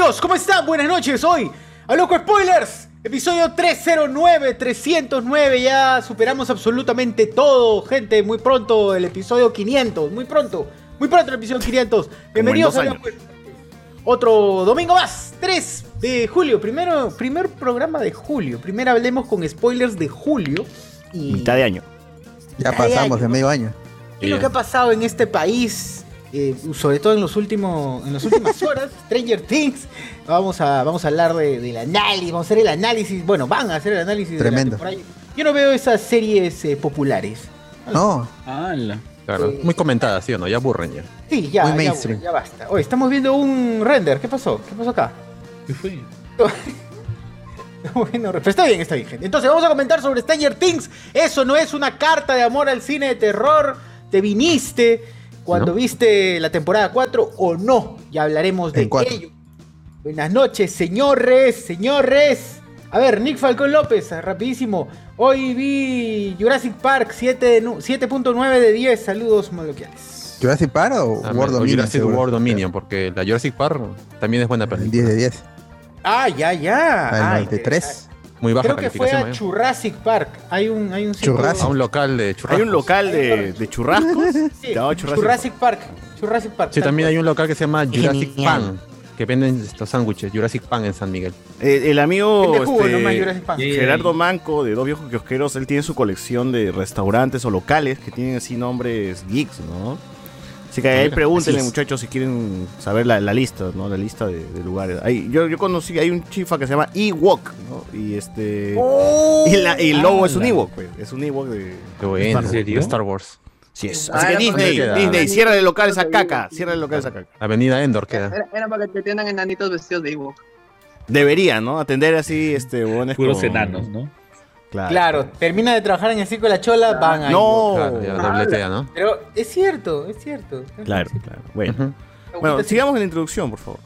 Amigos, ¿cómo están? Buenas noches. Hoy, a loco spoilers. Episodio 309, 309. Ya superamos absolutamente todo, gente. Muy pronto el episodio 500. Muy pronto. Muy pronto el episodio 500. Bienvenidos a Loco Spoilers. Otro domingo más, 3 de julio. Primero, primer programa de julio. Primero hablemos con spoilers de julio. Y Mitad de año. Ya pasamos de medio año. ¿Qué es lo que ha pasado en este país? Eh, sobre todo en los últimos en las últimas horas, Stranger Things. Vamos a, vamos a hablar de- del análisis, vamos a hacer el análisis. Bueno, van a hacer el análisis Tremendo. de la. Yo no veo esas series eh, populares. No, Claro, Sí. muy comentada, ¿sí o no? Ya aburren ya. Sí, ya, Muy ya, mainstream. ya basta. Oye, estamos viendo un render. ¿Qué pasó? ¿Qué pasó acá? ¿Qué fue? Bueno, pero está bien, está bien, gente. Entonces vamos a comentar sobre Stranger Things. Eso no es una carta de amor al cine de terror. Te viniste cuando ¿No? viste la temporada 4 o no. Ya hablaremos de ello. Buenas noches, señores, señores. A ver, Nick Falcón López, rapidísimo. Hoy vi Jurassic Park 7 de nu- 7.9 de 10. Saludos maloquiales. ¿Jurassic Park o Ah, World Dominion? Jurassic seguro? World Dominion, porque la Jurassic Park también es buena El película. 10 de 10. Ah, ya, ya. Ah, el Ah, 93. Muy baja Creo que fue a. ¿eh? Jurassic Park. Hay un, hay un. A un local de churrascos. Hay un local de, de churrascos. Sí, Jurassic, Park. Jurassic Park. Sí, también hay un local que se llama Jurassic. Pan, que venden estos sándwiches, Jurassic Pan en San Miguel. Eh, el amigo jugo este, Park. Gerardo Manco de Dos Viejos Kiosqueros, él tiene su colección de restaurantes o locales que tienen así nombres geeks, ¿no? Así que ahí pregúntenle, muchachos, si quieren saber la, la lista, ¿no? La lista de, de lugares. Ahí, yo, yo conocí, hay un chifa que se llama Ewok, ¿no? Y este... Oh, y, la- y el logo es un. Ewok, pues. Es un Ewok de... Qué Star de Star Wars. Sí es. Ah, Así que Disney, Disney, cierra el local esa caca. Cierra el local esa caca. Avenida Endor queda. Era, era para que te tengan enanitos vestidos de Ewok. Debería, ¿no? Atender así, este, huevones Puros enanos, ¿no? Claro. Claro, termina de trabajar en el circo de la chola, van a. No. Dobletea, ¿no? Pero es cierto, es cierto. Claro, claro. Bueno. Ujú. Bueno, sigamos en la introducción, por favor.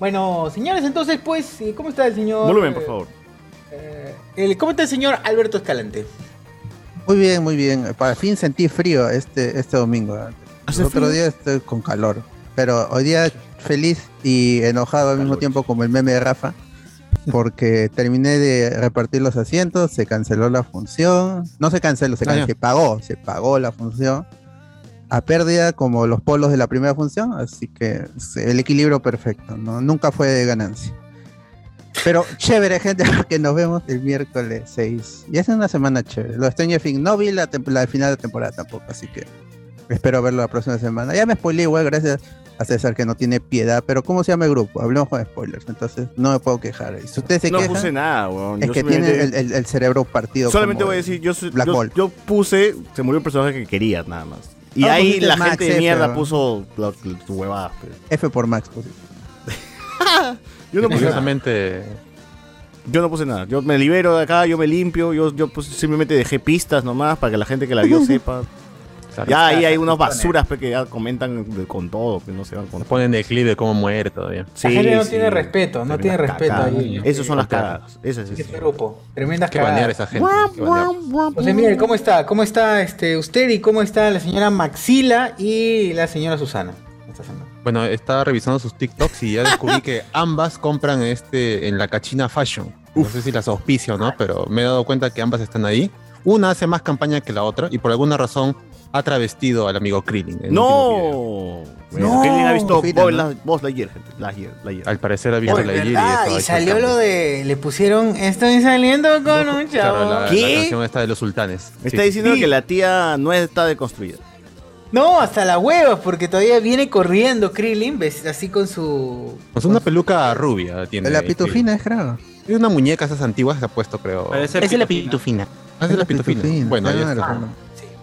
Bueno, señores, entonces, pues, eh, ¿cómo está el señor? Volumen, por favor. eh, el- ¿Cómo está el señor Alberto Escalante? Muy bien, muy bien. Para fin sentí frío este, este domingo. ¿Hace El otro frío? día estoy con calor. Pero hoy día feliz y enojado al mismo tiempo como el meme de Rafa. Porque terminé de repartir los asientos, se canceló la función. No se canceló, se, Ah, can- ya. se pagó, se pagó la función. A pérdida como los polos de la primera función. Así que el equilibrio perfecto, ¿no? Nunca fue de ganancia. Pero chévere, gente, porque nos vemos el miércoles 6. Y es una semana chévere. Los Stranger Things no vi la, la final de temporada tampoco, así que espero verlo la próxima semana. Ya me spoilé igual, gracias a César que no tiene piedad. Pero ¿cómo se llama el grupo? Hablemos con spoilers, entonces no me puedo quejar. Y si ustedes se No quejan, puse nada, weón. es Yo que tiene el, el- el cerebro partido. Solamente voy a decir, yo, yo, yo puse, se murió el personaje que quería, nada más. Y Ah, ahí pusiste la Max gente de mierda puso la- la- tu huevada. pues. F por Max. pues. Yo no puse nada. Curiosamente, Yo no puse nada. Yo me libero de acá, yo me limpio. Yo, yo pues, simplemente dejé pistas nomás para que la gente que la vio sepa. Claro, Ya ahí hay unos basuras pues, que ya comentan de- con todo, que no se van con ponen declive de cómo muere todavía. la gente no tiene respeto, no tiene respeto ahí. Esos son las cagadas. Ese es ese. grupo, tremendas que banear esa gente. José Miguel, ¿cómo está? ¿Cómo está este, usted y cómo está la señora Maxila y la señora Susana? Bueno, estaba revisando sus TikToks y ya descubrí que ambas compran este en la cachina fashion. No sé si las auspicio o no, pero me he dado cuenta que ambas están ahí. Una hace más campaña que la otra y por alguna razón ha travestido al amigo Krillin. No. Bueno, ¿Quién ha visto Fina, Bob ¿no? la- Buzz Lightyear? Lightyear, Lightyear. Al parecer ha visto la y ¿verdad? estaba Y hecho salió lo de. Le pusieron. Estoy saliendo con un Claro, chavo. la, la ¿Qué? canción esta de los sultanes. Sí, está sí. diciendo que la tía no está deconstruida. No, hasta la hueva, porque todavía viene corriendo Krillin, ves, así con su... Pues una peluca rubia tiene. La ahí, pitufina es creo. sí. Es una muñeca esas antiguas que se ha puesto, creo. Parece Esa es la pitufina. Ah, es la pitufina. Bueno, ahí claro, está. claro.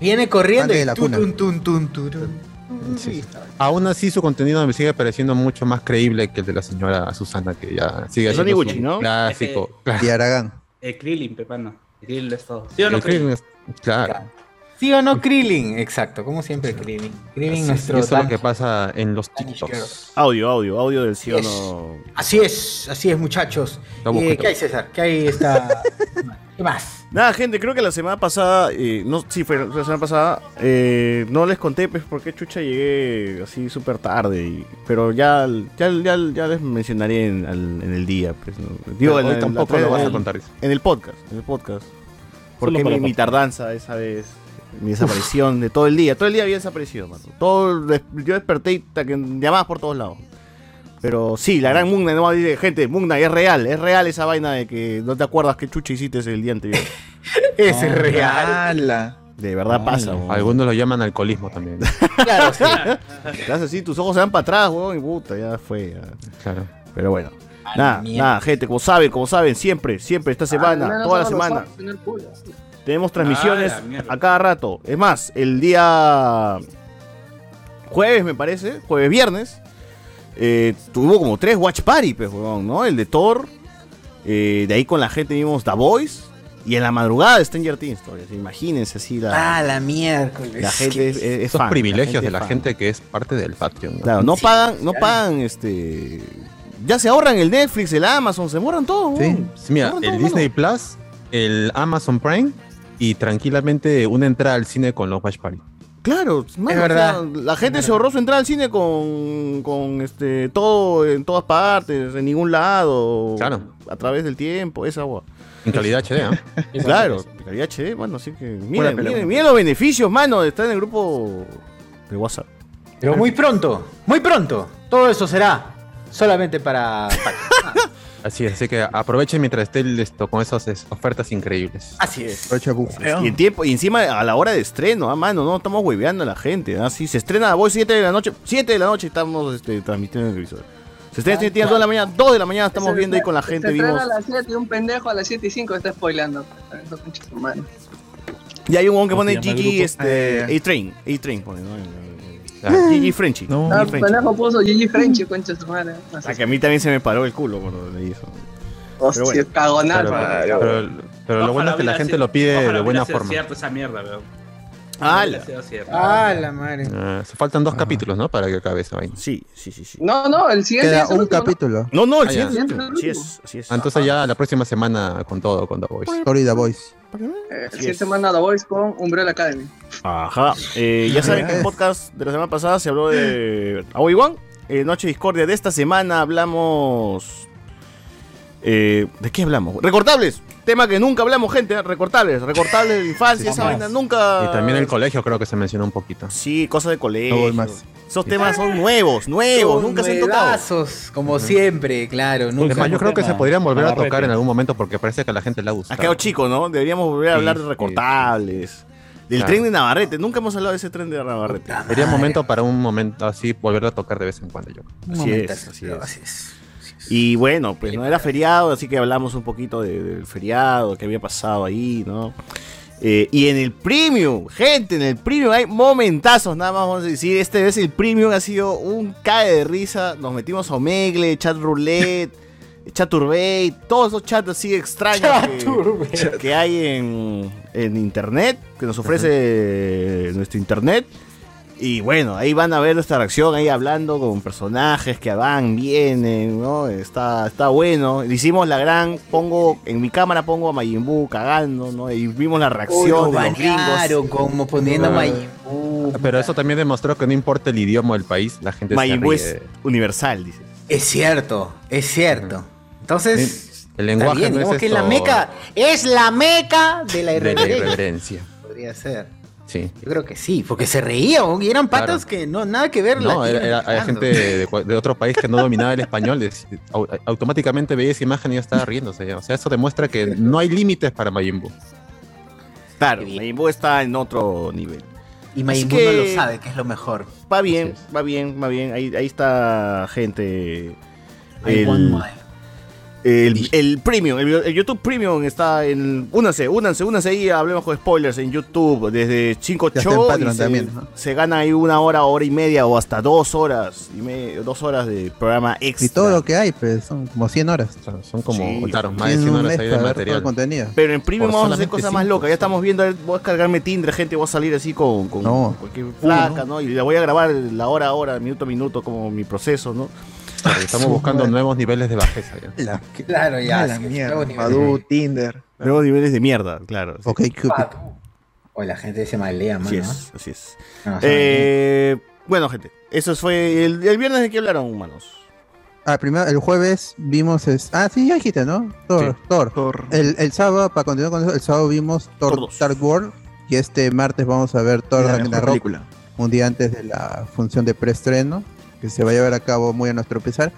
Viene corriendo y la tun, cuna. tun, tun, tun, turun. Sí. Aún así, su contenido me sigue pareciendo mucho más creíble que el de la señora Susana, que ya sigue Es siendo Oniguchi, su ¿no? Clásico. Y Aragán. El Krillin, pepano. El Krillin es todo. ¿Sí o no, El Krillin Krillin? es- Claro. ¿Sí o no Krillin? Exacto, como siempre Krillin. Krillin es, nuestro... y eso es lo que pasa en los TikToks. Audio, audio, audio del sí o no. Así es, así es muchachos. Estamos Eh. ¿Qué hay César? ¿Qué hay esta... ¿Qué más? Nada, gente, creo que la semana pasada, eh, no, sí, fue la semana pasada, eh, no les conté pues por qué chucha llegué así súper tarde, y- pero ya, ya, ya, ya les mencionaré en, al- en el día, pues, ¿no? Digo, en, hoy tampoco lo vas a contar. eso. En el podcast, en el podcast. Porque mi, mi tardanza esa vez, mi desaparición de todo el día, todo el día había desaparecido, mano. Todo, yo desperté y que llamadas por todos lados. Pero sí, la gran Mugna, no dice, gente, Mugna, es real, es real esa vaina de que no te acuerdas qué chucha hiciste el día anterior. Ese es real. Ala. De verdad pasa, weón. Algunos lo llaman alcoholismo también. Claro, sí. Estás así, tus ojos se van para atrás, weón, y puta, ya fue. ya. Claro. Pero bueno. A Nada, mierda. nada, gente, como saben, como saben, siempre, siempre, esta semana, Al menos toda la semana. Tenemos transmisiones Ah, a cada rato. Es más, el día jueves, me parece, jueves, viernes, eh, tuvo como tres watch party, pues, weón, ¿no? El de Thor, eh, de ahí con la gente vimos The Voice, y en la madrugada de Stranger Things, todavía. Imagínense así la, Ah, la miércoles. la gente es, es- es Esos fan, privilegios de la fan. gente que es parte del Patreon. ¿no? Claro, no Sí, pagan, no claro. pagan este. Ya se ahorran el Netflix, el Amazon, se ahorran todo. Sí. Mira, el todo, Disney. Plus, el Amazon Prime y tranquilamente una entrada al cine con los Watch Party. Claro, mano, o verdad. sea, la gente se ahorró su entrada al cine con, con este todo en todas partes, en ningún lado. Claro. A través del tiempo, esa agua. En calidad HD, ¿ah? Claro, calidad HD, bueno, así que miren, miren, miren los beneficios, mano, de estar en el grupo de WhatsApp. Pero muy pronto, muy pronto. Todo eso será solamente para... Así es, así que aprovechen mientras esté esto con esas es- ofertas increíbles. Así es. Aprovecha. Y en tiempo, y encima a la hora de estreno, ah, mano, no estamos hueveando a la gente. ¿ah? Si se estrena hoy 7 de la noche, 7 de la noche estamos este, transmitiendo en el televisor. Se estrena 7 2 de la mañana, 2 de la mañana estamos Se- viendo ahí con la gente, Se estrena vimos. a las 7 y un pendejo a las 7 y 5 está madre. Y hay un huevón que ¿Cómo pone GG, este, Eh. A-Train, A-Train pone, ¿no? Ah. GG Frenchy. No. Ah, Frenchy. pendejo puso Gigi French, concha su madre. Sé Ah, que a mí también se me paró el culo cuando leí eso. Hostia, bueno. cagonazo. Pero, pero- pero lo bueno es que la gente lo pide de buena forma. cierto esa mierda, weón. Ah, la-. Ah, la madre. Ah, se faltan dos capítulos, ¿no? Para que acabe esa vaina. Sí, sí, sí, sí. No, no, el siguiente Queda es el un capítulo. No, no, el Ah, siguiente. Así es, así es. Ah, Entonces ya la próxima semana con todo, con The Voice. Story The Voice. Eh, siguiente es. manda The Voice con Umbrella Academy. Ajá. Eh, ya saben que en el podcast de la semana pasada se habló de Obi-Wan. Eh, Noche Discordia de esta semana hablamos. Eh, ¿De qué hablamos? Recortables. Tema que nunca hablamos, gente. ¿eh? Recortables. Recortables de la infancia. esa vaina nunca. Y también el colegio creo que se mencionó un poquito. Sí, cosas de colegio. No voy más. Esos temas son nuevos, nuevos. Son nunca se han tocado. como siempre, claro. Nunca. más, yo creo que se podrían volver a tocar en algún momento porque parece que a la gente le ha Ha quedado chico, ¿no? Deberíamos volver a hablar de recortables. Del Claro. tren de Navarrete. Nunca hemos hablado de ese tren de Navarrete. Sería momento para un momento así volver a tocar de vez en cuando yo. Así es, así es. así es. Y bueno, pues no era feriado, así que hablamos un poquito de- del feriado, que había pasado ahí, ¿no? Eh, y en el premium, gente, en el premium hay momentazos, nada más vamos a decir. Este vez el premium ha sido un cae de risa. Nos metimos a Omegle, Chat Roulette, Chaturbate, todos esos chats así extraños que hay en, en internet, que nos ofrece nuestro internet. Y bueno, ahí van a ver nuestra reacción, ahí hablando con personajes que van, vienen, ¿no? Está, está bueno. Hicimos la gran, pongo, en mi cámara pongo a Majin Buu cagando, ¿no? Y vimos la Uy, reacción lo de los gringos. banearon como poniendo Ah. Majin Buu. Pero eso también demostró que no importa el idioma del país, la gente se Majin Buu ríe. es universal, dice. Es cierto, es cierto. Entonces, El lenguaje bien, no es que es la esto meca, es la meca de la de la irreverencia. irreverencia. Podría ser. Sí. Yo creo que sí, porque se reían y eran patas Claro. que no nada que ver. No, era, gente de, cua- de otro país que no dominaba el español, au- automáticamente veía esa imagen y ya estaba riéndose. O sea, eso demuestra que no hay límites para Majin Buu. Claro, Buu está en otro nivel. Y Así Mayimbundo que- lo sabe, que es lo mejor. Va bien, va bien, va bien. Ahí, ahí está gente. I want my- el, el premium, el, el YouTube Premium está en. Únanse, únanse, únanse ahí. Hablemos con spoilers en YouTube. Desde 5 Ya está en show. Patreon y se, también, ¿no? se gana ahí una hora, hora y media o hasta dos horas. Y me- dos horas de programa extra. Y todo lo que hay, pues son como 100 horas. O sea, son como, Sí. claro, más de Tienen 100 un horas mes ahí de material. contenido. Pero en Premium Por vamos a hacer cosas más locas. Ya estamos viendo, voy a cargarme Tinder, gente. Voy a salir así con, con, No. con cualquier flaca, ¿no? Y la voy a grabar la hora a hora, minuto a minuto, como mi proceso, ¿no? Claro, Estamos buscando nuevos niveles de bajeza ya. La- Claro, ya. Ah, la mierda. Badu, Tinder. Nuevos niveles de mierda, claro. sí. Ok, Cupid. Oye, la gente se malea, mano. Así es, así es. No. Eh, bueno, gente, eso fue el, el viernes de qué hablaron, humanos. Ah, primero, el jueves vimos. Es... Ah, sí, ya dijiste, ¿no? Thor. Thor. Thor. El, el sábado, para continuar con eso, el sábado vimos Thor. Dark World. Y este martes vamos a ver Thor la Ragnarok película. un día antes de la función de preestreno, que se va a llevar a cabo muy a nuestro pesar.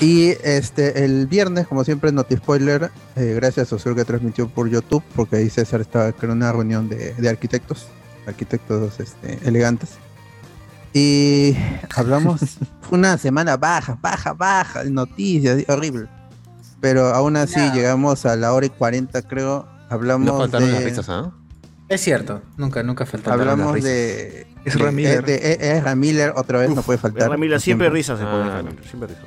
Y este el viernes, como siempre, Noti Spoiler, eh, gracias a Osur que transmitió por YouTube, porque ahí César estaba en una reunión de, de arquitectos, arquitectos este, elegantes. Y hablamos, fue una semana baja, baja, baja, de noticias, horrible. Pero aún así Nada. llegamos a la hora y 40, creo. Hablamos No faltaron de, las risas, ¿ah? Es cierto, nunca, nunca falta hablamos de, Es de- Ram Miller. de- de- es Ram Miller otra vez, no puede faltar. Ramila, siempre Siempre. risas se Ah, pone no. Ramila, siempre risas.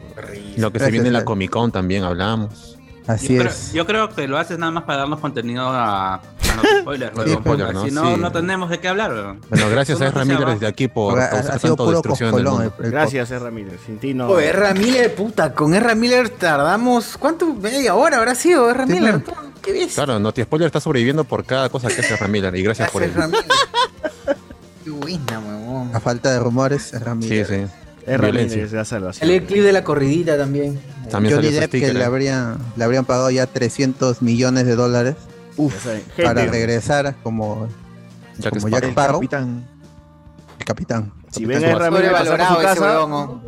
Lo que se Gracias, viene en la. Comic Con también hablamos. Así yo, creo, es. yo creo que lo haces nada más para darnos contenido a, spoilers, Sí, spoiler, ¿no? Si no, Sí. no tenemos de qué hablar, weón. Bueno, gracias a no te abajo. desde aquí por ha, ha sido tanto puro destrucción en el coscolón. mundo. el- el Gracias, R. Ramírez. Sin ti no. Oye, R. Miller, puta, con R. Miller tardamos. ¿Cuánto? Media hora habrá sido R. Sí, Miller. pues. ¿Qué ves? Claro, Noti Spoiler está sobreviviendo por cada cosa que hace Miller y gracias por Gracias, ello. Qué buena, weón. A falta de rumores, es Ram Sí, sí. Violencia. Ramírez, la salvación. Salió el clip de la corridita también. También Johnny Depp que le habrían, le habrían pagado ya 300 millones de dólares saben. para Gente, regresar como Jack como Sparrow. Jack El Sparrow, capitán. el capitán. si Capitán ven a. Ramírez su Sobrevalorado ese casa, weón. ¿no?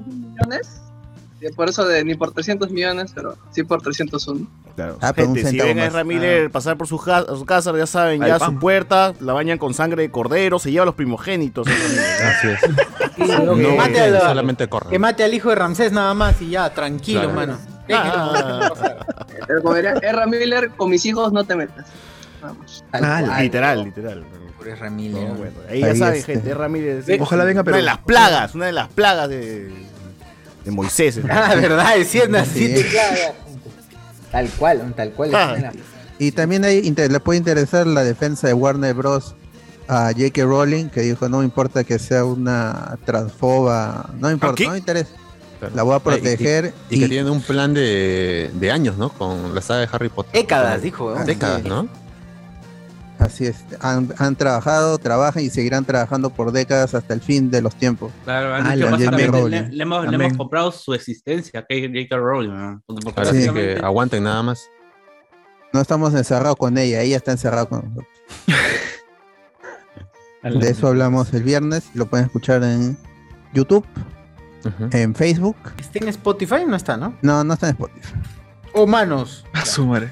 Por eso de ni por 300 millones, pero sí por 301. Claro. Ah, pero un Gente, si ven a más. R. Miller pasar por su, ja- su casa, ya saben, ya pan. su puerta, la bañan con sangre de cordero, se lleva a los primogénitos. Ramírez. Así es. Que, mate al- solamente corre. que mate al hijo de Ramsés nada más y ya, tranquilo, Claro. mano. Ah, Pero como diría Erra Miller, con mis hijos no te metas. Vamos. Ah, literal, literal. Por R. Miller. No, weón. bueno, ahí ya saben, este. gente, R. Ramírez. Ve- Ojalá venga, Una de las plagas, una de las plagas de, de Moisés. ¿no? Ah, verdad, diciendo así te. Tal cual, tal cual. Ah. Y también hay, le puede interesar la defensa de Warner Bros. a J.K. Rowling, que dijo, no me importa que sea una transfoba, no importa, no me interesa, Claro. la voy a Ah, y- proteger. Y, que tienen un plan de, de años, ¿no? Con la saga de Harry Potter. Décadas, dijo. weón. Décadas, ¿no? Así es, han, han trabajado, trabajan y seguirán trabajando por décadas hasta el fin de los tiempos. Claro, han dicho le, le hemos, le Amén. hemos comprado su existencia, es J.K. Rowling. ¿no? Porque Ahora sí que aguanten nada más. No estamos encerrados con ella, ella está encerrada con nosotros. De eso hablamos el viernes, lo pueden escuchar en YouTube, en Facebook. Está en Spotify, no está, ¿no? No, no está en Spotify. O manos. A su madre.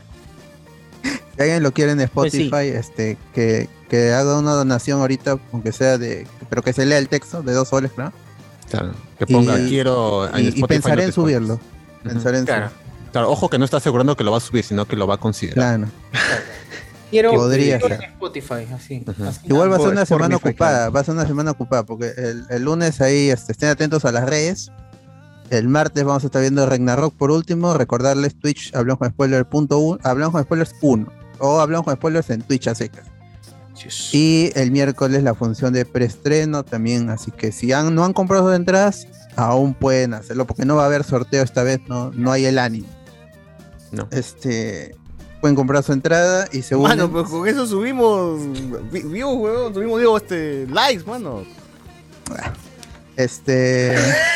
Si alguien lo quiere en Pues sí. Spotify, este, que, que haga una donación ahorita, aunque sea de, pero que se lea el texto de dos soles, ¿no? Claro, que ponga Y- quiero en Y, pensaré en no subirlo. Pensaré en Claro. subirlo. Claro, ojo que no está asegurando que lo va a subir, sino que lo va a considerar. Claro. Quiero Podría en Spotify, así. Igual va a ser una semana ocupada, claro. va a ser una semana ocupada, porque el, el lunes ahí este, estén atentos a las redes. El martes vamos a estar viendo Ragnarok por último. Recordarles Twitch, hablamos con spoiler punto uno, hablamos con spoilers 1 o hablamos con spoilers en Twitch a secas. Y el miércoles la función de preestreno también, así que si han, no han comprado sus entradas, aún pueden hacerlo, porque no va a haber sorteo esta vez, no, no hay el ánimo. No. Este, pueden comprar su entrada y se Mano, unen. pues con eso subimos vi- views, weón. Subimos, digo, este, likes, mano. Este.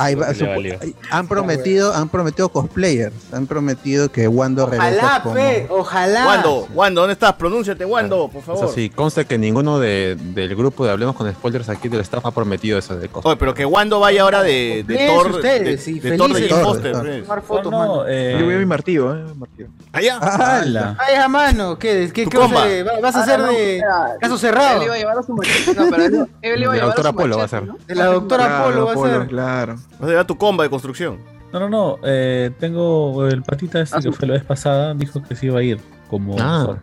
Ahí va, ahí- han prometido, han prometido cosplayers, han prometido que Wando Ojalá, como- fe, ojalá. Wando, Wando, ¿dónde estás? Pronúnciate, Wando, por favor. Eso sí, consta que ninguno de- del grupo de Hablemos con Spoilers aquí del staff ha prometido eso de cosas. Oye, pero que Wando vaya ahora de, de Thor. ustedes, de, sí, de Thor de Thor, Foster. Thor. pues. Tomar No, fotos, no, mano. eh, Yo voy a mi martillo, eh. martillo. Allá. ¡Hala! Ay, a mano, ¿qué, qué, qué vas a ¿Vas a Ah, hacer no, de ah, caso Él cerrado? iba a llevar a su machete. No, pero él, él iba a La llevar a doctora su Polo va a ser. ¿no? De la doctora Polo va a ser. Claro. Vas a llevar tu comba de construcción. No, no, no. eh, tengo el patita este Ah, que fue la vez pasada, dijo que se iba a ir como Ah.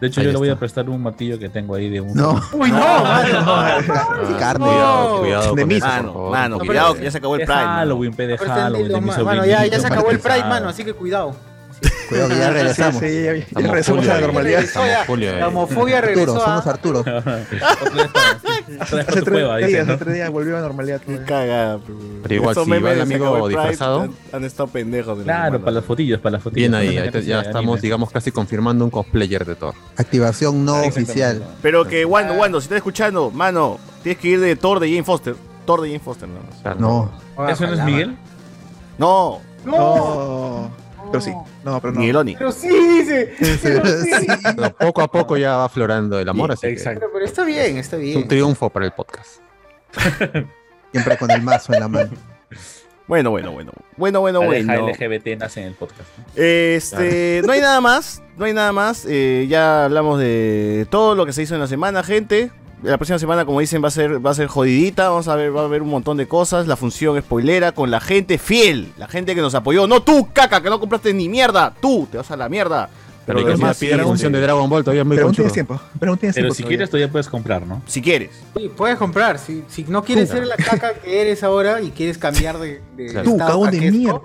De hecho, yo le voy a está. prestar un martillo que tengo ahí de un. No, Uy, no, mano. carne. Cuidado, cuidado De Mano, mano, No, cuidado que ya se acabó el de Prime. mano. Halloween, pe, de está Halloween, de mano. Ya, ya se acabó el Pride, mano, así que cuidado. Cuidado que ya regresamos. Sí, sí, ya, ya Estamos regresamos a la normalidad. La homofobia Arturo, regresó somos a... Arturo. Vez para Hace tres días, hace tres días volvió a la normalidad. Qué cagada. Pero igual, si va el amigo disfrazado. Han, han estado pendejos. de Claro, para las malos. fotillos, para las fotillos. Bien ahí, ya estamos, digamos, casi confirmando un cosplayer de Thor. Activación no Exactamente. oficial. Pero que Wando, Wando, si estás escuchando, mano, tienes que ir de Thor de Jane Foster. Thor de Jane Foster, no. Claro. No. ¿Eso no es Miguel? No, No. Pero sí. No, pero no. Pero sí, dice. Pero sí. Pero poco a poco ya va aflorando el amor, así que Exacto. Pero, pero está bien, está es un bien. triunfo para el podcast. Siempre con el mazo en la mano. Bueno, bueno, bueno. Bueno, bueno, La bueno. LGBT nace en el podcast. ¿no? Este, no hay nada más, no hay nada más. eh, ya hablamos de todo lo que se hizo en la semana, gente. La próxima semana, como dicen, va a ser, va a ser jodidita. Vamos a ver, va a haber un montón de cosas. La función spoilera con la gente fiel, la gente que nos apoyó. No tú, caca, que no compraste ni mierda. Tú te vas a la mierda. Pero demás pide la sí, función de Dragon Ball todavía es muy Pero aún conchudo. tienes tiempo. Pero aún tienes Pero tiempo. si todavía. quieres, todavía puedes comprar, ¿no? Si quieres. Sí, puedes comprar. Si, si no quieres ser la caca que eres ahora y quieres cambiar de, de Claro. Tú, cagón de mierda.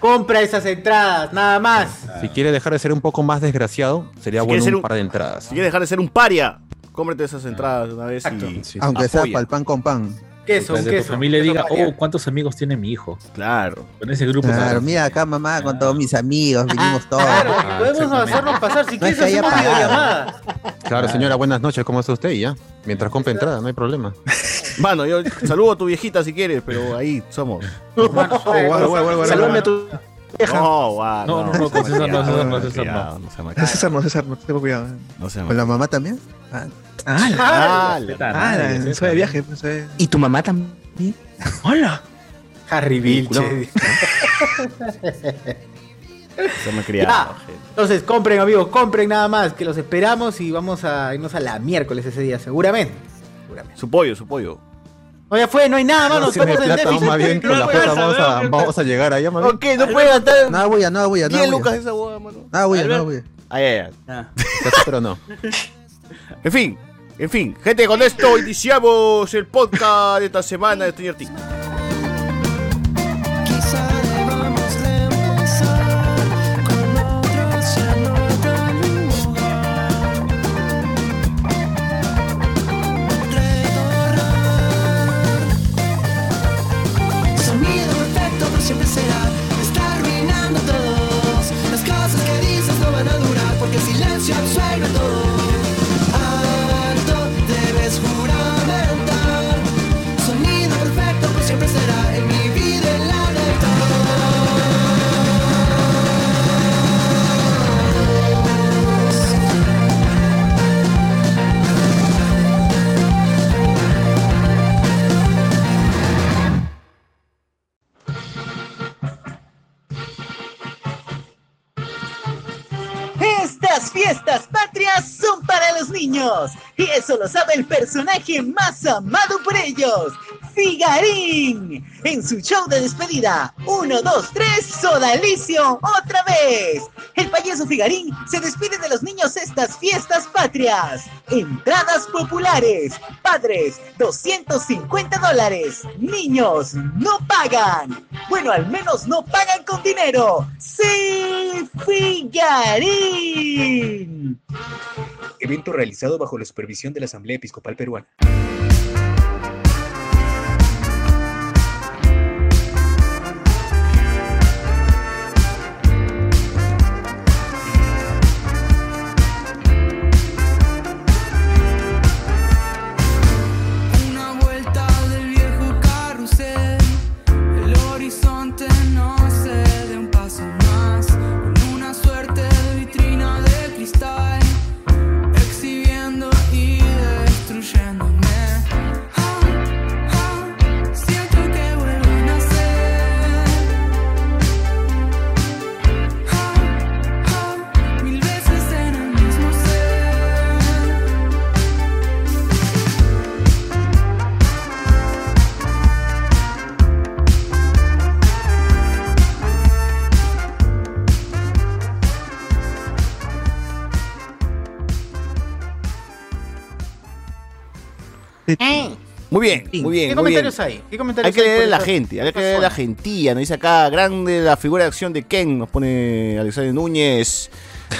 compra esas entradas, nada más. Si quieres dejar de ser un poco más desgraciado, sería Si bueno un- par de entradas. Si quieres dejar de ser un paria, cómprate esas entradas de una vez Exacto. y Sí. Aunque sea para el pan con pan. Queso, Para que tu queso. familia queso diga, oh, ¿cuántos amigos tiene mi hijo? Claro. Con ese grupo. Claro, claro. mira acá mamá con todos mis amigos, vinimos todos. Claro, Ah, podemos hacernos pasar. Si No es quieres, hacemos pagado. videollamada. Claro, señora, buenas noches, ¿cómo está usted? Y ya, mientras compre entrada, no hay problema. Mano, yo saludo a tu viejita si quieres, pero ahí somos. Guarda, Salúdame a guarda. No, guau, No, no, no, con César no, César no, César no. No malcriado, César, no, César, no, tengo cuidado. no sea ¿Con la mamá también? Ah, Ah, Ah, Ah, ah, soy de viaje. pues, soy- ¿Y tu mamá también? Hola. Harry Vilche. Se me criado. Entonces, compren, amigos, compren nada más, que los esperamos y vamos a irnos a la miércoles ese día, seguramente. seguramente. Su pollo, su pollo. No, ya fue, no hay nada, mano. Si no hay estamos en plata, déficit. más bien con la plata vamos a, vamos a llegar allá, bien. Ok, no puede gastar No voy a, no voy a, no 10 voy lucas esa hueá, mano. No voy a, no voy a. Ay, ay, ay. Ah. Pero no. En fin, en fin. Gente, con esto iniciamos el podcast de esta semana de Stranger Things. Fiestas patrias son para los niños. Y eso lo sabe el personaje más amado por ellos, Figarín. En su show de despedida, 1, 2, 3, Sodalicio, otra vez. El payaso Figarín se despide de los niños estas fiestas patrias. Entradas populares, padres, 250 dólares. Niños, no pagan. Bueno, al menos no pagan con dinero. Sí, Figarín. Evento realizado bajo la supervisión de la Asamblea Episcopal Peruana. Muy bien, muy bien. ¿Qué muy comentarios bien. hay? ¿Qué comentarios Hay que leer por la gente, hay que leer la gentía. Nos dice acá, grande la figura de acción de Ken, nos pone Alexander Núñez.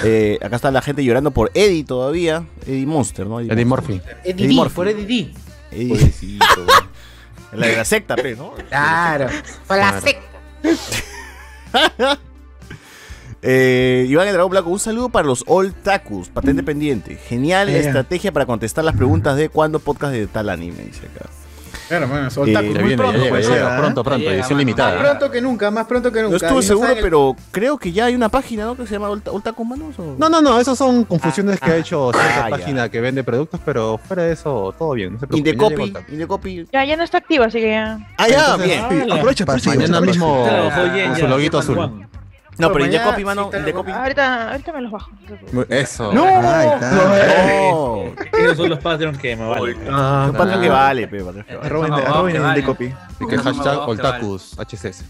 Eh, acá está la gente llorando por Eddie todavía. Eddie Monster, ¿no? Eddie Murphy. Eddie D, por Eddie D. Eddie. Pobrecito. La de la secta, ¿no? Claro. Por la Claro. secta. Eh, Iván el Dragón Blanco, un saludo para los All Takus, patente pendiente. Genial Eh. estrategia para contestar las preguntas de cuándo podcast de tal anime, dice acá. Claro, bueno, Eh, muy viene, pronto, ya llega, ya llega, ¿eh? pronto, pronto, llega, edición limitada. Más pronto que nunca, más pronto que nunca. No estuve seguro, pero creo que ya hay una página, ¿no? Que se llama Takus Manos. ¿o? No, no, no, esas son confusiones que ha hecho cierta ah, ya. página que vende productos, pero fuera de eso, todo bien. No se preocupen, ya Indecopy. Ya, ya no está activo, así que ya. Ah, ya, Entonces, bien. sí, aprovecha, aprovecha, Mañana mismo con su loguito Juan azul. No, pero mañana Indecopy, sí mano, está Indecopy. Ahorita, ahorita me los bajo. Eso. No, Ahí está. No. Esos son los Patreon que me valen. Ah, Un patrón que vale, pe, patrón que vale. Vale. de copy. Y que hashtag Oltakus, HCS.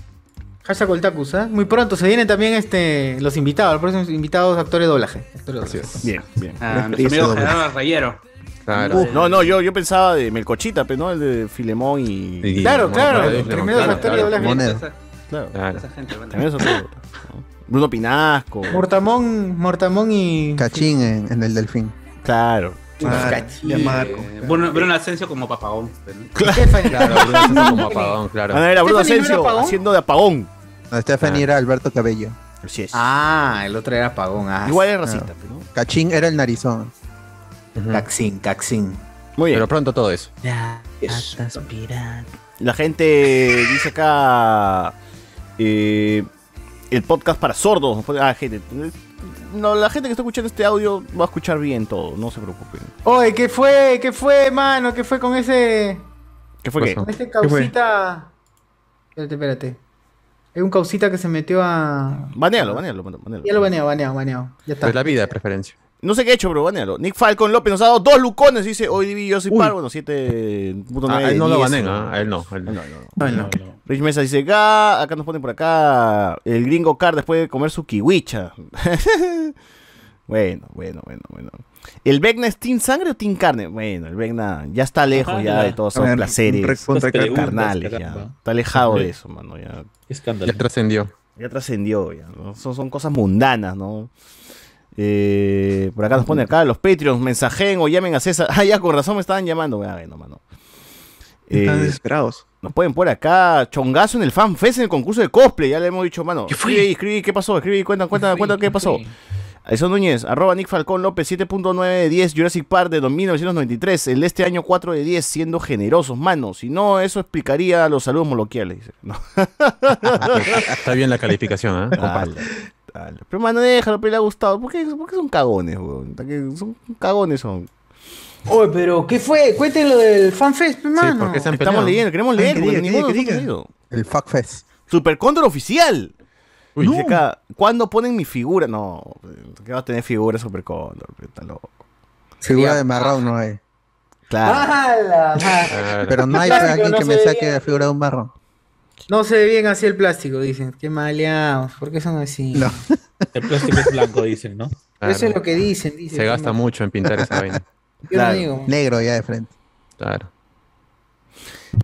Hashtag Oltakus, ¿ah? Muy pronto se vienen también este, los invitados, los próximos invitados, actores de doblaje. Actores de doblaje. Bien, bien. Ah, nuestro amigo. Gerardo Rayero. Claro. No, no, yo, yo pensaba de Melcochita, pero no el de Filemón y. Y- Claro, claro, los claro, actores de doblaje. Claro. Claro. esa gente, bueno. También eso todo. ¿no? Bruno Pinasco. Mortamón, Mortamón y. Cachín en, en el delfín. Claro. Claro, Marco. Eh, Bruno, Bruno Asensio como papagón. pero- Claro, Bruno Asensio como apagón, claro. Van a ver a Bruno ¿Stephanie no era Asensio apagón? haciendo de apagón. No, Stephanie era Alberto Cabello. Así es. Ah, el otro era Apagón. Ah, Igual es racista, pero ¿no? Cachín era el narizón. Caxín, Caxín. Muy bien. Pero pronto todo eso. La gente dice acá. Eh, el podcast para sordos. Ah, gente. No, la gente que está escuchando este audio va a escuchar bien todo, no se preocupen. Oye, ¿qué fue? ¿Qué fue, mano? ¿Qué fue con ese. ¿Qué fue qué? con este causita. Espérate, espérate. Hay un causita que se metió a. Banealo, banealo, banealo. Ya lo baneado, baneado, baneado. Ya está. Pues la vida de preferencia. No sé qué he hecho, pero banealo. Nick Falcon López nos ha dado dos lucones. Dice, hoy diví yo soy Uy. par. Bueno, 7.9 Ah, a él no lo 10, banen, ¿no? ¿ah? A él no. a él no. No, no, no. Bueno. Rich Mesa dice, acá, acá nos ponen por acá el gringo car después de comer su kiwicha. bueno, bueno, bueno, bueno. ¿El Vecna es Team Sangre o Team Carne? Bueno, el Vecna ya está lejos Ajá, ya ya. de todos A esos placeres carnales. Ya. Está alejado de eso, mano. Ya, escándalo. Ya trascendió. ya trascendió. Ya, ¿no? son, son cosas mundanas, ¿no? Eh, por acá nos pone acá los Patreons, mensajen o llamen a César. Ah, ya, con razón me estaban llamando. Bueno, mano. Están Eh, desesperados. nos pueden por acá, chongazo en el FanFest en el concurso de cosplay, ya le hemos dicho, mano. ¿Qué fue? Escribe, escribe, ¿qué pasó? Escribe, cuenta, cuenta, cuenta qué pasó. Alison Núñez, arroba Nick Falcón López, 7.9 de 10, Jurassic Park de 1993, el de este año 4 de 10, siendo generosos, mano. Si no, eso explicaría los saludos moloquiales. No. Está bien la calificación, ¿eh? Comparto. Pero, mano, déjalo, pero le ha gustado. ¿Por qué, por qué son cagones, weón? Son cagones, son. Oye, pero ¿qué fue? Cuéntenlo lo del FanFest, mano. porque se han Estamos leyendo, queremos Ay, leer, que porque ninguno que diga. El Fuckfest. Super Cóndor oficial. Uy, Dice acá, ¿cuándo ponen mi figura? No, ¿qué va a tener figura Super Cóndor? Está loco. Figura de marrón no hay. Claro. ¡Hala! Claro. Pero no hay alguien no que me saque la figura de un marrón. No se ve bien así el plástico, dicen. Qué maleados. ¿Por qué son así? No. El plástico es blanco, dicen, ¿no? Claro. Eso es lo que dicen, dicen. Se gasta mucho en pintar esa vaina. Yo Claro. no digo. Negro ya de frente. Claro.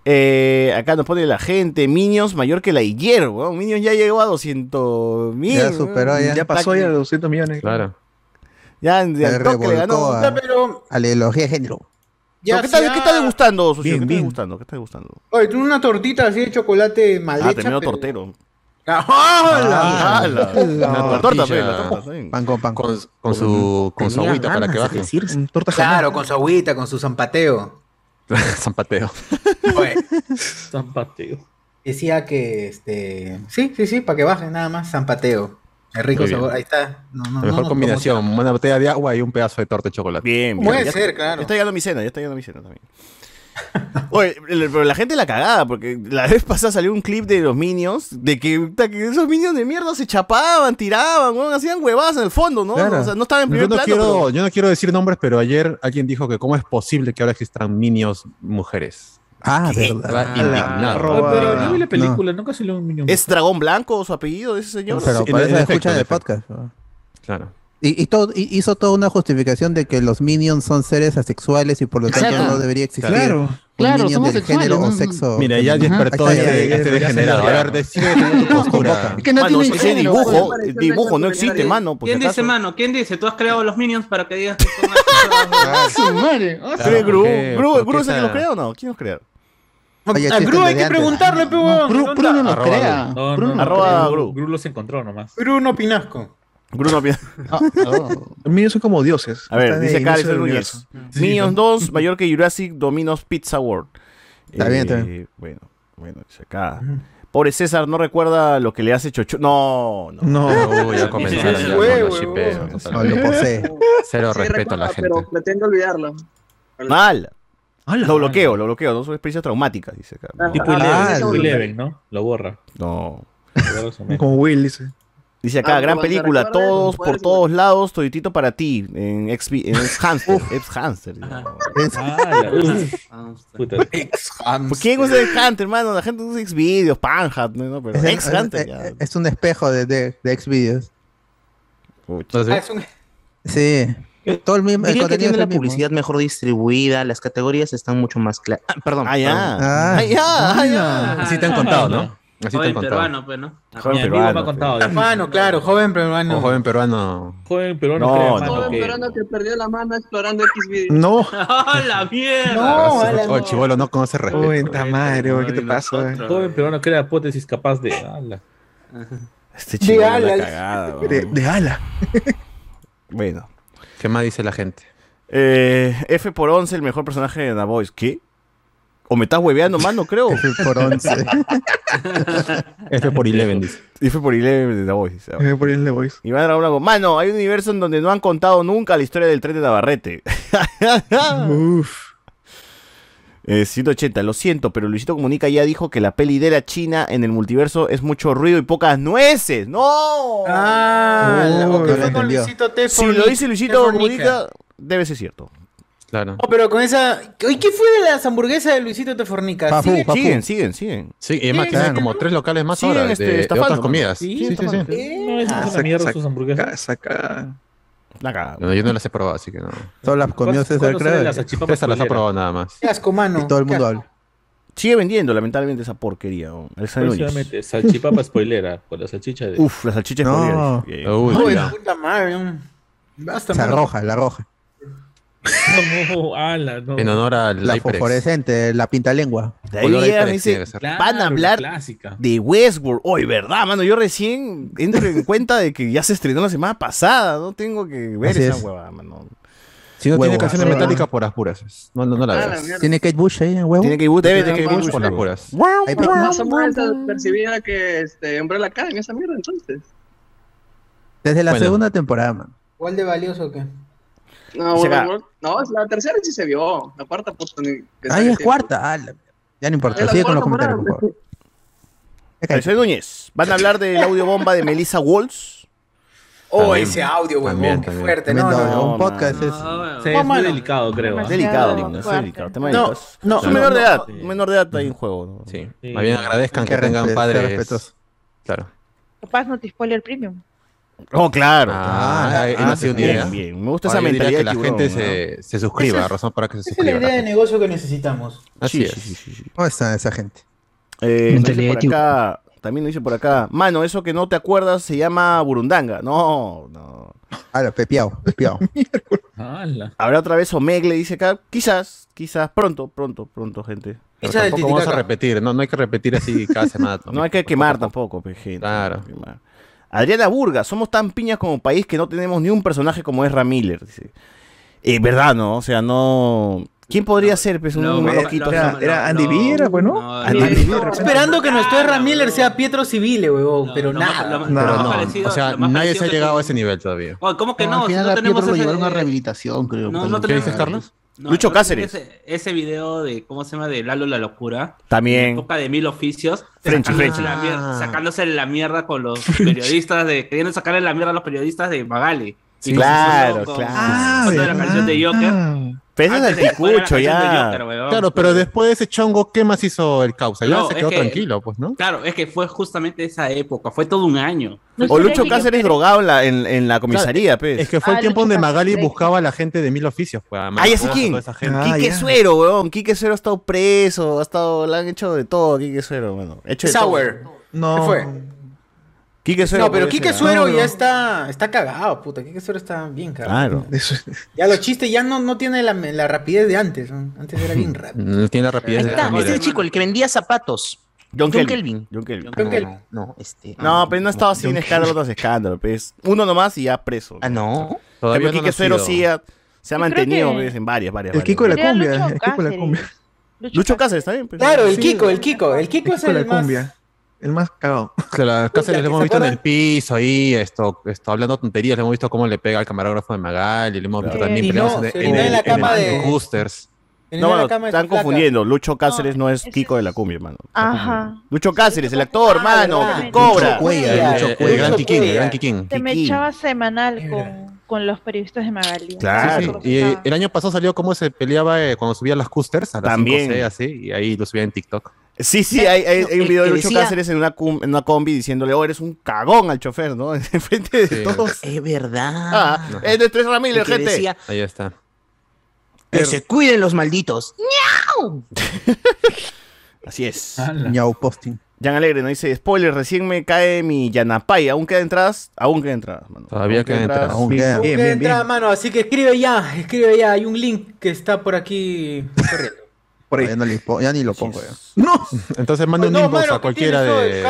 Eh, acá nos pone la gente, Minions mayor que la Iyer, weón. Minions ya llegó a 200 mil. Ya superó ya. Ya pasó ya de 200 millones. Claro. Ya, toque le ganó. a, Ya, pero. a la ideología de género. Ya ¿Qué, está, ¿Qué está degustando, socio? Bien, ¿Qué está degustando? ¿Qué está degustando? Oye, tú una tortita así de chocolate mal Ah, hecha, pero- tortero. ¡Ah, Ah, la, torta, pe, la torta. Pan con pan. Con, con su, con su agüita para que baje. decir, torta. Claro, con su agüita, con su zampateo. Zampateo. Oye, Zampateo. decía que este. Sí, sí, sí, para que baje nada más, zampateo. El rico Muy bien. sabor. Ahí está. No, no, La no mejor combinación, una botella de agua y un pedazo de torta de chocolate. Bien, bien. Puede Ya- ser, claro. Ya está llegando mi cena, ya está llegando mi cena también. Oye, pero la gente la cagada, porque la vez pasada salió un clip de los Minions, de que, esos Minions de mierda se chapaban, tiraban, hacían huevadas en el fondo, ¿no? Claro. O sea, no estaban en Yo primer no, plano, quiero, pero- yo no quiero decir nombres, pero ayer alguien dijo que cómo es posible que ahora existan minions mujeres. Ah, ¿Qué? verdad. Indignado. arroba- pero yo vi la no. película, nunca salió un niño. ¿Es Dragón Blanco su apellido de ese señor? Pero Sí, por en eso escuchan en el podcast. ¿no? Claro. Y, y todo, y hizo toda una justificación de que los minions son seres asexuales y por lo tanto Exacto. no debería existir Claro, un claro, somos del género o sexuales, sexo. Mira, ya despertó está, este, ya, este ya, degenerado. A ver, decide tu postura. Es que no Mano, tiene ese género, dibujo, pues. dibujo no existe, mano. ¿Quién dice, acaso. mano? ¿Quién dice? Tú has creado los minions para que digas que son Ah, su madre. Ah, ¿Cree Gru? ¿por qué- ¿Gru, por Gru qué es el que los crea o no? ¿Quién los crea? Oye, A Gru hay que preguntarle, pe. Gru, Gru no lo Arroba crea. No, Gru no, no Arroba crea. Gru. Gru los encontró nomás. Bruno Pinasco. Gru no piensa. Ah, no. Los minions son como dioses. A ver, dice Alexander del Núñez. universo. Minions 2, mayor que Jurassic Dominos Pizza World. Está bien, está Eh, Bueno, bueno, dice acá. Pobre César, no recuerda lo que le hace Chocho. No, no. No, Uy, ya comenzaron ya Huevo, con los shipeos. huevón. No, lo posee. Cero Sí, respeto a la recuerda, gente. Pero pretendo olvidarlo. Mal. Lo bloqueo, lo bloqueo. No son experiencias traumáticas, dice acá. Tipo Ah, Eleven, ¿no? Lo borra. no. Como Will dice. Dice acá, Ah, gran película, recuerda todos por todos lados, toditito para ti, en ex, en ex Hamster, ex Hamster. Es- Ah. ¿Por quién usa ex Hunter, hermano? La gente usa ex videos, Panhat, ¿no? Pero es, ex es- Hunter, es- ya. es un espejo de, de, de. No sé. Ah, es un- Sí. Todo el mismo. el que contenido tiene es la mismo. publicidad mejor distribuida, las categorías están mucho más claras. perdón. Ah, ya. Ah. Ah, ya, ah, ya. Así te han contado, ¿no? Así te Joven han contado. peruano, pues, ¿no? Joven Mi amigo me ha peruano, contado. Hermano, claro, joven peruano. O joven peruano. Joven peruano No, crea, no. Joven que- peruano que perdió la mano explorando X videos. No. ¡Ah, la mierda! No, la- Oh, chivolo no conoce respeto. Cuenta madre, güey, ¿qué te pasa? Joven peruano crea hipótesis capaz de. ala. Este chico es la alas. cagada, De, de ala. Bueno. ¿Qué más dice la gente? Eh, F por 11, el mejor personaje de The Voice. ¿Qué? ¿O me estás hueveando, mano? Creo. F por 11. F por Eleven dice. F por 11 de The Voice. dice. Me voy a ponerle voice. Iván Blanco, Mano, hay un universo en donde no han contado nunca la historia del tren de Navarrete. Uf. Eh, 180, lo siento, pero Luisito Comunica ya dijo que la peli de la China en el multiverso es mucho ruido y pocas nueces. ¡No! Ah, que no lo fue con. Luisito si lo dice. Luisito. Comunica, debe ser cierto. Claro. No, pero con esa. ¿Y qué fue de las hamburguesas de Luisito Te Fornica? Papu, ¿Sigue? papu. Siguen, siguen, siguen. Sí, y además Sí, tiene claro. como tres locales más Siguen, ahora de, este, de estafando, otras comidas. Sí, Sí, sí, sí. No, es Ah, una mierda saca- sus hamburguesas. Saca, saca. La cagada. No, yo no las he probado, así que no. Solo las comió ¿Cuándo- César, la salchipapa César las ha spoilera? probado nada más. Qué asco, mano. Y todo el mundo habla. Sigue vendiendo, lamentablemente, esa porquería. ¿no? Núñez. Próximamente, salchipapa spoilera con la salchicha de. Uf, la salchicha No. spoiler. Bien. Uy, puta madre. Basta, roja, la roja. No, ala, no. En honor al La fosforescente, la pinta lengua. Dice. Claro, van a la hablar clásica. de Westworld. Hoy, ¿verdad, mano? Yo recién entro en cuenta de que ya se estrenó la semana pasada. No tengo que ver Así esa es. huevada, mano. Si no Huevo. tiene canciones metálicas por las puras. No, no, no la Ah, la veas. ¿Tiene Kate Bush ahí en huevo? Tiene que ir, debe de Tiene que ir Bush por las puras. Más o menos percibida que este, Umbrella Academy, esa mierda entonces. Desde la Bueno. segunda temporada, man. ¿Cuál de valioso o qué? No, no, la tercera sí se vio. La cuarta, pues. ni- que Ahí es cuarta. Ah, la- Ya no importa. Sigue con los comentarios, por favor. Ya cállate. Soy Núñez. ¿Van a hablar del audio bomba de Melissa Walls? Oh, También, ese audio, huevón, también, qué también. fuerte. No, Tremendo, no, no, un podcast es. Bueno. Sí, No, es muy delicado, creo. Es delicado, mano, es delicado. Tema No, no, Es un menor de no, edad. menor de edad ahí en juego. ¿no? Sí. Sí. Más bien agradezcan que Que tengan padres. respetuosos. Claro. Capaz no te spoiler premium. Oh, claro. Ah, Ah, nació una bien, bien. Me gusta Ahora esa mentalidad que la tiburón, gente se, se suscriba, Esa es- razón para que se Esa es la suscriba. idea de negocio que necesitamos. Así Sí, es. sí, sí, sí, sí. ¿Cómo está esa gente? Eh, nos dice Mentalidad por acá, también nos dice por acá, mano, eso que no te acuerdas se llama Burundanga. No, no. Ah, lo pepiao, pepiao. Ala. Habrá otra vez Omegle, dice acá. Quizás, quizás, pronto, pronto, pronto, gente. Pero tampoco vamos a repetir, no, no hay que repetir así cada semana. No hay que quemar tampoco, gente. Claro. no hay que quemar. Adriana Burga, somos tan piñas como país que no tenemos ni un personaje como Ezra Miller. Dice. Eh, ¿Verdad, no? O sea, no. ¿Quién podría ser, pues, un No, no, loquito? Era, no, era no, Andy no. Vieira, pues, ¿no? No, no, no. repente. Esperando que nuestro no, Miller no. sea Pietro Civile, huevón, No, pero lo nada. lo Pero lo no, parecido- o sea, lo nadie se ha llegado a que- ese nivel todavía. Oh, ¿Cómo que No, no? al Si final no a tenemos Pietro lo ese- llevaron a rehabilitación, creo. No, pues. no ¿Qué dices, Carlos? No, Lucho Cáceres. Ese, ese video de, ¿cómo se llama? De Lalo la locura. También. Época de mil oficios. Frenchy, sacándose Frenchy. la mier- Sacándose la mierda con los periodistas de. Queriendo sacarle la mierda a los periodistas de Magali. Sí, claro, con- claro. con- con toda la canción de Joker. Pero ese es el picucho ya. Claro, pero después de ese chongo, ¿qué más hizo el causa? Ya No, se quedó que- tranquilo, pues, ¿no? Claro, es que fue justamente esa época, fue todo un año. O Lucho Cáceres drogado en la, en, en la comisaría, pues. Es que fue el Ah, tiempo Lucho donde Magali Cáceres. buscaba a la gente de mil oficios. Pues, a Ah, ya sé Magali, a quién. toda esa gente. Quique Suero, weón. Quique Suero ha estado preso, ha estado, le han hecho de todo Quique Suero, bueno. Hecho de Sauer. todo. No. ¿Qué fue? Quique Suero. No, pero Quique ¿ah? Suero No, ya está, está cagado, puta. Quique Suero está bien cagado. Claro. Ya los chistes ya no, no tiene la, la rapidez de antes. ¿no? Antes era bien rápido. No tiene la rapidez Ahí de Ramírez. este es el chico, el que vendía zapatos. John, John Kelvin. John Kelvin. John Kelvin. No, este. No, pero no ha estado así en escándalo tras escándalo, pues. Uno nomás y ya preso. Ah, no. Todavía Pero Quique Suero sí ha- se ha Yo mantenido que- pues, en varias, varias. El. Kiko de la cumbia. El Kiko de la cumbia. Lucho Cáceres está bien. pues. Claro, el. Kiko, el Kiko. El Kiko es el la más. El más cagado. Claro, Cáceres ¿se le hemos visto en acuerdan? el piso ahí, esto, esto, hablando tonterías, le hemos visto cómo le pega al camarógrafo de Magali, le hemos visto también no, en, en en la en cama de- Coosters. En No, mano, están confundiendo. Lucho Cáceres no es Kiko de la cumbia, hermano. Ajá. Lucho Cáceres, el actor, mano, verdad. que cobra. El, gran Kikín, el gran Kikín. Se me echaba semanal con, con los periodistas de Magali. Claro. Sí, sí. Y eh, el año pasado salió cómo se peleaba eh, cuando subía las Coosters a las También. 5C, así, y ahí lo subía en TikTok. Sí, sí, hay, hay, hay un video de Lucho decía- Cáceres en una, cum- en una combi diciéndole, oh, eres un cagón al chofer, ¿no? En frente de Sí. todos. Es verdad. Ah, es de Tres Ramírez, gente. decía, Ahí está. que se cuiden los malditos. ¡Miau! Así es. Ñau posting. Jan Alegre nos dice, spoiler, recién me cae mi Yanapay. ¿Aún queda entradas? Aún queda entradas, mano. Todavía Aún quedan entradas. Aún Bien, queda. bien, Que bien, entra, bien. mano, así que escribe ya, escribe ya. Hay un link que está por aquí corriendo. Por ahí. Ya, no le po- ya ni lo pongo. ya. No. Entonces mande un No, inbox mano, a ¿qué cualquiera de...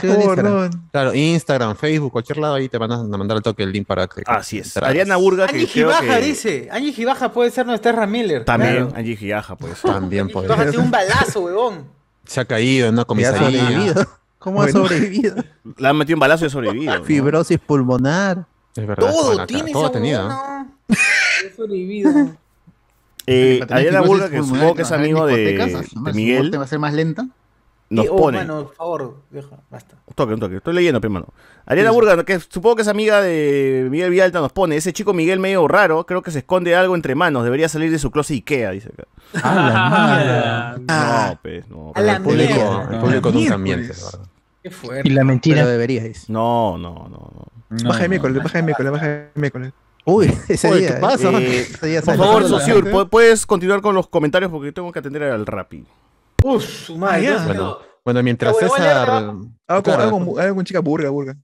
Instagram, No, no. Claro, Instagram, Facebook, cualquier lado ahí te van a mandar al toque el link para que... Así es. Ariana Burga, Angie Gibaja que... dice. Angie Gibaja puede ser nuestra Terra Miller. También, Claro. Angie Gigaja, pues. También. Gibaja tiene un balazo, huevón. Se ha caído en una comisaría. sobrevivido. ¿Cómo ha sobrevivido? Le han metido un balazo y ha sobrevivido. ¿no? Fibrosis pulmonar. Es verdad. Todo tiene todo esa tenía. Ha sobrevivido. Eh, Ariana Burga, que supongo que es amigo de, de Miguel, va a ser más lenta. nos oh, pone. mano, por favor, basta. Un toque, un toque. Estoy leyendo, pe, mano. Ariana Burga, que supongo que es amiga de Miguel Villalta, nos pone. Ese chico Miguel medio raro, creo que se esconde algo entre manos. Debería salir de su closet Ikea, dice acá. Ah, No, pues, no. A la El público, mierda. el público nunca Miércoles. miente, de verdad. Qué fuerte. Y la mentira. Pero debería, dice. No, no, no, no. Baja de miércoles, baja de miércoles, baja de miércoles. Uy, ese Oye, día. ¿qué pasa? Eh, ese día por favor. Sosur, pu- puedes continuar con los comentarios porque tengo que atender al Rappi. Uf, su madre. Ah. Bueno, bueno, mientras bueno, César... Algo con, Claro, con- con chica burga, burga.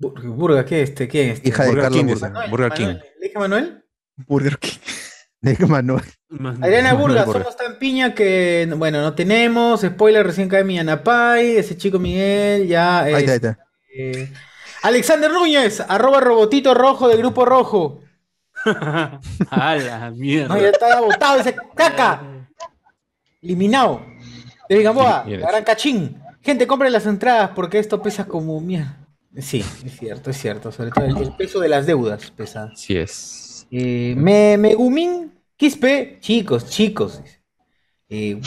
Bur- Burga, ¿qué este? ¿Quién es? Hija de Burger Carlos King, Burga. Manuel, Burger King. Manuel. ¿Le dije Manuel? Burger King. De Manuel. Adriana Burga, somos tan piña que, bueno, no tenemos. Spoiler, recién cae mi Anapay. Ese chico Miguel, ya. Ahí es- está, ahí está. eh, Alexander Núñez, arroba robotito rojo del grupo rojo. A la mierda. No, ya está botado ese caca. Eliminado. De Gamboa, Sí, la gran cachín. Gente, compren las entradas porque esto pesa como mierda. Sí, es cierto, es cierto. Sobre todo el, el peso de las deudas pesa. Así es. Eh, me, Megumin Quispe, chicos, chicos. Eh,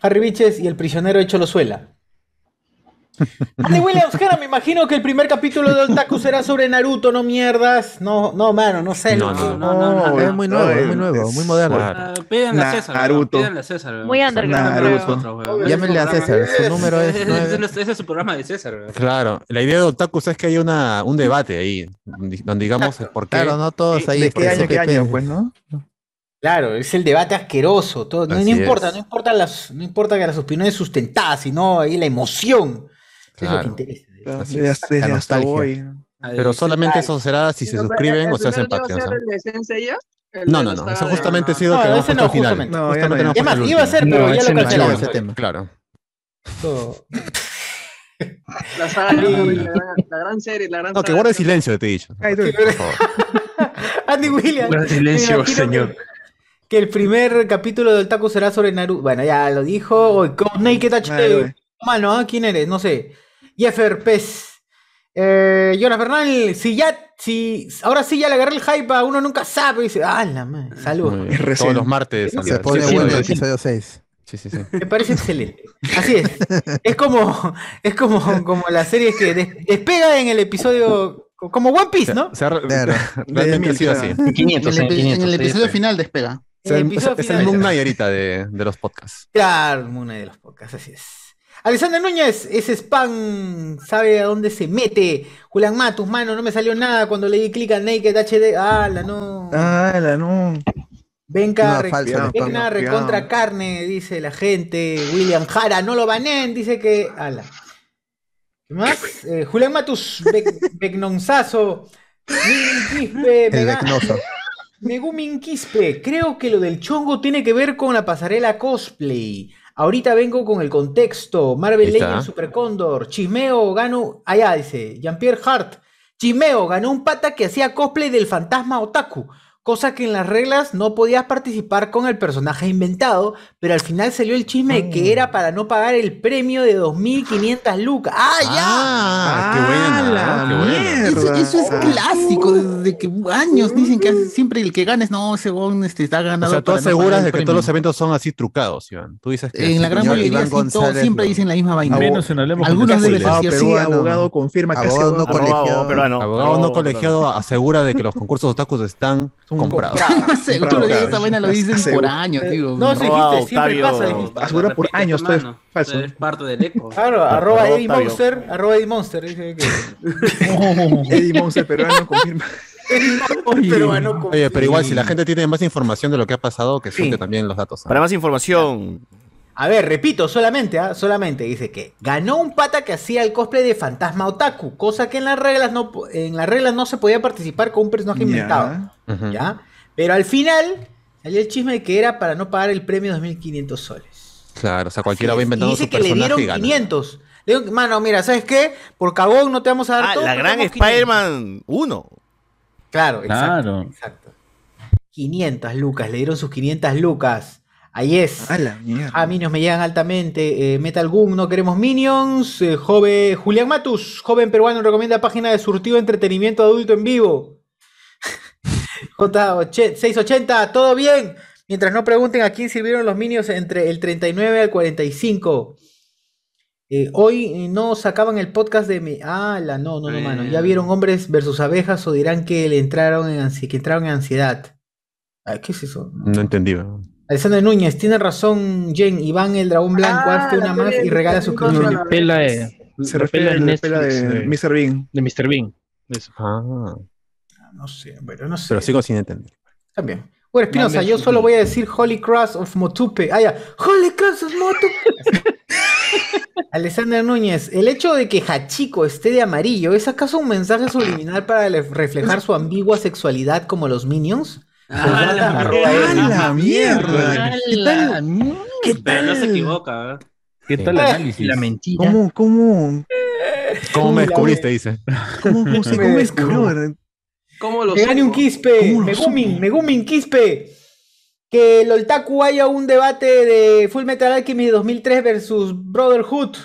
Harry Biches y el prisionero hecho lo suela. Andy Williams, cara, me imagino que el primer capítulo de Otaku será sobre Naruto, no mierdas. No, no, mano, no sé. No, loco. no, No, no, no. Es muy nuevo, es muy nuevo, muy moderno. Claro. Ah, Pídanle a César, Naruto. pídanle a César. Muy underground. Llámenle a César, su número es Ese es- su programa de César. Claro, la idea de Otakus es que hay una, un debate ahí, donde digamos por qué. Claro, no todos ahí. ¿De qué año, qué año, pues, no? Claro, es el debate asqueroso. Todo, no, no importa, no importa las, no importa que las opiniones sustentadas, sino ahí la emoción. Eso es lo que Claro. interesa. Así Desde, es. desde hasta hoy. Pero solamente eso será si se Pero, suscriben ¿el o se hacen Patreon. ¿no? No, no, Eso justamente ha sido No, que ese no, final. justamente. No, Justamente Es más, iba a ser, último. pero No, ya lo cancelaron. ese tema. Claro. La saga la, gran, la gran serie, la gran No, que guarde silencio, te he dicho. Ay, tú. Por favor. Andy Williams. Guarda silencio, señor. Que, que el primer capítulo del taco será sobre Naruto. Bueno, ya lo dijo. Con Naked HD. Mano. ¿quién eres? No sé. Jeffer Pez. Eh, Jonas Bernal, si ya, si ahora sí ya le agarré el hype a uno nunca sabe. Dice, ah, la madre, saludos. Todos los martes. Se las pone bueno el la episodio 6. Sí, sí, sí. Me parece excelente. Así es. Es como, es como, como las series que des- despega en el episodio Co- Como One Piece, ¿no? O sea, re- Claro. realmente ha sido así. En 500, en, el, epi- 500, en el episodio sí. final despega. El es, episodio es final. el Moon Knight ahorita de, de los podcasts. Claro, una de los podcasts, así es. Alexander Núñez, ese spam sabe a dónde se mete. Julián Matus, mano, no me salió nada cuando le di clic a Naked HD. Ah, la no. Ah, la no. Venga, No, venga, recontra carne, dice la gente. William Jara, no lo banen, dice que. Ala. ¿Qué más? Eh, Julián Matus, Begnonzazo. Quispe. Megumin Quispe, creo que lo del chongo tiene que ver con la pasarela cosplay. Ahorita vengo con el contexto. Marvel. Legends Super Condor. Chismeo ganó. Allá dice. Jean-Pierre Hart. Chismeo ganó un pata que hacía cosplay del fantasma Otaku. Cosa que en las reglas no podías participar con el personaje inventado, pero al final salió el chisme de que era para no pagar el premio de 2.500 lucas. ¡Ah, ya! Ah, qué buena, la qué buena. Eso, eso es Ah. clásico, desde que años dicen que siempre el que ganes, no, weón este, está O ganado. sea, tú no aseguras de que premio. todos los eventos son así trucados, Iván. Tú dices que En la gran mayoría Iván sí, todos González siempre dicen la misma vaina. Menos en Hablemos Algunos Abogado sí, peruano, abogado confirma que Abogado no Abogado colegiado. peruano. abogado no colegiado asegura de que los concursos otakus están comprados. Seguro que Claro. esa vaina lo dicen por años, digo. No, Arroba dijiste, siempre Octavio. pasa. dijiste. Asegura por años, todo es falso. Es parte del eco. Claro, arroba Eddie. Monster, arroba Eddie Monster, que. Eddie Monster peruano confirma. Peruano con- Oye, pero igual, si la gente tiene más información de lo que ha pasado, que suelte Sí. también los datos. Para más información, A ver, repito, solamente, ¿ah? solamente dice que ganó un pata que hacía el cosplay de fantasma otaku, cosa que en las reglas no, en las reglas no se podía participar con un personaje inventado, Ya. Pero al final salió el chisme de que era para no pagar el premio de 2.500 soles. Claro, o sea, cualquiera va inventando y dice su que le personaje dieron y gana. 500. Le digo, mano, mira, ¿sabes qué? Por cagón no te vamos a dar ah, todo. la gran damos 500. Spider-Man 1. Claro, exacto, Claro. exacto. 500 lucas, le dieron sus 500 lucas. Ahí es. A la. A Minions me llegan altamente. eh, Metal Goom, no queremos Minions. eh, joven, Julián Matus, joven peruano, recomienda página de surtido entretenimiento adulto en vivo. J680, todo bien. Mientras no pregunten a quién sirvieron los Minions entre el 39 al 45. Eh, hoy eh, no sacaban el podcast de mi. Ah, la no, no, no, mano. ¿Ya vieron hombres versus abejas o dirán que le entraron en, ansi- que entraron en ansiedad? Ay, ¿Qué es eso? No entendí. ¿no? Alexander Núñez, tiene razón, Jen. Iván el dragón blanco, Ah, hazte una más y regala pela de. Se la refiere pela a de la pela de Netflix, Mr. Bean. De Mr. Bean. Eso. Ah, No sé, bueno, no sé. pero sigo sin entender. También. Bueno, Espinosa, yo solo voy a decir Holy Cross of Motupe. Ah, ya. Holy Cross of Motupe. Alexander Núñez, el hecho de que Hachiko esté de amarillo, ¿es acaso un mensaje subliminal para le- reflejar su ambigua sexualidad como los Minions? Ah, la Arroba mierda. Eddie. la mierda! ¿Qué tal? ¿Qué Pero no se equivoca. ¿eh? ¿Qué tal el análisis? La mentira. ¿Cómo, cómo, ¿Cómo me la descubriste? Dice. cómo, cómo se Me come descubrió. ¿Cómo lo Que gane un? Quispe, ¿Cómo lo Megumin, supo? Megumin Quispe. Que el Oltaku haya un debate de Full Metal Alchemy 2003 versus Brotherhood.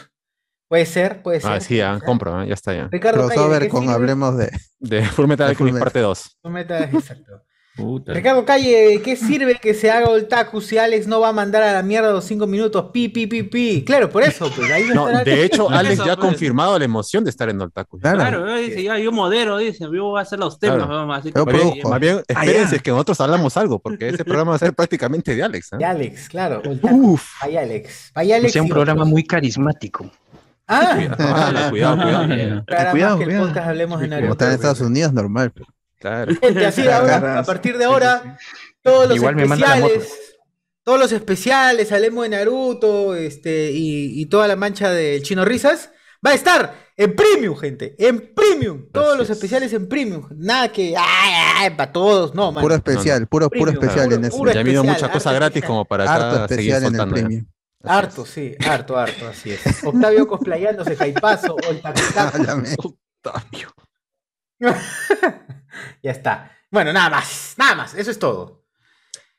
Puede ser, puede ser. Ah, sí, ya, compro, ¿eh? ya está ya. Ricardo Calle, ¿de Crossover con? Hablemos de. De Full Metal Alchemist parte 2. Full Metal, exacto. Puta. Ricardo Calle, ¿de qué sirve que se haga Oltaku si Alex no va a mandar a la mierda los 5 minutos? Pi, pi, pi, pi. Claro, por eso, pues ahí No, de hecho, Eso, Alex ya ha pues. confirmado la emoción de estar en Otaku. Claro. Claro, dice, ya, yo modero, dice, yo voy a hacer los temas. Claro. vamos, así que- Más bien, produjo. más bien, Ah, espérense ya. que nosotros hablamos algo, porque ese programa va a ser prácticamente de Alex. ¿eh? De Alex, claro. Uf. Vaya Alex. Vaya O Alex. sea, un programa otros. muy carismático. Ah, Ah, cuidado, cuidado. Claro, Cuidado, más que el cuidado. podcast hablemos en Como está en Estados Unidos, normal. pero- Claro. Gente, así ahora, Agarras. a partir de ahora, todos los Igual especiales, todos los especiales, hablemos de Naruto, este, y, y toda la mancha del Chino Risas, va a estar en Premium, gente, en Premium, todos los es. especiales en Premium, nada que, ay, para todos, no, man. Puro especial, puro, puro Premium, especial puro- en ese. puro Ya ha habido especial, mucha cosa harto gratis especial. como para Harto acá seguir especial en el soltando. ya. premium. Harto, sí, harto, harto, así es. Octavio cosplayándose, Jaipazo, Octavio. Ya está. Bueno, nada más, nada más, eso es todo.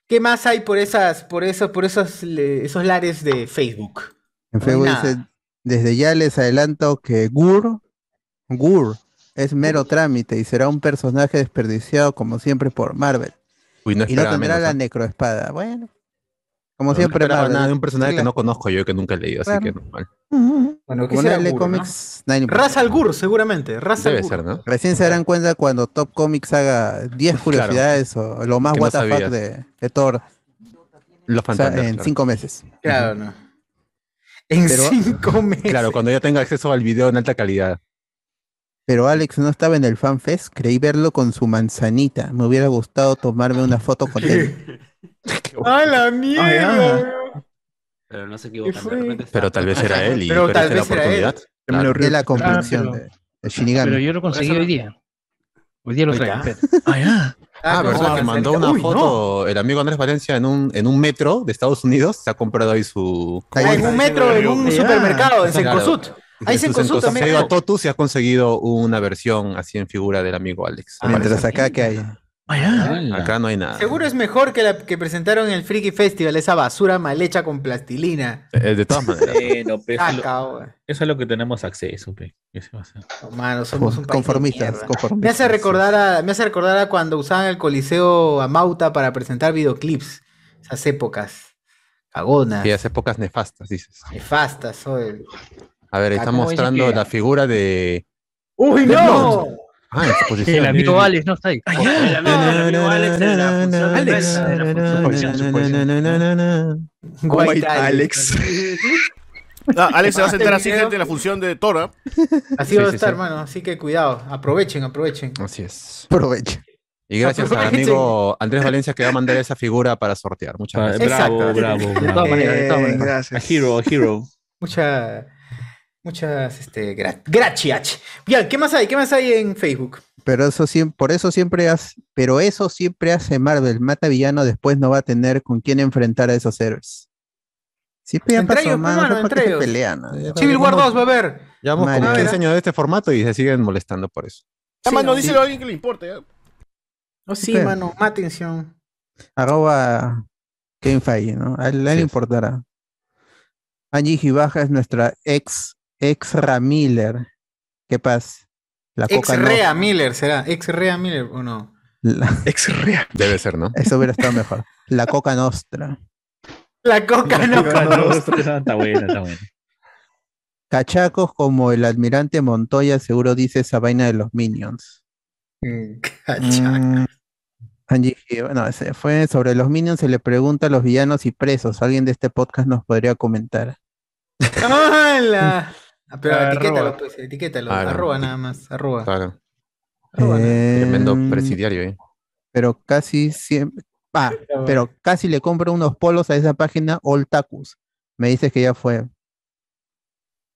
¿Qué más hay por esas, por esos, por esos, esos lares de Facebook? En Facebook dice, desde ya les adelanto que Gur, Gur es mero trámite y será un personaje desperdiciado como siempre por Marvel. Uy, no y no tendrá menos, la ¿eh? necroespada. Bueno, Como No siempre, esperaba Marvel. nada de un personaje Sí, que no conozco yo, que nunca he leído, Claro. así que normal. Bueno, ¿qué Como será Gur, no? le importa. Ras al Gur, seguramente. Ras al Debe Gur. ser, ¿no? Recién se darán cuenta cuando Top Comics haga 10 curiosidades o lo más Que no what the fuck sabías. de, de Thor Los o sea, fantasmas. en claro. 5 meses. Claro, no. En Pero- cinco meses. Claro, cuando ya tenga acceso al video en alta calidad. Pero Alex no estaba en el FanFest, creí verlo con su manzanita. Me hubiera gustado tomarme una foto con él. ¡A la mierda! Pero no se equivocan. Pero tal vez era él y Pero tal perdiste la vez era él. oportunidad. Me lo De la comprensión Ah, de, de Shinigami. Pero yo lo conseguí hoy día. Hoy día lo espera. Ah, ya. Ah, ¿cómo verdad va que a mandó una Uy, no. foto el amigo Andrés Valencia en un, en un metro de Estados Unidos. Se ha comprado ahí su. Ah, en un metro, en un supermercado, en Claro. Cencosud. Ahí. Se también. ha ido a. Totus y ha conseguido una versión así en figura del amigo Alex. Ah, Mientras acá que hay. Acá no hay nada. Seguro es mejor que la que presentaron en el Freaky Festival, esa basura mal hecha con plastilina. Eh, De todas maneras. Pues, eso, es lo, Caca, weón. eso es lo que tenemos acceso, pe. ¿Qué se va a hacer? No, Mano, somos un Conformistas. Me hace recordar a, me hace recordar a cuando usaban el Coliseo a Mauta para presentar videoclips. Esas épocas. Cagonas. Y hace épocas nefastas, dices. Nefastas, soy. A ver, está Ah, ¿cómo dice mostrando la figura de. ¡Uy, no! Ah, en su El amigo Alex no está ahí. Ah, El ya. amigo- el amigo Alex en la función de Alex. la función posición. White Alex. Alex. Ah, Alex se va a sentar así, gente, en la función de Tora. Así Sí, va a estar, sí. hermano. Así que cuidado. Aprovechen, aprovechen. Así es. Aprovecha. Y gracias al Aprovechen. amigo Andrés Valencia que va a mandar esa figura para sortear. Muchas Ah, gracias. Bravo, Exacto. bravo, De bravo. todas maneras, de todas Eh, maneras. A gracias. hero, a hero. Mucha, muchas, este, gra- gracias. Bien, ¿qué más hay? ¿Qué más hay en Facebook? Pero eso siempre, por eso siempre hace, pero eso siempre hace Marvel. Mata villano, después no va a tener con quién enfrentar a esos héroes. Siempre ya Entre pasó, ellos, mano, hermano, ¿para qué entre ellos. pelean? no? Civil War 2 va a haber. Llevamos como mía. 15 años de este formato y se siguen molestando por eso. Sí, mano, no, díselo a alguien que le importe. Oh, sí, mano, más atención. Arroba Kevin Feige, ¿no? A él, a él Sí. le importará. Angie Gibaja es nuestra ex, ex Ramiller. ¿Qué pasa? La Ex coca no. Rea Miller, ¿será? Ex Rea Miller o no? La- Ex rea. Debe ser, ¿no? eso hubiera estado mejor. La coca nostra. La coca no. Está buena, está buena. Cachacos como el almirante Montoya seguro dice esa vaina de los minions. Mm, cacha. Mm, Angie, Gibaja- no, ese fue sobre los minions, se le pregunta a los villanos y presos. Alguien de este podcast nos podría comentar. ¡Hala! Ah, Pero Arroba. etiquétalo, pues, etiquétalo. Ah, no. Arroba nada más, arroba. Claro. arroba nada. Tremendo Em, presidiario, ¿eh? pero casi siempre. Ah, pero casi le compro unos polos a esa página All Tacus. Me dices que ya fue.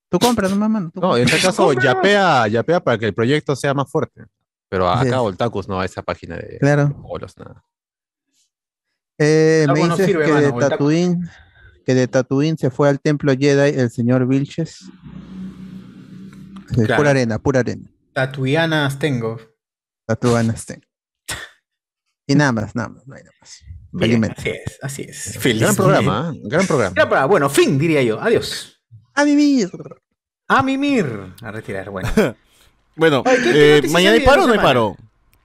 Tú compras, no mamá. tú No, en este caso, yapea, yapea para que el proyecto sea más fuerte. Pero acá. Voltacus no a esa página de Claro. bolos, nada. Eh, me no dices sirve, que mano, de. Tatooine, que de Tatooine se fue al templo Jedi el señor Vilches. Sí, Claro. Pura arena, pura arena. Tatuianas tengo. Tatuanas tengo. Y nada más, nada más, no hay nada más. Bien, así es, así es. Feliz. Gran programa, ¿eh? Gran programa. Gran programa. Bueno, fin, diría yo. Adiós. A vivir. A mimir. A retirar, bueno. Bueno, Ay, ¿qué- qué eh, ¿mañana hay paro o no hay paro?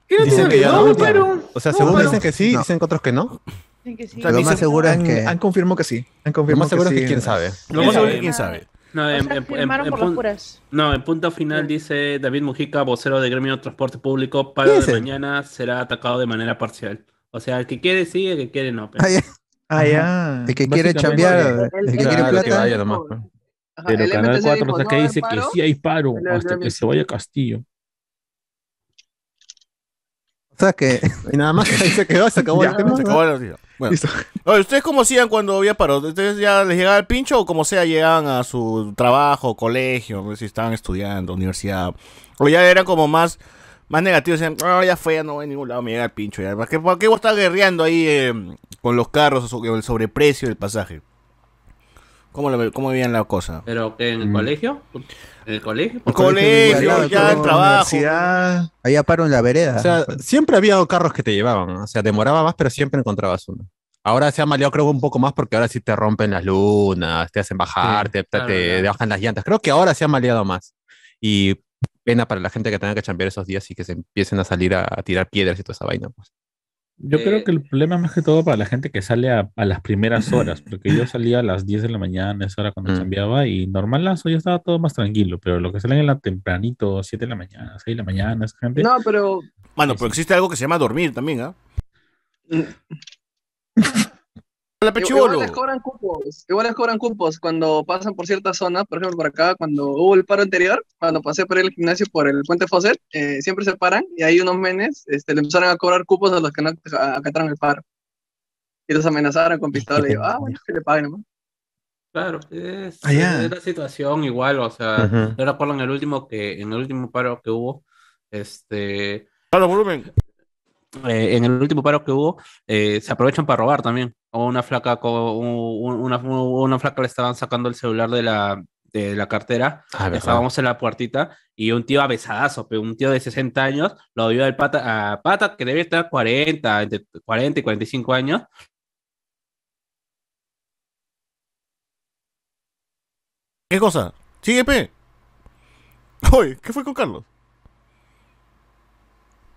¿Qué no Dicen te que ya No, no. pero. O sea, No, según dicen que sí, No. dicen que otros que no. Dicen que sí. sea, Lo más seguro es han, que. han confirmado que sí. Han Lo confirmado más seguro que es que quién sabe. Lo más seguro es que quién sabe. No, O en, sea, en- en- firmaron en por pun- puras. no, en punto final dice David Mujica, vocero de Gremio de Transporte Público, paro ¿Qué de mañana será atacado de manera parcial. O sea, el que quiere sí, el que quiere no. Ah, ya. Ah, ya. El que quiere chambear, el- el que quiere Claro, que plata. vaya nomás. pues. Ajá, Pero el Canal MTC 4 dijo, no dice que sí hay paro hasta que se vaya Castillo. Sea que. Y nada más ahí se quedó, se acabó el tema. Se acabó noticia. Bueno. Oye, ¿ustedes cómo hacían cuando había paro? ¿Ustedes ya les llegaba el pincho o como sea llegaban a su trabajo, colegio, no sé si estaban estudiando, universidad? O ya eran como más, más negativos, decían, "Ah, ya fue, ya no voy a ningún lado, me llega el pincho. Ya. ¿Para qué, para qué vos estás guerreando ahí eh, con los carros o el sobreprecio del pasaje? ¿Cómo, lo, cómo veían la cosa? Pero que en el Mm. colegio, en el colegio, El colegio, colegio, ya el trabajo. Allá paro en la vereda. O sea, siempre había carros que te llevaban. O sea, demoraba más, pero siempre encontrabas uno. Ahora se ha maleado, creo, un poco más porque ahora sí te rompen las lunas, te hacen bajar, te, te- claro, te claro. bajan las llantas. Creo que ahora se ha maleado más. Y pena para la gente que tenga que chambear esos días y que se empiecen a salir a, a tirar piedras y toda esa vaina. Pues. Yo Eh, creo que el problema más que todo para la gente que sale a, a las primeras horas, porque yo salía a las 10 de la mañana, esa hora cuando cambiaba, y normalazo, ya estaba todo más tranquilo, pero lo que salen en la tempranito, 7 de la mañana, 6 de la mañana, esa gente. No, pero Mano, pero existe algo que se llama dormir también, ¿ah? Hola, Igual pechibolo. les cobran cupos, igual les cobran cupos cuando pasan por ciertas zonas, por ejemplo por acá, cuando hubo el paro anterior, cuando pasé por el gimnasio por el puente Fawcett, eh, siempre se paran y hay unos menes, este, le empezaron a cobrar cupos a los que no ac- acataron el paro. Y los amenazaron con pistola y yo, ah, bueno, que le paguen nomás. Claro, es, Ah, es la situación igual, o sea, Ujú. yo recuerdo en el último que, en el último paro que hubo, este, Claro, volumen. eh, en el último paro que hubo, eh, se aprovechan para robar también. O una flaca, una, una flaca le estaban sacando el celular de la, de la cartera, Ah, estábamos en la puertita y un tío abesadazo, pero un tío de 60 años, lo vio al pata, a pata que debe estar 40, entre 40 y 45 años, ¿Qué cosa? Sigue, pe. Oye, ¿qué fue con Carlos?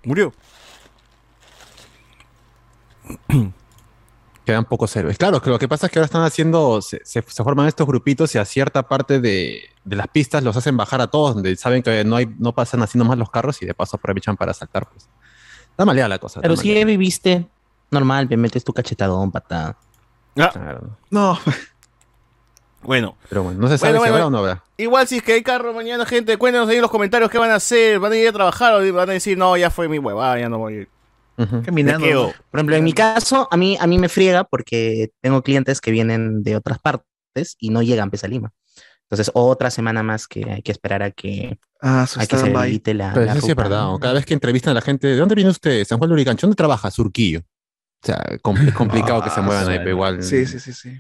Murió. Quedan pocos héroes. Claro, que lo que pasa es que ahora están haciendo, se, se- se forman estos grupitos y a cierta parte de, de las pistas los hacen bajar a todos, donde saben que no hay, no pasan así nomás los carros y de paso aprovechan para saltar, pues. Está maleada la cosa. Pero si ya viviste normal, te metes tu cachetadón, pata. Claro. No. Bueno. Pero bueno, no se sabe Bueno, si bueno, habrá o no habrá. Igual si es que hay carro mañana, gente, cuéntenos ahí en los comentarios qué van a hacer. ¿Van a ir a trabajar o van a decir, no, ya fue mi huevada, ya no voy a ir? Caminando. Me quedo. Por ejemplo, en mi caso, a mí, a mí me friega porque tengo clientes que vienen de otras partes y no llegan pues, a Lima. Entonces, otra semana más que hay que esperar a que, Ah, su a que se habilite la, Pero la eso sí es ruta, verdad. ¿no? ¿no? Cada vez que entrevistan a la gente, ¿de dónde viene usted? San Juan de. ¿Dónde trabaja? Surquillo. O sea, es complicado que se Ah, muevan ahí, pero igual. Sí, sí, sí, sí.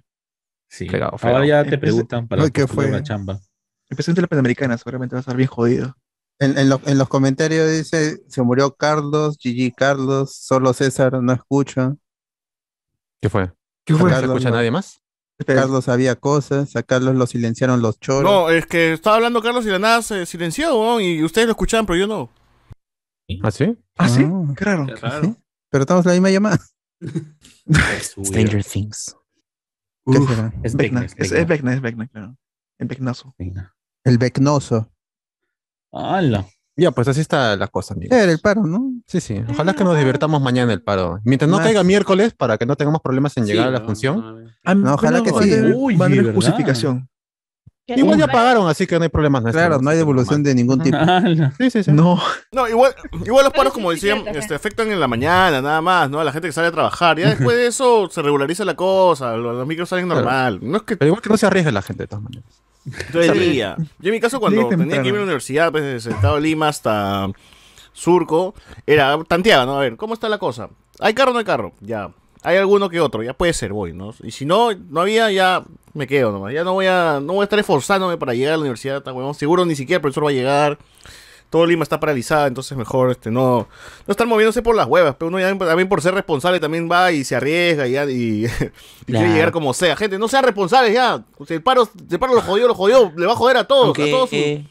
Sí. Fregado, fregado. Ahora ya te Empecé- preguntan para la chamba. El presidente de la Panamericana seguramente va a estar bien jodido. En, en lo- en los comentarios dice, se murió Carlos, Gigi Carlos, solo César no escucha. ¿Qué fue? ¿Qué ¿No fue? se escucha a nadie más? Carlos sabía cosas, a Carlos lo silenciaron los choros. No, es que estaba hablando Carlos y la nada se silenció, ¿no? y ustedes lo escuchaban, pero yo no. ¿Ah, sí? Ah, sí, Ah. qué raro. Pero estamos en la misma llamada. Stranger Things. ¿Qué Uf, será? Es Vecna. Vecna, es Vecna. es Vecna, claro. El Vecnazo. El Becnoso. ¡Hala! Ya, pues así está la cosa, amigo. Era el paro, ¿no? Sí, sí. Ojalá que nos divertamos mañana el paro. Mientras no Más. caiga miércoles, para que no tengamos problemas en llegar Sí, a la no, función. no, Ah, No, ojalá que sí. Uy, va a tener ¿verdad? justificación. Igual ya pagaron, así que no hay problemas. nuestros, Claro, no hay devolución de ningún tipo. ¡Hala! Sí, sí, sí. No. No, igual, igual los paros, como decían, este, afectan en la mañana, nada más, ¿no? A la gente que sale a trabajar. Ya después de eso se regulariza la cosa, los, los micros salen Claro. normal. No es que Pero igual que no se arriesgue la gente de todas maneras. Todo el día. Yo en mi caso, cuando tenía que temprano. ir a la universidad, pues, desde el estado de Lima hasta Surco, era tanteaba, ¿no? A ver, ¿cómo está la cosa? ¿Hay carro o no hay carro? Ya. Hay alguno que otro, ya puede ser, voy, ¿no? Y si no, no había, ya me quedo nomás. Ya no voy a, no voy a estar esforzándome para llegar a la universidad, huevón. Seguro ni siquiera el profesor va a llegar. Todo Lima está paralizado, entonces mejor este no, no estar moviéndose por las huevas. Pero uno ya también por ser responsable también va y se arriesga y, quiere llegar como sea. Gente, no sean responsables ya. Si el paro, si el paro lo jodió, lo jodió. Le va a joder a todos, a todo su, eh,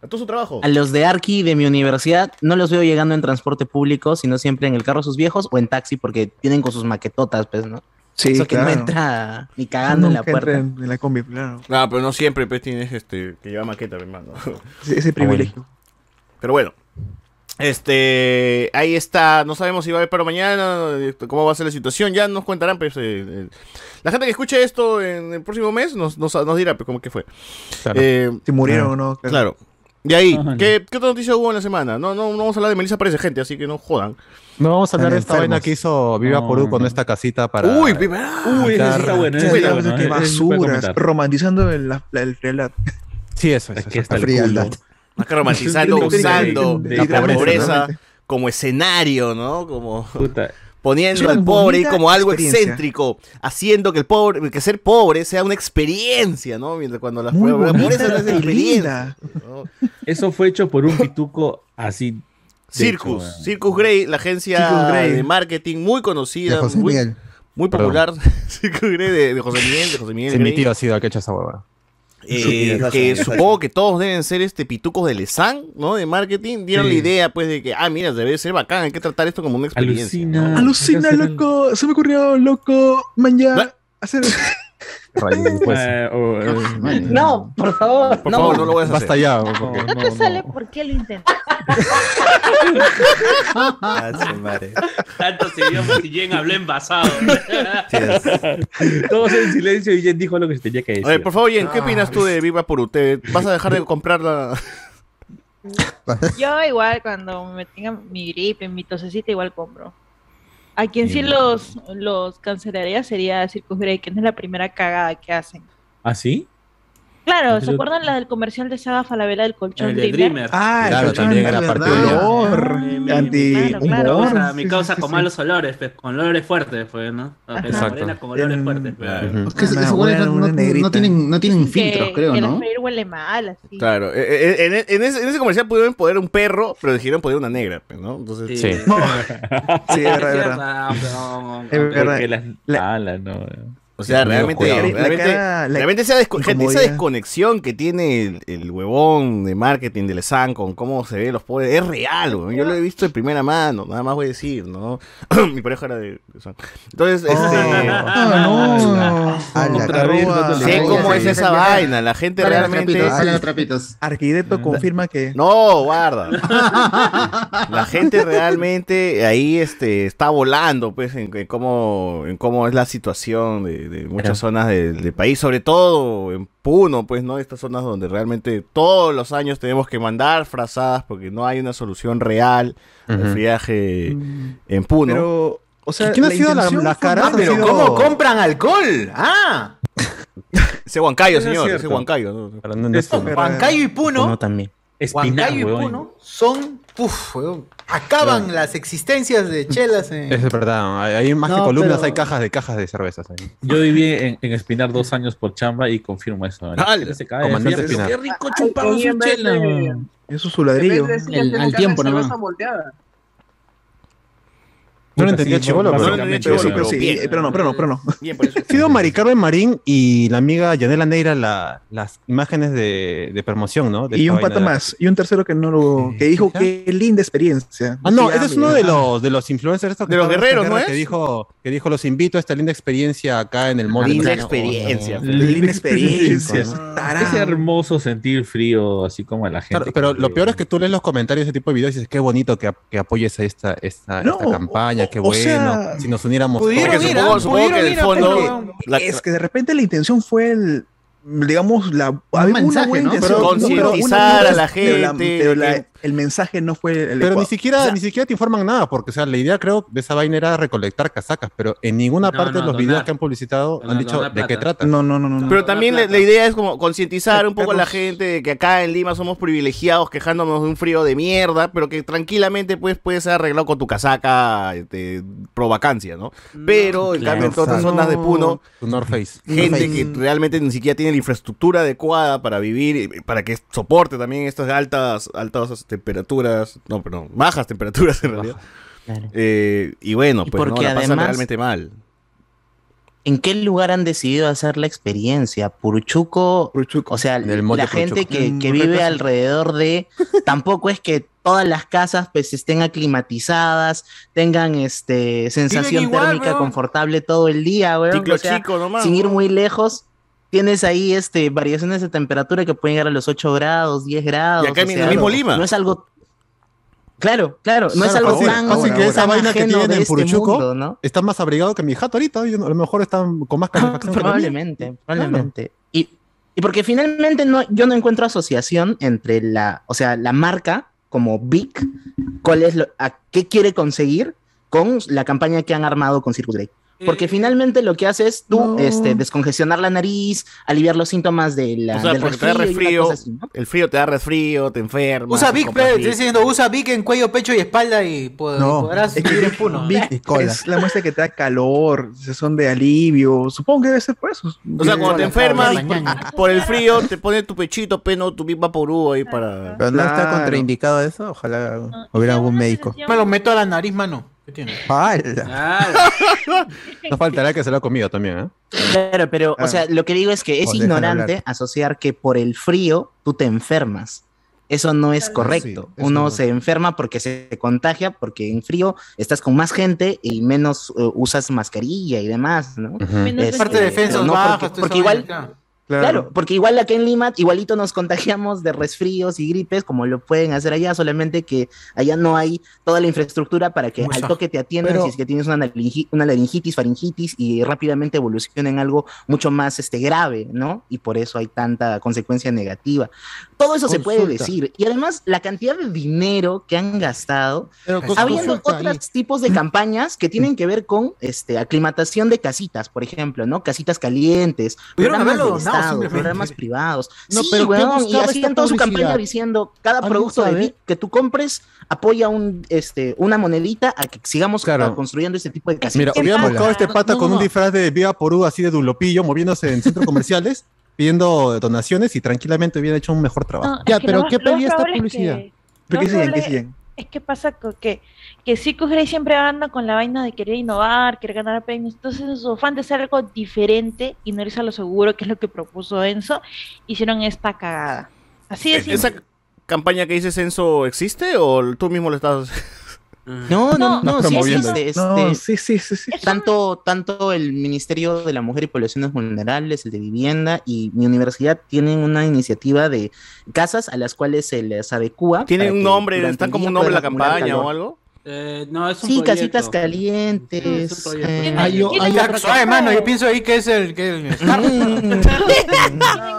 a todo su trabajo. a los de Arki de mi universidad no los veo llegando en transporte público, sino siempre en el carro de sus viejos o en taxi porque tienen con sus maquetotas, pues, ¿no? Sí, Eso que claro. no entra ni cagando en la puerta. En, en la combi, claro. Ah, pero no siempre pues, tienes este, que llevar maqueta, hermano. Ese, ese privilegio. Pero bueno. Este, ahí está, no sabemos si va a haber paro mañana, cómo va a ser la situación, ya nos contarán, pues, eh, eh, la gente que escuche esto en el próximo mes nos, nos, nos dirá, pues, cómo que fue. Claro. Eh, Si murieron o no. claro. De ahí, Ajá. ¿qué, ¿qué otra noticia hubo en la semana? No, no, no vamos a hablar de Melissa Pérez, gente, así que no jodan. No vamos a hablar de esta vaina que hizo Viva No, Perú con esta casita para. Uy, viva- Uy, sí está bueno. Bueno, bueno, qué basuras. comentar. Romantizando el, la, el. Sí, eso, Es eso. que eso. está el frialdad. más que romantizando, usando la pobreza como escenario, ¿no? Como Puta. poniendo al pobre ahí como algo excéntrico, haciendo que el pobre, que ser pobre sea una experiencia, ¿no? Mientras cuando la, pobreza no es experiencia. ¿no? Eso fue hecho por un pituco así. Circus, hecho, Circus Grey, la agencia Grey. de marketing muy De conocida, José muy, Miguel. muy popular, Circus Grey de, de José Miguel, de José Miguel Sí, mi tío ha sido el que ha hecho esa hueva. Eh, que supongo que todos deben ser este pitucos de Lesan, ¿no? De marketing, dieron Sí. la idea, pues, de que, ah, mira, debe ser bacán, hay que tratar esto como una experiencia. Alucina. ¿no? Alucina, loco. Se me ocurrió, loco. Mañana. Hacer. Eh, o, eh, No, por favor. Por no. favor, no lo voy a Basta hacer. ya. No te sale, ¿por qué lo intentas? Ah, su madre. Tantos idiomas y Jen habló envasado. Todos en silencio y Jen dijo lo que se tenía que decir. A ver, por favor, Jen, ¿qué opinas tú de Viva por ¿Te vas a dejar de comprar la...? Yo igual cuando me tenga mi gripe, mi tosecita, igual compro. A quien sí los, los cancelaría sería Circus Grey, que no es la primera cagada que hacen. ¿Ah, sí? Claro, ¿se acuerdan la del comercial de Saga Falabella del colchón El de Dreamer? Dreamer. Ah, Claro, el también era parte de- Olor. Mi- Anti. claro, claro. O sea, mi Sí, causa sí, con sí. malos olores, pues, con olores fuertes, pues, ¿no? Exacto. con olores En- fuertes. pues. Es que esos buena, no, una no- negrita. no tienen, no tienen Que- filtros, creo, que ¿no? freír huele mal, así. Claro, eh, eh, en, en ese, en ese comercial pudieron poner un perro, pero dijeron poner una negra, pues, ¿no? Entonces, Sí. No. Sí, es verdad, es verdad. alas, no. O sea, realmente, realmente, cara- la- realmente esa, desco- gente, esa incomodidad. desconexión que tiene el, el huevón de marketing de Lesan con cómo se ve los pobres es real, weón. Yo lo he visto de primera mano, nada más voy a decir, ¿no? Mi pareja era de Lesan. Entonces, este, Ah, no. A la no sé cómo es esa vaina, la gente los realmente... trapitos, salen los trapitos. Arquitecto confirma que. No, guarda. La gente realmente ahí este, está volando, pues, en, en cómo, en cómo es la situación de, de muchas Claro. zonas del, país, sobre todo en Puno, pues, ¿no? Estas zonas donde realmente todos los años tenemos que mandar frazadas porque no hay una solución real al Ujú. friaje en Puno. Pero. O sea, ¿Quién ha sido la- cara? Ah, buena. pero sido- ¿cómo compran alcohol? Ah, ese Huancayo, señor, ese. Huancayo. ¿no? ¿no? Huancayo y Puno, Uno también. Huancayo y. Puno son, uf, acaban las existencias de chelas en... Es verdad, hay, hay más que No, columnas, pero- hay cajas de cajas de cervezas ahí. Yo viví en, en Espinar dos años por chamba y confirmo eso. Gente se cae, Comandante se dice, Espinar. Qué rico su chela. Eso es su ladrillo. El- al tiempo volteada. No lo entendía, chivolo, pero- sí, Chivolo, pero sí, bien. eh, pero no, pero no, pero no. Bien, por eso. Ha sido Mari Carmen Marín y la amiga Yanela Neira la- las imágenes de, de promoción, ¿no? De Y un pata más. Y un tercero que no lo. que dijo que linda experiencia. Ah, no, ese es ah, uno de los, de los influencers estos De los guerreros, ¿no guerra, Que es? dijo, que dijo, los invito a esta linda experiencia acá en el Mall. Linda Plano". experiencia. Linda experiencia. Es Tarán. hermoso sentir frío, así como a la gente. Pero lo peor es que tú lees los comentarios de ese tipo de videos y dices, qué bonito que, ap- que apoyes a esta, esta, No, qué o bueno. sea, si nos uniéramos pudieron todos. ir, supongo, supongo que en el fondo... La- Es que de repente la intención fue el. Digamos, la. había una mensaje, buena ¿no? intención, Pero no, pero una- concientizar a la pero la- gente pero la- que- el mensaje no fue el. Pero ni siquiera, O sea, ni siquiera te informan nada, porque o sea, la idea creo de esa vaina era recolectar casacas, pero en ninguna No, parte no, de los donar. videos que han publicitado han dicho de qué trata. No, no, no, no. Pero No, también la idea es como concientizar un poco a la gente de que acá en Lima somos privilegiados quejándonos de un frío de mierda, pero que tranquilamente pues, puede ser arreglado con tu casaca este, pro vacancia, ¿no? Pero en claro. cambio en todas las zonas de Puno, Tu North Face. gente que realmente ni siquiera tiene la infraestructura adecuada para vivir, para que soporte también estas altas, altas temperaturas, no, pero bajas temperaturas en realidad. Claro. Eh, y bueno, Y pues no, porque la pasan además- realmente mal. ¿En qué lugar han decidido hacer la experiencia? Puruchuco, Puruchuco. o sea, la Puruchuco. gente que, vive alrededor de, tampoco es que todas las casas pues estén aclimatizadas, tengan este sensación igual, térmica weón. confortable todo el día, weón. Ciclo O sea, chico nomás. sin ir muy lejos, tienes ahí este variaciones de temperatura que pueden llegar a los 8 grados, 10 grados. Y acá o en el mismo Lima. No es algo Claro, claro, no es Claro, algo así- tan, así que esa vaina que tienen en este Puruchuco mundo, ¿no? está más abrigado que mi jato ahorita. y a lo mejor están con más calefacción. que la mía. Probablemente, probablemente. Y, y porque finalmente no, yo no encuentro asociación entre la, o sea, la marca como Vic, cuál es lo, a qué quiere conseguir con la campaña que han armado con Circus Grey. Porque finalmente lo que hace es tú No. este, descongestionar la nariz, aliviar los síntomas de la, O sea, del porque te da resfrío el frío te da resfrío, te enfermas. Usa Vic, estoy diciendo, usa Vic en cuello, pecho y espalda y pod- No, podrás es que vivir en Puno. Vic Y cola. es la muestra que te da calor, son de alivio. Supongo que debe ser por eso. O sea, cuando te enfermas por el frío, te pone tu pechito, peno, tu Vic Vaporú ahí para... Pero no está contraindicado eso. Ojalá hubiera algún médico. Me lo meto a la nariz, mano. ¿Qué tiene? No faltará que se lo ha comido también, ¿eh? Claro, pero, Ah. o sea, lo que digo es que es ignorante asociar que por el frío tú te enfermas. Eso no es correcto. Uno no. se enferma porque se contagia, porque en frío estás con más gente y menos eh, usas mascarilla y demás, ¿no? Este, Parte de defensas no bajas, porque, porque igual, claro. Claro. porque igual acá en Lima, igualito nos contagiamos de resfríos y gripes como lo pueden hacer allá, solamente que allá no hay toda la infraestructura para que al toque te atiendan Pero- si es que tienes una, laringi- una laringitis, faringitis y rápidamente evoluciona en algo mucho más este, grave, ¿no? Y por eso hay tanta consecuencia negativa. Todo eso se puede decir. Y además, la cantidad de dinero que han gastado, Pero habiendo otros tipos de campañas que tienen que ver con este, aclimatación de casitas, por ejemplo, ¿no? Casitas calientes, Pudieron programas privados. No, sí, pero ¿qué weón, y hacían esta toda su campaña publicidad? diciendo, cada ¿Alguien producto de sabe? Vic que tú compres apoya un, este, una monedita a que sigamos construyendo este tipo de casitas. Mira, hubiéramos buscado este pata con un disfraz de Viva Porú así de Dulopillo, moviéndose en centros comerciales, pidiendo donaciones y tranquilamente hubiera hecho un mejor trabajo. No, es que lo más- lo más probable es que- ¿Pero lo qué siguen? ¿Qué siguen? Es que pasa que, que Circus Grey siempre anda con la vaina de querer innovar, querer ganar premios. Entonces, en su afán de hacer algo diferente y no irse a lo seguro, que es lo que propuso Enzo, hicieron esta cagada. Así de simple. ¿Esa campaña que dice Censo existe o tú mismo lo estás...? No, no, no, sí existe, este, No, sí, sí, sí, sí. Tanto, tanto el Ministerio de la Mujer y Poblaciones Vulnerables, el de Vivienda y mi universidad tienen una iniciativa de casas a las cuales se les adecua. ¿Tienen un nombre? ¿Están como un nombre la campaña calor. o algo? Eh, no, es un Sí, proyecto. casitas calientes. proyecto. eh, Hay, hay suave, mano, yo pienso ahí que es el, que el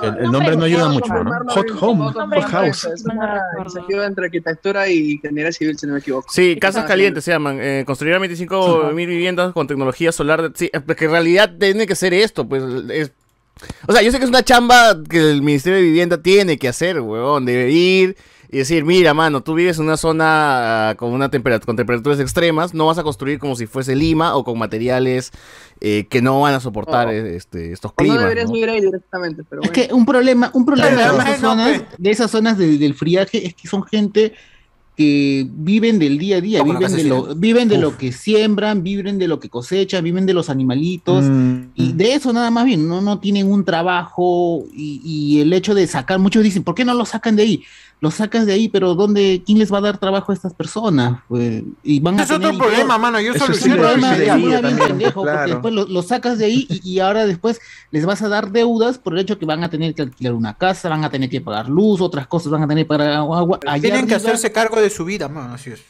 El, el nombre no ayuda mucho, ¿no? Hot Home, Hot House. Es una iniciativa entre arquitectura y ingeniería civil, si no me equivoco. Sí, casas calientes se llaman. Eh, construirán 25 mil viviendas con tecnología solar. Sí, es que en realidad tiene que ser esto, pues. Es... O sea, yo sé que es una chamba que el Ministerio de Vivienda tiene que hacer, huevón. Debe ir y decir, mira, mano, tú vives en una zona ah, con una temperatura, con temperaturas extremas, no vas a construir como si fuese Lima o con materiales eh, que no van a soportar eh, este, estos O no climas. deberías ¿no? migrar ahí directamente, pero Es que un problema, un problema de, además, esas zonas, de esas zonas de- del friaje es que son gente que viven del día a día, viven de, lo, viven de Uf. lo que siembran, viven de lo que cosechan, viven de los animalitos, Mm. y de eso nada más bien, no, no tienen un trabajo y, y el hecho de sacar, muchos dicen, ¿por qué no lo sacan de ahí? Los sacas de ahí, pero ¿dónde, ¿quién les va a dar trabajo a estas personas? Pues, y van a Es otro tener problema, mano, yo soluciono claro. después lo, lo sacas de ahí y, y ahora después les vas a dar deudas por el hecho que van a tener que alquilar una casa, van a tener que pagar luz, otras cosas van a tener que pagar agua. Allá Tienen que arriba- hacerse cargo de su vida, mano, así es.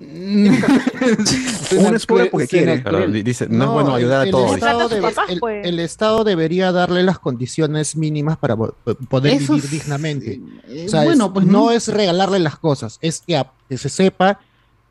Uno es pobre porque quiere. Dice, no, es bueno ayudar a el todos. Estado, debe- papás, el- pues. el Estado debería darle las condiciones mínimas para po- poder Eso vivir es- dignamente. eh, O sea, bueno, es- pues no no. es regalarle las cosas, es que, a- que se sepa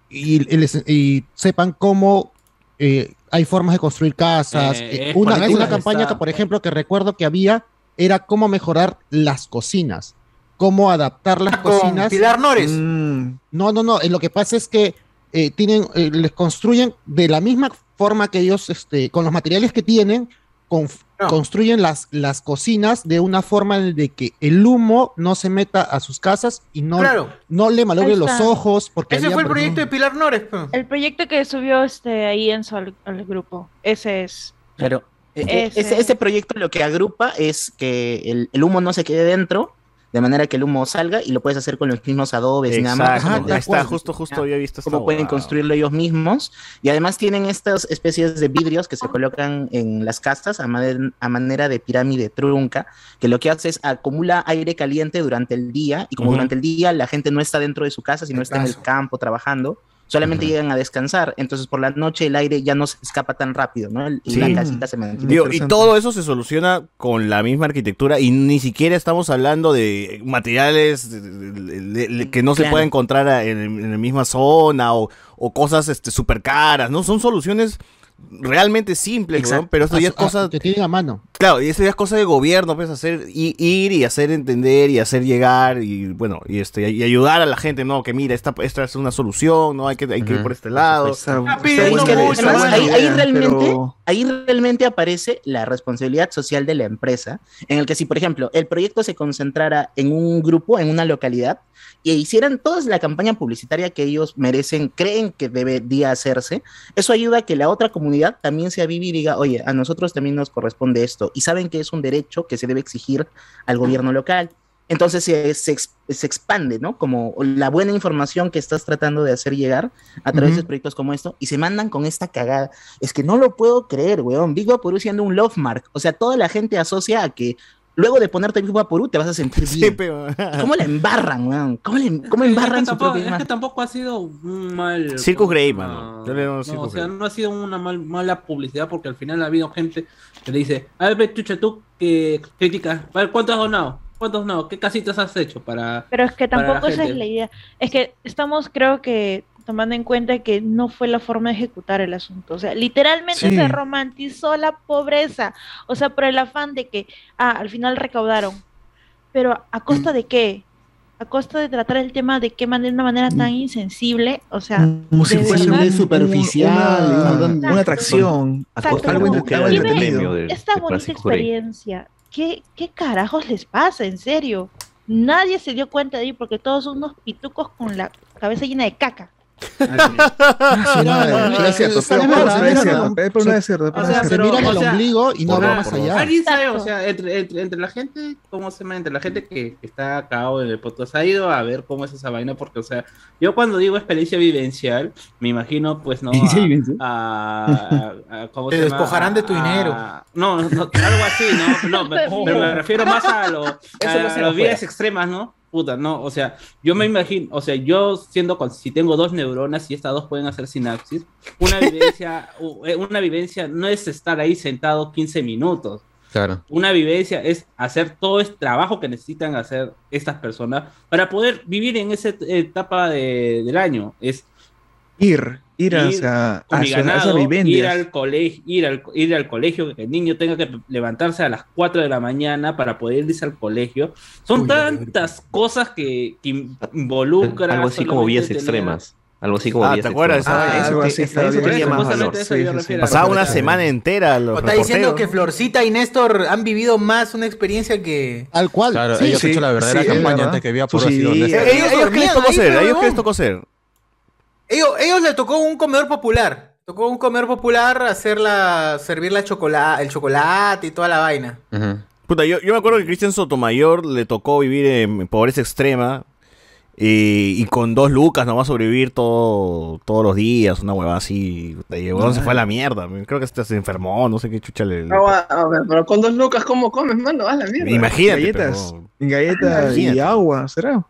y, y les- y sepan cómo eh, hay formas de construir casas. Eh, Eh, una una campaña que, por ejemplo, que recuerdo que había era cómo mejorar las cocinas, cómo adaptar las Con cocinas. Pilar Nores. No, no, no. eh, Lo que pasa es que eh, tienen, eh, les construyen de la misma forma que ellos, este, con los materiales que tienen, con- construyen las, las cocinas de una forma en de que el humo no se meta a sus casas y no, Claro. no le malogre los ojos. Porque Ese había, fue el por proyecto de Pilar Nores. pe. El proyecto que subió este ahí Enzo al, al grupo. Ese es. Pero eh, eh, Ese- ese, este proyecto lo que agrupa es que el, el humo no se quede dentro, de manera que el humo salga y lo puedes hacer con los mismos adobes, nada más. Exacto, ahí está, justo, justo había visto Como pueden construirlo ellos mismos. Y además tienen estas especies de vidrios que se colocan en las casas a, manera de pirámide trunca, que lo que hace es acumula aire caliente durante el día. Y como durante el día la gente no está dentro de su casa, sino está en el campo trabajando, solamente llegan a descansar. Entonces por la noche el aire ya no se escapa tan rápido, ¿no? El- Y la casita se mantiene. Digo, y todo eso se soluciona con la misma arquitectura y ni siquiera estamos hablando de materiales que no se Claro. puede encontrar en, en la misma zona o, o cosas este, súper caras, ¿no? Son soluciones realmente Exacto. weón, pero eso ya es A- a- cosa... que tienen a mano. Claro, y eso ya es cosa de gobierno, pues hacer, y, ir y hacer entender y hacer llegar y bueno, y este y ayudar a la gente, no, que mira, esta, esta es una solución, no hay que, hay que ir por este lado. Pero es que además, ahí, ahí realmente, ahí realmente aparece la responsabilidad social de la empresa, en el que si, por ejemplo, el proyecto se concentrara en un grupo, en una localidad, y hicieran toda la campaña publicitaria que ellos merecen, creen que debería hacerse, eso ayuda a que la otra comunidad también sea viva y diga, oye, a nosotros también nos corresponde esto, y saben que es un derecho que se debe exigir al gobierno local. Entonces se, se se expande, ¿no? Como la buena información que estás tratando de hacer llegar a través de proyectos como esto y se mandan con esta cagada. Es que no lo puedo creer, weón. Big Vaporú siendo un love mark. O sea, toda la gente asocia a que luego de ponerte Big Vaporú te vas a sentir bien. ¿Cómo la embarran, weón? ¿Cómo, le- cómo embarran su tampoco, propia es que tampoco ha sido un mal. Circus Grey, mano. Le digo No, o sea, Grey. no ha sido una mal- mala publicidad porque al final ha habido gente que le dice, a ver, chucha, tú que criticas, a ver, ¿cuánto has donado? ¿Cuántos no? ¿Qué casitas has hecho para.? Pero es que tampoco esa es la idea. Es que estamos, creo que, tomando en cuenta que no fue la forma de ejecutar el asunto. O sea, literalmente Sí. se romantizó la pobreza. O sea, por el afán de que, ah, al final recaudaron. Pero ¿a costa de qué? A costa de tratar el tema de qué manera, de una manera tan insensible. O sea, Como si de fuese verdad, un- superficial, una, ¿no? una- una atracción. Algo tienen entretenido. esta bonita experiencia. ¿Qué, ¿Qué carajos les pasa? En serio. Nadie se dio cuenta de ello porque todos son unos pitucos con la cabeza llena de caca. Sí, no, sí, es cierto, pero- pero no es cierto, pero no es cierto, pero O no sea, es pero, cierto. o sea, y no va más allá. Alguien sabe, o sea, entre, entre, entre la gente, ¿cómo se llama? Entre la gente que, está acá o en el podcast ha ido a ver cómo es esa vaina, porque, o sea, yo cuando digo experiencia vivencial, me imagino, pues, ¿no? A, a- a- a- ¿cómo Te se despojarán de tu dinero. No, no, algo así, ¿no? No, me- pero me refiero más a, lo, a, las vidas extremas, ¿no? Puta, no, o sea, yo me imagino, o sea, yo siendo, con- si tengo dos neuronas y estas dos pueden hacer sinapsis, una vivencia, eh, una vivencia no es estar ahí sentado 15 minutos. Claro. Una vivencia es hacer todo este trabajo que necesitan hacer estas personas para poder vivir en esa et- etapa de- del año. Es Ir, ir hacia, con mi hacia, hacia ganado, ir al colegio, ir al, ir al colegio, que el niño tenga que levantarse a las 4 de la mañana para poder irse al colegio. Son tantas cosas que, que involucran. Algo así como vías tener- extremas. Algo así como Ah, vías ¿te acuerdas? extremas. Ah, algo así, eso, está bien. tenía más valor. Eso yo refiero. Pasaba una semana entera a los O está diciendo que Florcita y Néstor han vivido más una experiencia que. Al cual. Claro, Sí, ellos sí, han hecho la verdadera sí, campaña verdad. antes que había por sí. Ellos- ellos ¿Ellos qué les dormían tocó ahí, hacer? ¿A ellos les tocó hacer? Ellos, ellos le tocó un comedor popular. Tocó un comedor popular hacer la, servir la chocolate, el chocolate y toda la vaina. Puta, yo, yo me acuerdo que Cristian Sotomayor le tocó vivir en pobreza extrema y, y con dos lucas nomás sobrevivir todo, todos los días, una huevada así. puta, se fue a la mierda. Creo que hasta se enfermó, no sé qué chucha le. le- Ah, a ver, pero con dos lucas, ¿cómo comes, mano? Haz la mierda. Imagínate. Galletas, pero- galletas y agua, ¿será?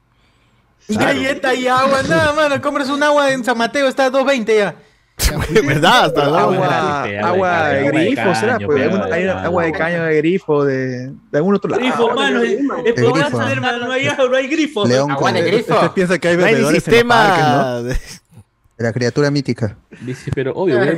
Galleta y agua, nada, mano. Compras un agua en San Mateo, está a 2.20 ya. ¿Verdad? Hasta Agua, agua, agua, de grifo, ¿será? Pues, hay agua de caño de grifo de, de algún otro lado. Grifo, mano, el, programa hermano, no hay, no hay grifo. León Agua de grifo. Usted piensa que hay No bebedores ¿no? sistema de- de la criatura mítica. Dice, pero obvio, claro,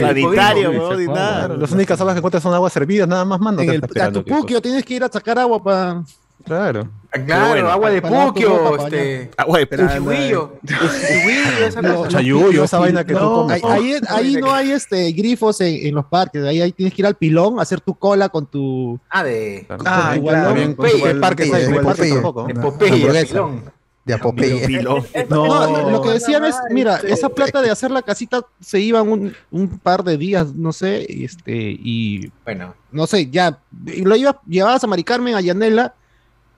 sanitario. Claro, las únicas aguas que encuentras son aguas servidas, nada más, mano. A tu puquio tienes que ir a sacar agua para. Claro. Ah, Claro, bueno. agua de tu puquio, este. Agua de puquio. Esa No. Chayuyo, esa vaina que tú No, comes. ahí, ahí, ahí no hay este grifos en, en los parques. Ahí, ahí tienes que ir al pilón, hacer tu cola con tu. Ah, de. Ah, claro. no, Bien, Popeye, ¿qué parques hay? Popeye, No hay parques Popeye. tampoco. De No, Popeye, pilón. De Apopeye. Pilón. No, lo que decían es, mira, esa plata de hacer la casita se iban un, un par de días, no sé, y este, y Bueno. no sé, ya, y lo iba, llevabas a Mari Carmen, a Yanela,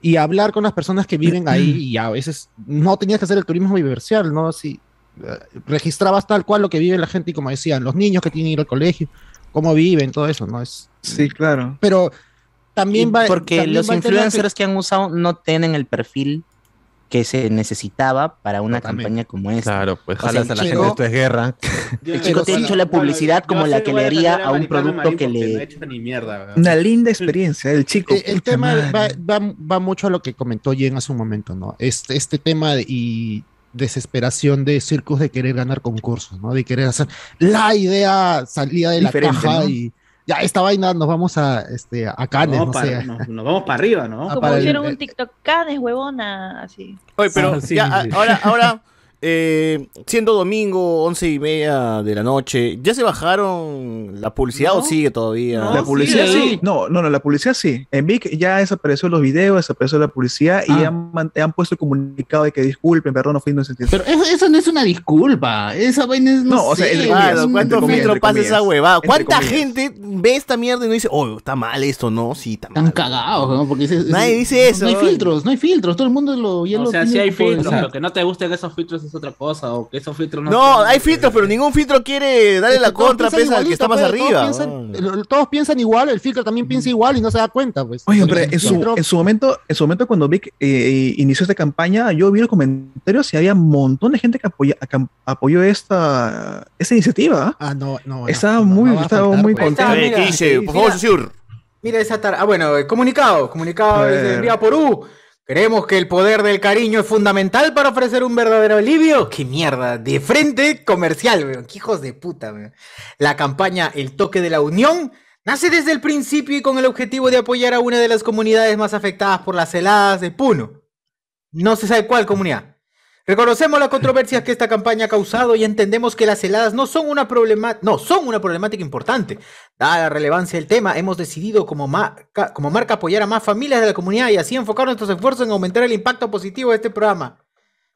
y hablar con las personas que viven ahí, y a veces no tenías que hacer el turismo vivencial, ¿no? Así, eh, registrabas tal cual lo que vive la gente, y como decían, los niños que tienen que ir al colegio, cómo viven, todo eso, ¿no? Es, Sí, claro. pero también Y va... porque también los va influencers que han usado no tienen el perfil que se necesitaba para una campaña como esta. Claro, pues O sea, jalas el a la chico- gente, esto es guerra. El chico te ha hecho la publicidad como la que le haría a un producto que No he le... hecho ni mierda. Una linda experiencia, el chico. Eh, el puta tema va, va- va mucho a lo que comentó Jen hace un momento, ¿no? Este, este tema de- y desesperación de circos de querer ganar concursos, ¿no? De querer hacer la idea salida de la Diferente, caja ¿no? y ya esta vaina nos vamos a, este, a Cannes, No, no, para- sé. nos, nos vamos para arriba, ¿no? Ah, Como el- hicieron un TikTok, canes, huevona, así. Oye, pero Ah, sí, ya, sí. a- ahora, ahora eh, siendo domingo, once y media de la noche, ¿ya se bajaron la publicidad o sigue todavía? la publicidad sí. No, no, no, la publicidad sí. En Vic ya desapareció los videos, desapareció la publicidad y Ah. han, han puesto el comunicado de que disculpen, perdón, no fui no sentido. Pero eso, eso no es una disculpa. Esa vaina es. No, No, o sea, entre Claro, comillas, ¿cuánto filtro pasa esa huevada? ¿Cuánta gente ve esta mierda y no dice, oh, está mal esto? No, sí, está mal. Están cagados, ¿no? Porque Nadie dice eso, No hay filtros, no hay filtros. Todo el mundo lo. Ya O lo sea, si hay filtros, pero que no te gusten esos filtros es otra cosa, o que esos filtros no... No, hay filtros, pero ningún filtro quiere darle Es que la contra pesa al que está más pues, arriba. Todos piensan, el- todos piensan igual, el filtro también piensa igual y no se da cuenta, pues. Oye, pero en su, en su momento, en su momento cuando Vic eh, inició esta campaña, yo vi los comentarios y había un montón de gente que apoya, que apoyó esta, esta iniciativa. Ah, no, no. estaba muy, estaba muy contento. Ahí está, mira, sí, mira. Mira esa tar... Ah, bueno, eh, comunicado. Comunicado desde ver. Envía por U. Creemos que el poder del cariño es fundamental para ofrecer un verdadero alivio. ¡Qué mierda! De frente comercial, weón. ¡Qué hijos de puta, weón! La campaña El Toque de la Unión nace desde el principio y con el objetivo de apoyar a una de las comunidades más afectadas por las heladas de Puno. No se sabe cuál comunidad. Reconocemos las controversias que esta campaña ha causado y entendemos que las heladas no son una problema, no, son una problemática importante. Dada la relevancia del tema, hemos decidido como marca, como marca apoyar a más familias de la comunidad y así enfocar nuestros esfuerzos en aumentar el impacto positivo de este programa.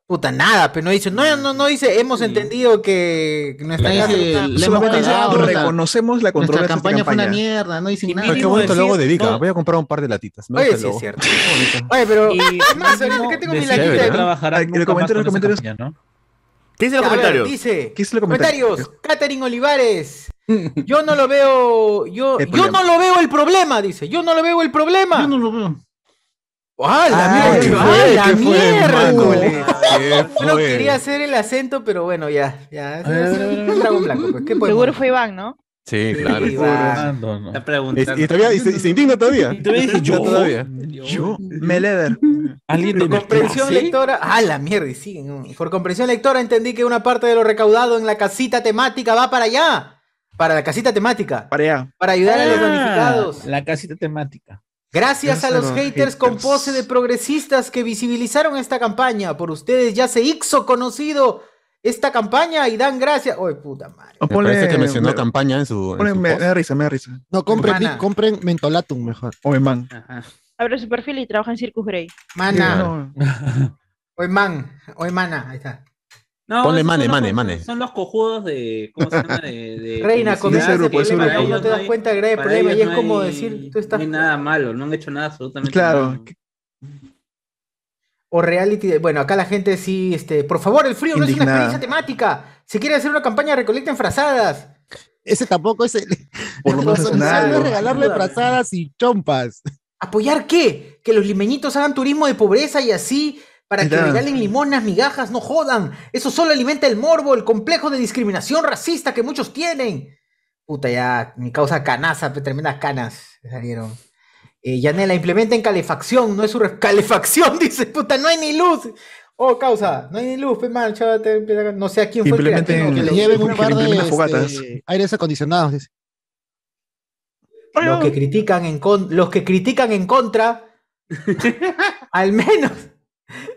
Puta, nada, pero no dice, no, no, no dice, hemos entendido que nuestra Ahí casa dice, está- le Solamente dice, nuestra- reconocemos la controversia Nuestra de esta campaña fue una campaña. mierda, no dicen nada. Pero qué bonito logo de Vika. Voy a comprar un par de latitas. Me Oye, sí es cierto. Oye, pero es más, ahorita que tengo mi latita nunca los comentarios, campaña, ¿no? ¿Qué dicen los comentarios? dice, ¿Qué dice los comentarios, comentarios? Catherine Olivares. Yo no lo veo, yo, yo no lo veo el problema, dice. Yo no lo veo el problema. Yo no lo veo. ¡Ah, la Ay, ¿qué mierda! fue? ¡Ah, la ¿Qué fue, miércoles! ¿Qué Yo no quería hacer el acento, pero bueno, ya. ya dragón blanco, pues. ¿Qué podemos Seguro fue Iván, ¿no? Sí, claro. Sí. Está Y, preguntando. y todavía y se, y se indigna todavía. Y todavía dije, ¿yo? todavía. Yo, Meleder. ¿Alguien de comprensión clase? lectora. ¡Ah, la mierda! Y. Por comprensión lectora entendí que una parte de lo recaudado en la casita temática va para allá. Para la casita temática. Para allá. Para ayudar a los Ah, damnificados. La casita temática. Gracias a Gracias a los los haters con pose de progresistas que visibilizaron esta campaña. Por ustedes ya se hizo conocido esta campaña y dan gracias. ¡Ay, puta madre! Me parece que ponle- mencionó me- campaña en su. en ponle- su me, post. me da risa, me da risa. No, compren, compren Mentolatum mejor. Oye, man. Ajá. Abre su perfil y trabaja en Circus Grey. Mana. No. Hoy man. Hoy mana. Ahí está. No, Ponle mane, son los mane, mane. Son los cojudos de. ¿Cómo se llama? De, de Reina, comienza ese grupo, ese problema. grupo. ahí No te das hay- cuenta del grave para problema. Y es no como hay- decir, tú estás. No hay nada malo, no han hecho nada absolutamente Claro. nada. O reality. de- Bueno, acá la gente sí. este Por favor, el frío no es una experiencia temática. Si quiere hacer una campaña, recolecten frazadas. Ese tampoco es el. Por lo menos nada. es regalarle frazadas y chompas. ¿Apoyar qué? Que los limeñitos hagan turismo de pobreza y así para que regalen limonas, migajas, no jodan. Eso solo alimenta el morbo, el complejo de discriminación racista que muchos tienen. Puta, ya, mi causa canaza, tremendas canas me salieron. Eh, Yanela, implementen calefacción, no es su calefacción, dice, puta, no hay ni luz. Oh, causa, no hay ni luz, pe mal, chaval, te empieza a- no sé a quién fue Implementen- creativo, Que que le lleven un par de este, aires acondicionados. dice. Los que critican en con- los que critican en contra, al menos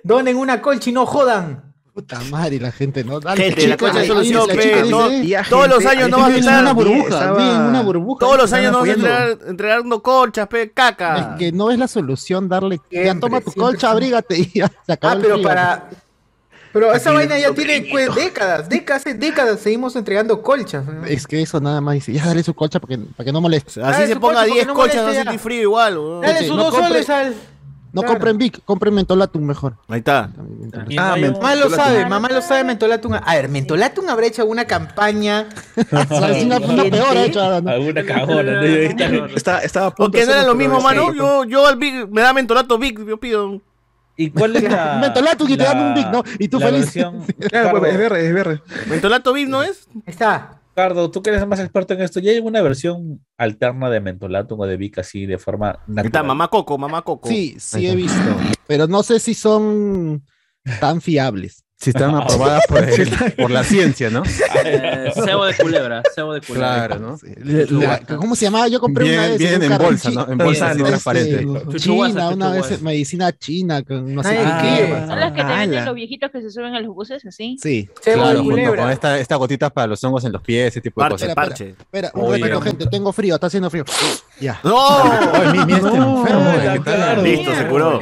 donen una colcha y no jodan. Puta madre, la gente, ¿no? Dale, Gente, la chica, solución, la dice, Ya, Todos los años hay no vas a estaba- una burbuja, estaba- bien, una burbuja. Todos los años no vas a entregar, entregando colchas, pe, caca. Es que no es la solución darle. ya toma tu colcha, son- abrígate y ya se acabó Ah, pero para. Pero esa Aquí vaina ya tiene pues, décadas, décadas, hace décadas seguimos entregando colchas. ¿no? Es que eso nada más dice, ya dale su colcha para que, para que no moleste. Así Dale se ponga colcha porque 10 no colchas, no sentí ya. frío igual. weón. Dale sus no dos compre- soles al. No Claro. compren Vic, compren Mentolatum mejor. Ahí está. Ah, Mamá lo Mentolatum. sabe, mamá lo sabe, Mentolatum. A ver, Mentolatum habrá hecho alguna campaña. Es una, una peor hecha. ¿no? Alguna está. Está, estaba a punto Porque no era lo mismo, mano. Yo, yo al Big, me da mentolato Big, yo pido. ¿Y cuál es la. Mentolatum y te dan un Vic, ¿no? Y tú feliz. versión- Claro, es verde, es verde. ¿Mentolato Big no es? Está. Cardo, tú que eres más experto en esto, ¿ya hay alguna versión alterna de Mentolatum o de Vic así de forma Ahí está, natural? mamá Coco, mamá Coco. Sí, sí he visto. Pero no sé si son tan fiables. Si están aprobadas por, el- por la ciencia, ¿no? Eh, cebo de culebra, cebo de culebra. Claro, ¿no? La- ¿Cómo se llamaba? Yo compré una vez. en bolsa, ¿no? En bolsa así Este, transparente. Chuchuguasa, China, una vez medicina china, con no sé Ay, qué. ¿qué? Son las que te venden los viejitos que se suben a los buses así. Sí. Claro, junto con esta, esta gotita para los hongos en los pies, ese tipo de Parche, cosas. parche. Espera, un ratito, gente, tengo frío, está haciendo frío. Ya. ¡No! Este. Listo, se curó.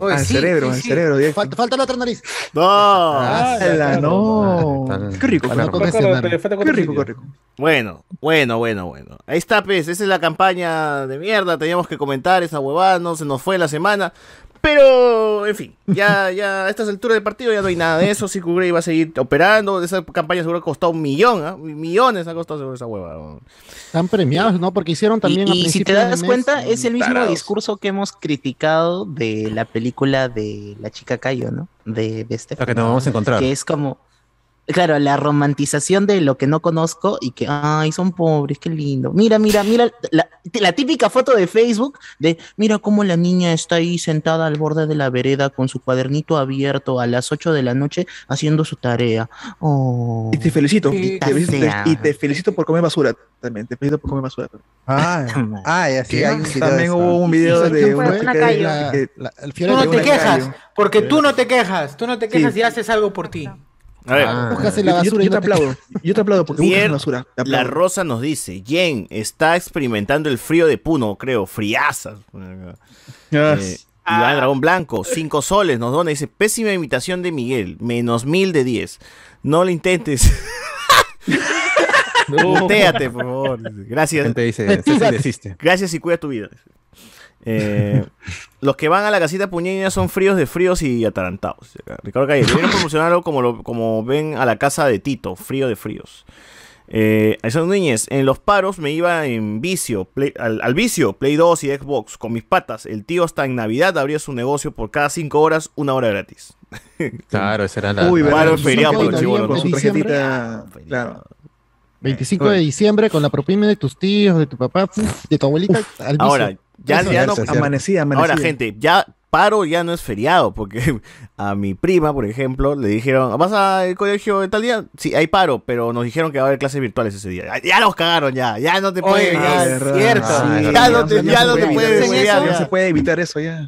Al cerebro, al cerebro. falta la otra nariz. ¡No! ¡Hala, no! Qué rico, qué no rico. Qué. Bueno, bueno, bueno, bueno. Ahí está, pues. Esa es la campaña de mierda. Teníamos que comentar esa huevada. No se nos fue la semana. Pero, en fin, ya, ya a estas alturas del partido ya no hay nada de eso. Si Grey va a seguir operando. Esa campaña seguro ha costado un millón, ¿ah? Millones ha costado seguro esa hueva. Están premiados, ¿no? Porque hicieron también a Y, y si te das mes cuenta, es el mismo tarados. discurso que hemos criticado de la película de La chica Cayo, ¿no? De, de este. La que nos vamos a encontrar. Que es como, claro, la romantización de lo que no conozco y que, ay, son pobres, qué lindo. Mira, mira, mira, la, la típica foto de Facebook de, mira cómo la niña está ahí sentada al borde de la vereda con su cuadernito abierto a las 8 de la noche haciendo su tarea. Oh, Y te felicito. Y te, felicito- Fea. y te felicito por comer basura también. Te felicito por comer basura. Ah, ah, También hubo un video de una que- La- Tú no de te quejas, calle. porque tú no te quejas, tú no te quejas Sí. y haces algo por ti. A ver. Ah, Cojas yo, la yo- basura y yo no te aplaudo. Yo te aplaudo porque buscas la basura. La. Rosa nos dice, Jen está experimentando el frío de Puno, creo, friazas. Eh, Iván Dragón Blanco, 5 soles, nos dona, dice, pésima imitación de Miguel, menos mil de 10. No lo intentes. Muteate, por favor. Gracias. Gente dice. Gracias y cuida tu vida. Eh, los que van a la casita puñeña son fríos de fríos y atarantados. Ricardo Calle, deberían promocionarlo como, lo- como ven a la casa de Tito, frío de fríos. Eh, Alessandro Núñez, en los paros me iba en vicio, Play- al, al vicio, Play 2 y Xbox, con mis patas. El tío hasta en Navidad abría su negocio por cada 5 horas, una hora gratis. Claro, esa era la. Uy, la- Paro verdad. feriado por Con los su tarjetita. Claro. 25 de diciembre con la propina de tus tíos, de tu papá, de tu abuelita. al vicio. Ahora, ya, ya no. Amanecía, amanecía. Ahora, gente, ya paro ya no es feriado, porque a mi prima, por ejemplo, le dijeron, ¿vas al colegio de tal día? Sí, hay paro, pero nos dijeron que va a haber clases virtuales ese día. Ya, nos cagaron ya, ya no te es cierto. Ah, ya no te, Ya no te puede puedes evitar huevear, eso, Ya ya. se puede evitar eso ya.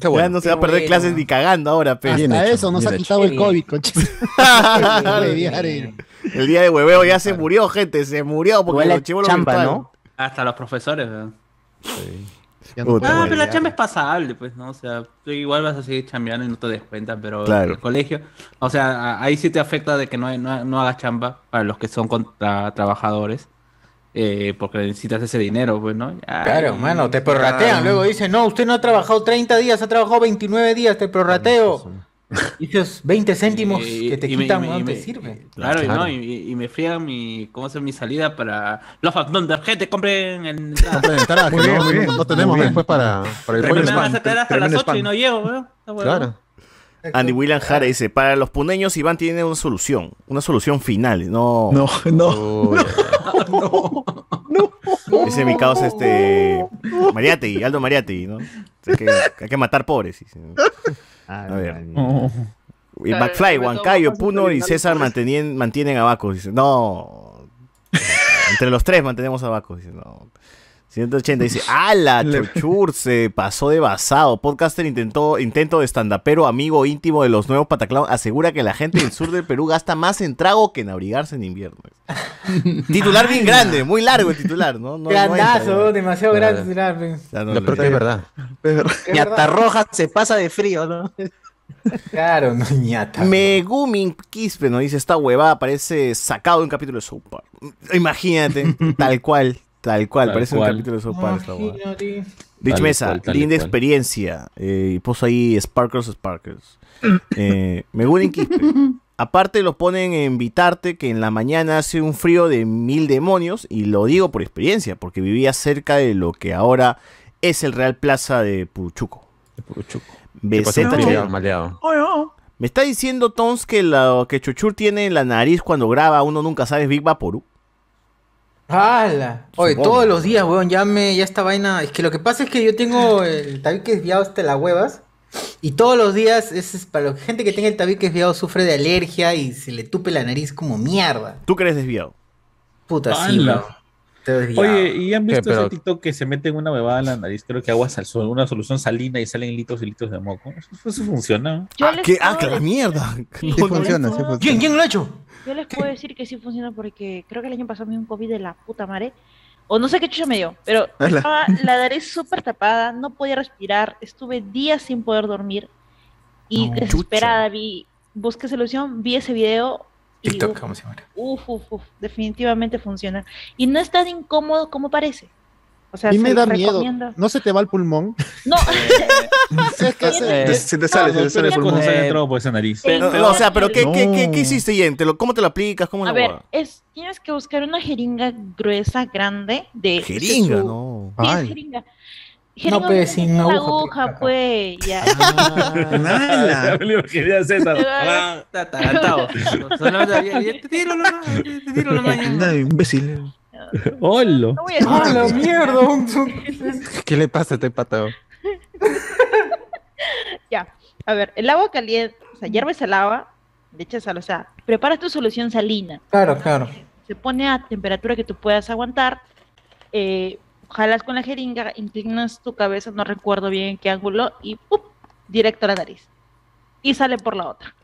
Ya no se va a perder bueno. clases ni cagando ahora, pe. Bien Hasta hecho, eso nos ha hecho. quitado el COVID, eh. El día de hueveo ya se murió, gente, se murió porque Huele los chivos chamba, ¿no? Hasta los profesores, ¿verdad? No Ah, pero la chamba es pasable, pues, ¿no? O sea, tú igual vas a seguir chambeando y no te des cuenta, pero Claro. el colegio, o sea, ahí sí te afecta de que no, hay- no, no hagas chamba para los que son contra trabajadores, eh, porque necesitas ese dinero, pues, ¿no? Claro, mano, te prorratean. Luego dicen, no, usted no ha trabajado 30 días, ha trabajado 29 días, te prorrateo. Y esos 20 céntimos y- que te y me- quitan, y me- no y te me- sirven. Claro, no, y, me friegan mi, ¿cómo llama? mi salida para los Thunder, gente, compren Muy bien, no, muy bien, no- no tenemos después para, para el Me pollo van a spam. sacar hasta tremendo las 8 y spam. no llego, weón. Claro. Andy William Jara dice, para los puneños Iván tiene una solución, una solución final, no... No, no. Uy, Ese es mi causa, este... Mariategui, Aldo Mariategui, ¿no? Hay que, hay que matar pobres. dice. A ver. Y McFly, Huancayo, Puno y César mantienen, mantienen a Bacos. Dice, no. Entre los tres mantenemos a Bacos. Dice, no. 180 dice, ¡ala! Chochur se pasó de basado. Podcaster intentó, intento de standupero, amigo íntimo de los nuevos Pataclown, asegura que la gente del sur del Perú gasta más en trago que en abrigarse en invierno. titular bien grande, muy largo el titular, ¿no? no no Grandazo, entra, demasiado grande. ya. titular, pe. ya no Lo le- peor que es verdad. Y hasta Roja se pasa de frío, ¿no? Claro, no, ñata. Megumin Quispe nos dice esta huevada parece sacado de un capítulo de Park. Imagínate, tal cual, tal cual, Tal parece un cual. capítulo de South Park esta. Rich Tal Mesa, cual, linda cual. experiencia. Eh, y puso ahí Sparkles Sparkles. Eh, Megumin Quispe. Aparte lo ponen en Vitarte que en la mañana hace un frío de mil demonios y lo digo por experiencia porque vivía cerca de lo que ahora es el Real Plaza de Puruchuco. ¿Qué pasó? BZ Maleado. ¿Me está diciendo Tons que lo que Chuchur tiene en la nariz cuando graba uno nunca sabe Big Vaporú? ¡Hala! Oye, Supongo. todos los días, weón, ya me, ya esta vaina. Es que lo que pasa es que yo tengo el tabique desviado hasta las huevas. Y todos los días, es, es para la gente que tenga el tabique desviado sufre de alergia y se le tupe la nariz como mierda. ¿Tú crees desviado? Puta, sí, ¡Hala! Oye, ¿y han visto ¿Qué, pero- ese TikTok que se meten una bebada en la nariz? Creo que agua sal, una solución salina y salen litros y litros de moco. Eso, eso funciona. Ah, ¿qué? Ah, que la mierda. Sí, No, yo no. les funciona, sí puedo- funciona. ¿Quién, quién lo ha hecho? Yo les puedo decir que sí funciona porque creo que el año pasado me dio un COVID de la puta madre. O no sé qué chucha me dio, pero estaba la nariz súper tapada, no podía respirar, estuve días sin poder dormir y No. desesperada vi, busqué solución, vi ese video TikTok, uf, ¿cómo se llama? uf, uf, uf, definitivamente funciona. Y no es tan incómodo como parece. O sea, mí me da miedo. ¿No se te va el pulmón? No, se- te sale, se te sale han entrado por esa nariz. No, no, o sea, pero ¿qué, qué, qué, No. qué hiciste, Yen? ¿Te lo- ¿Cómo te lo aplicas? ¿Cómo a ver, es, tienes que buscar una jeringa gruesa, grande, de... de Jeringa, su- no. Sí, es Ay. No, pues, sin aguja, aguja, pues, ya. ¡Hala! Me lo imaginé César. Ah, está atarantado. Solamente había- ya te tiro la mano, te tiro la mano. Anda, imbécil. ¡Holo! No voy a ¡Ah, mierda! ¿Qué le pasa a este pato? Ya, a ver, el agua caliente, o sea, hierves el agua, le echas sal, o sea, preparas tu solución salina, Claro, claro. se pone a temperatura que tú puedas aguantar, eh, jalas con la jeringa, inclinas tu cabeza, no recuerdo bien en qué ángulo, y ¡pup! directo a la nariz. Y sale por la otra.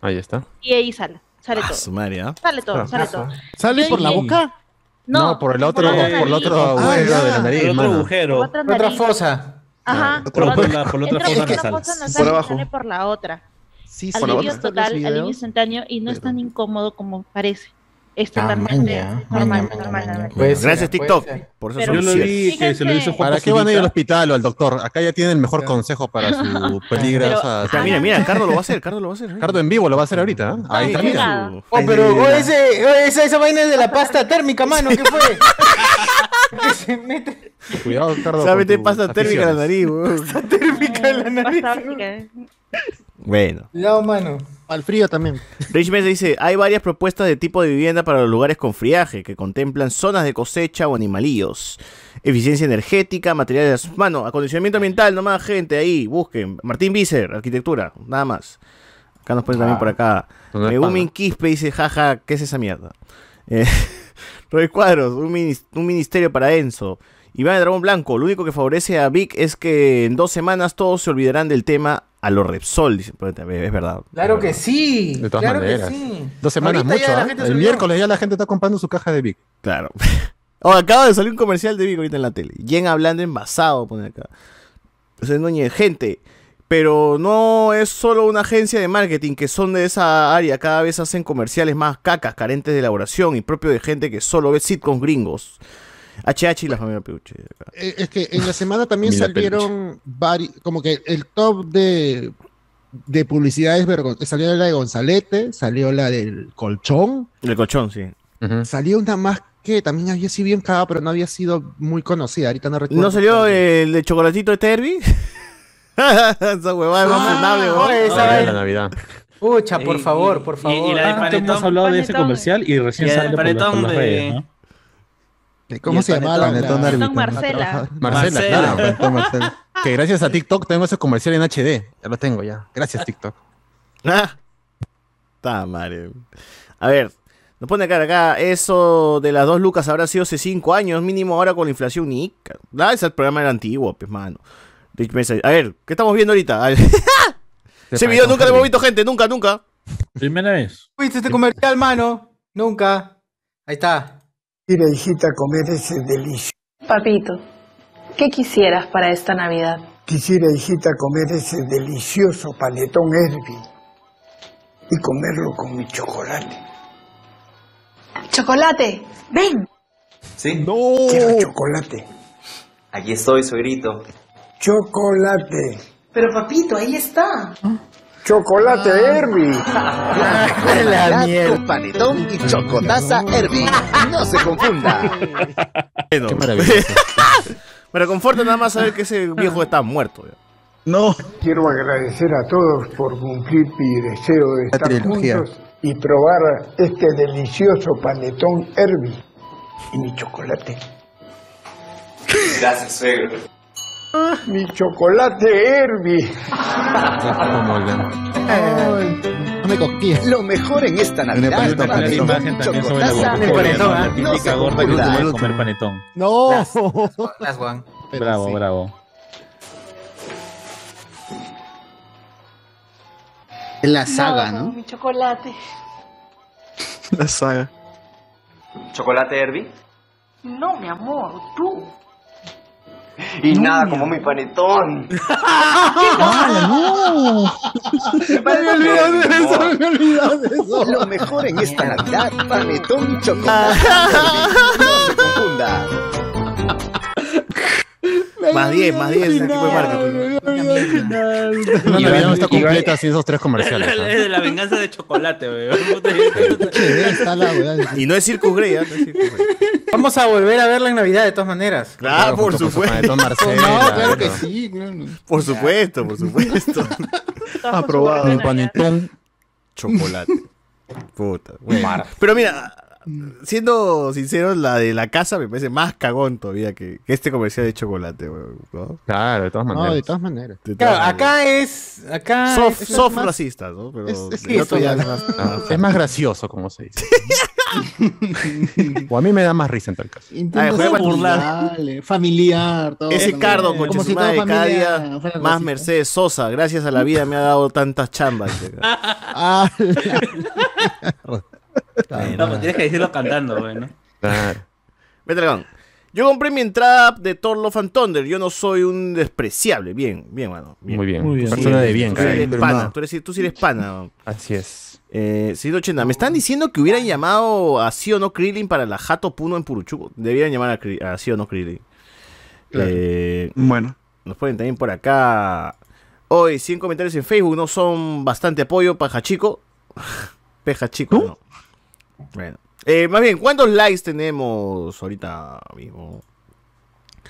Ahí está. Y ahí sale, sale Ah, todo. su madre, ¿ah? Sale todo, Claro. sale todo. ¿Sale por la boca? No, por el otro, por el nariz. otro Ah, agujero de la Por nariz, otro agujero. Otra Otra nariz. fosa. Ajá. Por, por por otra- la, por la otra fosa por nasal. nasal Por abajo. sale por la otra. Sí, Por la Alivio total, alivio instantáneo y no es tan incómodo como parece. Es Ah, totalmente maña, normal, maña, normal, maña, Bueno, ser, gracias, TikTok. Por eso Pero Yo lo vi que se lo hizo. Juan ¿Para qué van a ir al hospital o al doctor? Acá ya tienen el mejor consejo para su peligrosa. O sea, mira, mira, Cardo lo va a hacer, Cardo lo va a hacer. ¿eh? Cardo en vivo lo va a hacer ahorita. ¿eh? Ahí está, mira. Oh, pero oh, ese, oh, esa, esa vaina es de la pasta térmica, mano. ¿Qué fue? que se mete Cuidado, Cardo. Tus pasta térmica en la nariz, weón. térmica en la nariz. Bueno. Cuidado, mano. Al frío también. Rich Mesa dice, hay varias propuestas de tipo de vivienda para los lugares con friaje, que contemplan zonas de cosecha o animalíos, eficiencia energética, materiales... Mano, acondicionamiento ambiental, nomás gente, ahí, busquen. Martín Visser, arquitectura, nada más. Acá nos ponen también por acá. Megumin Quispe dice, jaja, ¿qué es esa mierda? Eh, Roy Cuadros, un, minis- un ministerio para Enzo. Iván de Dragón Blanco, lo único que favorece a Vic es que en dos semanas todos se olvidarán del tema a lo Repsol. Pues, Es verdad. Claro que sí. De todas claro maneras. que sí. Dos semanas Ahorita mucho, se El miércoles ya la gente está comprando su caja de Vic. Claro. Oh, acaba de salir un comercial de Vic ahorita en la tele. Jen hablando envasado, pone acá. José Núñez, gente. Pero no es solo una agencia de marketing que son de esa área. Cada vez hacen comerciales más cacas, carentes de elaboración y propio de gente que solo ve sitcoms gringos. HH y la familia Peluche. acá. Eh, Es que en la semana también salieron vari- como que el top de, de publicidades vergon- salió la de Gonzalete, salió la del colchón, El colchón, sí. salió una más que también había sido bien cagada, pero no había sido muy conocida, ahorita no recuerdo. ¿No salió el de chocolatito de Terby? esa huevada es más esa vaina. la Navidad. Pucha, por favor, y- por y- favor. y la de Ah, panetón. hemos hablado de ese comercial y recién Y sale por, las- por panetón las de- redes, ¿no? ¿Cómo Y se el llamaba la, Marcela. Marcela, Marcela. claro. Panetón Marcela. Que gracias a TikTok tengo ese comercial en HD. Ya lo tengo ya. Gracias, TikTok. Ah, está madre. A ver, nos pone acá, acá, eso de las dos lucas habrá sido hace cinco años, mínimo ahora con la inflación ni. Ah, ese programa era antiguo, pues mano. A ver, ¿qué estamos viendo ahorita? Ese video nunca lo hemos visto, gente, nunca, nunca. Primera vez. ¿Viste este comercial, mano? Nunca. Ahí está. Mira, hijita, comer ese delicioso. Papito, ¿qué quisieras para esta Navidad? Quisiera, hijita, comer ese delicioso panetón Herbie y comerlo con mi chocolate. ¡Chocolate! ¡Ven! ¿Sí? ¡No! Quiero chocolate. Aquí estoy, suegrito. Chocolate. Pero papito, ahí está. Chocolate Herbie. La con panetón y chocotaza Herbie. No se confunda. Bueno. Qué maravilloso. Me reconforta nada más saber que ese viejo está muerto. ya. No. Quiero agradecer a todos por cumplir mi deseo de La estar trilogía. juntos y probar este delicioso panetón Herbie y mi chocolate. Gracias, suegro. Mi chocolate Herbie. No me cosquillas. Lo mejor en esta Navidad. Panetón, para la imagen también sobre la. ¿no? La No típica gorda que puede comer panetón. No. Las Juan. Bravo, bravo. Es la saga, ¿no? Mi chocolate. La saga. ¿Chocolate Herbie? No, mi amor, tú. Y nada como mi panetón. ¡No! Me había olvidado de eso, me había olvidado de eso. Lo mejor en esta Navidad, panetón chocolate. No se confunda. Más 10, más 10 ese tipo de marketing. La Navidad no está completa sin esos tres comerciales. Es ¿no? de la venganza de chocolate, weón. Y no es Circus Grey, ¿ah? No es Circus Grey. Vamos a volver a verla en Navidad de todas maneras. Claro, por supuesto. Marcela, No, claro que ¿no? sí. no, no. Por supuesto, por supuesto. Aprobado. Un panetón. Chocolate. Puta. bueno. Pero mira, siendo sincero, la de la casa me parece más cagón todavía que, que este comercial de chocolate, weón, ¿no? Claro, de todas No, maneras. de todas maneras. De Claro, acá es. Acá Soft, es soft más- racista, ¿no? Pero Es- es el que eso ya- es más- Ah, es más gracioso, como se dice. o a mí me da más risa en tal caso. Ser para burlar. familiar, todo. Ese cardo, con si madre, cada familia día más. Mercedes Sosa. Gracias a la vida me ha dado tantas chambas. Ah, No, pues tienes que decirlo cantando, weón. ¿no? Claro. Yo compré mi entrada de Thor Love and Thunder. Yo no soy un despreciable. Bien, bien, mano. Bien. Muy bien. Muy bien. Persona de bien, Tú sí eres pana. Tú, eres, tú sí eres pana. Así es. Eh, Cid 80, me están diciendo que hubieran llamado a sí o no Krillin para la Jato Puno en Puruchuco. Debieran llamar a, Kri- a sí o no Krillin. Eh, Bueno. nos pueden también por acá. Hoy 100 comentarios en Facebook no son bastante apoyo. Paja chico. Peja chico, no. Bueno. Eh, más bien, ¿cuántos likes tenemos ahorita mismo?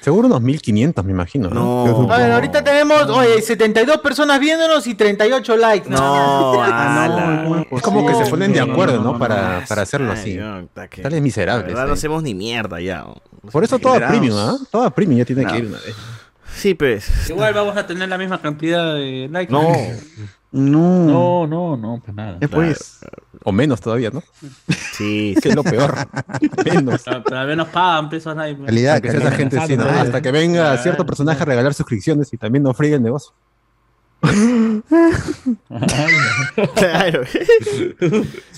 Seguro unos 1500, me imagino. No. No. A ver, ahorita tenemos, oye, 72 personas viéndonos y 38 likes. No, Ah, ala. Es como que se ponen de No, no, acuerdo, no, ¿no? no, Para, no. para hacerlo así. no, Tales La miserables. verdad no eh. hacemos ni mierda ya. ¿no? Por eso toda premium, ¿ah? Toda premium ya tiene No. que ir una vez. Sí, pues. Igual vamos a tener la misma cantidad de likes. No. No. No, no, no, para nada. Después. O menos todavía, ¿no? Sí, Que es lo peor. menos. Al menos pagan pesos nadie. pues. Calidad, Hasta que sea esa calidad. gente sí, ¿no? Hasta que venga cierto personaje a regalar suscripciones y también no friegue el negocio. Claro.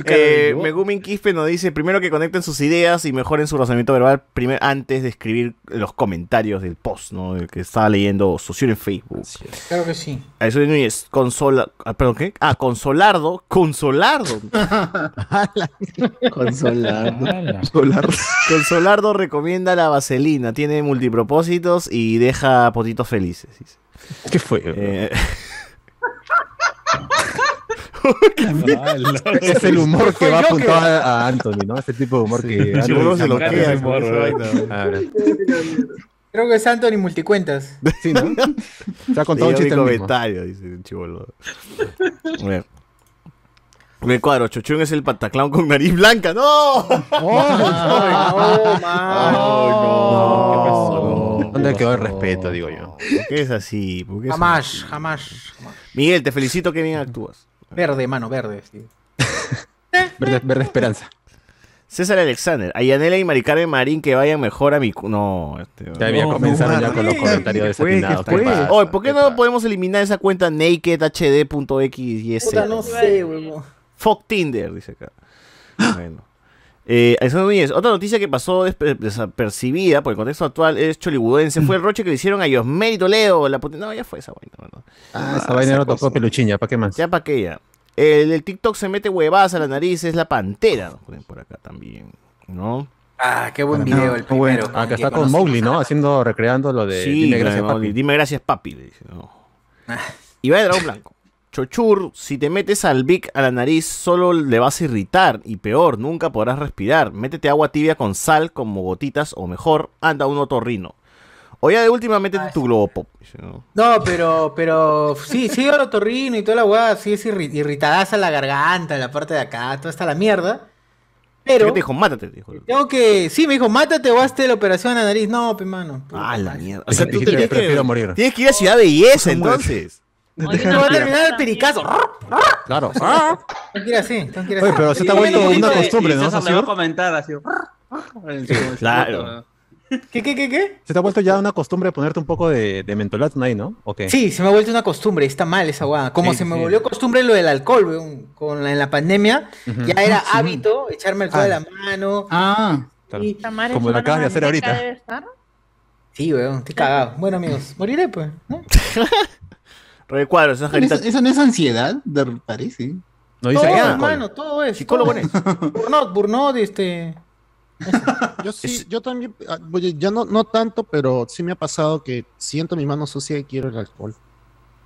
eh, Megumin Quispe nos dice primero que conecten sus ideas y mejoren su razonamiento verbal primer, antes de escribir los comentarios del post, ¿no? El que estaba leyendo socio en Facebook. Claro que sí. A eso Núñez, consola, ah, perdón, ¿qué? Ah, Consolardo, Consolardo. Consolar. Solar. Consolardo recomienda la vaselina, tiene multipropósitos y deja potitos felices. ¿Qué fue? Eh, Es el humor que va apuntado a, a Anthony, ¿no? Ese tipo de humor que se. Claro. Creo que es Anthony Multicuentas. Sí, ¿no? Se ha contado un chiste el comentario, dice. Me cuadro, Chochun es el pataclón con nariz blanca. ¡No! Oh, no, man. ¿Dónde quedó el respeto, digo yo? ¿Por qué es así? ¿Por qué es Jamás, así? jamás, jamás. Miguel, te felicito que bien actúas. Verde, mano, verde. sí. Verde, verde esperanza. César Alexander, Ayanela y Mari Carmen Marín que vayan mejor a mi... cu- No, este... Ya había no, ya con los comentarios desatinados. ¿Qué fue? ¿Qué pasa? Oye, ¿por qué ¿Qué no pasa? podemos eliminar esa cuenta nakedhd.x y ese? Puta, no sé, huevón. Fuck Tinder, dice acá. Bueno. Eh, Alexander Núñez, otra noticia que pasó desapercibida por el contexto actual es chollywoodeense. Fue el roche que le hicieron a Yosmeri Toledo. La No, ya fue esa vaina. ¿no? Ah, esa vaina no tocó peluchín, ya, ¿para qué más? Ya pa' qué ya. El, el TikTok se mete huevadas a la nariz, es la pantera. Por acá también. ¿No? Ah, qué buen video el bueno. primero. Ah, que que está con. Mowgli, ¿no? Haciendo, recreando lo de sí, Dime gracias, no, papi. Dime gracias, papi. Le dice, no. Y va de dragón blanco. Chochur, si te metes al Vic a la nariz, solo le vas a irritar. Y peor, nunca podrás respirar. Métete agua tibia con sal, como gotitas, o mejor, anda un otorrino. O ya de última, métete tu globo pop. ¿no? No, pero, pero, sí, sí, el otorrino y toda la weá, sí es irri- irritadaza la garganta, la parte de acá, toda está la mierda. Pero ¿Qué te dijo? Mátate, te dijo. tengo que. Sí, me dijo, mátate o hazte la operación a la nariz. No, pe mano. Ah, la mierda. O sea, tú tienes te- prefiero morir. Tienes que ir a Ciudad Belleza, entonces. No va a terminar el pericazo. Claro. Que ir así. Oye, pero se te ha Sí, vuelto sí, una sí. costumbre, ¿no, César me va a Sosur? comentar así. Claro. ¿Qué, qué, qué, qué? Se te ha vuelto ya una costumbre ponerte un poco de, de mentolato ahí, ¿no? ¿O qué? Sí, se me ha vuelto una costumbre, está mal esa guada. Como Sí, se me sí. volvió costumbre lo del alcohol, weón, con la, en la pandemia, ya era Sí. hábito echarme alcohol Ah. de la mano. Ah, Claro. Como lo acabas de hacer ahorita. Sí, weón, estoy cagado. Bueno, amigos, moriré, pues. ¿no? Recuadro, esas ¿Eso, no es ansiedad? De, parece. No todo, dice nada. hermano, todo es. Psicólogo todo. Burnout, burnout, este. Yo sí, yo también, ah, oye, ya no, no tanto, pero sí me ha pasado que siento mi mano sucia y quiero el alcohol.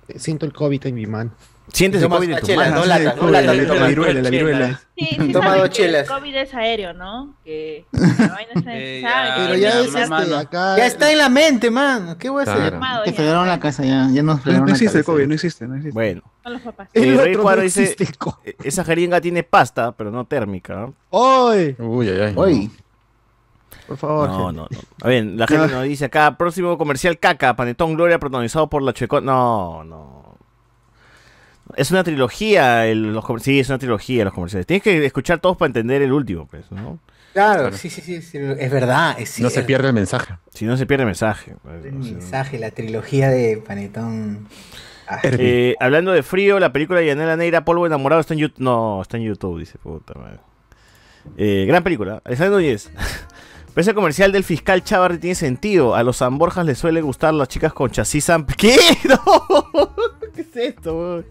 Eh, Siento el COVID en mi mano. Sientes el COVID en una tu chela, mano. dos latas, dos La, latas. la, la viruela, la viruela. Sí, sí, Toma dos chelas. El COVID es aéreo, ¿no? Que la vaina está Eh, que Pero ya es este, acá. Ya está en la mente, man. ¿Qué voy a hacer? Te ya. fregaron la casa ya, ya nos No, fregaron no la existe el. COVID, no existe, no existe. Bueno. Son los papás. El Eh, otro Rey no Cuadro dice, existe el COVID. "Eh, esa jeringa tiene pasta, pero no térmica. ¿no? ¡Oy! Uy, ay, ay. Oye, Por favor. No, gente. no, no. A ver, la gente nos dice acá, próximo comercial caca, Panetón Gloria, protagonizado por la Chueco. No, no. Es una trilogía, el- los sí, es una trilogía los comerciales. Tienes que escuchar todos para entender el último, pues, ¿no? Claro, sí, sí, sí, sí, es verdad. Es No se pierde el mensaje. Si no se pierde el mensaje. pues, El mensaje, la trilogía de Panetón. Ah, Eh, hablando de frío, la película de Yanela Neira, Polvo Enamorado, está en YouTube. No, está en YouTube, dice puta madre. Eh, gran película. Alexander Núñez. Pero ese comercial del fiscal Chavarri tiene sentido. A los San Borjas les suele gustar las chicas con chasis amplio. ¿Qué? No. ¿Qué es esto?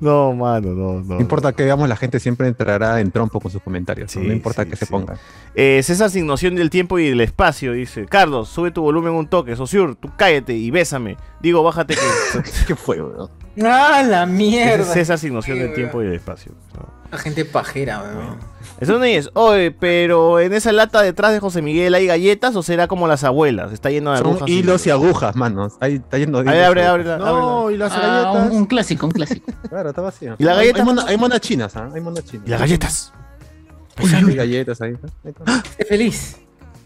No, mano, no, no. No importa que veamos, la gente siempre entrará en trompo con sus comentarios. ¿no? Sí, no importa sí, que se pongan. Eh, César sin noción del tiempo y del espacio, dice. Carlos, sube tu volumen un toque. Sosur, tú cállate y bésame. Digo, bájate que... ¿Qué fue, weón? ¡Ah, la mierda! es César sin noción Sí, del tiempo y del espacio. ¿no? La gente pajera, weón. Eso no es, oye, pero en esa lata detrás de José Miguel hay galletas o será como las abuelas, está lleno de Son agujas. hilos y agujas, manos. Ahí está yendo de Ahí y abre, agujas. abre, No, y las ah, galletas. un, un clásico, un clásico. Claro, está vacío. ¿Y las galletas? Hay, mona- hay monas chinas, ¿ah? Hay monas chinas. Y las galletas. Hay galletas ahí. Esté feliz.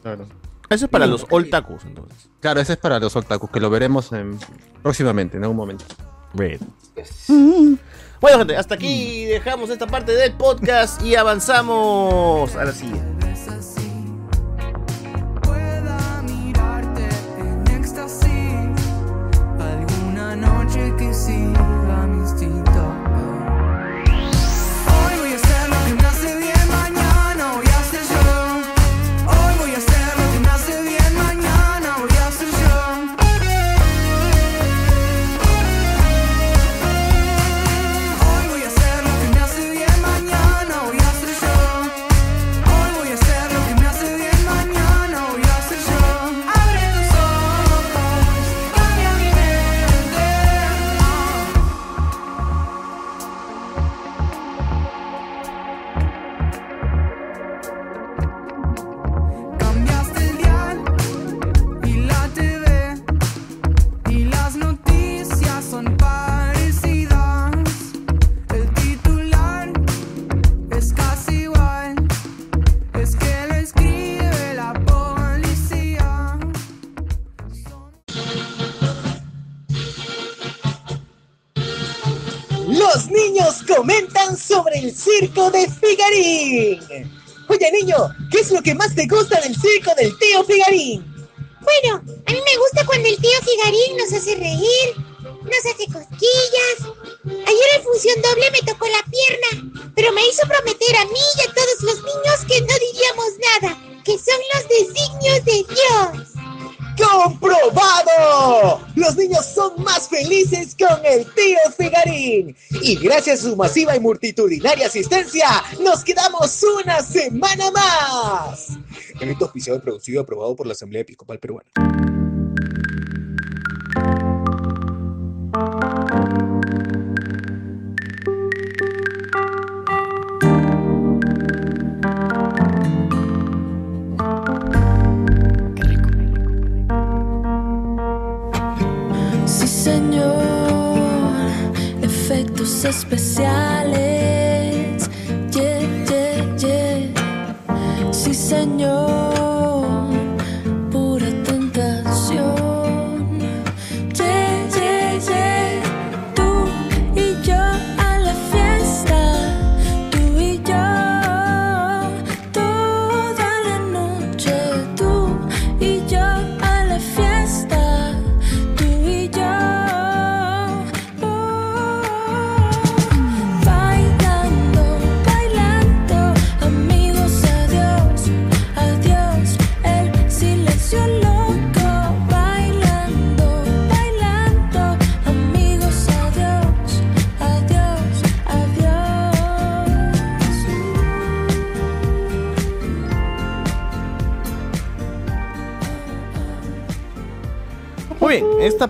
Claro. Eso es para los old tacos, entonces. Claro, ese es para los otakus, que lo veremos en- próximamente, en algún momento. Bueno. Bueno, gente, hasta aquí dejamos esta parte del podcast y avanzamos a la siguiente. Circo de Figarín. Oye, niño, ¿qué es lo que más te gusta del circo del gracias a su masiva y multitudinaria asistencia, nos quedamos una semana más. Evento auspiciado producido y aprobado por la Asamblea Episcopal Peruana.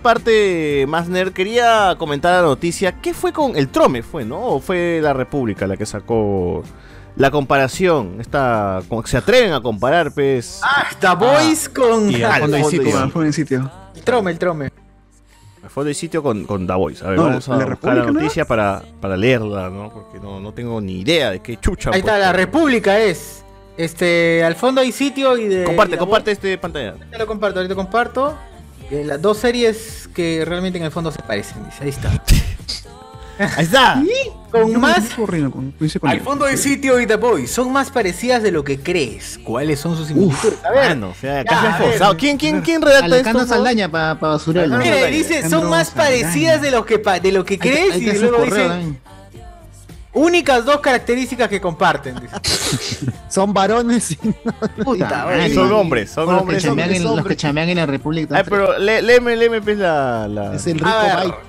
Parte más nerd quería comentar la noticia. ¿Qué fue con el Trome? ¿Fue, no? ¿O fue la República la que sacó la comparación? Esta, como que se atreven a comparar, pues. Ah, The Voice con. y al Ah, fondo y sitio. fondo y Fue en sitio. El trome, el trome. El fondo y sitio con, con The Voice. A ver, No, vamos a ¿la buscar la no noticia para, para leerla, ¿no? Porque no, no tengo ni idea de qué chucha. Ahí está, pues. la República es. Este, al fondo hay sitio y de. Comparte, y comparte este pantalla. Te lo comparto, ahorita comparto. Las dos series que realmente en el fondo se parecen, dice. Ahí está. Ahí está. Con más. Corriendo con, Al fondo hay sitio y The Boys son más parecidas de lo que crees. ¿Cuáles son sus similitudes? A ver. Mano, o sea, Ya, casi a han ver. forzado. ¿Quién, quién, quién redacta Alejandro esto? Saldaña para pa basurarlo. Mira, dice, son más parecidas de lo que, pa- de lo que crees luego dice. Únicas dos características que comparten. dice. Son varones y Puta, madre. Son hombres, son Los que hombres. chambean en- hombres. Los que chambean en la República. Ay, pero lé- léeme, léeme, pues la. la... es el rico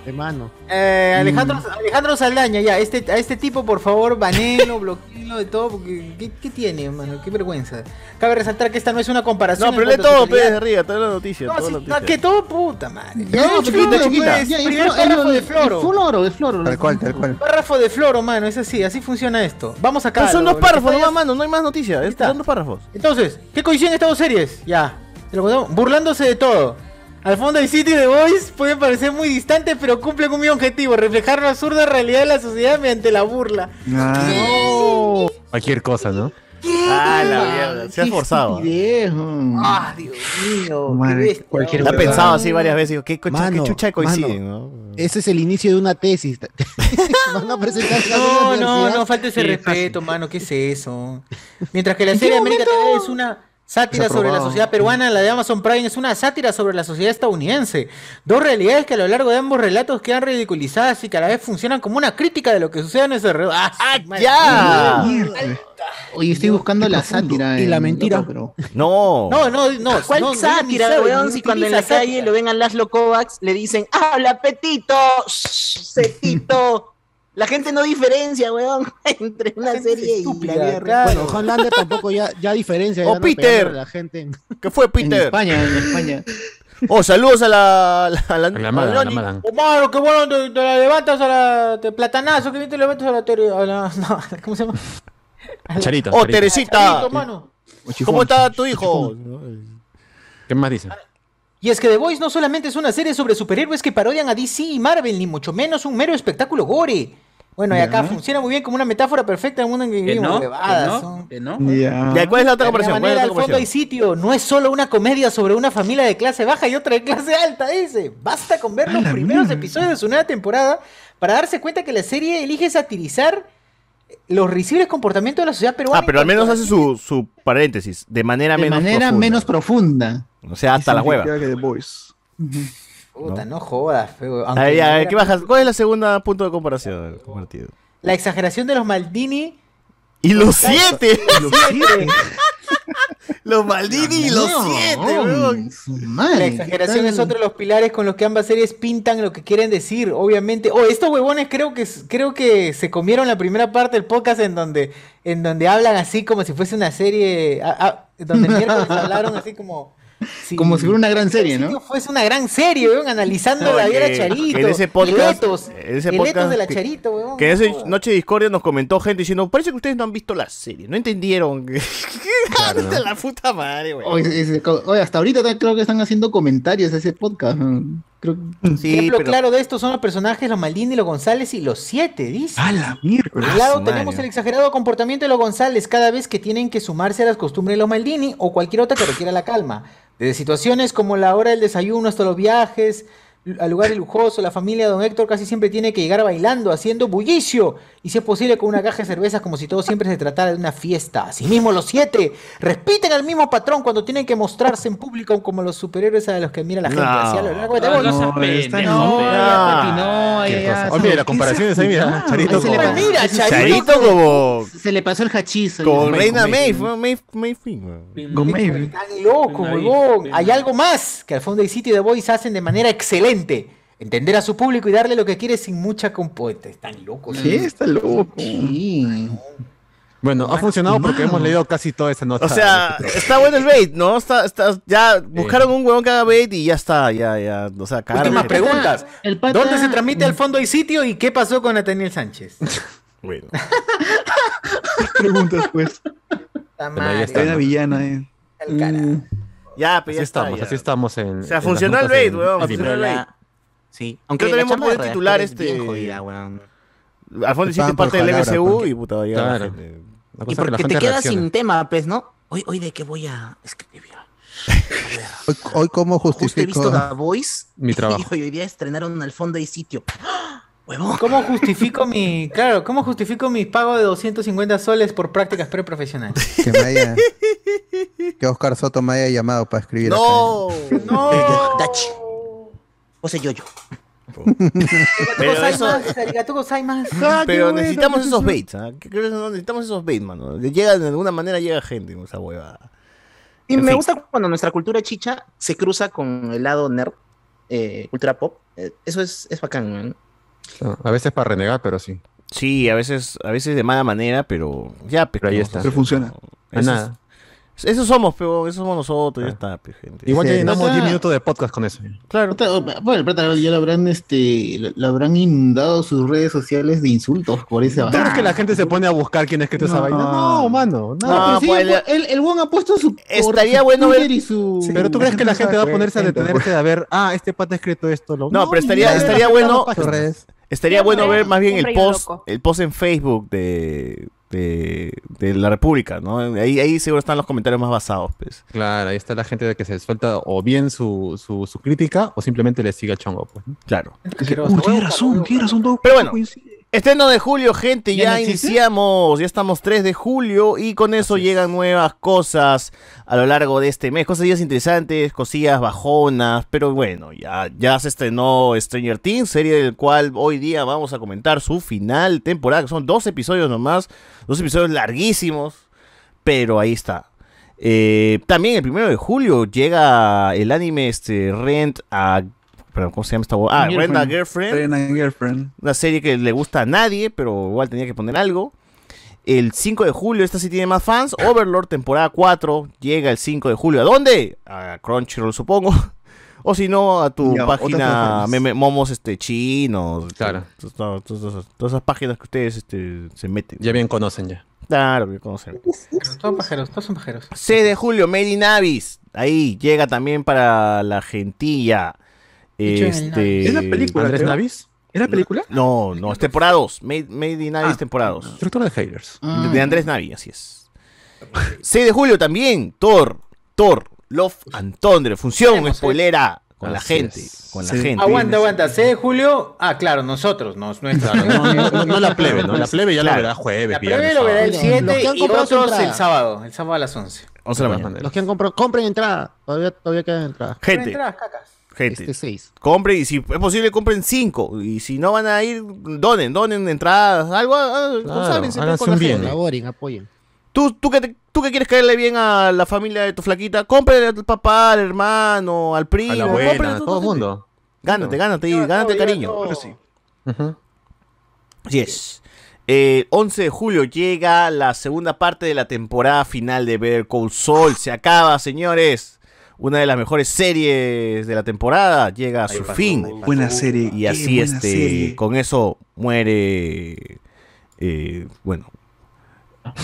hermano. Eh, Mm. Alejandro, Alejandro Saldaña, ya, este, a este tipo, por favor, banelo, bloqueenlo de todo, porque ¿qué, qué tiene, mano? Qué vergüenza. Cabe resaltar que esta no es una comparación. No, pero lee todo, su pues, arriba, toda la noticia. No, toda sí, la noticia. que todo puta, madre. No, chiquita, chiquita. pues, ya, el primer párrafo el- de el Floro. floro, de floro. Tal cual, tal cual. Párrafo de Floro, mano, es así, así funciona esto. Vamos acá. Pero son dos párrafos, no más, mano, no hay más noticias. Son dos párrafos. Entonces, ¿qué coinciden estas dos series? Ya. te lo contamos. Burlándose de todo. Al fondo hay City de Boys pueden parecer muy distantes, pero cumplen con mi objetivo, reflejar la absurda realidad de la sociedad mediante la burla. No. Cualquier cosa, ¿no? Ah, la mierda. Se ha forzado. Ah, Dios mío. Madre, qué cualquier La ha huevada. pensado así varias veces. Digo, ¿qué, cocha- Mano, qué chucha coinciden, mano. no? Ese es el inicio de una tesis. Van a presentar No, no, no, falta ese Sí, respeto, mano, ¿qué es eso? Mientras que la ¿En qué serie América momento? TV es una sátira sobre la sociedad peruana, la de Amazon Prime es una sátira sobre la sociedad estadounidense. Dos realidades que a lo largo de ambos relatos quedan ridiculizadas y que a la vez funcionan como una crítica de lo que sucede a nuestro alrededor. ¡Ah, ya! Oye, estoy buscando la sátira. Y la en- mentira. pero- No. No, no, no. ¿Cuál no, no, sátira, sabe, weón? Si cuando en la calle lo ven a Laszlo Kovacs, le dicen, ¡habla, petito! shh, ¡Cetito! La gente no diferencia, weón, entre una serie y la vida real. Bueno, Homelander tampoco ya, ya diferencia. Oh, ya no Peter. la gente. en- ¿Qué fue, En Peter? España, en España. Oh, saludos a la. A la, a la, a. Oh, mano, qué bueno, te, te la levantas a la. Te platanazo, que bien te levantas a la. tele- a la no, ¿Cómo se llama? Charito. Oh, Charito. Teresita. Charito, mano. ¿Cómo está tu hijo? ¿Qué más dice? Y es que The Voice no solamente es una serie sobre superhéroes que parodian a DC y Marvel, ni mucho menos un mero espectáculo gore. Bueno, y acá funciona muy bien como una metáfora perfecta del mundo en que vivimos. no, que huevadas, no, no. ¿cuál es la otra De alguna comparación? ¿Cuál es manera, al fondo hay sitio. No es solo una comedia sobre una familia de clase baja y otra de clase alta, dice. Basta con ver los primeros episodios de su nueva temporada para darse cuenta que la serie elige satirizar los risibles comportamientos de la sociedad peruana. Ah, pero al en menos hace su, su paréntesis. De manera De menos manera profunda. menos profunda. O sea, hasta la hueva. Puta, no jodas, feo. A Aunque ver, a ver, ¿qué bajas? ¿Cuál es la segunda punto de comparación? Compartido. La exageración de los Maldini. Y los siete. Los siete. Los Maldini y los siete, weón. La exageración es otro de los pilares con los que ambas series pintan lo que quieren decir, obviamente. Oh, estos huevones creo que creo que se comieron la primera parte del podcast en donde en donde hablan así como si fuese una serie, ah, ah, donde el miércoles hablaron así como Como si fuera una gran serie, ¿no? fuese una gran serie, weón, analizando la vida de Charito. que en ese podcast- en ese podcast de la que- Charito, weón. Que en no esa noche de discordia nos comentó gente diciendo, parece que ustedes no han visto la serie, no entendieron. Claro, ¿no? la puta madre, weón. Oye, ese- oye, hasta ahorita ta- creo que están haciendo comentarios a ese podcast. Ejemplo claro de esto son los personajes, los Maldini, los González y los siete, dice. A la mierda. Por un lado tenemos madre. el exagerado comportamiento de los González cada vez que tienen que sumarse a las costumbres de los Maldini o cualquier otra que requiera la calma. Desde situaciones como la hora del desayuno hasta los viajes, al lugar lujoso, la familia de don Héctor casi siempre tiene que llegar bailando, haciendo bullicio y si es posible con una caja de cervezas como si todo siempre se tratara de una fiesta. Asimismo, los siete repiten al mismo patrón cuando tienen que mostrarse en público como los superhéroes a los que mira la gente. No. Así a lo largo de No, ¿qué las comparaciones ahí, mira. Charito se Mira, Charito. Como. Se le pasó el hachizo. Ya. Reina May, May, May Fin, weón. Están locos, huevón. Hay algo más que al fondo y City The Voice hacen de manera excelente. Entender a su público y darle lo que quiere sin mucha compuesta. Están locos. Sí, está loco. Bueno, ha funcionado porque hemos leído casi toda esa nota. O sea, está bueno el bait, ¿no? Está, está, ya buscaron un huevón que haga bait y ya está, ya, ya. O sea. Últimas preguntas. El pata- ¿Dónde se transmite al fondo y sitio y qué pasó con Nathaniel Sánchez? Bueno. Preguntas, pues. Bueno, ahí está, Buena ¿no? villana, eh. Ya, pero Así ya está, estamos, ya. así estamos en. O sea, funcionó el bait, weón. funcionó el bait. Sí, Aunque chamba que de redactor titular es este. jodida, weón. Al fondo hiciste parte del MCU porque- y puta, a la Claro. gente. La Y porque te quedas sin tema, pues, ¿no? Hoy, hoy de qué voy a escribir. Hoy, hoy cómo Justo he visto justifico. The Voice. Mi trabajo. Y hoy día estrenaron al fondo y sitio. ¿Cómo justifico mi. Claro, ¿cómo justifico mi pago de 250 soles por prácticas preprofesionales? Que me haya. Que Oscar Soto me haya llamado para escribir. No, no. Dachi. José Yoyo. Pero eso- Arigato gozaimasu. Pero necesitamos esos baits, ¿ah? ¿Qué crees? No, Necesitamos esos baits, mano. Llega, de alguna manera llega gente con esa huevada. Y En me fin. gusta cuando nuestra cultura chicha se cruza con el lado nerd, eh, cultura pop. Eh, eso es, es bacán, man. No, A veces para renegar, pero sí. Sí, a veces, a veces de mala manera, pero ya, pero ahí está. Pero funciona. A nada. Eso somos, pero eso somos nosotros, ya está, pe, gente. Igual ya Sí, llenamos nota- 10 minutos de podcast con eso. Claro. Bueno, pata ya lo habrán, este, lo- habrán inundado sus redes sociales de insultos por ese ¿Tú crees que la gente se pone a buscar quién ha escrito esa vaina? No, mano. No, No, pero sí, pues, el, el, el buen ha puesto su. Estaría su bueno ver- y su. Pero tú crees que la gente va a ponerse a detenerse a ver, ah, este pata ha escrito esto. Lo... No, pero estaría, ya, estaría ya, bueno. Estaría bueno ver más bien el post, loco. el post en Facebook de, de, de la República, ¿no? Ahí, ahí seguro están los comentarios más basados, pues. Claro, ahí está la gente de que se suelta o bien su, su, su crítica o simplemente le sigue a chongo. Pues, ¿no? Claro. Uh, tiene razón, tiene razón. todo Pero bueno, coincide. Estreno de julio, gente, ¿Ya iniciamos, ya estamos 3 de julio y con eso llegan nuevas cosas a lo largo de este mes, cosillas interesantes, cosillas bajonas, pero bueno, ya, ya se estrenó Stranger Things, serie del cual hoy día vamos a comentar su final temporada, que son dos episodios nomás, dos episodios larguísimos, pero ahí está. Eh, también el primero de julio llega el anime este Rent a... ¿cómo se llama esta? Ah, Girlfriend. Rent a Girlfriend. Una serie que le gusta a nadie, pero igual tenía que poner algo. El 5 de julio, esta sí tiene más fans. Overlord, temporada 4, llega el 5 de julio. ¿A dónde? A Crunchyroll, supongo. O si no, a tu página meme- momos este, chinos. Claro. Todas, todas- todas- todas esas páginas que ustedes este, se meten. Ya bien conocen ya. Claro, que conocen. Todos pajeros, todos son pajeros. 6 de julio, Made in Abyss. Ahí llega también para la gentilla. Este... Es la película, ¿Andrés creo. Navis? ¿Es la película? No, no, es temporada 2. Made, Made in Abyss, temporada 2. Estructura de haters. De, de Andrés Navi, así es. 6 de julio también, Thor, Thor, Love and Thunder, función spoilera con la gente, es. con la Sí. gente. Aguanta, aguanta. 6 de julio. Ah, claro, nosotros, no, nuestra. no, no, no la plebe, ¿no? La plebe ya lo Claro. verá jueves, La viernes. plebe lo verá el sábado. 7 Los que han y otros el sábado. El sábado a las 11. 11 de la mañana. Los que han comprado, compren entrada. Todavía, todavía quedan entradas. Gente, Entradas, cacas. Gente. Este 6. Compren y si es posible compren 5 y si no van a ir donen, donen entradas, algo, ah, Claro, consábense, pues, con la bien. gente. Apoyen. Tú, tú, que te- tú que quieres caerle bien a la familia de tu flaquita, cómprale al papá, al hermano, al primo, A la cómprale a todo el mundo. Gánate, gánate, gánate cariño. Ahora sí. Ujú. Así es. El 11 de julio llega la segunda parte de la temporada final de Better Call Saul. Se acaba, señores. Una de las mejores series de la temporada llega a su fin. Buena serie. Y así, este, serie. con eso muere. eh, bueno.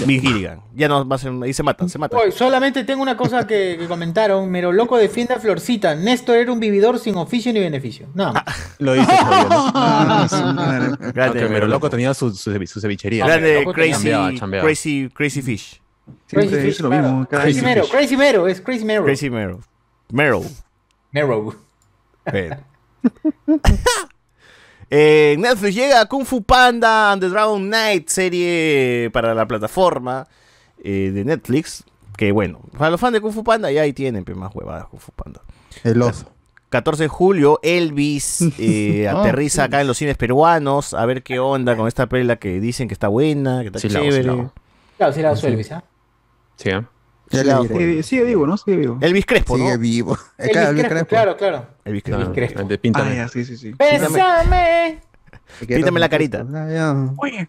Vince Gilligan. Ya no va a ser, ahí se mata, se mata. Oye, solamente tengo una cosa que, que comentaron. Mero loco defiende a Florcita. Néstor era un vividor sin oficio ni beneficio. Nada más. Lo dice Javier, ¿no? Ah, sí, Grande, Aunque Mero Loco. Tenía su, su, su cevichería. Grande Crazy, chambeaba, chambeaba. crazy, crazy Fish. Crazy Fish, claro. Crazy Mero, Crazy Mero, es Crazy Mero. Crazy Mero. Mero. Mero. Eh, Netflix llega Kung Fu Panda and the Dragon Knight, serie para la plataforma eh, de Netflix. Que bueno, para los fans de Kung Fu Panda ya ahí tienen pues, más huevadas Kung Fu Panda. El oso. 14 de julio, Elvis eh, Oh, aterriza acá en los cines peruanos a ver qué onda con esta pela que dicen que está buena, que está Sí la hago, sí chévere. la. Claro, será su Elvis, ¿ah? Sí, ¿eh? Sigue vivo, ¿no? Sigue vivo. Elvis Crespo, ¿no? Sigue vivo. Elvis Claro, Elvis Crespo, claro, claro. Elvis Crespo. el de Píntame. Ah, ya, sí, sí, sí. Bésame. Píntame la carita. Oye,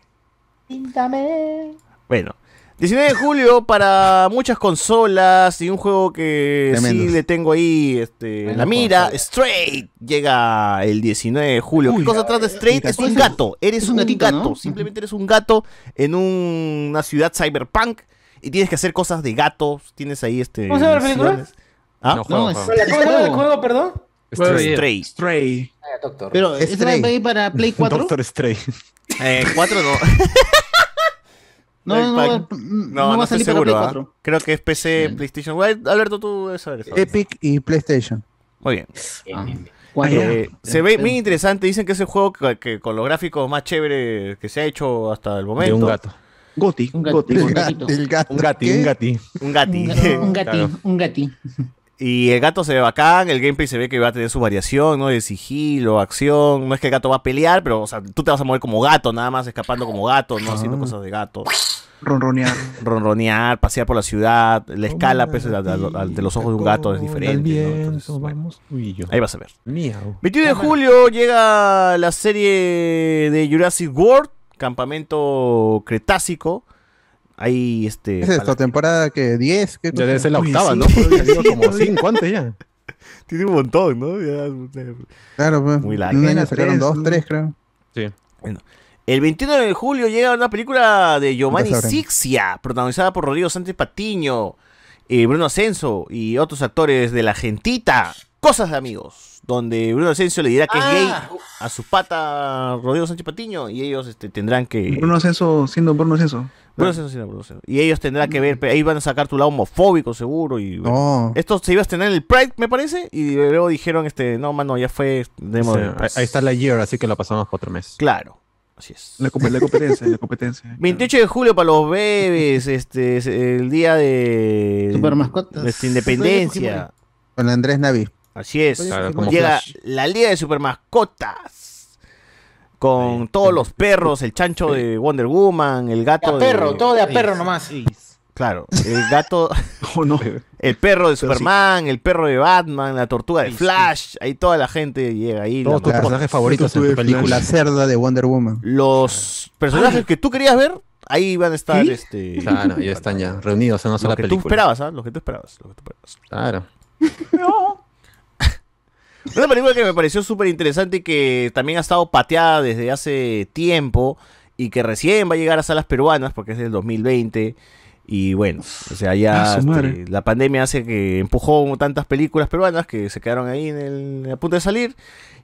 Píntame. Bueno, 19 de julio para muchas consolas y un juego que Tremendo. sí le tengo ahí este, en la mira, Straight, llega el 19 de julio. ¿Qué cosa trata de Straight? Es un gato, eres Es un, un gatito, gato, ¿no? simplemente eres un gato en un- una ciudad cyberpunk y tienes que hacer cosas de gatos, tienes ahí este... ¿Cómo se llama la película? ¿Ah? No, juego, No, es-. ¿Cómo se llama el juego, perdón? Stray. Stray. Ah, ya, doctor. Pero, ¿este va Stray. a ir para Play 4? Doctor Stray. Eh, cuatro no. No, no, No, no, no, va a estoy salir para seguro. Play ¿ah? 4. Creo que es PC, PlayStation. Bueno, Alberto, tú debes saber eso. Epic y PlayStation. Muy bien. Ah. Eh, se ve bien interesante. Dicen que es el juego que, que con los gráficos más chévere que se ha hecho hasta el momento. De un gato. Goti, Un gato, Goti. un El gatito. gato. El gato. Un gati, un gati. Un gati. Un gato, un gati, un gati. Y el gato se ve bacán, el gameplay se ve que va a tener su variación, ¿no? De sigilo, acción. No es que el gato va a pelear, pero o sea, tú te vas a mover como gato, nada más escapando como gato, no haciendo cosas de gato. Ronronear. Ronronear, pasear por la ciudad, la escala pues, de los ojos de un gato es diferente. ahí vas a ver. Miau. 21 de julio llega la serie de Jurassic World, Campamento Cretácico. Ahí este. ¿Es esta temporada que 10? ¿Qué Ya debe ser la Uy, octava, sí. ¿no? Pero ya digo como todavía. cinco antes ya. Tiene un montón, ¿no? Ya- Claro, pues. Muy larga. Un Era año sacaron tres, dos, ¿no? tres, creo. Sí. El 21 de julio llega una película de Giovanni. Sixia, protagonizada por Rodrigo Sánchez Patiño, eh, Bruno Ascenso y otros actores de La Gentita. Cosas de amigos, donde Bruno Ascenso le dirá que es gay Ah. a su pata Rodrigo Sánchez Patiño y ellos este, tendrán que... Bruno Ascenso siendo Bruno Ascenso. Bruno Ascenso, sí, no, Bruno Ascenso. Y ellos tendrán que ver, ahí van a sacar tu lado homofóbico seguro y... bueno. No. Esto se iba a estrenar en el Pride, me parece, y luego dijeron, este, no, mano, ya fue... Sí, ahí- ahí está la year, así que la pasamos por otro mes. Claro, así es. La, comp- la competencia, la competencia. 28 de julio para los bebés, este es el día de Super mascotas. independencia. Con Andrés Navi. Así es. Claro, Llega Flash. la Liga de Super Mascotas. Con todos los perros, el chancho de Wonder Woman, el De gato a perro, de todo de a perro nomás. Claro, el gato, Oh, no. el perro de sí. Superman, el perro de Batman, la tortuga de Flash, ahí toda la gente llega ahí. Todos tus personajes favoritos en tu película. La cerda de Wonder Woman. Los personajes que tú querías ver, ahí van a estar ¿Sí? este Claro, ya están ya reunidos en una sola tú película. esperabas, ¿ah? Lo que tú esperabas, lo que tú esperabas. Claro. Una película que me pareció súper interesante y que también ha estado pateada desde hace tiempo y que recién va a llegar a salas peruanas porque es del 2020 y bueno, o sea, ya Ah, este, la pandemia hace que empujó tantas películas peruanas que se quedaron ahí en el, a punto de salir.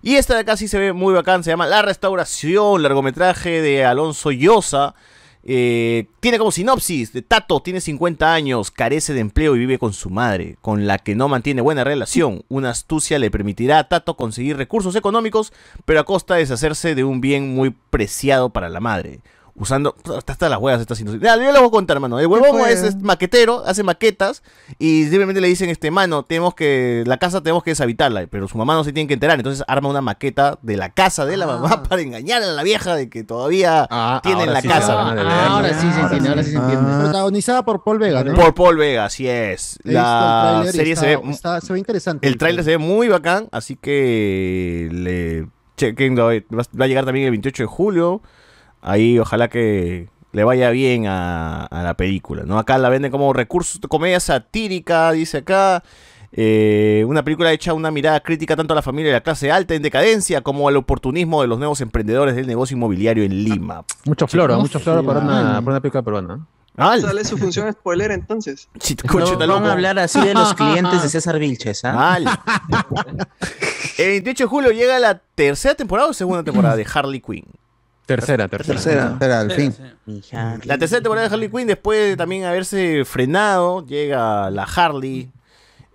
Y esta de acá sí se ve muy bacán, se llama La Restauración, largometraje de Alonso Llosa. Eh, tiene como sinopsis de Tato, tiene 50 años, carece de empleo y vive con su madre, con la que no mantiene buena relación. Una astucia le permitirá a Tato conseguir recursos económicos, pero a costa de deshacerse de un bien muy preciado para la madre. Usando. Hasta, hasta las huevas estas sinopsis. Ya, yo les voy a contar, mano. El huevón es, es maquetero, hace maquetas y simplemente le dicen, este, mano, tenemos que. La casa tenemos que deshabitarla, pero su mamá no se tiene que enterar. Entonces arma una maqueta de la casa de la mamá para engañar a la vieja de que todavía tienen ahora la sí se casa. Ah, ahora sí se entiende, ahora sí se entiende. Protagonizada por Paul Vega, ¿no? Por Paul Vega, así es. He La serie está- se ve. está- se ve interesante. El tráiler se ve muy bacán, así que le chequen. Va va a llegar también el 28 de julio. Ahí ojalá que le vaya bien a, a la película. ¿no? Acá la venden como recurso, comedia satírica, dice acá. Eh, una película hecha una mirada crítica tanto a la familia de la clase alta en decadencia como al oportunismo de los nuevos emprendedores del negocio inmobiliario en Lima. Mucho floro, mucho floro para una, para una película peruana. Sale su función spoiler entonces. No van a hablar así de los clientes de César Vilches, ¿ah? El 28 de julio llega la tercera temporada o segunda temporada de Harley Quinn. Tercera, tercera. Tercera, tercera, al fin. La tercera temporada de Harley Quinn, después de también haberse frenado, llega la Harley.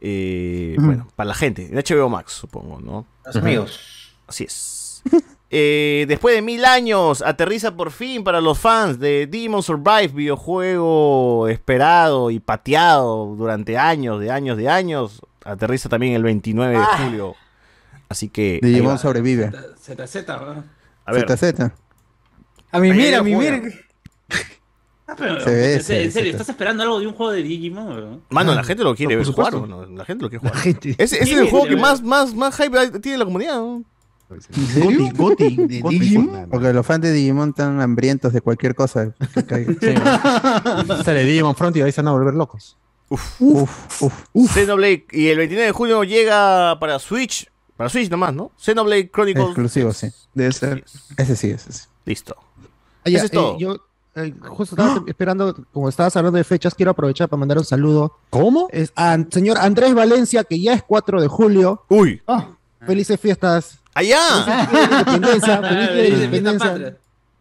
eh, Bueno, para la gente, en HBO Max, supongo, ¿no? Los amigos. Así es. Eh, después de mil años, aterriza por fin para los fans de Demon Survive, videojuego esperado y pateado durante años, de años, de años. Aterriza también el 29 de Ah. julio. Así que. Digimon sobrevive. ZZ, ¿verdad? A ver. ZZ. A mí, mira, a mí, mira. Ah, pero, Se ve, en se ve, en serio, se. ¿estás esperando algo de un juego de Digimon? Mano, la gente lo quiere ver jugar. La gente lo quiere jugar. Ese, ese es el juego que más, más, más hype tiene la comunidad, ¿no? ¿En Goti, de Digimon. Porque los fans de Digimon están hambrientos de cualquier cosa. caiga. Sale Digimon Front y ahí se van a volver locos. Uf, uf, uf. Xenoblade, y el 29 de julio llega para Switch, para Switch nomás, ¿no? Xenoblade Chronicles. Exclusivo, sí. Debe ser. Ese sí, ese sí. Listo. Ah, ya, Eso es eh, todo. yo eh, justo estaba esperando, como estabas hablando de fechas, quiero aprovechar para mandar un saludo. ¿Cómo? Es al señor Andrés Valencia, que ya es 4 de julio. Uy. Felices fiestas. ¡Allá! Feliz de independencia. Feliz de independencia.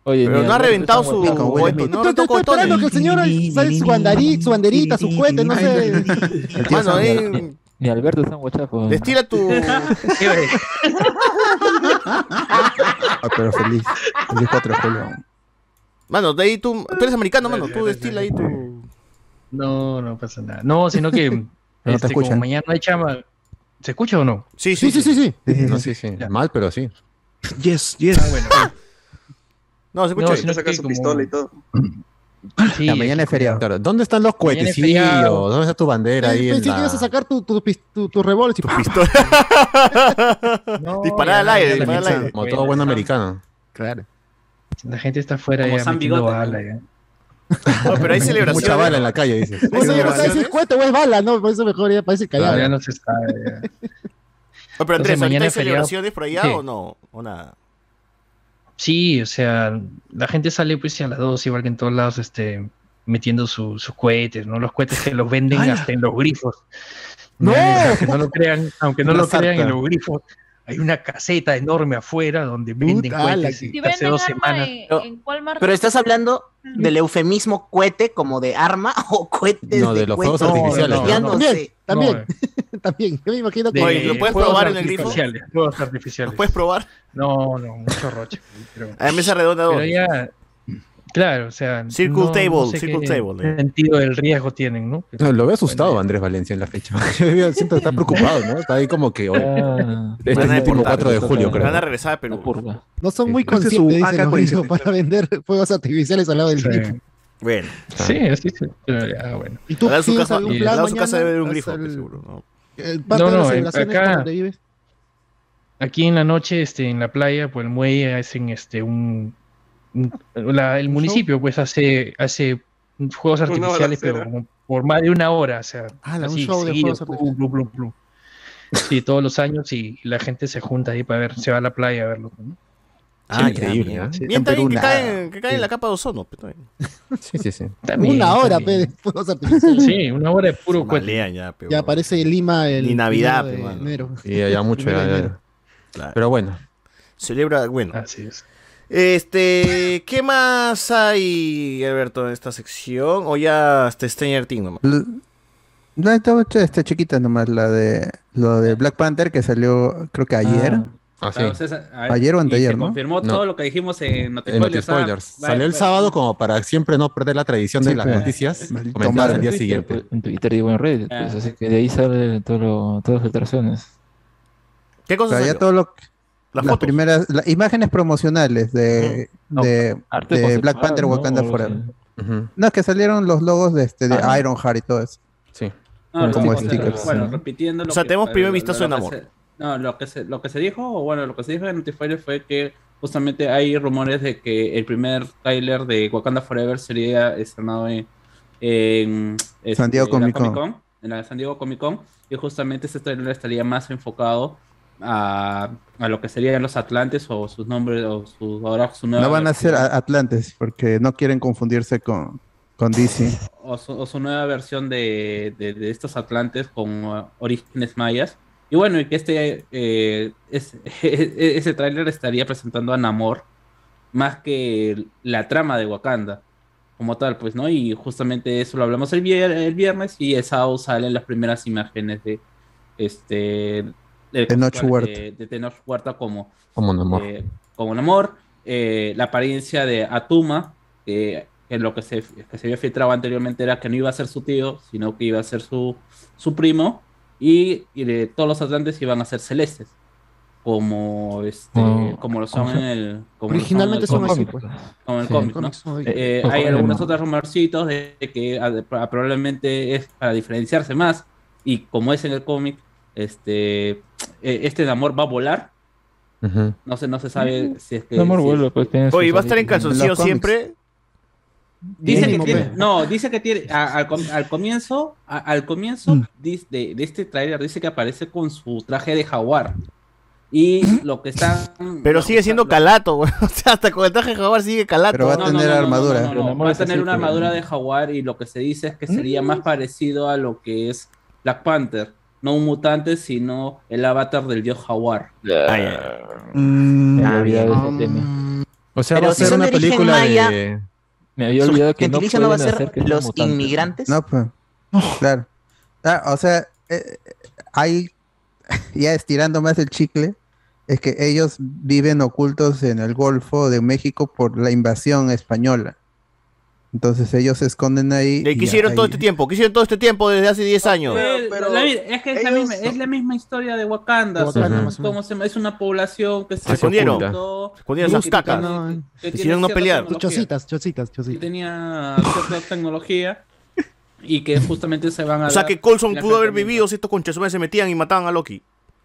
Oye, Pero mira, no ha reventado su cohete, no reventado estoy esperando que el señor sabe su, bandari- su banderita, su cohete, no sé. Mano, eh, Ni Alberto está un guachapo. destila tu. Ah, pero feliz. Feliz 4 de julio. Mano, de ahí tú. Tú eres americano, mano. Tú destila ahí tu. No, no pasa nada. No, sino que No te este, como escuchan. mañana no hay chama. ¿Se escucha o no? Sí, Sí, sí, sí, sí. No, sí, sí. Mal, pero sí. Yes, yes. Ah, bueno. No, se No, escucha. sino Te saca que su como- pistola y todo. Sí, La mañana es feriado. Claro, ¿Dónde están los cohetecillos? ¿Dónde está tu bandera ahí en Pensé que la... ibas a sacar tu, tu, tu, tu revólver. y- No, Disparar al aire, disparar al aire. Como todo buen americano. Claro. La gente está afuera Como ya San metiendo Bigote, bala ya. No, pero hay celebración. Mucha bala en la calle, dices. No sé, no sé si es cohete o es bala, ¿no? Por eso mejor ya parece callado. Ya no se sabe. ya. No, pero Andrés, Entonces, ¿ahorita mañana hay celebraciones por allá Sí. o no? O nada. Sí, o sea, la gente sale pues a las dos, igual que en todos lados, este, metiendo su- sus cohetes, ¿no? Los cohetes que los venden hasta en los grifos. ¡No! Aunque no lo crean, aunque no Una lo crean en los grifos, hay una caseta enorme afuera donde venden Puta, cohetes. Si hace venden dos arma semanas. en, en. Pero estás hablando del eufemismo cohete como de arma o cohetes No, de los fuegos artificiales, Ya no, no, También, sé. también, también. Yo me imagino que. de Oye, ¿lo puedes probar en el grifo? Fuegos artificiales. ¿Lo puedes probar? No, no, mucho roche. Pero, A mesa redonda dos. pero ya, claro, o sea. Circle no- table, no sé circle qué table, eh. sentido del riesgo tienen, ¿no? No, lo veo asustado Andrés Valencia en la fecha. Que está preocupado, ¿no? Está ahí como que... oye, Ah, este es Van a el último deportar, 4 de julio, Van a creo. regresar a Perú. No son muy conscientes, dicen los AK-47. gringos, para vender fuegos artificiales al lado del Sí. grifo. Bueno. Sí, sí, sí. Pero ya, bueno. ¿Y tú su casa, algún al plan lado de su casa mañana? debe haber un ¿Vas grifo, pues, seguro. ¿no? eh, parte No, de las no, acá- donde vives? Aquí en la noche, este, en la playa, pues el muelle hacen este un, un- la- el municipio pues hace hace juegos artificiales, pero como por más de una hora, o sea, Ah, la- un así, show de seguido, juegos plum, plum, plum, plum. Sí, todos los años y la gente se junta ahí para ver, se va a la playa a verlo. ¿no? Ah, increíble, ya, ¿eh? Perú que caen, que caen en la capa de ozono. pues, también. Sí, sí, sí. También, Una hora, pe, de fuegos artificiales. Sí, una hora de puro. Malean ya, pero. Ya aparece Lima el Ni Navidad, pe, de enero. Y ya, ya mucho. Ya, ya. Claro. Pero bueno. Celebra, bueno. Así es. Este, ¿qué más hay, Alberto, en esta sección? O ya hasta Stranger Things nomás. No, estaba ch- este, chiquita nomás, la de lo de Black Panther que salió creo que ayer. Ah, sí. Claro, César, a ver, Ayer o anteayer, ¿no? confirmó No. todo lo que dijimos en Notispoilers. ah, Spoilers. Salió el va- sábado como para siempre no perder la tradición de Sí, las pues. noticias. Al Marvel. día En Twitter, siguiente. pues, En Twitter y en Reddit, pues, Ah. así que de ahí salen todo todas las filtraciones. ¿Qué O cosa sea, ya todo lo Las primeras las imágenes promocionales de, No, de, Black Panther. Wakanda O Forever. No, es que salieron los logos de este de Ah. Ironheart y todo eso. Sí. No, como lo que- stickers. Bueno, Sí. repitiendo lo O sea, que- tenemos primer vistazo en amor. se- no, lo que, se, lo que se dijo, o bueno, lo que se dijo en Notifier fue que justamente hay rumores de que el primer trailer de Wakanda Forever sería estrenado en, en San Diego este, Comic Con. en la San Diego Comic Con, y justamente ese trailer estaría más enfocado a, a lo que serían los Atlantes o sus nombres o su, ahora su nueva No van a ser Atlantes porque no quieren confundirse con Con DC. o su, o su nueva versión de, de- de estos Atlantes con uh, orígenes mayas. Y bueno, y que este eh, es- ese tráiler estaría presentando a Namor más que la trama de Wakanda como tal, pues, ¿no? Y justamente eso lo hablamos el, vier- el viernes y el sábado salen las primeras imágenes de este de Tenoch Huerta. de, de Tenoch Huerta como Como Namor. eh, como Namor, eh, la apariencia de Atuma, que, que lo que se, que se había filtrado anteriormente era que no iba a ser su tío, sino que iba a ser su, su primo, y, y de todos los atlantes iban a ser celestes, como este, Oh, como lo son ¿cómo en el como Originalmente en son así, cómic, pues. como en el Sí, cómic, en ¿no? Eh, Ojo, hay eh, algunos no. otros rumorcitos de que ah, de- probablemente es para diferenciarse más, y como es en el cómic, este, eh, este Namor va a volar, no se, no se sabe si es que. Namor si- vuela, pues, tiene Oye, ¿va a estar en calzoncillo siempre? Dice que tiene, pues. no, dice que tiene, a- al, com- al comienzo, a- al comienzo dis- de, de este tráiler dice que aparece con su traje de jaguar. Y lo que está... Pero sigue siendo calato, güey. O sea, hasta con el traje de jaguar sigue calato. Pero va a No, no, tener no, no, armadura. no, no, no, Namor Va a tener una armadura de jaguar y lo que se dice es que sería más parecido a lo que es Black Panther. No un mutante, sino el avatar del dios jaguar. Me Ah, había olvidado bien. de ese tema. O sea, Pero va a ser una de película maya, de. Me había ¿Su olvidado que no va a ser los mutantes. inmigrantes? No, pues. Claro. Ah, o sea, eh, hay, ya estirando más el chicle, es que ellos viven ocultos en el Golfo de México por la invasión española. Entonces ellos se esconden ahí. ¿Y qué hicieron todo este tiempo? ¿Qué hicieron todo este tiempo desde hace 10 años? La mi- es que es, la misma, es la misma historia de Wakanda. Wakanda, como se llama, es una población que se, Se escondieron. Se escondieron que que tiene Decidieron no pelear. Chocitas, chocitas, chocitas. tenía cierta tecnología y que justamente se van a O sea que Colson pudo haber vivido si estos conchesumes se metían y mataban a Loki.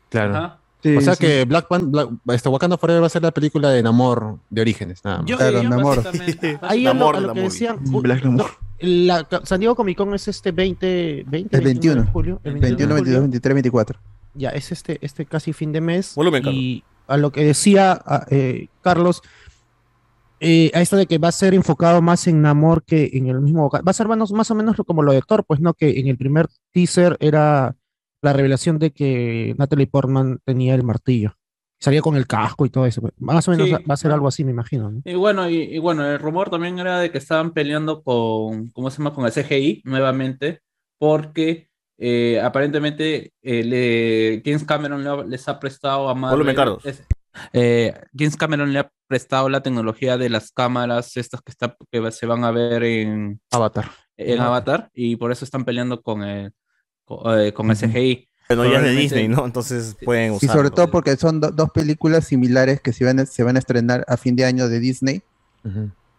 Claro. Ajá. O sea que Black Pan, Black, este Wakanda Forever va a ser la película de Namor de orígenes, nada más. Yo- Claro, Namor. Ahí a lo, a lo la que decían. Black no, Namor. la San Diego Comic Con es este 20, 20 El 21. de julio. El 21, 22, 23, 24. Ya, es este, este casi fin de mes. Volumen, y a lo que decía a- eh, Carlos, eh, a esto de que va a ser enfocado más en Namor que en el mismo Wakanda. Va a ser más, más o menos como lo de Thor, pues no, que en el primer teaser era la revelación de que Natalie Portman tenía el martillo. Salía con el casco y todo eso. Más o menos Sí. va a ser algo así, me imagino. ¿no? Y bueno, y, y bueno, el rumor también era de que estaban peleando con, ¿cómo se llama? Con el CGI nuevamente, porque eh, aparentemente eh, le- James Cameron le ha- les ha prestado a Marvel. Es- eh, James Cameron le ha prestado la tecnología de las cámaras estas que, está, que se van a ver en Avatar. en. Avatar y por eso están peleando con el, con, eh, con el CGI. Bueno, ya es de Disney, ¿no? Entonces pueden Y usarlo. sobre todo porque son do- dos películas similares que se van, se van a estrenar a fin de año de Disney.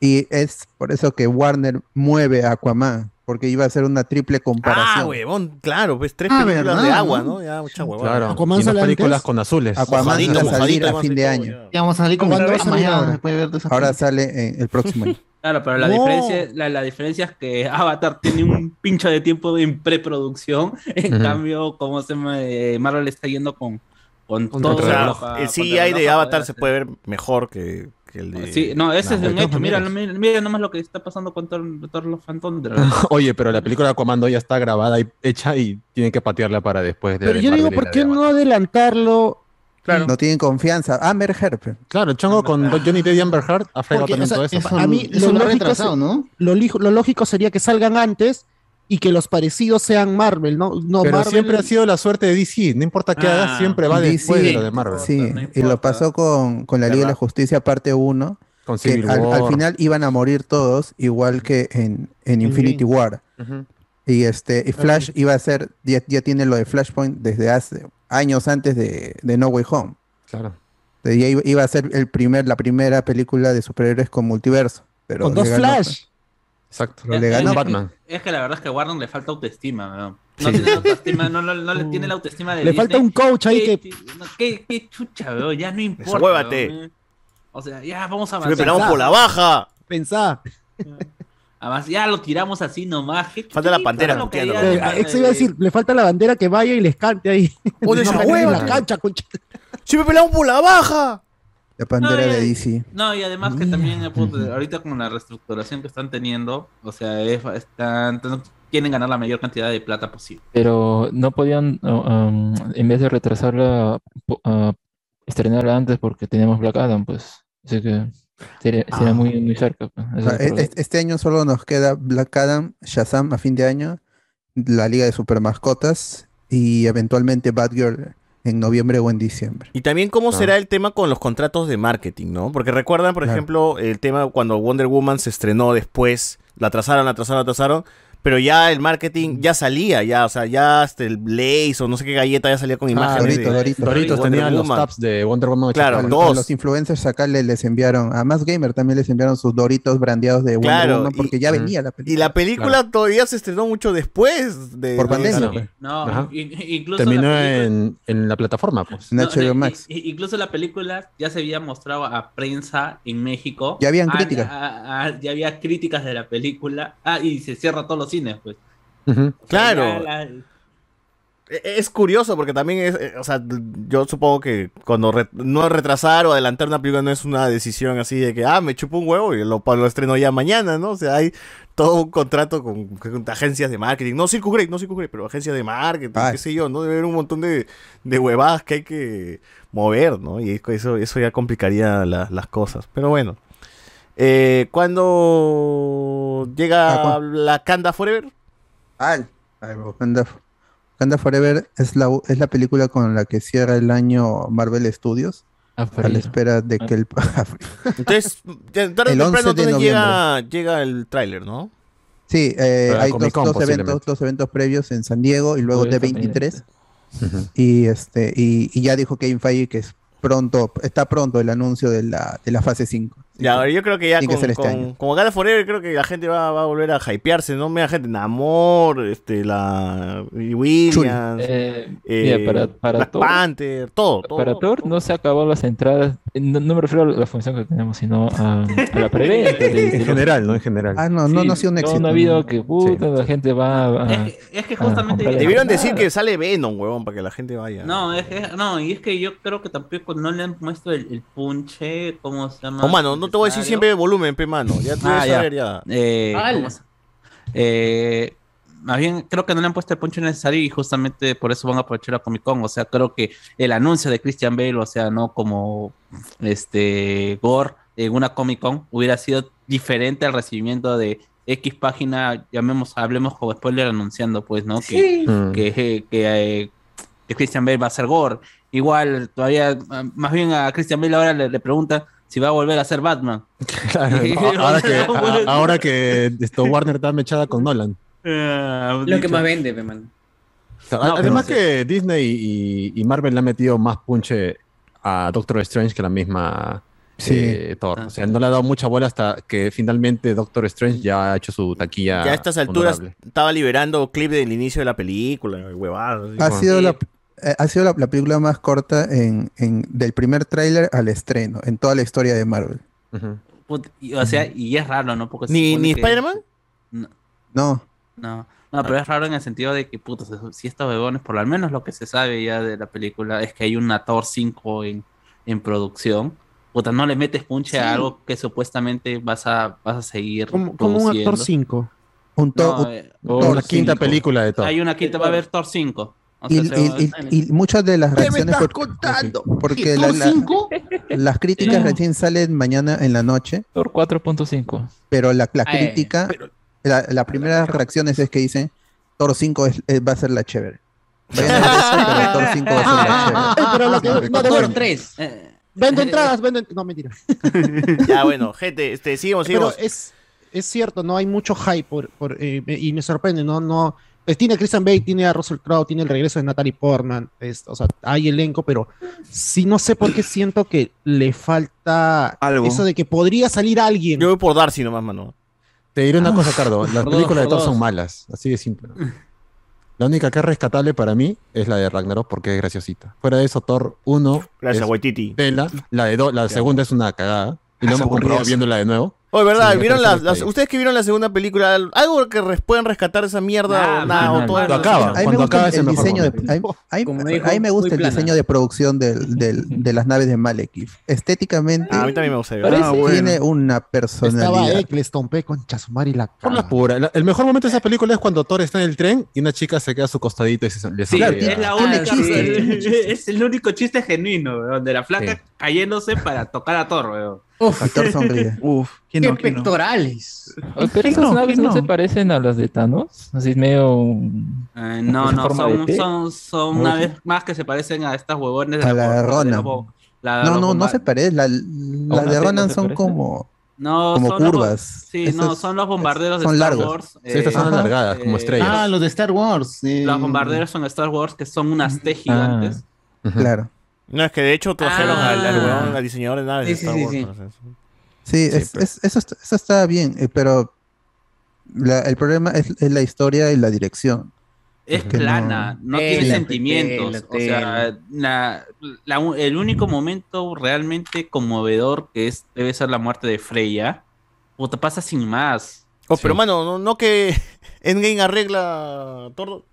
Y es por eso que Warner mueve a Aquaman, porque iba a ser una triple comparación. Ah, huevón, claro, pues tres Ah, películas ¿verdad, de agua, no? ¿no? Ya, mucha huevada. Claro. Aquaman y sale películas antes. con azules. Aquaman iba a salir fin de todo, año. ya. Ya vamos a salir con ¿Cuándo una va vez salir mañana, de esa Ahora película. sale en el próximo año. Claro, pero la, No. diferencia, la, la diferencia es que Avatar tiene un pincho de tiempo en preproducción. En cambio, como se llama, Eh, Marvel está yendo con, con todo. O sea, el con CGI de Avatar se puede ver mejor que, que el de. Sí, no, ese es un hecho. Mira, mira, mira nomás lo que está pasando con Love and Thunder. Oye, pero la película de Aquaman 2 ya está grabada y hecha y tienen que patearla para después de. Pero yo digo, ¿por qué no adelantarlo? Claro. No tienen confianza. Amber Heard. Claro, el chongo con Johnny Depp y Amber Heard ha fregado también o sea, todo eso. a mí eso lo lógico, se- ¿no? lo, lo lógico sería que salgan antes y que los parecidos sean Marvel, ¿no? No, Pero Marvel- siempre ha sido la suerte de DC. No importa qué Ah, hagas, siempre va DC, después de lo de Marvel. Sí, No y lo pasó con, con la Liga de la. Justicia parte 1, Con que Civil al, al final iban a morir todos, igual que en, en Infinity War. Y este y Flash iba a ser, ya, ya tiene lo de Flashpoint desde hace años antes de, de No Way Home. Claro. De- ya iba, iba a ser el primer, la primera película de superhéroes con multiverso. Pero con dos Flash. Exacto. Pero le Es- ganó. es- Batman. Es que la verdad es que a Warner le falta autoestima. ¿no? No tiene autoestima, no, no- no le tiene la autoestima de Le falta un coach ahí ¿Qué, que qué, qué chucha, weón, ya no importa. Weón. O sea, ya vamos a avanzar. peleamos por la baja. pensá. Además, ya lo tiramos así nomás. ¿qué Falta la pantera lo que Eh, eso iba a decir, le falta la bandera que vaya y les cante ahí. ¡Oh, No esa en hueva! la cancha, concha. ¡Siempre peleamos por la baja! La pantera No, de y- DC. No, y además que también puta, ahorita con la reestructuración que están teniendo, o sea, es- están, quieren ganar la mayor cantidad de plata posible. Pero no podían, um, en vez de retrasarla, uh, estrenarla antes porque teníamos Black Adam, pues. Así que sería, sería Ah. muy, muy cerca. pues. O sea, problema. e- este año solo nos queda Black Adam, Shazam a fin de año, la Liga de Super Mascotas y eventualmente Batgirl en noviembre o en diciembre. Y también cómo Ah. será el tema con los contratos de marketing, ¿no? Porque recuerdan, por Claro. ejemplo, el tema cuando Wonder Woman se estrenó después, la atrasaron, la atrasaron, la atrasaron, pero ya el marketing ya salía, ya, o sea, ya hasta el Blaze o no sé qué galleta ya salía con imágenes Doritos, de, Doritos. de Doritos Wonder tenía los tabs de Wonder Woman. Claro, dos. los influencers acá le- les enviaron, a Más Gamer también les enviaron sus Doritos brandeados de Wonder Claro, Woman porque y- ya venía la película. Y la película todavía se estrenó mucho después de Por de- pandemia, de-. No, incluso Terminó la película- en, en la plataforma, pues. En No, HBO no, Max. incluso la película ya se había mostrado a prensa en México. Ya habían Ah, críticas. ah, ah, ya había críticas de la película. Ah, y se cierra todos los cines, pues. Claro. La- E- Es curioso porque también es, eh, o sea, yo supongo que cuando re- no retrasar o adelantar una película no es una decisión así de que, ah, me chupo un huevo y lo, estreno ya mañana, ¿no? O sea, hay todo un contrato con, con agencias de marketing, no Circle Grey, no Circle Grey, pero agencias de marketing, Ah. qué sé yo, ¿no? Debe haber un montón de, de huevadas que hay que mover, ¿no? Y eso, eso ya complicaría la- las cosas, pero bueno. Eh, ¿Cuándo llega la Kanda Forever? Wakanda, Wakanda Forever es la, es la película con la que cierra el año Marvel Studios. Ah, a la espera de que el... Entonces, tarde El 11 temprano de llega, llega el tráiler, ¿no? Sí, eh, hay dos, eventos, dos eventos previos en San Diego y luego de también. 23 y este y, y ya dijo Kevin Feige que es pronto está pronto el anuncio de la, de la fase 5. Ya, yo creo que ya que con, este con, con Wakanda Forever creo que la gente va, va a volver a hypearse, ¿no? Mira gente, Namor, este, la Williams, Eh, eh, mira, para, para Black Thor- Panther, todo, todo. Para Thor no se acabó las entradas. eh, No, no me refiero a la función que tenemos, sino a, a la preventa. En los- general, ¿no? En general. Ah, no, no, no ha sido un éxito. no ha habido que puta, la gente va a. Es que- es justamente- Debieron decir que sale Venom, huevón, para que la gente vaya. No, es que, no, y es que yo creo que tampoco no le han puesto el, el punche, ¿cómo se llama? Oh, mano, no te voy a decir siempre volumen, pe, mano. Ya tú Ah, ya. saber ya. Eh, ¡Hala! ¿cómo se- eh, más bien, creo que no le han puesto el punche necesario y justamente por eso van a aprovechar a Comic Con. O sea, creo que el anuncio de Christian Bale, o sea, no como este Gore en una Comic Con, hubiera sido diferente al recibimiento de X página, llamemos, hablemos como spoiler anunciando, pues, ¿no? Que, Sí. que, que, que, eh, que Christian Bale va a ser Gore. Igual, todavía, ah, más bien a Christian Bale ahora le, le pregunta si va a volver a ser Batman. Claro, ahora que, a- ahora que esto, Warner está mechada con Nolan. Ah, Lo que más vende, man. No, Además pero- que Disney y, y Marvel le han metido más punche a Doctor Strange que la misma Sí. eh, Thor. O sea, no le ha dado mucha bola hasta que finalmente Doctor Strange ya ha hecho su taquilla. Ya a estas alturas honorable. estaba liberando clip del inicio de la película. Ha sido la ha sido la, la película más corta en, en- del primer tráiler al estreno en toda la historia de Marvel. Put- y, o sea, y es raro, ¿no? Porque ¿Ni, ni que- Spider-Man? No, No. no, no, pero es raro en el sentido de que, puta, si estos begones, por lo menos lo que se sabe ya de la película, es que hay una Thor 5 en, en producción. Puta, no le metes punche a algo que supuestamente vas a, vas a seguir. Como, como un actor produciendo. 5. Un No, Thor- eh, un O Thor la quinta película de Thor. Hay una quinta, va a haber Thor 5. O Y, sea, se y- va- y- y muchas de las ¿Qué me reacciones estás por- contando? porque ¿Que la- Thor la- 5? las críticas recién salen mañana en la noche, Thor 4.5. pero la, la crítica, la, la primera reacciones es que dicen Thor 5 es- es- va a ser la chévere. Vayan a ver eso, pero Thor 5 va a ser la chévere. Eh, pero lo que, no, de Thor verdad, 3. Vendo entradas, vendo. No, mentira. Ya, bueno, gente, este, sigamos, Pero sigamos. es, es cierto, no hay mucho hype por, por, eh, y me sorprende, no, no. Tiene a Christian Bale, tiene a Russell Crowe, tiene el regreso de Natalie Portman, es- o sea, hay elenco, pero sí no sé por qué siento que le falta Algo. eso de que podría salir alguien. Yo voy por Darcy nomás, mano. Te diré una cosa, Cardo. Las Por dos, películas de Thor son malas. Así de simple. La única que es rescatable para mí es la de Ragnarok porque es graciosita. Fuera de eso, Thor 1. Gracias, es Waititi. Tela. La, de do- la segunda es una cagada. Y no me Waititi. viéndola de nuevo. Oh, ¿verdad? Sí, ¿Vieron las, ustedes que vieron la segunda película, algo que res- pueden rescatar esa mierda o nada, o todo Cuando eso? acaba, A mí me cuando gusta acaba el, el diseño de, momento. a mí- a mí- Como a dijo, mí me gusta el plana. diseño de producción del- del- de las naves de Malekith. Estéticamente Ah, a mí también me gusta. tiene Ah, bueno. una Estaba personalidad. Eccleston, pe, con Chasumari la Por la pura. La- El mejor momento de esa película es cuando Thor está en el tren y una chica se queda a su costadito y se le Sí, es, la Ah, es el único chiste genuino, weón, de la flaca Sí. cayéndose para tocar a Thor, weón. Uf. Uf, ¿Qué pectorales? Pero ¿Quién esas no? naves ¿Quién no no? se parecen a las de Thanos, así medio. Eh, no, ¿Con no, son, son, son naves más que se parecen a estas huevones de A la de de Ronan. los- la- No, los no, no se parece. La- Las una de no Ronan son parece. como, No, como son los curvas. sí, Esas no, son los bombarderos son de Star largas. Wars. Sí, estas son eh, alargadas, como estrellas. Ah, los de Star Wars. eh. Los bombarderos son Star Wars, que son unas T gigantes. Claro. No, es que de hecho trajeron Ah. al, al weón, al diseñador de naves Sí, de sí, Star sí, Wars. sí. Sí, es- es- eso, está, eso está bien, eh, pero la- el problema es, es la historia y la dirección. Es que plana, no, Tela, tiene sentimientos. tela, o sea, la- la u- el único momento realmente conmovedor que es debe ser la muerte de Freya. Puta, pasa sin más. Oh, pero mano, no, no que Endgame arregla todo.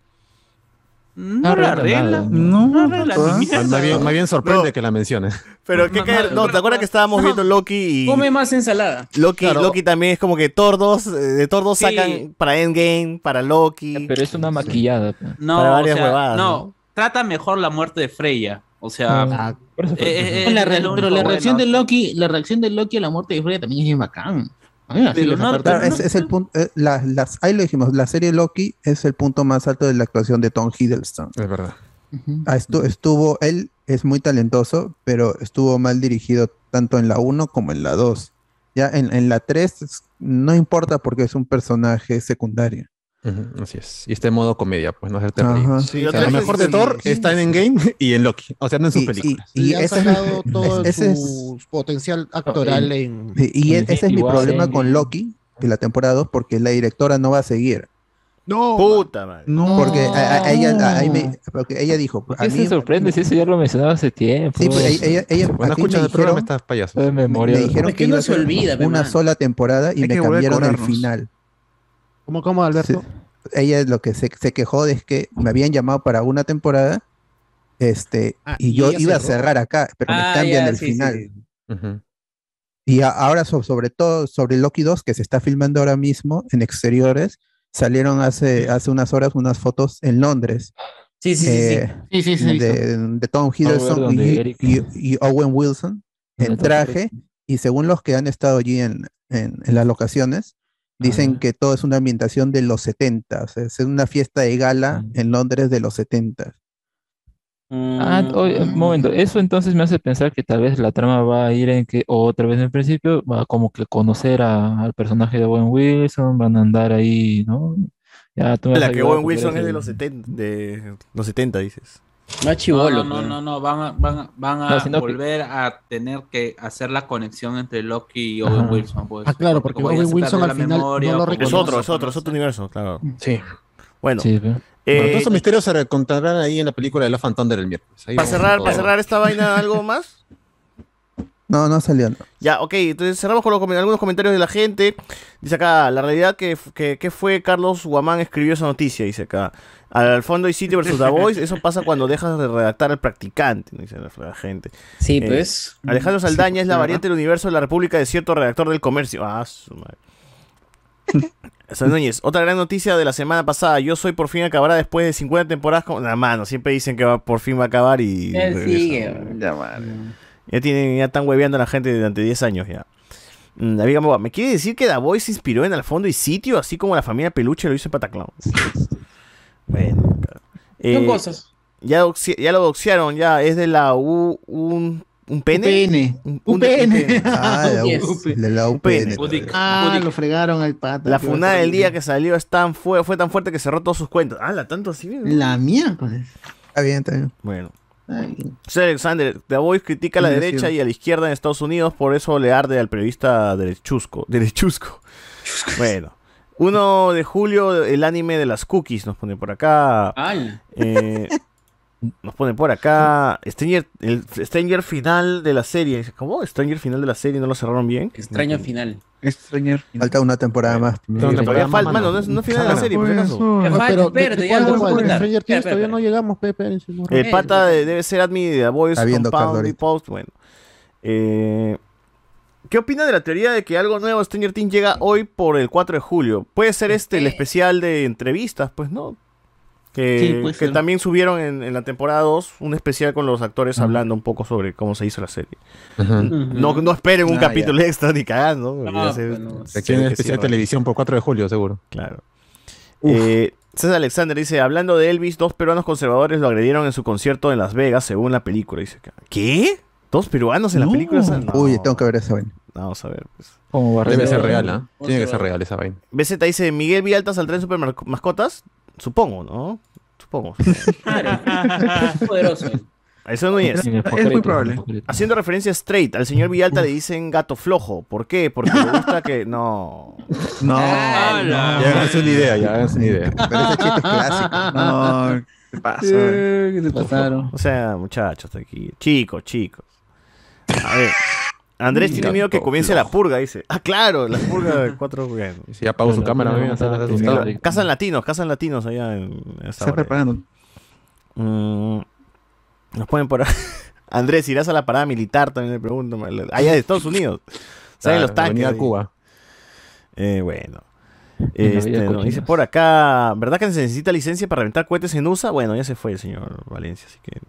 No la arregla. No, No mierda. Más bien, más bien sorprende No. que la menciones. Pero que cae- no, ¿te acuerdas que estábamos viendo Loki y Come más ensalada. Loki, Claro. Loki también es como que 2, eh, de Thor 2 Sí. sacan para Endgame, para Loki. Pero es una maquillada. pe. No, Para o varias sea, huevadas, no, ¿no? trata mejor la muerte de Freya. O sea, Ah, eh, eh, la pero la reacción bueno. de Loki, la reacción de Loki a la muerte de Freya también es bien bacán. No-. Claro, es, es el punto, eh, las, ahí lo dijimos, la serie Loki es el punto más alto de la actuación de Tom Hiddleston. Es verdad. Ah, estu- estuvo, él es muy talentoso, pero estuvo mal dirigido tanto en la 1 como en la 2. Ya en, en la 3 es- no importa porque es un personaje secundario. Así es. Y está en modo comedia, pues no hacerte reír. Ajá. Sí, O sea, otra lo mejor de Thor sí. está en Endgame y en Loki. O sea, no en sus Y- y- películas. y Le han ese es- todo ese es- su potencial actoral en. Y, y ese es mi problema en- con Loki de la temporada 2 porque la directora no va a seguir. No. Puta madre. No. Porque a, a ella, a- ahí me- porque ella dijo, ¿Por a qué mí- se sorprende si eso ya lo mencionaba hace tiempo? Sí, pues, ella, ella, me escuchas el programa, estás payaso. de me, memoria. me dijeron Es que, no se olvida, una man. sola temporada y Hay me cambiaron el final. ¿Cómo, cómo, Alberto? Sí. Ella lo que se, se quejó es que me habían llamado para una temporada este, Ah, y yo iba a cerrar acá, pero me Ah, cambian ya, el sí, sí, final. Y a- ahora so- sobre todo sobre Loki 2, que se está filmando ahora mismo en exteriores, salieron hace, hace unas horas unas fotos en Londres. Sí, sí, sí, eh, sí. Sí, sí, sí, de, de Tom Hiddleston y, Eric- y- y Owen Wilson en traje. Y según los que han estado allí en, en- en las locaciones, dicen Ah. que todo es una ambientación de los 70. o sea, es una fiesta de gala Mm. en Londres de los 70. Ah, oye, un momento, eso entonces me hace pensar que tal vez la trama va a ir en que otra vez en principio va como que conocer a- al personaje de Owen Wilson, van a andar ahí, ¿no? Ya tú La que Owen Wilson es de el- los 70, de los 70 dices. No, chivolo. no, no, pe. no, no, van a, van a, van a No, que- volver a tener que hacer la conexión entre Loki y Owen Ajá. Wilson. Pues, Ah, claro, porque ya Owen Wilson al la final no memoria, lo como Es otro, no es otro, es conoce. otro universo, claro. Sí. Bueno, Sí, pe. Bueno, eh, todos esos misterios se contarán ahí en la película de Love and Thunder el miércoles. Para cerrar, para cerrar esta vaina, ¿algo más? No, no salió. no. Ya, ok, entonces cerramos con los algunos comentarios de la gente. Dice acá, la realidad que, que, que fue Carlos Guamán escribió esa noticia, dice acá. Al fondo y sitio versus The Voice, eso pasa cuando dejas de redactar al practicante, dice la, la gente. Sí, Eh, pues. Alejandro Saldaña es la Sí, variante del universo de la República de cierto redactor del comercio. Ah, su madre. Núñez, otra gran noticia de la semana pasada. Yo soy por fin acabará después de 50 temporadas. Con... la mano, siempre dicen que va, por fin va a acabar y. Él regresa. sigue. Ya, madre. Ya, tienen, ya están hueveando a la gente durante 10 años ya. Mm, David Gamboa, ¿me quiere decir que The Voice se inspiró en Al fondo y sitio, así como la familia Peluche lo hizo en Pataclown? bueno, claro. Son Eh, cosas. ya, lo doxearon, ya es de la U. Un, un pene. UPN. Un- un- UPN. Ah, la, Yes. U- de la UPN. UPN. Ah, lo fregaron al pata. La funada del día que salió es tan fue, fue tan fuerte que cerró todos sus cuentas. Ah, la tanto así. ¿no? La miércoles. Está bien, está bien. Bueno. Ay, José Alexander, The Voice critica a la derecha y a la izquierda en Estados Unidos, por eso le arde al periodista derechusco. Derechusco. Bueno. 1 de julio, el anime de las cookies, nos pone por acá. ala. Eh, Nos ponen por acá. Stranger, el Stranger final de la serie. ¿Cómo? Stranger final de la serie, ¿no lo cerraron bien? Extraño final. Stranger. Falta una temporada más. Todavía falta, mano, no es, no es final de la serie, por. No, falta, pero espérate, ¿de ya lo a. Stranger Things todavía no llegamos, Pepe. no. El pata de- debe ser admin de The Voice Compound y Post. Bueno. Eh, ¿Qué opina de la teoría de que algo nuevo de Stranger Things llega hoy por el 4 de julio? Puede ser este, el especial de entrevistas, pues, ¿no? Que, Sí, también subieron en, en la temporada 2 un especial con los actores hablando un poco sobre cómo se hizo la serie. No, no esperen un Ah, capítulo extra ni cagando. No, ya se- sí, especial ¿no? televisión por 4 de julio, seguro. Claro. Eh, César Alexander dice, hablando de Elvis, dos peruanos conservadores lo agredieron en su concierto en Las Vegas, según la película. Dice. ¿qué? ¿Dos peruanos en la película? No. Uy, tengo que ver esa vaina. Vamos a ver. Pues. Debe ser real, ¿ah? Tiene que ser real esa vaina. BZ dice, Miguel Villalta saldrá en Super Mascotas. Supongo, ¿no? Supongo. Poderoso. Eso no es. Es muy probable. Haciendo referencia a Straight, al señor Villalta le dicen gato flojo. ¿Por qué? Porque le gusta que... No. No. Ya háganse una idea, ya háganse una idea. Pero ese chiste es clásico. No, ¿qué pasa? ¿Qué te pasaron? O sea, muchachos, aquí. Chicos, chicos. A ver. Andrés tiene miedo que comience la purga, dice. Ah, claro, la purga de cuatro. Bueno. Si apago su cámara, me a asustado. Cazan latinos, cazan latinos allá en esta Está preparando. Mm, nos ponen por ahí. Andrés, ¿irás a la parada militar? También le pregunto. Allá de Estados Unidos. Salen Claro, los tanques. Ahí. Cuba. Eh, bueno. Este, dice por acá, ¿verdad que se necesita licencia para reventar cohetes en USA? Bueno, ya se fue el señor Valencia, así que...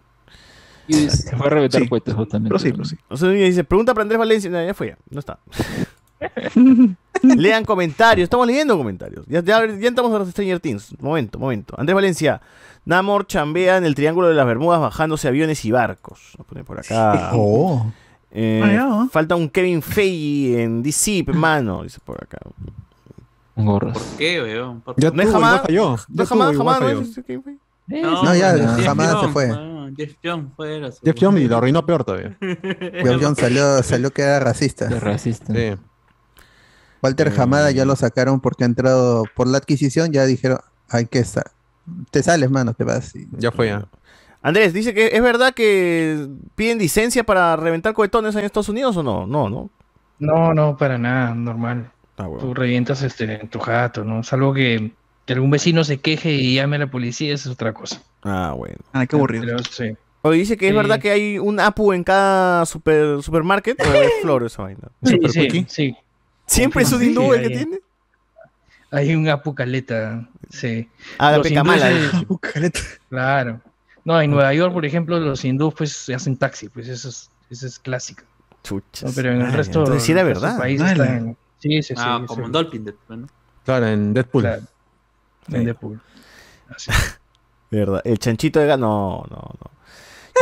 Se fue a reventar Sí, cohetes justamente. Pero sí, pero sí. O sea, dice, pregunta para Andrés Valencia, no, ya fue, ya, no está. Lean comentarios, estamos leyendo comentarios. Ya, ya, ya entramos a los Stranger Things. Momento, momento. Andrés Valencia, Namor chambea en el Triángulo de las Bermudas bajándose aviones y barcos. Nos pone por acá. Oh. Eh, Ah, falta un Kevin Feige en DC, hermano, dice por acá. Gorras. ¿Por qué, weón? ¿Por Ya No es tuvo, jamás. No jamás, tuvo, igual jamás. falló. ¿no? No, ya, jamás se fue. Jeff Jones fue la Jeff Jones y lo arruinó peor todavía. Jeff Jones salió, salió que era racista. De racista. Sí. Walter Hamada ya lo sacaron porque ha entrado por la adquisición, ya dijeron, hay que estar. Te sales, mano, te vas. y- Ya fue ya. Andrés, dice que es verdad que piden licencia para reventar cohetones en Estados Unidos o no? No, no. No, no, para nada, normal. Ah, bueno. Tú revientas este, en tu jato, ¿no? Salvo que, que algún vecino se queje y llame a la policía, eso es otra cosa. Ah, bueno. Ah, qué aburrido. Pero sí. Oye, dice que es Sí. verdad que hay un Apu en cada super, supermarket. ¿O es flor esa vaina? Sí, Super sí, cookie. sí. ¿Siempre es un Sí, hindú el que tiene? Hay un apucaleta, sí. Ah, la Los pecamala. Claro. No, en Nueva York, por ejemplo, los hindúes pues hacen taxi, pues eso es, eso es clásico. Chuchas. No, pero en el Ah, resto, entonces sí del verdad. en- Sí, sí, sí. Ah, sí. como en Dolphin, bueno. Claro, en Deadpool. Claro. En Deadpool. Así. De verdad. El chanchito de No, no, no.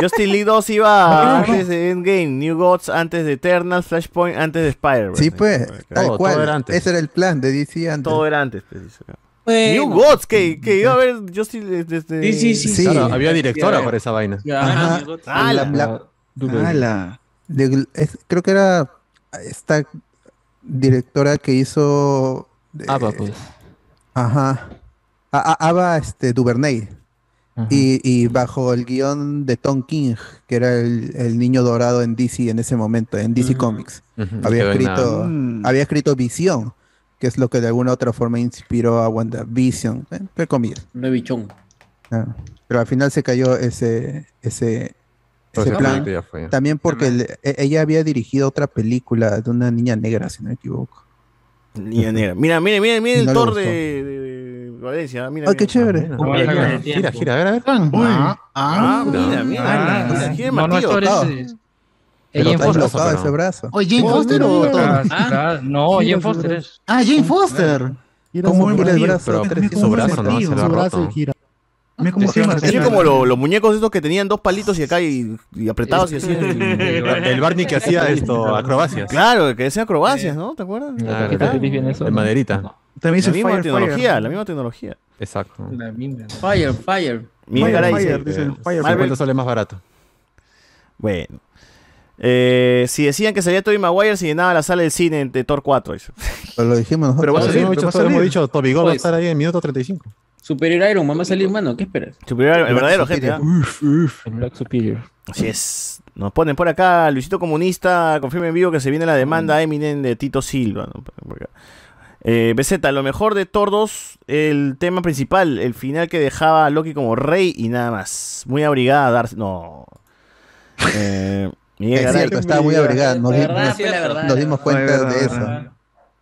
Justin Lee 2 iba antes de Endgame, New Gods antes de Eternal, Flashpoint antes de Spider-Man. Sí, pues, tal Todo, cual. todo era antes. Ese era el plan de DC antes. Todo era antes. pues, dice. Bueno. New Gods, que, que iba a ver Justin de- desde... Sí, sí, sí. Sí. Claro, había directora para esa vaina. Ajá. Ah, La- la- la- Ala. de- es- creo que era esta directora que hizo. de- Ah, va, pues. Ajá. A- a- Ava este, Duvernay. Y, y bajo el guion de Tom King, que era el, el niño dorado en DC en ese momento, en DC Comics. Había escrito, Mm. había escrito Visión, que es lo que de alguna otra forma inspiró a WandaVision, eh, entre comillas. No bichón. Ah, Pero al final se cayó ese, ese, plan. fue. También porque e- ella había dirigido otra película de una niña negra, si no me equivoco. Niña negra. Mira, mira, mira, mira el no de, de- de Valencia. Mira, Ay, qué mira. chévere. Mira, no, gira, gira, a ver, a ver. Ah, Ah, mira, mira. Ah, gira el no, no, martillo. Pero Jane Foster. ese brazo. Oye, Jane Foster o Ah, no, Jane Foster es. Ah, Jane Foster. ¿Cómo gira el brazo? pero su brazo, ¿no? Se Su brazo gira. Gira sí, Tiene como lo- los muñecos estos que tenían dos palitos y acá y, y apretados y así. El Barney que hacía esto, acrobacias. Claro, que decía acrobacias, ¿no? ¿Te acuerdas? Ah, claro. feliz viene eso. De ¿no? maderita. También La misma Fire, tecnología, Fire. la misma tecnología. Exacto. La misma. Fire, fire. Miguel Fire, Fire, dice, dicen, eh, Fire, Marvel- ¿Cuánto sale más barato? Bueno. Eh, si decían que salía Tobey Maguire, se llenaba la sala del cine de Thor 4. dice. Pero lo dijimos nosotros. Pero va a salir, hemos dicho, hemos dicho, Toby Gol va a Pues- estar ahí en minuto 35. Superior Iron Man va a salir, mano. ¿Qué esperas? Superior, el Black verdadero gente. ¿ah? El Black Superior. Así es. Nos ponen por acá, Luisito Comunista, confirma en vivo que se viene la demanda a Eminem de Tito Silva. ¿no? Eh, BZ, lo mejor de Tordos, el tema principal, el final que dejaba a Loki como rey y nada más. Muy abrigada a Darcy. No. Eh, Miguel Es cierto, estaba muy abrigada. Nos, verdad, sí, la verdad. nos dimos cuenta verdad, de eso. verdad.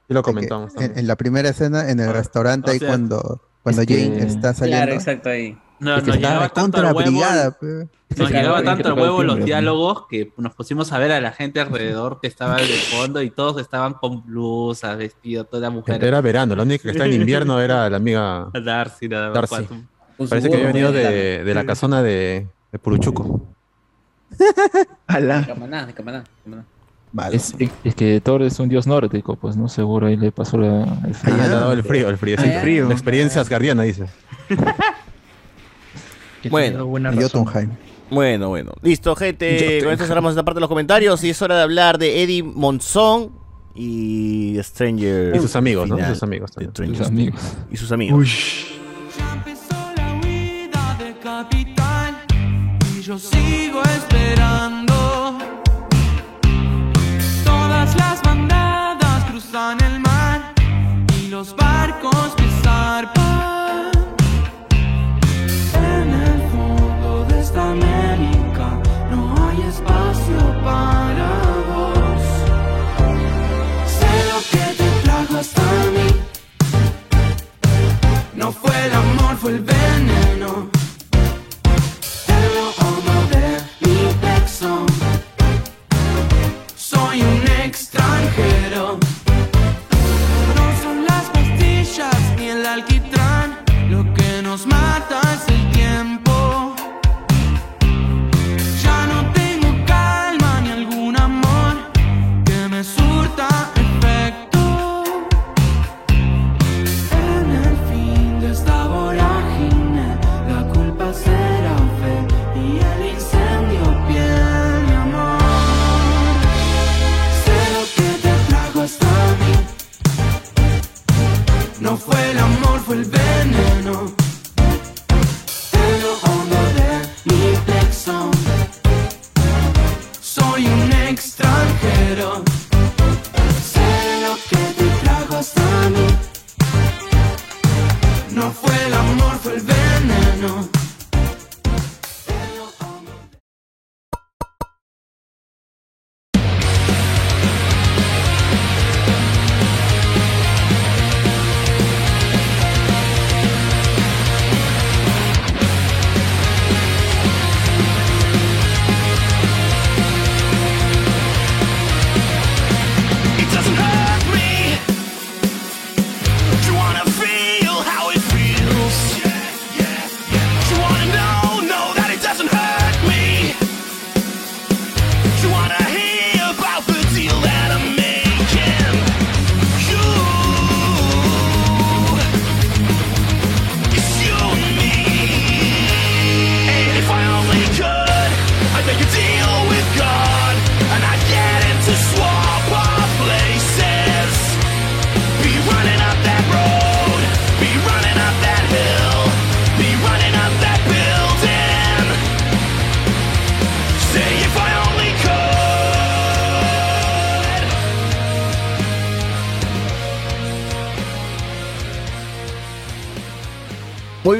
Y lo comentamos En, en la primera escena, en el restaurante, o ahí cuando, cuando es que- Jane está saliendo. Claro, exacto ahí. No, es que nos llegaba tanto al huevo, brigada, nos Sí, llegaba tanto tocar huevo el los diálogos que nos pusimos a ver a la gente alrededor que estaba de fondo y todos estaban con blusas, vestidos, todas las mujeres. Era verano, la única que estaba en invierno era la amiga Darcy, nada más. Darcy. Parece que había venido de, de la casona de, de Puruchuco. De Camaná, de Camaná, Camaná. Es, es que Thor es un dios nórdico, pues no seguro ahí le pasó la, el frío. Ah, el frío, el frío. El frío. La experiencia asgardiana, dice. Bueno, buena Y Jotunheim. Bueno, bueno. Listo, gente. Con esto cerramos esta parte de los comentarios y es hora de hablar de Eddie Monzón y Stranger. Y sus amigos, ¿no? Final. Sus amigos también. Stranger Sus amigos. Y sus amigos. de capital y yo sigo esperando. Todas las bandadas cruzan el mar y los barcos que zarpan.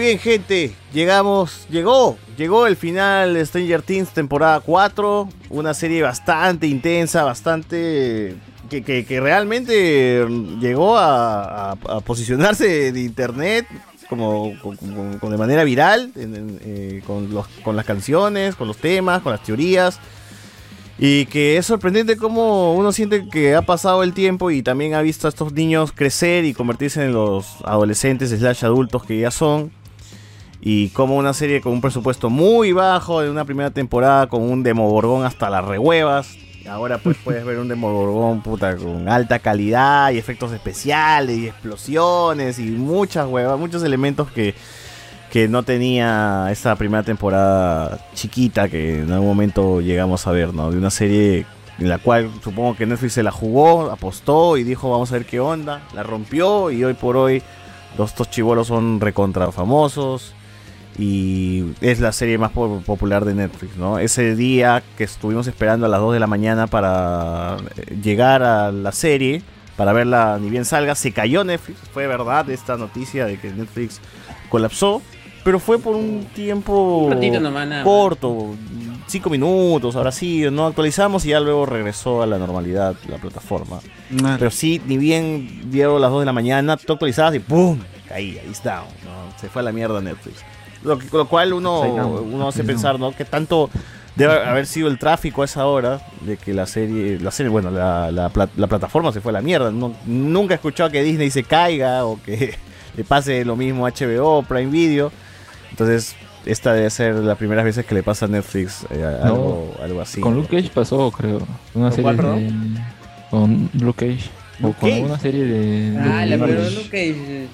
Bien, gente. Llegamos, llegó, llegó el final de Stranger Things temporada 4. Una serie bastante intensa, bastante. que, realmente llegó a, posicionarse en internet como, con- de manera viral, eh, con, los- con las canciones, con los temas, con las teorías. Y que es sorprendente cómo uno siente que ha pasado el tiempo y también ha visto a estos niños crecer y convertirse en los adolescentes slash adultos que ya son. Y como una serie con un presupuesto muy bajo de una primera temporada con un Demogorgón hasta las rehuevas. Ahora pues puedes ver un Demogorgón puta con alta calidad y efectos especiales y explosiones y muchas huevas, muchos elementos que, que no tenía esa primera temporada chiquita que en algún momento llegamos a ver, ¿no? De una serie en la cual supongo que Netflix se la jugó, apostó y dijo vamos a ver qué onda, la rompió y hoy por hoy Los dos chivolos son recontra famosos. Y es la serie más po- popular de Netflix, ¿no? Ese día que estuvimos esperando a las 2 de la mañana para eh, llegar a la serie, para verla ni bien salga, se cayó Netflix. Fue verdad esta noticia de que Netflix colapsó, pero fue por un tiempo Un ratito nomás, nada corto, 5 minutos, ahora sí, no actualizamos y ya luego regresó a la normalidad la plataforma. Pero sí, ni bien dieron las 2 de la mañana, tú actualizabas y ¡pum! Caía, it's down, ¿no? Se fue a la mierda Netflix. Lo, que- lo cual uno, uno hace pensar, ¿no? Que tanto debe haber sido el tráfico a esa hora de que la serie, la serie, bueno, la, la la plataforma se fue a la mierda. No- nunca he escuchado que Disney se caiga o que le pase lo mismo a HBO, Prime Video. Entonces, esta debe ser las primeras veces que le pasa a Netflix eh, algo, algo así. Con Luke Cage pasó, creo. Una ¿Con serie cuál, de- perdón? Con Luke Cage. O con Cage. una serie de. Ah, de- la de- Luke Cage.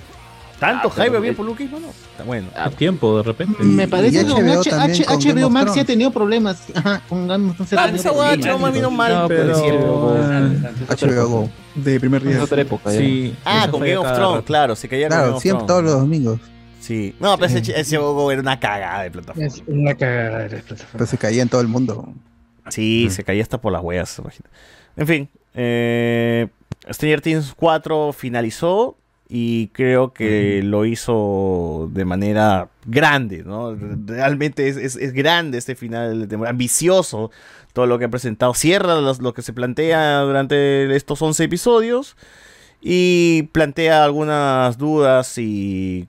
¿Tanto Ah, hype había por Luke Cage? No, no. Está bueno. A tiempo, de repente. Me parece que HBO H- H- HBO Max sí ha Thrones. tenido problemas. Ajá, con Game of Thrones ha Ah, esa hueá. HBO vino mal, pero HBO Go. De primer día. Otra época. ya. Sí. Ah, con Game of Thrones, claro, se Game Claro, siempre todos los domingos. Sí. No, pero ese, ese juego era una cagada de plataforma. Es una cagada de las plataformas. Pero se caía en todo el mundo. Sí, se caía hasta por las huellas. imagínate. En fin, eh, Stranger Things 4 finalizó y creo que lo hizo de manera grande, ¿no? Realmente es, es- es grande este final, de temporada, ambicioso todo lo que ha presentado. Cierra los- lo que se plantea durante estos 11 episodios y plantea algunas dudas y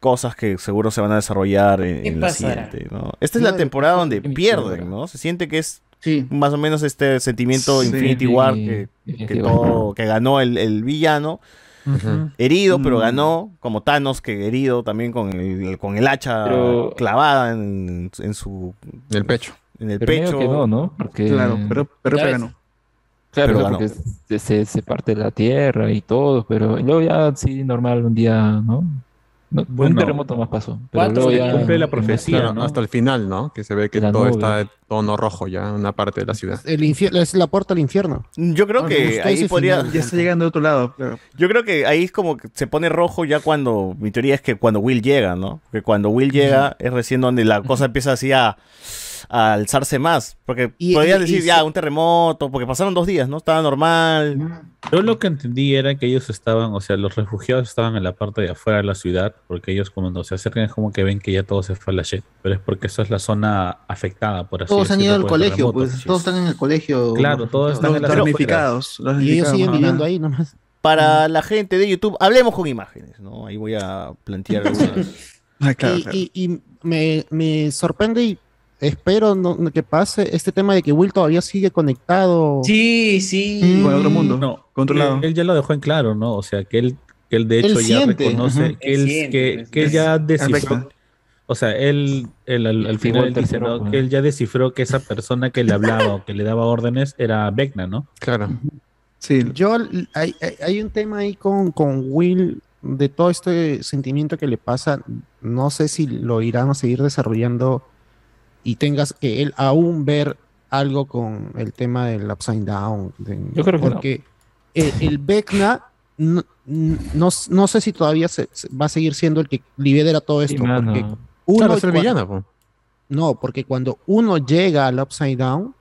cosas que seguro se van a desarrollar en, ¿Qué en la siguiente, ¿no? Esta es la temporada donde ¿qué me pierden? ¿no? Se siente que es Sí. más o menos este sentimiento Sí, Infinity War que, todo- que ganó el, el villano. Herido, pero Mm. ganó, como Thanos, que herido también con el, con el hacha Pero- clavada en, en su En el pecho. en el Pero pecho. no. Claro, pero, pero ganó. Claro, pero porque se, se, se parte la tierra y todo, pero luego ya sí, normal, un día, ¿no? No, Bueno. un terremoto más pasó. Pero ¿Cuántos luego ya. cumple la profecía, Claro, ¿no? Hasta el final, ¿no? Que se ve que La todo nube. está de tono rojo ya en una parte de la ciudad. El infierno es la puerta al infierno. Yo creo Ah, me que ahí podría. final. Ya está llegando de otro lado. claro. Yo creo que ahí es como que se pone rojo ya cuando. Mi teoría es que cuando Will llega, ¿no? Que cuando Will llega es recién donde la cosa empieza así a, a alzarse más. Porque Y- podrías y- decir y ya un terremoto, porque pasaron dos días, ¿no? Estaba normal. Yo lo que entendí era que ellos estaban, o sea, los refugiados estaban en la parte de afuera de la ciudad, porque ellos cuando se acercan es como que ven que ya todo se fue a la shit, pero es porque esa es la zona afectada, por así Todos han ido al colegio, terremoto. pues todos están en el colegio. Claro, todos están Los en los Y ellos siguen ¿no? viviendo ahí nomás. Para la gente de YouTube, hablemos con imágenes, ¿no? Ahí voy a plantear algunas. Ah, claro, y claro. y- y me, me sorprende y espero no- que pase este tema de que Will todavía sigue conectado. Sí, sí. Mm. Con otro mundo. No, Controlado. Él, él ya lo dejó en claro, ¿no? O sea, que él, que él de Él hecho ya siente, reconoce ajá. que Él siente, que, que él ya descifró. O sea, él, él al, final él dice. Que él ya descifró que esa persona que le hablaba o que le daba órdenes era Vecna, ¿no? Claro. Sí, Yo hay, hay- hay un tema ahí con, con Will de todo este sentimiento que le pasa. No sé si lo irán a seguir desarrollando y tengas que él aún ver algo con el tema del upside down. de- Yo creo que no. porque el, el Vecna no, no, no sé si todavía se- se- va a seguir siendo el que lidera todo esto. mano. porque uno Claro, es el villano, pues. no, porque cuando uno llega al Upside Down,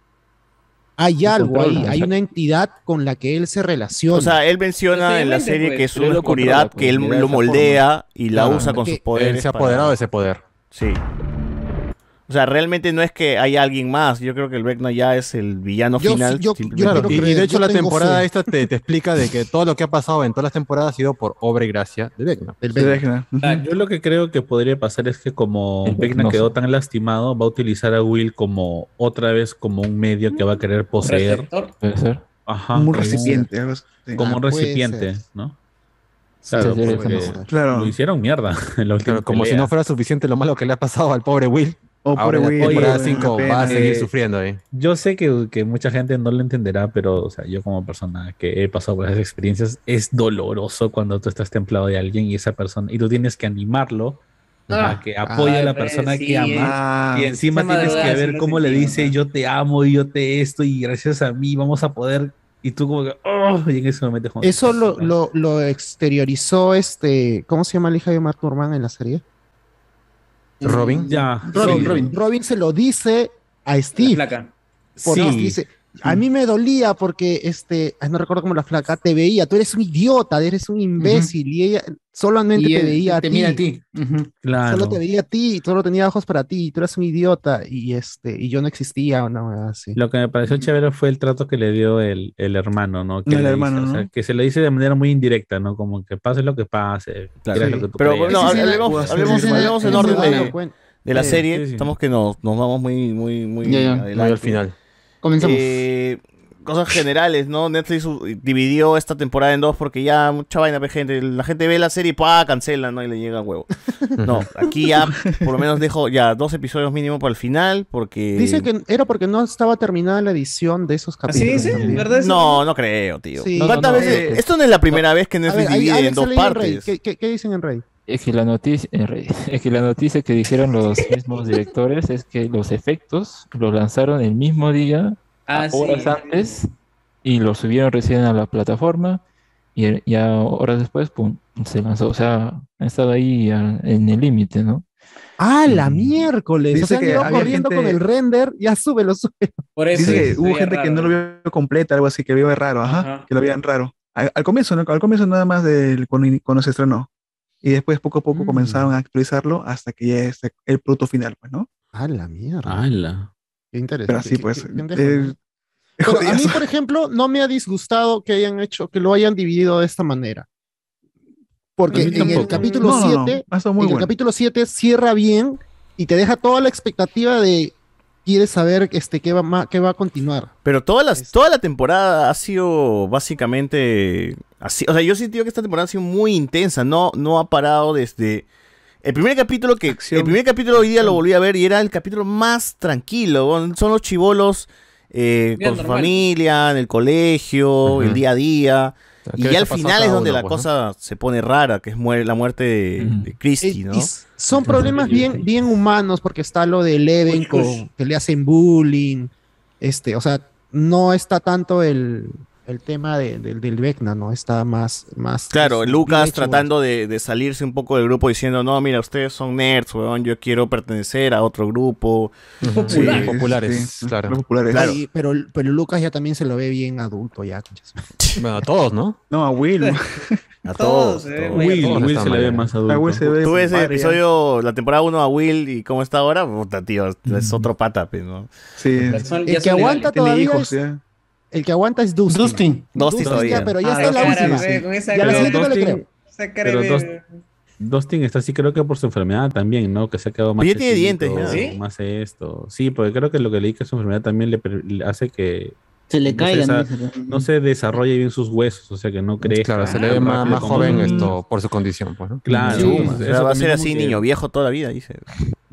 hay algo ahí, hay una entidad con la que él se relaciona. O sea, él menciona en la serie pues, que es una oscuridad controla, que él pues, lo moldea y la Claro, usa con sus poderes. Él se ha para- apoderado de ese poder. Sí. O sea, realmente no es que haya alguien más. Yo creo que el Vecna ya es el villano Yo final. yo- yo simplemente. Claro, quiero y, de hecho yo la temporada fe. esta te, te explica de que todo lo que ha pasado en todas las temporadas ha sido por obra y gracia de Vecna. El Vecna. Ah, yo lo que creo que podría pasar es que como El Vecna quedó tan lastimado, va a utilizar a Will como otra vez como un medio que va a querer poseer. Puede ser. Ajá. Como un recipiente. Como Ah, un puede recipiente. ¿no? Claro, sí, sí, porque sí, sí. Claro. lo hicieron mierda en la última Claro, como si no fuera suficiente lo malo que le ha pasado al pobre Will. Oh, Ahora en la Will. temporada una 5 pena. va a seguir Eh, sufriendo ahí. Yo sé que, que mucha gente no lo entenderá, pero o sea, yo como persona que he pasado por esas experiencias, es doloroso cuando tú estás templado de alguien y esa persona, y tú tienes que animarlo Ah, a que apoye a ah, la pues, persona sí, que ama. Ah, Y encima tienes que ver cómo le dice ¿no? yo te amo y yo te esto y gracias a mí vamos a poder y tú como que, oh, y en ese momento Eso lo, lo, lo exteriorizó este. ¿Cómo se llama la hija de Mark Norman en la serie? Robin. Ya. Robin, sí. Robin. Robin se lo dice a Steve. Porque Sí. dice, a mí me dolía porque este, no recuerdo cómo la flaca te veía, tú eres un idiota, eres un imbécil y ella solamente Y te veía a te ti. mira a ti. Claro. Solo te veía a ti, solo tenía ojos para ti, y tú eres un idiota y este y yo no existía o no así. Lo que me pareció chévere fue el trato que le dio el, el hermano, ¿no? Que El dice, hermano, o sea, ¿no? que se le dice de manera muy indirecta, ¿no? Como que pase lo que pase, Sí. lo que tú Pero creas. bueno, hablemos, hablemos, hablemos en orden de, de la Sí, serie. sí, sí. Estamos que nos, nos vamos muy, muy, muy. Muy al final. Comenzamos. Eh, cosas generales, ¿no? Netflix dividió esta temporada en dos porque ya mucha vaina, pe, gente. La gente ve la serie y ¡pah! cancela, ¿no? Y le llega a huevo. No, aquí ya por lo menos dejo ya dos episodios mínimo para el final porque... Dice que era porque no estaba terminada la edición de esos capítulos. también. No, no creo, tío. Sí. ¿Cuántas No, no, veces? Esto no es la primera vez que Netflix ver, divide en dos en partes. ¿Qué, qué, qué dicen en Reddit? Es que la noticia, es que la noticia que dijeron los mismos directores es que los efectos los lanzaron el mismo día, Ah, horas sí. antes, y los subieron recién a la plataforma, y ya horas después, pum, se lanzó. O sea, han estado ahí ah, en el límite, ¿no? Ah, la miércoles. Dice o sea, han que ido había corriendo gente- con el render, ya súbelo, súbelo. Por Dice que hubo gente que no lo vio completa, algo así, que vio raro, ajá, Ajá. que lo veían raro. Al, al comienzo, ¿no? Al comienzo nada más del, cuando, cuando se estrenó. Y después poco a Mm. poco comenzaron a actualizarlo hasta que ya es el producto final, pues, ¿no? Ah, la mierda. ¡Hala! Qué interesante. Pero así, Qué- pues. eh, ¿no? Pero a mí, por ejemplo, no me ha disgustado que hayan hecho, que lo hayan dividido de esta manera. Porque A en el capítulo No, no, no, 7, el bueno. capítulo 7 cierra bien y te deja toda la expectativa de quieres saber este qué va qué va a continuar. Pero toda, las, toda la temporada ha sido básicamente así. O sea, yo he sentido que esta temporada ha sido muy intensa. No, no ha parado desde. El primer capítulo que. El primer capítulo hoy día lo volví a ver y era el capítulo más tranquilo. Son los chivolos eh, con su familia, en el colegio, el día a día. ¿Qué Y ya al final es donde uno, la pues, no? cosa se pone rara, que es la muerte de, de Christy, Eh, ¿no? y son problemas bien, bien humanos porque está lo de Eleven con que le hacen bullying. Este, o sea, no está tanto el, el tema de- del- del Vecna, ¿no? Está más, más. Claro, es Lucas hecho, tratando de, de salirse un poco del grupo diciendo, no, mira, ustedes son nerds, weón, yo quiero pertenecer a otro grupo. Popular. Populares, sí, claro. los populares. Claro. Pero, pero Lucas ya también se lo ve bien adulto ya. Bueno, a todos, ¿no? No, a Will. A todos. eh, todos. güey, Will, todos Will se le ve más A adulto. Will se ve Tú ves el padre, episodio, la temporada 1 a Will y cómo está ahora, puta, tío, es otro pata, pues, ¿no? Sí, ya que aguanta todavía hijos, es- ya. El que aguanta es Dustin. Dustin. Dustin todavía. pero ya Ah, está la última. esa Ya la siguiente no le Dustin- creo. Pero dos- Dustin está así, creo que por su enfermedad también, ¿no? Que se ha quedado más. Pero ya tiene chiquito, dientes, ya. ¿Sí? Más esto. Sí, porque creo que lo que leí que su enfermedad también le, le hace que Se le No caigan. esa- no se desarrolle bien sus huesos, o sea que no crezca. Claro, se le ve más, más joven niños. esto por su condición, pues, ¿no? Claro, Sí, eso O sea, va a ser así, niño viejo toda la vida, dice.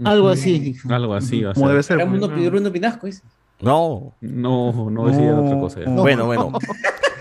Algo así. Algo así va a Como ser. debe ser. Era mundo Pirundo Pinasco, dice. No. No, no decía No. otra cosa. ya. No. Bueno, bueno.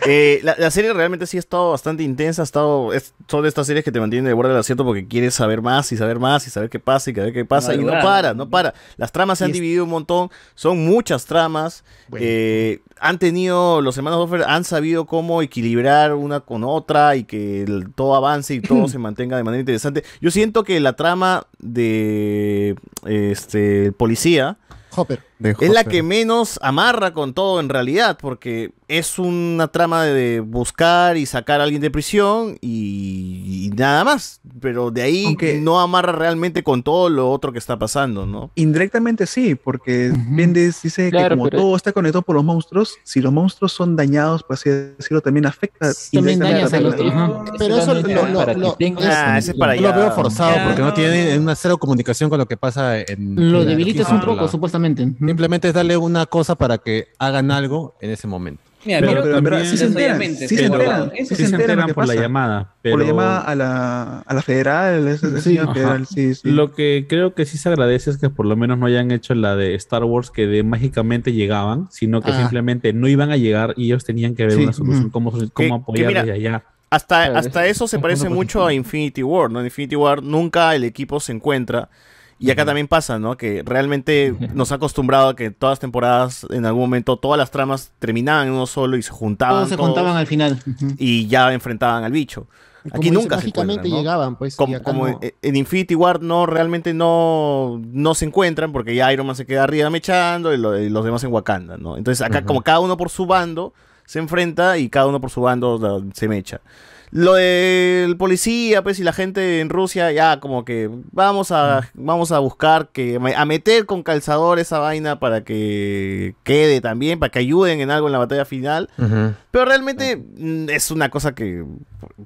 Eh, la, la serie realmente sí ha estado bastante intensa, ha estado, es, son de estas series que te mantienen de borde del asiento porque quieres saber más y saber más y saber qué pasa y saber qué pasa y no para, no para. Las tramas se han dividido un montón, son muchas tramas, Bueno. eh, han tenido, los hermanos Doffer han sabido cómo equilibrar una con otra y que el- todo avance y todo se mantenga de manera interesante. Yo siento que la trama de este policía Hopper. Es la que menos amarra con todo en realidad, porque es una trama de buscar y sacar a alguien de prisión y, y nada más. Pero de ahí Aunque- no amarra realmente con todo lo otro que está pasando, ¿no? Indirectamente sí, porque Mendes dice Claro, que como pero- todo está conectado por los monstruos, si los monstruos son dañados, por así decirlo, también afecta También dañas a los otros. Pero eso lo, lo- lo- tengas Ah, ese es para lo veo forzado Ya. porque no tiene una cero comunicación con lo que pasa en. Lo debilitas un poco, supuestamente. Simplemente es darle una cosa para que hagan algo en ese momento. Mira, Pero- pero verdad sí se enteran, sí se pero- enteran, eso Sí se enteran por la llamada, pero... Por la llamada a la, a la federal, esa, Sí. federal, sí, sí. Lo que creo que sí se agradece es que por lo menos no hayan hecho la de Star Wars que de mágicamente llegaban, sino que Ah. simplemente no iban a llegar y ellos tenían que ver Sí, una solución, cómo, cómo apoyar desde allá. Hasta, hasta es- eso se parece mucho a Infinity War, ¿no? En Infinity War nunca el equipo se encuentra Y acá también pasa, ¿no? Que realmente nos ha acostumbrado a que todas las temporadas, en algún momento, todas las tramas terminaban en uno solo y se juntaban. Todos se todos juntaban al final. Y ya enfrentaban al bicho. Y Aquí nunca dice, se encuentran, mágicamente ¿no? llegaban, pues, Como, no. en- Infinity War no, realmente no, no se encuentran porque ya Iron Man se queda arriba mechando y, lo- y los demás en Wakanda, ¿no? Entonces acá como cada uno por su bando se enfrenta y cada uno por su bando la- se mecha. Lo del policía, pues, y la gente en Rusia, ya como que vamos a, vamos a buscar que, a meter con calzador esa vaina para que quede también, para que ayuden en algo en la batalla final. Pero realmente mm, es una cosa que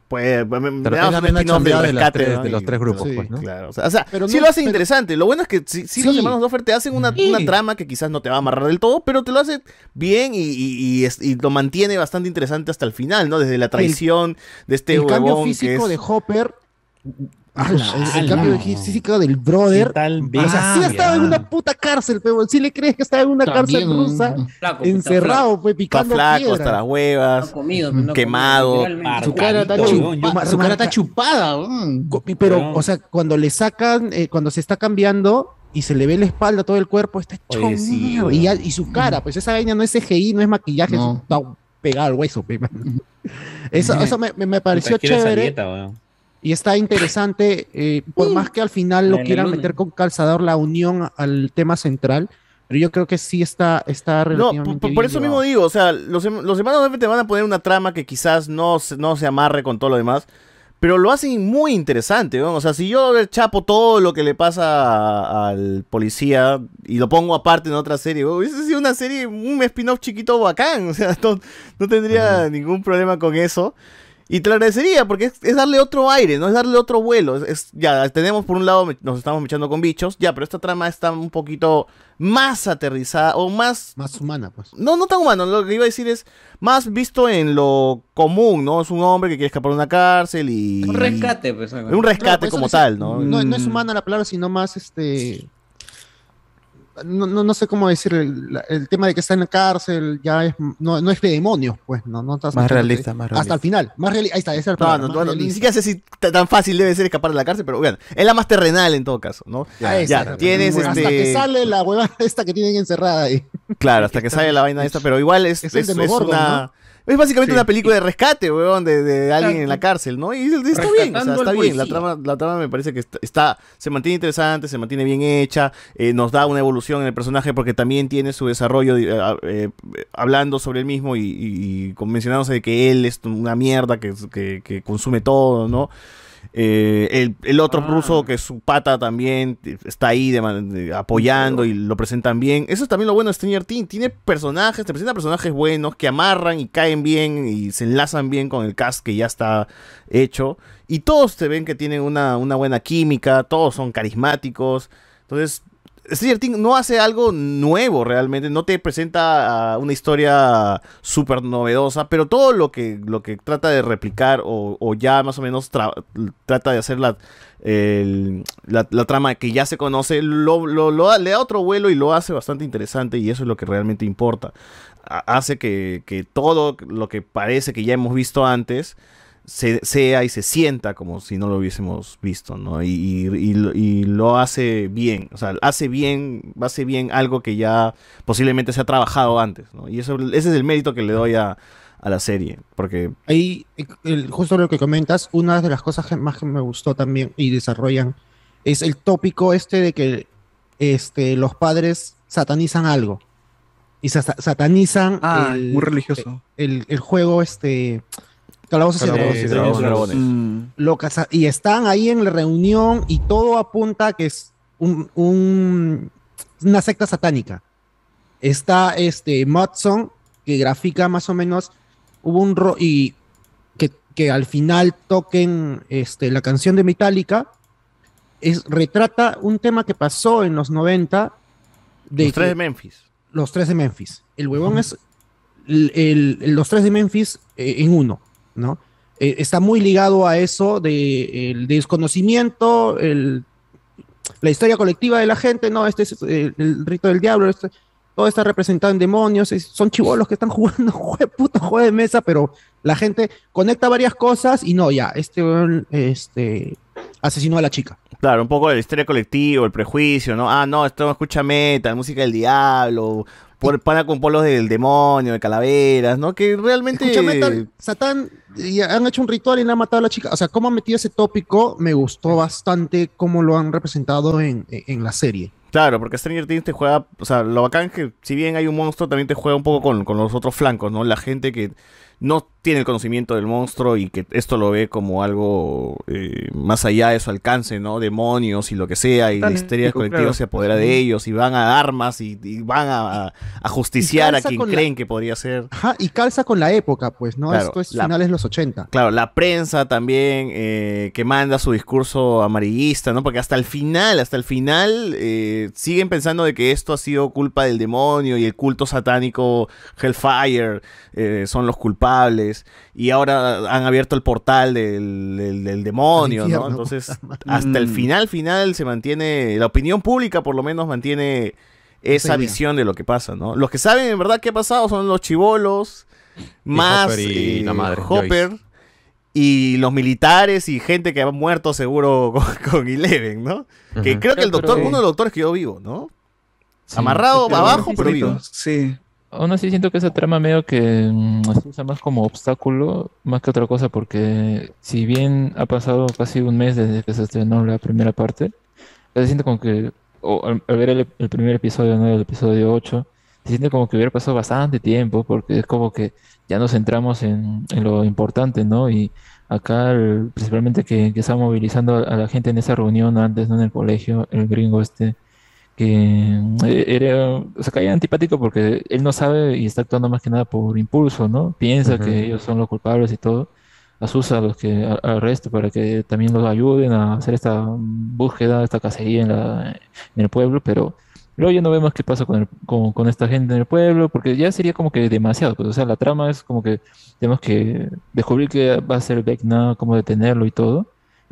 puede. Me, me un de las rescate, tres- ¿no? de los tres grupos, sí, pues, ¿no? claro. O sea, o sea, Pero sí no- lo hacen pero- interesante. Lo bueno es que sí, sí los hermanos Doffer te hacen una, Sí. una trama que quizás no te va a amarrar del todo, pero te lo hace bien y, y- y es- y lo mantiene bastante interesante hasta el final, ¿no? Desde la traición de este el cambio físico es- de Hopper. ala, el- cambio físico del brother. o sea, sí estaba en una puta cárcel, pero sí le crees que estaba en una También, cárcel rusa, Flaco, encerrado, pues Está picando flaco piedra. hasta las huevas, quemado. Su cara está, chupa- su cara está chupada. Pero, o sea, cuando le sacan, eh, cuando se está cambiando y se le ve la espalda, todo el cuerpo está hecho Oye, sí, y, ya- y su cara, pues esa vaina no es CGI, no es maquillaje, No. está pegado al hueso. Eso, eso me, me- me pareció chévere. dieta. Y está interesante, eh, por más que al final lo quieran meter con calzador la unión al tema central, pero yo creo que sí está, está No, por, eso llevado. mismo digo, o sea, los, los hermanos te van a poner una trama que quizás no, se- no se amarre con todo lo demás, pero lo hacen muy interesante, ¿no? O sea, si yo chapo todo lo que le pasa a- al policía y lo pongo aparte en otra serie, hubiese sido una serie, un spin-off chiquito bacán, o sea, no, no tendría ningún problema con eso. Y te lo agradecería porque es, es darle otro aire, no es darle otro vuelo. Es, es- ya tenemos por un lado, nos estamos mechando con bichos, ya, pero esta trama está un poquito más aterrizada o más... Más humana, pues. No, no tan humano, lo que iba a decir es más visto en lo común, ¿no? Es un hombre que quiere escapar de una cárcel y... Un rescate, pues. Un rescate Claro, pues, como tal, ¿no? No, no es humana la palabra, sino más este. No, no, no sé cómo decir, el, el tema de que está en la cárcel ya es, no, no es de demonios, pues, no, no estás Más realista, más Hasta realista. el final, más realista, ahí está, esa es no, no, no, ni siquiera sé si tan fácil debe ser escapar de la cárcel, pero bueno, es la más terrenal en todo caso, ¿no? Ah, esa Ya, es la- tienes Hasta este... que sale la hueva esta que tienen encerrada ahí. Claro, hasta que sale la vaina esta, pero igual es, Es el es, una... Es básicamente Sí. una película de rescate, weón, de, de alguien en la cárcel, ¿no? Y está bien, o sea, está bien. La trama, la trama me parece que está, está- se mantiene interesante, se mantiene bien hecha, eh, nos da una evolución en el personaje porque también tiene su desarrollo eh, eh, hablando sobre él mismo y, y- y mencionándose de que él es una mierda que, que- que consume todo, ¿no? Eh, el, el otro ruso que su pata también está ahí de man- de- apoyando y lo presentan bien. Eso es también lo bueno de Stranger Things. Tiene personajes, te presenta personajes buenos que amarran y caen bien y se enlazan bien con el cast que ya está hecho. Y todos te ven que tienen una, una buena química, todos son carismáticos. Entonces, Stranger Things no hace algo nuevo realmente, no te presenta una historia súper novedosa, pero todo lo que, lo que trata de replicar o, o ya más o menos tra- trata de hacer la, la, trama que ya se conoce, lo, le da otro vuelo y lo hace bastante interesante y eso es lo que realmente importa. Ha- hace que todo lo que parece que ya hemos visto antes se, sea y se sienta como si no lo hubiésemos visto, ¿no? Y, y- y lo- y lo hace bien, o sea, hace bien, hace bien algo que ya posiblemente se ha trabajado antes, ¿no? Y eso, ese es el mérito que le doy a, a la serie, porque Ahí, eh, el- justo lo que comentas, una de las cosas que más que me gustó también y desarrollan es el tópico este de que este, los padres satanizan algo. Y sa- satanizan Ah, el, muy religioso. El, el juego, este. Calabozos y Calabozos Dragones. y Dragones. Dragones. Mm. Lo casa- y están ahí en la reunión y todo apunta a que es un, un- una secta satánica. Está este Mudson, que grafica más o menos. Hubo un ro y que, que al final toquen este, la canción de Metallica. Es, retrata un tema que pasó en los 90. De los tres que- de Memphis. los tres de Memphis. El huevón es el- el- los tres de Memphis eh, en uno, Eh, está muy ligado a eso de el desconocimiento, el- la historia colectiva de la gente, no, este es eh, el rito del diablo, este- todo está representado en demonios, es- son chivolos que están jugando jue, puto juego de mesa, pero la gente conecta varias cosas y no, ya, este este, asesinó a la chica. Claro, un poco de la historia colectiva, el prejuicio, ¿no? Ah, no, esto escucha metal, música del diablo, por, pana con polos del demonio, de calaveras, ¿no? Que realmente... Escucha, Metal, Satán, y han hecho un ritual y le han matado a la chica. O sea, cómo han metido ese tópico, me gustó bastante cómo lo han representado en, en la serie. Claro, porque Stranger Things te juega, o sea, lo bacán es que si bien hay un monstruo, también te juega un poco con, con los otros flancos, ¿no? La gente que no tiene el conocimiento del monstruo y que esto lo ve como algo eh, más allá de su alcance, ¿no? Demonios y lo que sea, y la histeria colectiva claro. se apodera de ellos y van a armas y, y van a, a justiciar a quien la- creen que podría ser. Ajá, y calza con la época, pues, ¿no? Claro, Esto es la- finales de los 80. Claro, la prensa también eh, que manda su discurso amarillista, ¿no? Porque hasta el final, hasta el final, eh, siguen pensando de que esto ha sido culpa del demonio y el culto satánico Hellfire eh, son los culpables. Y ahora han abierto el portal del, del- del demonio, ¿no? Entonces, hasta el Mm. final, final se mantiene, la opinión pública por lo menos mantiene esa visión de lo que pasa, ¿no? Los que saben en verdad qué ha pasado son los chivolos, más Hopper y eh, la madre, Hopper, y los militares y gente que ha muerto seguro con, con Eleven, ¿no? Que creo que el doctor, pero- uno de los doctores quedó vivo, ¿no? Sí. Amarrado abajo, pero vivo. Sí. Aún así siento que esa trama medio que mm, se usa más como obstáculo, más que otra cosa, porque si bien ha pasado casi un mes desde que se estrenó la primera parte, se siente como que, al, ver el, primer episodio, ¿no? El episodio 8, se siente como que hubiera pasado bastante tiempo, porque es como que ya nos centramos en, en lo importante, ¿no? Y acá, principalmente que, que está movilizando a, a la gente en esa reunión antes, ¿no? En el colegio, el gringo este que eh, era, o sea, caía antipático porque él no sabe y está actuando más que nada por impulso, ¿no? Piensa Ujú. que ellos son los culpables y todo, asusa a los que, a- al resto para que también los ayuden a hacer esta búsqueda, esta cacería en la, en el pueblo, pero luego ya no vemos qué pasa con, el- con, con esta gente en el pueblo, porque ya sería como que demasiado, pues, o sea, la trama es como que tenemos que descubrir qué va a ser Vecna, cómo detenerlo y todo,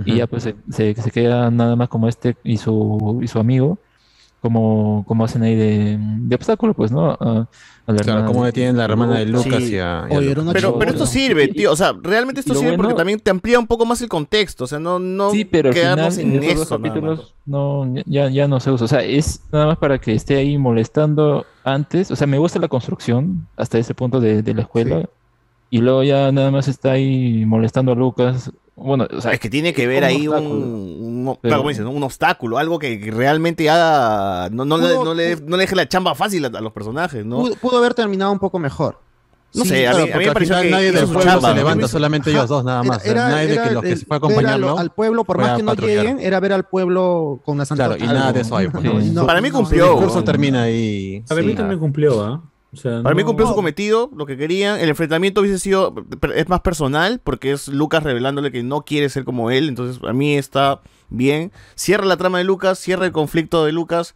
y ya pues se, se, se queda nada más como este y su, y su amigo, como, como hacen ahí de, de obstáculo, pues, ¿no? A, a la Claro, de- detienen la hermana de Lucas Sí. y a, y a Oye, Lucas. era una Pero, pero esto sirve, tío. O sea, realmente esto sirve porque también te amplía un poco más el contexto. O sea, no, no Sí, pero quedarnos final en en esos eso. capítulos no, ya, ya no se usa. O sea, es nada más para que esté ahí molestando antes. O sea, me gusta la construcción hasta ese punto de, de la escuela. Y luego ya nada más está ahí molestando a Lucas. Bueno, o sea, Es que tiene que ver ahí un, obstáculo. un- claro, Pero- como dices, ¿no? un obstáculo, algo que realmente haga, no, no, le, Pudo- no, le, no le deje la chamba fácil a, a los personajes, ¿no? Pudo, pudo haber terminado un poco mejor. No Sí, sé, a Claro, mí, a mí me al pareció que nadie del pueblo chamba, se ¿no? levanta, solamente ellos dos nada más. Era- nadie de era que los que el- se fue a a acompañarlo. al pueblo, por más a que no patrullar. lleguen, era ver al pueblo con las Claro, y nada de eso hay. pues, ¿no? Sí. No, Para mí no, cumplió. El discurso termina ahí. Para mí también cumplió, ¿ah? O sea, Para mí no- cumplió su cometido, lo que querían. El enfrentamiento hubiese sido, es más personal, porque es Lucas revelándole que no quiere ser como él. Entonces, a mí está bien. Cierra la trama de Lucas, cierra el conflicto de Lucas.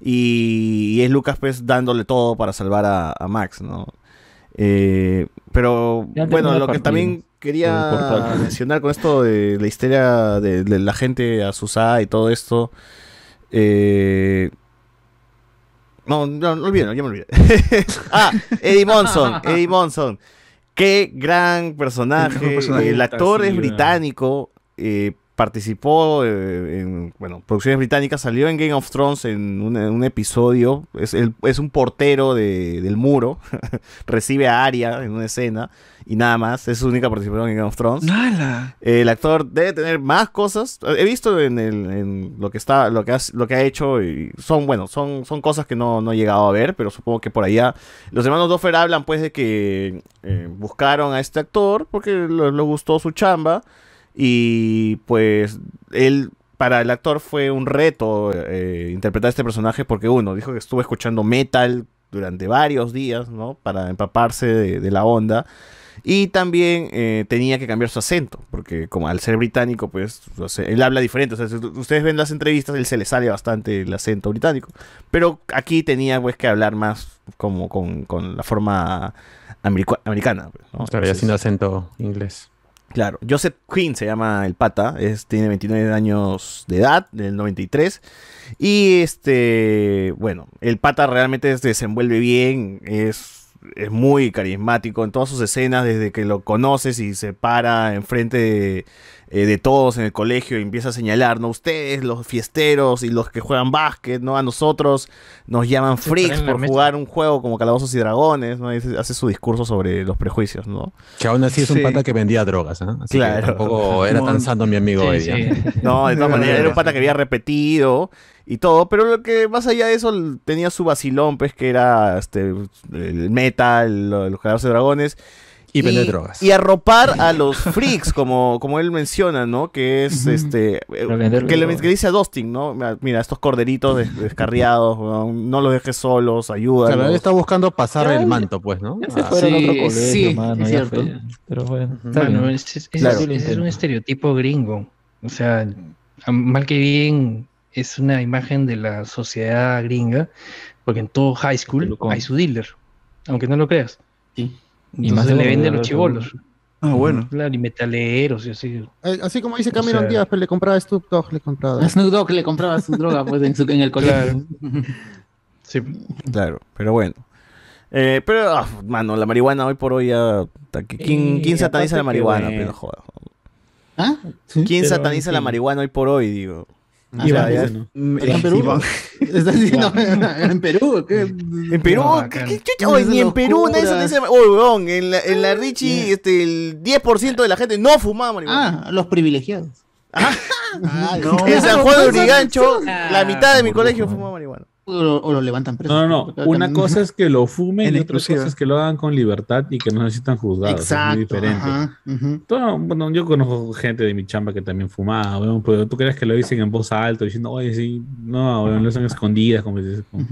Y, y es Lucas, pues, dándole todo para salvar a, a Max, ¿no? Eh, pero, bueno, lo que también quería mencionar con esto de la histeria de, de la gente asusada y todo esto. Eh, no, no, no olviden, ya me olvidé. ah, Eddie Monson, Eddie Monson. Qué gran personaje. Mejor personaje. El actor es británico. eh, participó eh, en bueno, producciones británicas. Salió en Game of Thrones en un, en un episodio. Es, el- es un portero de- del muro. Recibe a Arya en una escena. Y nada más. Es su única participación en Game of Thrones. ¡Nala! El actor debe tener más cosas. He visto en, el- en lo que está, lo que, ha, lo que ha hecho y son, bueno, son, son cosas que no, no he llegado a ver, pero supongo que por allá. Los hermanos Doffer hablan pues de que eh, buscaron a este actor porque le, le gustó su chamba y pues él para el actor fue un reto eh, interpretar este personaje porque uno dijo que estuvo escuchando metal durante varios días, ¿no? Para empaparse de, de la onda. Y también eh, tenía que cambiar su acento, porque como al ser británico, pues él habla diferente. O sea, si ustedes ven las entrevistas, él se le sale bastante el acento británico. Pero aquí tenía pues que hablar más como con, con la forma america- americana. pues, ¿no? Claro, ya Entonces, sin acento inglés. Claro, Joseph Quinn se llama el pata, es, tiene 29 años de edad, del 93. Y este, bueno, el pata realmente se desenvuelve bien, es, es muy carismático en todas sus escenas, desde que lo conoces y se para enfrente de, eh, de todos en el colegio y empieza a señalar, ¿no? Ustedes, los fiesteros y los que juegan básquet, ¿no? A nosotros nos llaman Sí, freaks por mesa. jugar un juego como Calabozos y Dragones, ¿no? Y hace su discurso sobre los prejuicios, ¿no? Que aún así es un Sí. pata que vendía drogas, ¿ah? Así que Claro. tampoco era tan santo mi amigo Sí. No, de todas maneras, era un pata que había repetido y todo, pero lo que más allá de eso tenía su vacilón, pues que era este el metal, lo- los calabozos de dragones. Y vender drogas. Y arropar a los freaks, como, como él menciona, ¿no? Que es este. eh, que, le, que dice a Dustin, ¿no? Mira, estos corderitos des- descarriados, no los dejes solos, ayúdalos. Claro, él está buscando pasar el manto, pues, ¿no? Ya se Ah, sí, colegio, sí, mano, es cierto. fue. Pero bueno, bien. es, es- Claro. es- es un estereotipo gringo. O sea, mal que bien es una imagen de la sociedad gringa, porque en todo high school hay su dealer, aunque no lo creas. Y Entonces más de le venden ¿verdad? los chivolos. Ah, bueno. Claro, y metaleros y así. Eh, Así como dice Cameron sea- Díaz, pues le compraba a Snoop Dogg, le compraba. A Snoop Dogg le compraba su droga pues, en, su- en el colegio. Sí. Claro, pero bueno. Eh, pero, ah, mano, la marihuana hoy por hoy ya. ¿Quién, Eh, quién sataniza la marihuana? bueno. Pero joda. ¿Ah? ¿Quién pero, sataniza la marihuana hoy por hoy? Digo. Ah, ya, ya. Mm, ¿Está en eh, Perú? Iván. ¿Está diciendo en Perú? ¿qué? En Perú, No, ¿qué, qué no. chucha? Oye, ni en Perú nadie. Oye, weón, en la, en la Richie, este, el 10% de la gente no fumaba marihuana. Ah, los privilegiados. Ah, no. En San Juan de Urigancho, Ah, la mitad de mi colegio fumaba marihuana. O lo, o lo levantan preso. No, no, no. Una cosa es que lo fumen En y otra cosa es que lo hagan con libertad y que no necesitan juzgados. es Exacto, muy diferente. ajá. Todo- bueno, yo conozco gente de mi chamba que también fumaba, weón, pero tú crees que lo dicen en voz alta diciendo, oye, sí, no, weón, lo hacen escondidas, como dices. como-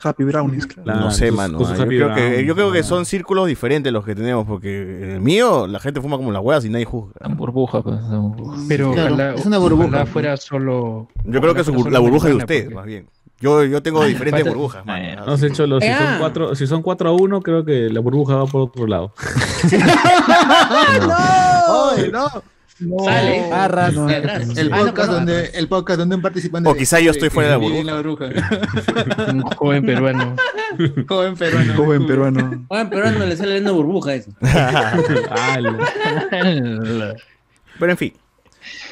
Happy Brownies, claro. Claro, no sé, mano. ah, Yo creo, que, browns, yo creo que son círculos diferentes los que tenemos, porque en el mío la gente fuma como las huevas y nadie juzga. burbuja, pues. burbuja. Pero Claro, ojalá, es una burbuja. fuera solo. Yo creo que su fuera la burbuja de ustedes, porque- más bien. Yo, yo tengo Ay, diferentes falta- burbujas, mano. No sé, Cholo, si son, Ah. cuatro, si son 4 a 1, creo que la burbuja va por otro lado. ¡No! no. Sale. Barras. No. El Ah, no, podcast no. donde el podcast donde un participante O quizá yo estoy fuera de la burbuja. Un joven peruano. Joven peruano. Joven peruano. Joven peruano le sale una burbuja eso. Pero en fin.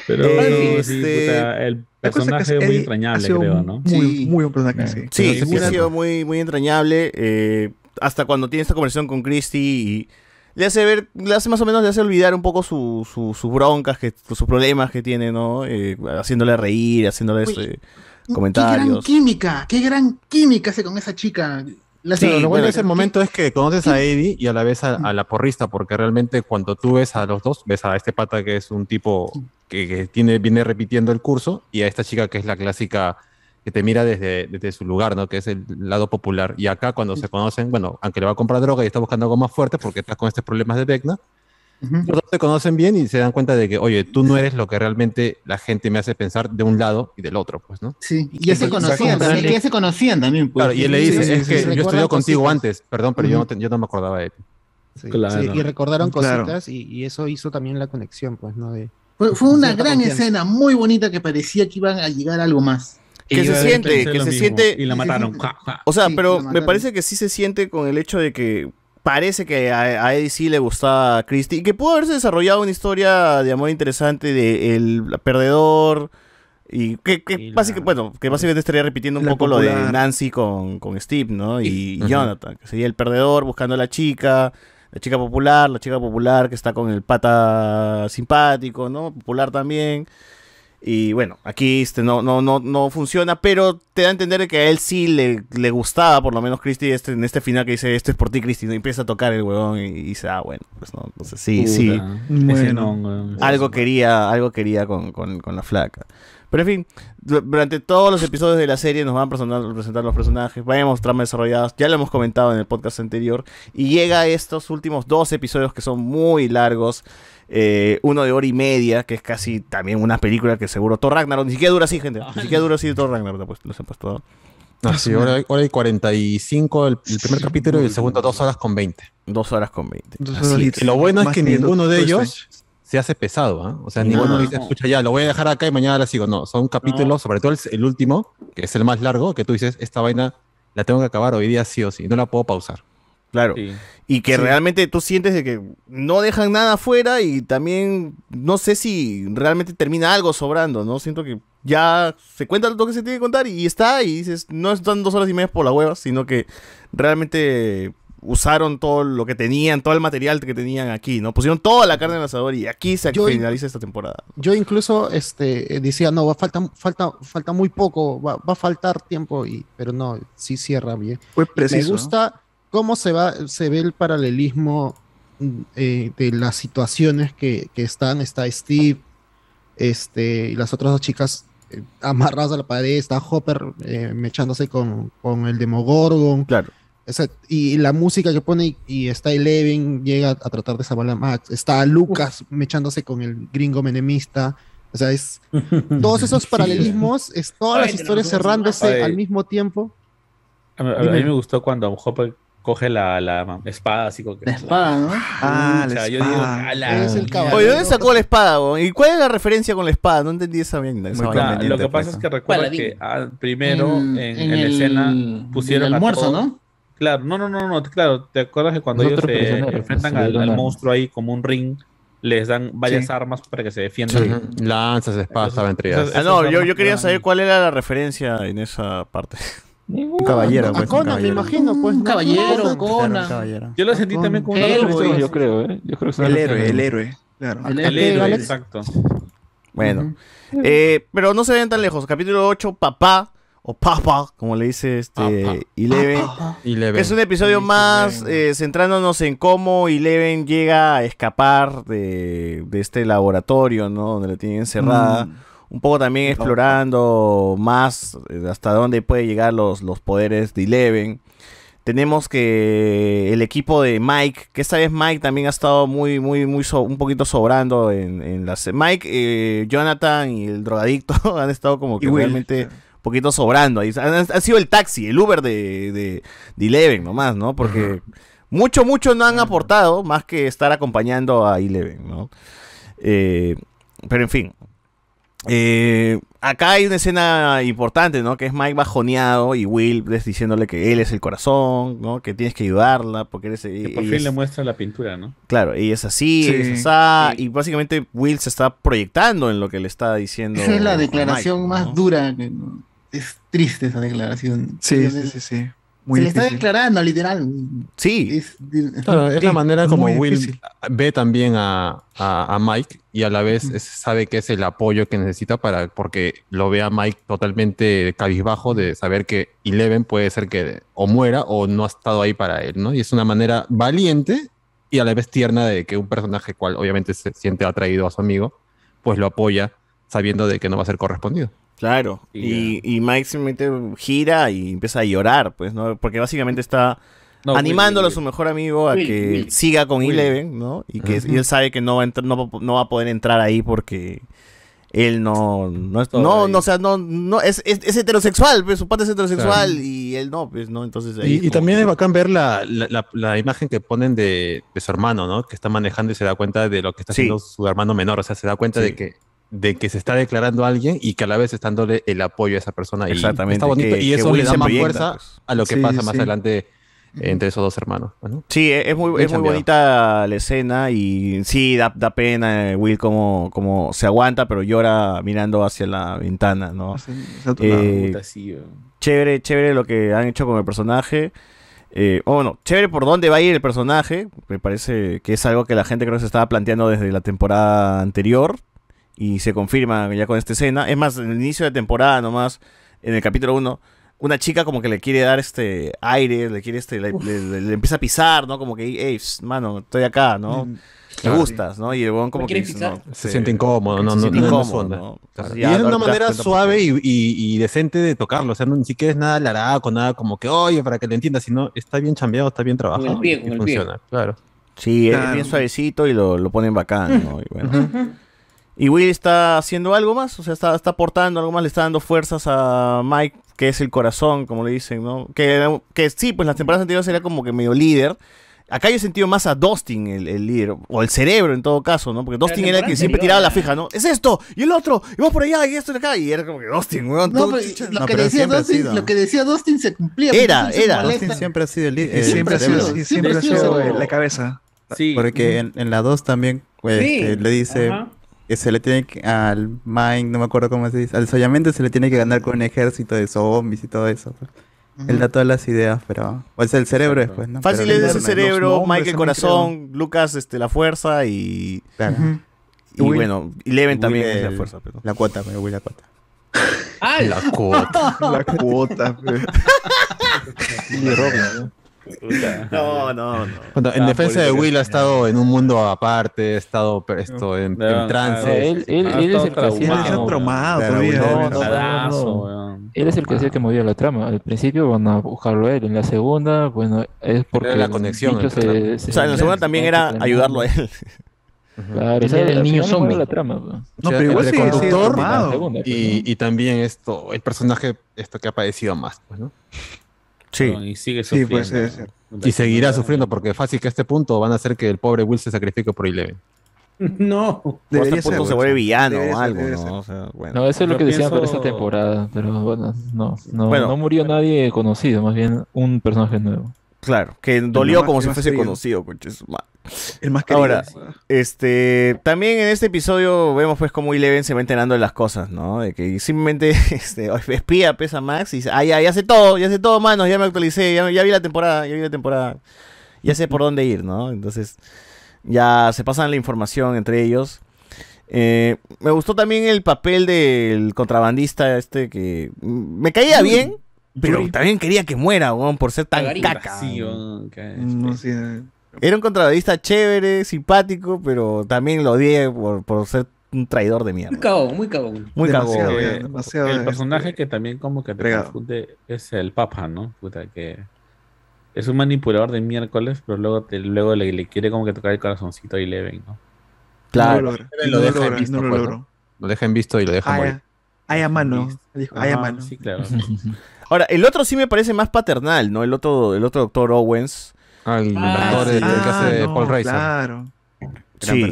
Pero Eh, no, sí, este- puta, el personaje muy ha entrañable, creo, ¿no? Muy, Sí. muy buen personaje, sí. Sí, ha sido muy, muy entrañable. eh, hasta cuando tiene esta conversación con Christy y le hace ver, le hace más o menos, le hace olvidar un poco su- su- sus broncas, que, sus problemas que tiene, ¿no? Eh, haciéndole reír, haciéndole Uy, este, Qué gran comentarios. química, qué gran química hace con esa chica. Sí, lo bueno de ese momento es que conoces a Eddie y a la vez a, a la porrista, porque realmente cuando tú ves a los dos, ves a este pata que es un tipo que, que tiene, viene repitiendo el curso y a esta chica que es la clásica que te mira desde, desde su lugar, ¿no? Que es el lado popular. Y acá cuando se conocen, bueno, aunque le va a comprar droga y está buscando algo más fuerte porque estás con estos problemas de Vecna, los dos se conocen bien y se dan cuenta de que, oye, tú no eres lo que realmente la gente me hace pensar de un lado y del otro, pues, ¿no? Sí, y ya se conocían también, que ya se conocían también. Pues. Claro, y él le dice, sí, es sí, que sí, yo estudié contigo cositas. antes, perdón, pero yo, no te- yo no me acordaba de ti. Sí, Claro. sí, y recordaron Claro. cositas y, y eso hizo también la conexión, pues, ¿no? De, Fue, fue una gran confianza. escena, muy bonita, que parecía que iban a llegar a algo más. Que se siente, que se mismo, siente. Y la mataron. O sea, Sí, pero me parece que sí se siente con el hecho de que parece que a, Eddie sí le gustaba a Christy y que pudo haberse desarrollado una historia de amor interesante de el perdedor y que, que Y la- básica- bueno, que básicamente estaría repitiendo un poco lo de. Nancy con, con Steve, ¿no? Y. Jonathan, que sería el perdedor buscando a la chica, la chica popular, la chica popular que está con el pata simpático, ¿no? Popular también. Y bueno, aquí este no, no, no, no funciona, pero te da a entender que a él sí le, le gustaba, por lo menos Christy, este, en este final que dice, esto es por ti, Christy, ¿no? Y empieza a tocar el huevón y, y dice, ah, bueno, pues no, entonces sí, Puta, sí, Bueno. no, algo quería, algo quería con, con, con la flaca. Pero en fin, du- durante todos los episodios de la serie nos van a presentar, presentar los personajes, vayamos tramas desarrolladas, ya lo hemos comentado en el podcast anterior, y llega a estos últimos dos episodios que son muy largos, eh, uno de hora y media, que es casi también una película que seguro Thor Ragnarok, ni siquiera dura así, gente, ni siquiera dura así Thor Ragnarok, pues, los he puesto. No, Ah, sí, hora, hora y 45 el, el primer capítulo y el segundo dos horas con 20. Dos horas con 20. Dos Así horitas. es. Y lo bueno es que ninguno de ellos se hace pesado, ¿ah? O sea, No. ninguno dice, escucha ya, lo voy a dejar acá y mañana la sigo. No, son capítulos, sobre todo el, el último, que es el más largo, que tú dices, esta vaina la tengo que acabar hoy día sí o sí, no la puedo pausar. Claro. Y que Sí. realmente tú sientes de que no dejan nada afuera y también no sé si realmente termina algo sobrando, ¿no? Siento que ya se cuenta lo que se tiene que contar y está y dices, no están dos horas y media por la hueva, sino que realmente usaron todo lo que tenían, todo el material que tenían aquí, ¿no? Pusieron toda la carne en el asador y aquí se Yo- finaliza esta temporada. Yo incluso este, decía, no, va, falta, falta, falta muy poco, va, va a faltar tiempo, y, pero no, sí cierra bien. Fue preciso, Me gusta cómo se, va, se ve el paralelismo mm, eh, de las situaciones que, que están. Está Steve este, y las otras dos chicas eh, amarradas a la pared, está Hopper eh, mechándose con, con el Demogorgon. Claro. y la música que pone y, y está Eleven, llega a tratar de salvar a Max. Está Lucas mechándose con el gringo menemista. O sea, es todos esos paralelismos, es todas las historias cerrándose al mismo tiempo. A, mí- a mí me gustó cuando Hopper coge la, la espada así como que... La espada, ¿no? Ah, la yo digo, espada. ala. Es el Oye, ¿dónde sacó la espada? ¿Y cuál es la referencia con la espada? No entendí esa bien. esa claro, lo que pasa es que recuerda Paladín. que ah, primero En- en, en en la el- escena pusieron el almuerzo, ¿no? Claro, no, no, no, no, claro, ¿te acuerdas que cuando Los ellos se prisioneros, enfrentan pues, al, monstruo ahí como un ring, les dan varias Sí. armas para que se defiendan? Sí. Lanzas, espadas, ellas. Ah, no, yo, yo quería saber cuál era la referencia en esa parte. Un caballero, pues. un Conan, me caballero. imagino, pues. Un caballero, Conan. Conan. caballero. Yo lo sentí también como una El referencia. Yo creo, ¿eh? Yo creo que El héroe, el héroe. Claro. El El héroe, héroe, Alex. exacto. Bueno. Eh, pero no se ven tan lejos. Capítulo 8, papá. O papa, como le dice este Eleven. Eleven. Es un episodio más eh, centrándonos en cómo Eleven llega a escapar de, de este laboratorio, ¿no? Donde la tienen encerrada. Mm. Un poco también explorando más eh, hasta dónde puede llegar los, los poderes de Eleven. Tenemos que el equipo de Mike, que esta vez Mike también ha estado muy, muy, muy, so- un poquito sobrando en, en las... Mike, eh, Jonathan y el drogadicto han estado como que realmente un poquito sobrando. ahí. Han sido el taxi, el Uber de, de, de Eleven nomás, ¿no? Porque mucho, mucho no han aportado más que estar acompañando a Eleven, ¿no? Eh, pero en fin. Eh, acá hay una escena importante, ¿no? Que es Mike bajoneado y Will diciéndole que él es el corazón, ¿no? Que tienes que ayudarla porque eres... Que por ella fin es- le muestra la pintura, ¿no? Claro, ella es así, Sí. ella es asá, y básicamente Will se está proyectando en lo que le está diciendo. Esa es la declaración Mike, más dura. Es triste esa declaración. Sí, Se- sí, sí, sí. Se Muy le está difícil. declarando, literal. Sí. Es- Claro, es la manera como muy Will difícil. ve también a, a- a Mike y a la vez es- sabe que es el apoyo que necesita para porque lo ve a Mike totalmente cabizbajo de saber que Eleven puede ser que o muera o no ha estado ahí para él, ¿no? Y es una manera valiente y a la vez tierna de que un personaje cual obviamente se siente atraído a su amigo, pues lo apoya sabiendo de que no va a ser correspondido. Claro, y, y Mike simplemente gira y empieza a llorar, pues, ¿no? Porque básicamente está No, animándolo Will, a su mejor amigo a Will, que Will. siga con Will. Eleven, ¿no? Y que y él sabe que no va a entrar- no, va- no va a poder entrar ahí porque él no, no, es- Todo no, no, o sea, no, no, es, es, es heterosexual, pues, su padre es heterosexual Claro. y él no, pues, ¿no? Entonces ahí Y, y también que- es bacán ver la, la, la- la imagen que ponen de, de su hermano, ¿no? Que está manejando y se da cuenta de lo que está Sí. haciendo su hermano menor. O sea, se da cuenta Sí. de que de que se está declarando a alguien y que a la vez está dándole el apoyo a esa persona. Y Exactamente, Está bonito que- y eso le da más proyecta, fuerza pues. a lo que Sí, pasa más sí. adelante eh, entre esos dos hermanos. ¿no? Sí, e- es muy, es muy bonita la escena y sí, da, da pena eh, Will como, como se aguanta, pero llora mirando hacia la ventana, ¿no? Sí. Eh, Puta, sí, weón. chévere, chévere lo que han hecho con el personaje. Eh, o bueno, chévere por dónde va a ir el personaje. Me parece que es algo que la gente creo que se estaba planteando desde la temporada anterior. Y se confirma ya con esta escena. Es más, en el inicio de temporada nomás, en el capítulo 1, una chica como que le quiere dar este aire, le quiere este, le, le- le- le empieza a pisar, ¿no? Como que, hey, mano, estoy acá, ¿no? Me Claro. gustas, ¿no? Y el weón como ¿Me que dice, no, Se siente incómodo, no, se no, siente no, no incómodo, onda. ¿no? Claro. Y es una manera suave y, y- y decente de tocarlo. O sea, no, ni siquiera es nada laraco, nada como que, oye, para que le entiendas, sino está bien chambeado, está bien trabajado. el pie, y- con y el pie. funciona, claro. Sí, es bien suavecito y lo, lo ponen bacán, ¿no? Y, bueno. Y Will está haciendo algo más, o sea, está, está aportando algo más, le está dando fuerzas a Mike, que es el corazón, como le dicen, ¿no? Que, que sí, pues las temporadas anteriores era como que medio líder, Acá yo he sentido más a Dustin, el, el líder, o el cerebro en todo caso, ¿no? Porque Dustin era el que siempre tiraba la fija, ¿no? Es esto, y el otro, y vamos por allá, y esto de acá, y era como que Dustin, weón. No, tú- pero lo, que decía Dustin, lo que decía Dustin se cumplía. Era, era. molesta. Dustin siempre ha sido el, el siempre ha sido, cerebro. sí, siempre ha sido la cabeza. Sí. Porque en, en la 2 también pues, Sí, le dice ajá. Que se le tiene que, al Mike, no me acuerdo cómo se dice, al Soyamente se le tiene que ganar con un ejército de zombies y todo eso. pues. Él da todas las ideas, pero... O es el cerebro después, ¿no? Fácil Pero- es ese cerebro, Mike el corazón, Lucas este, la fuerza y. Claro. Y Will- bueno, Eleven también es la fuerza. Pero... La cuota, pero Will la cuota. Ah, La cuota. La cuota. pe. No, no, no. Bueno, en defensa de. Will ha estado en un mundo aparte, ha estado esto, en, No, en trance. él, él, Ha él es el que hacía traumado. No, no, no, no, no. Él es el que decía que movía la trama. Al principio van a buscarlo a él. En la segunda, bueno, es porque la conexión se- se- O sea, en la segunda también era ayudarlo a él. Claro, o sea, el niño zombie. la trama. No, O sea, pero igual sigue conductor y también esto, el personaje esto que ha padecido más, pues, ¿no? Sí. Y sigue Sí, sufriendo. pues, sí, sí. Y seguirá sufriendo porque fácil que a este punto van a hacer que el pobre Will se sacrifique por Eleven. No. Debería el punto ser, se vuelve villano o ser, algo, ¿no? ser. O sea, bueno. No, eso es lo Yo que decían para pienso- esta temporada, pero bueno, no, no, Bueno. no murió nadie conocido, más bien un personaje nuevo. Claro, que dolió más- como si fuese querido. conocido, conche su madre. El más querido. Ahora, este, también en este episodio vemos pues cómo Eleven se va enterando de las cosas, ¿no? De que simplemente este, espía pesa Max y dice, ah, ya, ya sé todo, ya sé todo, manos, ya me actualicé, ya, ya vi la temporada, ya vi la temporada, ya sé por dónde ir, ¿no? Entonces, ya se pasan la información entre ellos. Eh, me gustó también el papel del contrabandista este que mm, me caía bien, pero también quería que muera, weón, por ser tan Cagarín. caca. Sí, weón, que- No sé. eh, Era un contrabandista chévere, simpático, pero también lo odié por, por ser un traidor de Muy mierda. cagón, muy cagón. Muy Demasiado, cagón. Eh, demasiado, el este, personaje que también como que te confunde es el Papa, ¿no? Puta, que es un manipulador de miércoles, pero luego, te- luego le, le quiere como que tocar el corazoncito a Eleven, ¿no? Claro. No lo logra. Lo No lo deja logra, visto, no lo pues, deja en visto y lo deja Ay, morir. ay, a mano. Dijo, ay, a mano. Sí, claro. Ahora, el otro sí me parece más paternal, ¿no? El otro, el otro doctor Owens. Ah, el Ah, actor sí. el, el que hace Ah, no, Paul Reiser. Claro. Sí,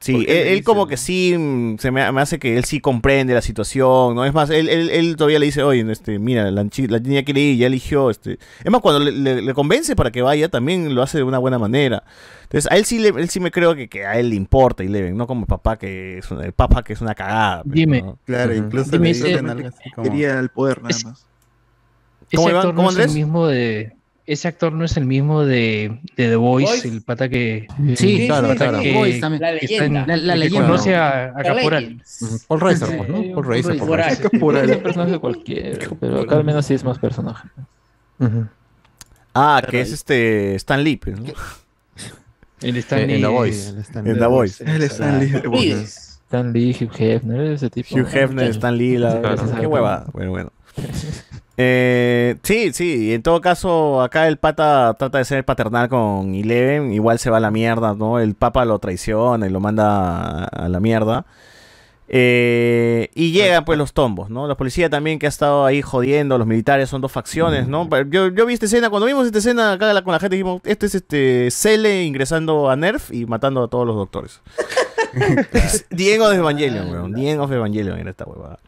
sí, ¿Por qué él, le como que sí mm, se me, me hace que él sí comprende la situación, ¿no? Es más, él, él, él todavía le dice, oye, este, mira, la, la niña quiere ir, ya eligió, este. Es más, cuando le, le- le convence para que vaya, también lo hace de una buena manera. Entonces, a él sí, le, él sí me creo que, que a él le importa Eleven, no como el papá que es una- el papá que es una cagada. pero, Dime. ¿no? Claro, incluso Dime, le dicen algo así como... Quería el poder nada Es- más. Ese ¿Cómo, Iván? actor ¿Cómo, no es el Andrés? mismo de. Ese actor no es el mismo de, de The Voice, Voice. el pata que. Sí, claro, sí, claro. sí, Voice también. La que está en- leyenda. La, la que leyenda. conoce a, a Caporal. Paul Reiser, pues, ¿no? Sí, Paul Reiser, Paul Reiser. Es un personaje cualquiera, pero acá al menos sí es más personaje. Ujú. Ah, que es este Stan Lee, pues, ¿no? El Eh, Stanley. en The Voice. En The Voice. Él es Stanley. Pides. Stan Lee, Hugh Hefner, ese tipo. Hugh Hefner, Stan Lee, la... Qué hueva. Bueno, bueno. Eh, sí, sí, y en todo caso, acá el pata trata de ser paternal con Eleven, igual se va a la mierda, ¿no? El papa lo traiciona y lo manda a, la mierda. Eh, y llegan pues los tombos, ¿no? La policía también que ha estado ahí jodiendo, los militares son dos facciones, ¿no? Pero Yo, yo vi esta escena, cuando vimos esta escena acá con la gente dijimos, este es este Cele ingresando a Nerf y matando a todos los doctores. Es Diego de Evangelion, weón. Diego de Evangelion era esta huevada.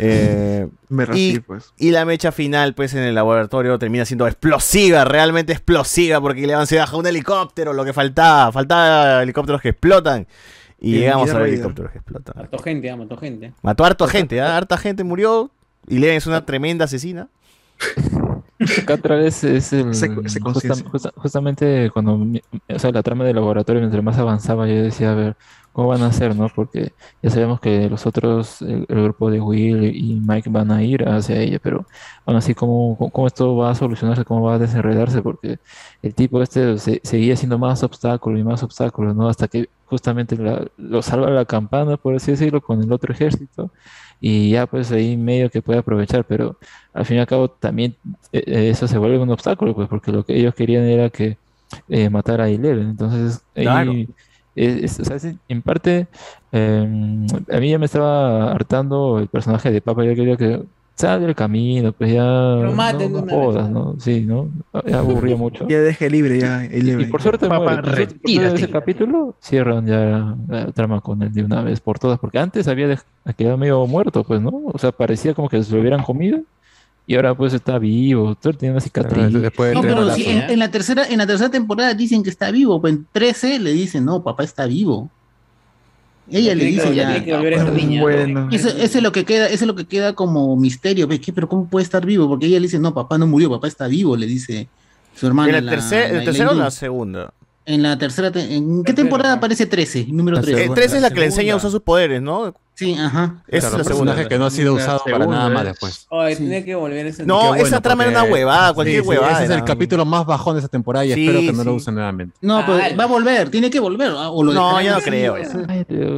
Eh, Me y, pues. y la mecha final, pues, en el laboratorio termina siendo explosiva, realmente explosiva, porque Levan se baja un helicóptero, lo que faltaba. Faltaba helicópteros que explotan. Y llegamos a Raider. helicópteros que explotan. Mató gente, ah, mató gente. Mató a harta gente, ¿ah? harta gente murió. Y Leven es una tremenda asesina. Acá otra vez es el, Se- se justa- conciencia. justa- justamente cuando o sea, la trama del laboratorio mientras más avanzaba yo decía a ver cómo van a hacer no porque ya sabemos que los otros el, el grupo de Will y Mike van a ir hacia ella pero aún así cómo, cómo- esto va a solucionarse cómo va a desenredarse porque el tipo este se- seguía haciendo más obstáculos y más obstáculos no hasta que justamente lo salva la campana por así decirlo con el otro ejército y ya pues ahí medio que puede aprovechar, pero al fin y al cabo también eh, eh, eso se vuelve un obstáculo, pues porque lo que ellos querían era que eh, matara a Eleven, entonces ahí es- o sea, es- en parte eh, a mí ya me estaba hartando el personaje de Papa, yo quería que sal del camino, pues ya. no, maten de no una jodas, ¿no? Sí, ¿no? Ya aburría mucho. Ya deje libre, ya. el Y libre. por suerte, Papá, suerte, retírate. ese capítulo cierran ya la trama con él de una vez por todas, porque antes había quedado medio muerto, pues, ¿no? O sea, parecía como que se lo hubieran comido y ahora pues está vivo, todo tiene una cicatriz. No, pero si en, en la tercera, en la tercera temporada dicen que está vivo, pues en 13 le dicen, no, papá está vivo. Ella le que dice ya. que volver a ser niña, ¿no? Bueno. Eso, eso es lo que queda, eso es lo que queda como misterio. ¿Qué? Pero ¿cómo puede estar vivo? Porque ella le dice, no, papá no murió, papá está vivo, le dice su hermana. ¿En la, tercera, la- ¿el tercero o la segunda? En la tercera, te- ¿en qué temporada aparece 13? Número 13. El 13 es la que le enseña a usar sus poderes, ¿no? Sí, ajá. Esa es Claro, la segunda. personaje que no ha sido usado para nada más después. Oye, tenía que volver ese No, bueno, esa trama era una huevada, cualquier Sí, sí, huevada. Ese es el capítulo más bajón de esa temporada y Sí, espero que no lo sí. usen nuevamente. No, pero va a volver, tiene que volver. O lo No, ya no creo.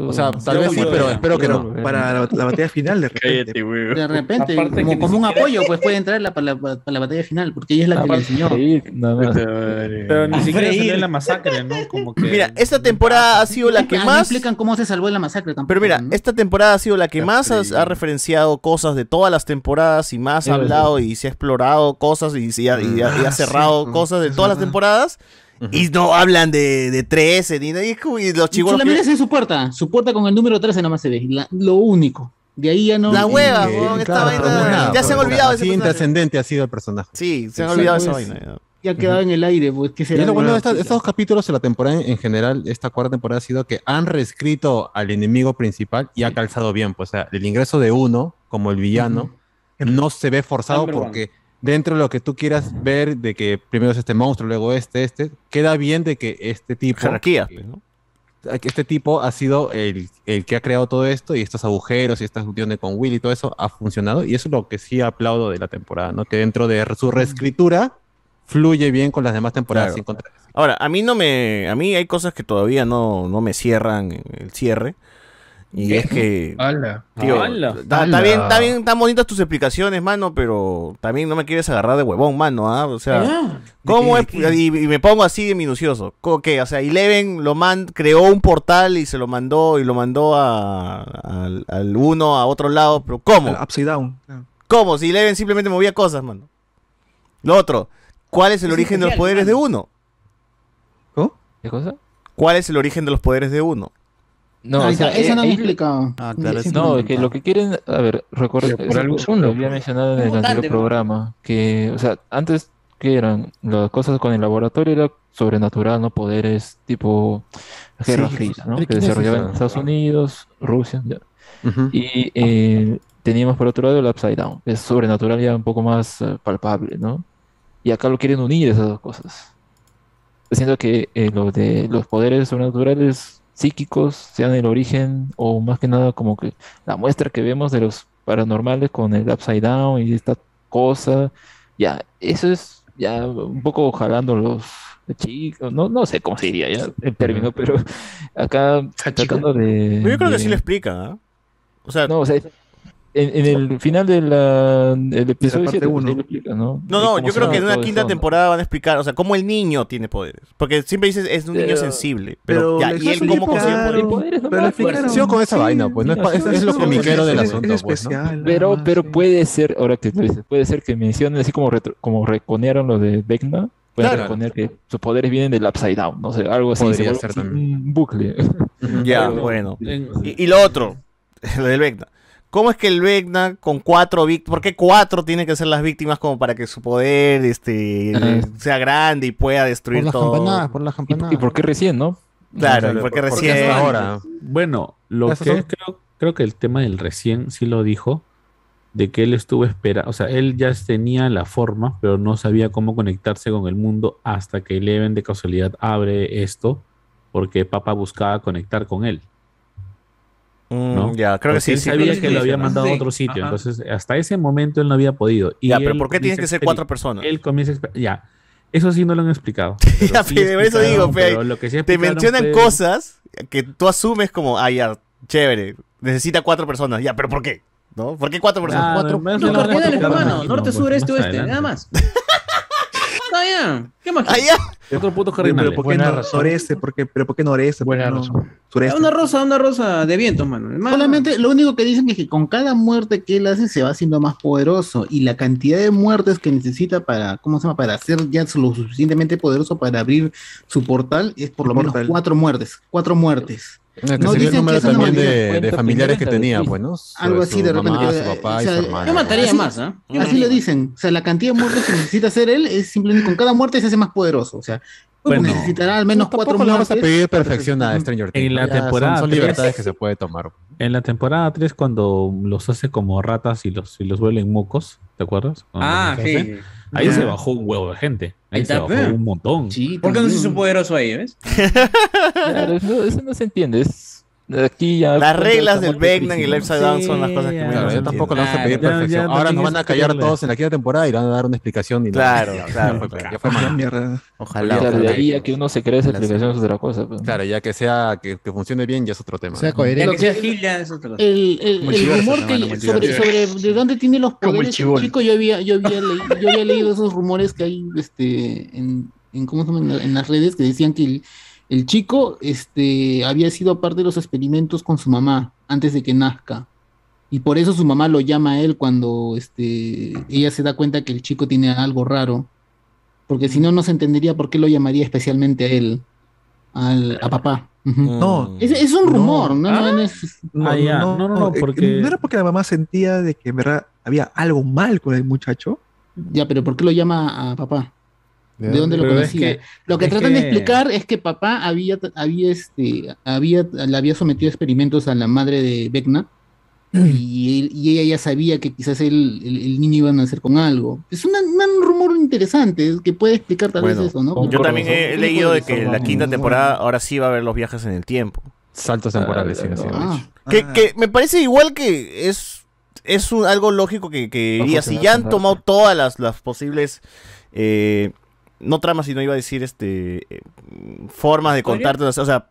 O sea, tal vez sí, pero espero que no. Para la, la batalla final, de repente. De repente, Aparte como, como un siquiera- apoyo, pues puede entrar la- para, la, para la batalla final, porque ella es la que le enseñó. sí. Pero ni siquiera freír. salió en la masacre, ¿no? Como que. Mira, esta temporada ha sido la que Ah, no más. explican cómo se salvó de la masacre tampoco. Pero mira, esta temporada ha sido la que más has- ha, referenciado cosas de todas las temporadas y más ha hablado y se ha explorado cosas y, se ha, y ha- y ha Ah, cerrado sí, cosas de todas las temporadas y no hablan de, de 13 ni de y y los chicos Solamente es en su puerta, su puerta con el número 13 nomás se ve, la- lo único. De ahí ya no. La hueva, Que- weón, esta claro, vaina- nada, ya se han olvidado de ese Así personaje. intrascendente ha sido el personaje. Sí, se han Sí, olvidado de esa pues, vaina. Ya. Quedaba en el aire, pues que Y será. lo bueno de esta- estos capítulos de la temporada en, en general, esta cuarta temporada ha sido que han reescrito al enemigo principal y ha calzado bien. Pues, o sea, el ingreso de uno como el villano no se ve forzado Number one. porque dentro de lo que tú quieras ver de que primero es este monstruo, luego este, este, queda bien de que este tipo... Jerarquía, pues, ¿no? que Este tipo ha sido el, el que ha creado todo esto y estos agujeros y esta unión con Will y todo eso ha funcionado y eso es lo que sí aplaudo de la temporada, ¿no? Que dentro de su reescritura fluye bien con las demás temporadas Claro. sin contra- Ahora, a mí no me. A mí hay cosas que todavía no, no me cierran el cierre. Y es que. ¡Hala! Tío, ¡Hala! está, bien, está bien, están bonitas tus explicaciones, mano, pero también no me quieres agarrar de huevón, mano, ¿ah? O sea, Ah, ¿cómo ¿de es? Y, y me pongo así de minucioso. ¿Cómo que? O sea, Eleven lo man, creó un portal y se lo mandó y lo mandó a, al, al uno a otro lado, pero ¿cómo? Upside down. ¿Cómo? Si Eleven simplemente movía cosas, mano. Lo otro, ¿cuál es el Es origen de los poderes de uno? ¿Qué cosa? ¿Cuál es el origen de los poderes de uno? No, Ahí o sea, está, eso no eh, me ahí- explicado. Ah, claro, sí. No, que lo que quieren, a ver, recuerdo, Pero por algo es lo uno, había mencionado en el anterior ¿no? programa, que, o sea, antes que eran las cosas con el laboratorio era sobrenatural, ¿no? Poderes tipo Guerra Sí, Fría, ¿no? ¿de Que es desarrollaban en esa? Estados Unidos, Rusia, ya. Y eh, teníamos por otro lado el Upside Down, que es sobrenatural ya un poco más eh, palpable, ¿no? Y acá lo quieren unir esas dos cosas. Siento que eh, lo de los poderes sobrenaturales psíquicos sean el origen, o más que nada como que la muestra que vemos de los paranormales con el Upside Down y esta cosa, ya, eso es ya un poco jalando los chicos, no, no sé cómo se diría ya el término, pero acá tratando de... Yo creo que de- sí lo explican, ¿ah? O sea, no, o sea, en, en el final de la, del episodio parte 7, uno. lo explica, ¿no? No, no, yo creo que en una quinta eso, ¿no? temporada van a explicar, o sea, cómo el niño tiene poderes. Porque siempre dices es un niño Pero- sensible. Pero, pero ya, ¿y él cómo consigue poderes? Pero le explicaron. Sigo con esa Sí, vaina, pues, no es, pa- es, es lo comiquero del es- es asunto, pues, ¿no? especial, nada Pero, pero sí. puede ser, ahora que tú dices, puede ser que mencionen así como, retro- como reconearon lo de Vecna, pueden Claro. que sus poderes vienen del Upside Down, no sé, algo así. Podría ser también. Un bucle. Ya, Pero- bueno. En- Y, y lo otro, lo del Vecna. ¿Cómo es que el Vecna con cuatro víctimas, por qué cuatro tienen que ser las víctimas como para que su poder este, sea grande y pueda Por destruir las todo? campanadas, por las ¿Y, campanadas. y por qué recién, no? Claro, ¿y por qué recién? ahora. Bueno, lo que son- creo, creo que el tema del recién sí lo dijo, de que él estuvo esperando, o sea, él ya tenía la forma, pero no sabía cómo conectarse con el mundo hasta que Eleven de casualidad abre esto, porque Papa buscaba conectar con él. Mm, ¿no? ya, creo que Porque sí. él sí, sabía que lo había sí. mandado a Sí. otro sitio, Ajá. entonces hasta ese momento él no había podido. Y Ya, pero ¿por qué tienen que a ser cuatro personas? Él comienza a ya, eso sí no lo han explicado. Ya, sí pero eso digo, pe, pero lo que sí te mencionan fue- cosas que tú asumes como, ah, ya, chévere, necesita cuatro personas. Ya, pero ¿por qué? ¿No? ¿por qué cuatro personas? Ah, Cuatro- no, Los no, no, no, Norte, pues, sur, este, oeste. Nada más. Está ya. ¿Qué más? Quieres? Otro puto Pero, cardinal. ¿por qué no, noreste? ¿Por qué, ¿Pero por qué noreste? Buena razón. Sureste. Una rosa, una rosa de vientos, mano. Hermano. Solamente lo único que dicen es que con cada muerte que él hace se va haciendo más poderoso y la cantidad de muertes que necesita para, ¿cómo se llama? Para ser ya lo suficientemente poderoso para abrir su portal es por lo menos cuatro muertes, cuatro muertes. Que No sería el dicen número que es una también de, familiares que tenía, pues, Algo así de repente. mamá, que- su papá o y su hermano. Yo mataría así- más, ¿ah? Yo Así lo dicen. O sea, la cantidad de muertes que necesita hacer él es simplemente con cada muerte se hace más poderoso. O sea, Bueno, necesitará al menos cuatro Tampoco le vamos a pedir perfección a Stranger Things. En la temporada Son, son tres- libertades que se puede tomar. En la temporada 3, cuando los hace como ratas y los, y los vuelven mocos, ¿te acuerdas? Cuando Ah, los hace, sí. Ahí Ya. se bajó un huevo de gente. Ahí, Ahí se bajó un montón. ¿Por qué no se hizo poderoso ahí, ves? Claro, eso, eso no se entiende. Es, aquí ya Las reglas del Vecna y el. Upside Down son las cosas que Claro, menos yo tampoco le vamos a pedir Ya, ya, perfección. Ahora nos van a callar todos en la quinta temporada y le van a dar una explicación. Y no. Claro, claro, ya fue, claro. ya fue mal. Mierda. Ojalá. Claro, de ahí a que uno se cree esa explicación es otra cosa. pues. Claro, ya que sea que, que funcione bien ya es otro tema. Sea coherente. Ya que sea Gil, ya es otra cosa. El, el- el Multiverso, rumor que hermano, sobre, de dónde tiene los Como el poderes chico, yo había, yo había, leído, yo había leído esos rumores que hay este, en, en, ¿cómo se llama? en, la- en las redes que decían que el, chico este, había sido parte de los experimentos con su mamá antes de que nazca. Y por eso su mamá lo llama a él cuando este, ella se da cuenta que el chico tiene algo raro. Porque si no, no se entendería por qué lo llamaría especialmente a él, al, a papá. No. Es, es un rumor, ¿no? Ah. No es- No, Ah, ya. No, no, no, eh, porque- No era porque la mamá sentía de que en verdad había algo mal con el muchacho. Ya, pero ¿por qué lo llama a papá? ¿De dónde lo es conocía? que- lo que tratan de explicar es que papá había, había, este, había, le había sometido experimentos a la madre de Vecna y, él- y ella ya sabía que quizás él- el, el niño iba a nacer con algo. Es una- un rumor interesante que puede explicar tal Bueno, vez eso, ¿no? yo también he, he leído de que en la quinta temporada ahora sí va a haber los viajes en el tiempo. Saltos temporales, sí, Ah. dicho. Que, que me parece igual que es, es un- algo lógico que, que iría. Si ya han tomado todas las, las posibles, eh, no tramas, sino iba a decir este eh, formas de contarte. O sea,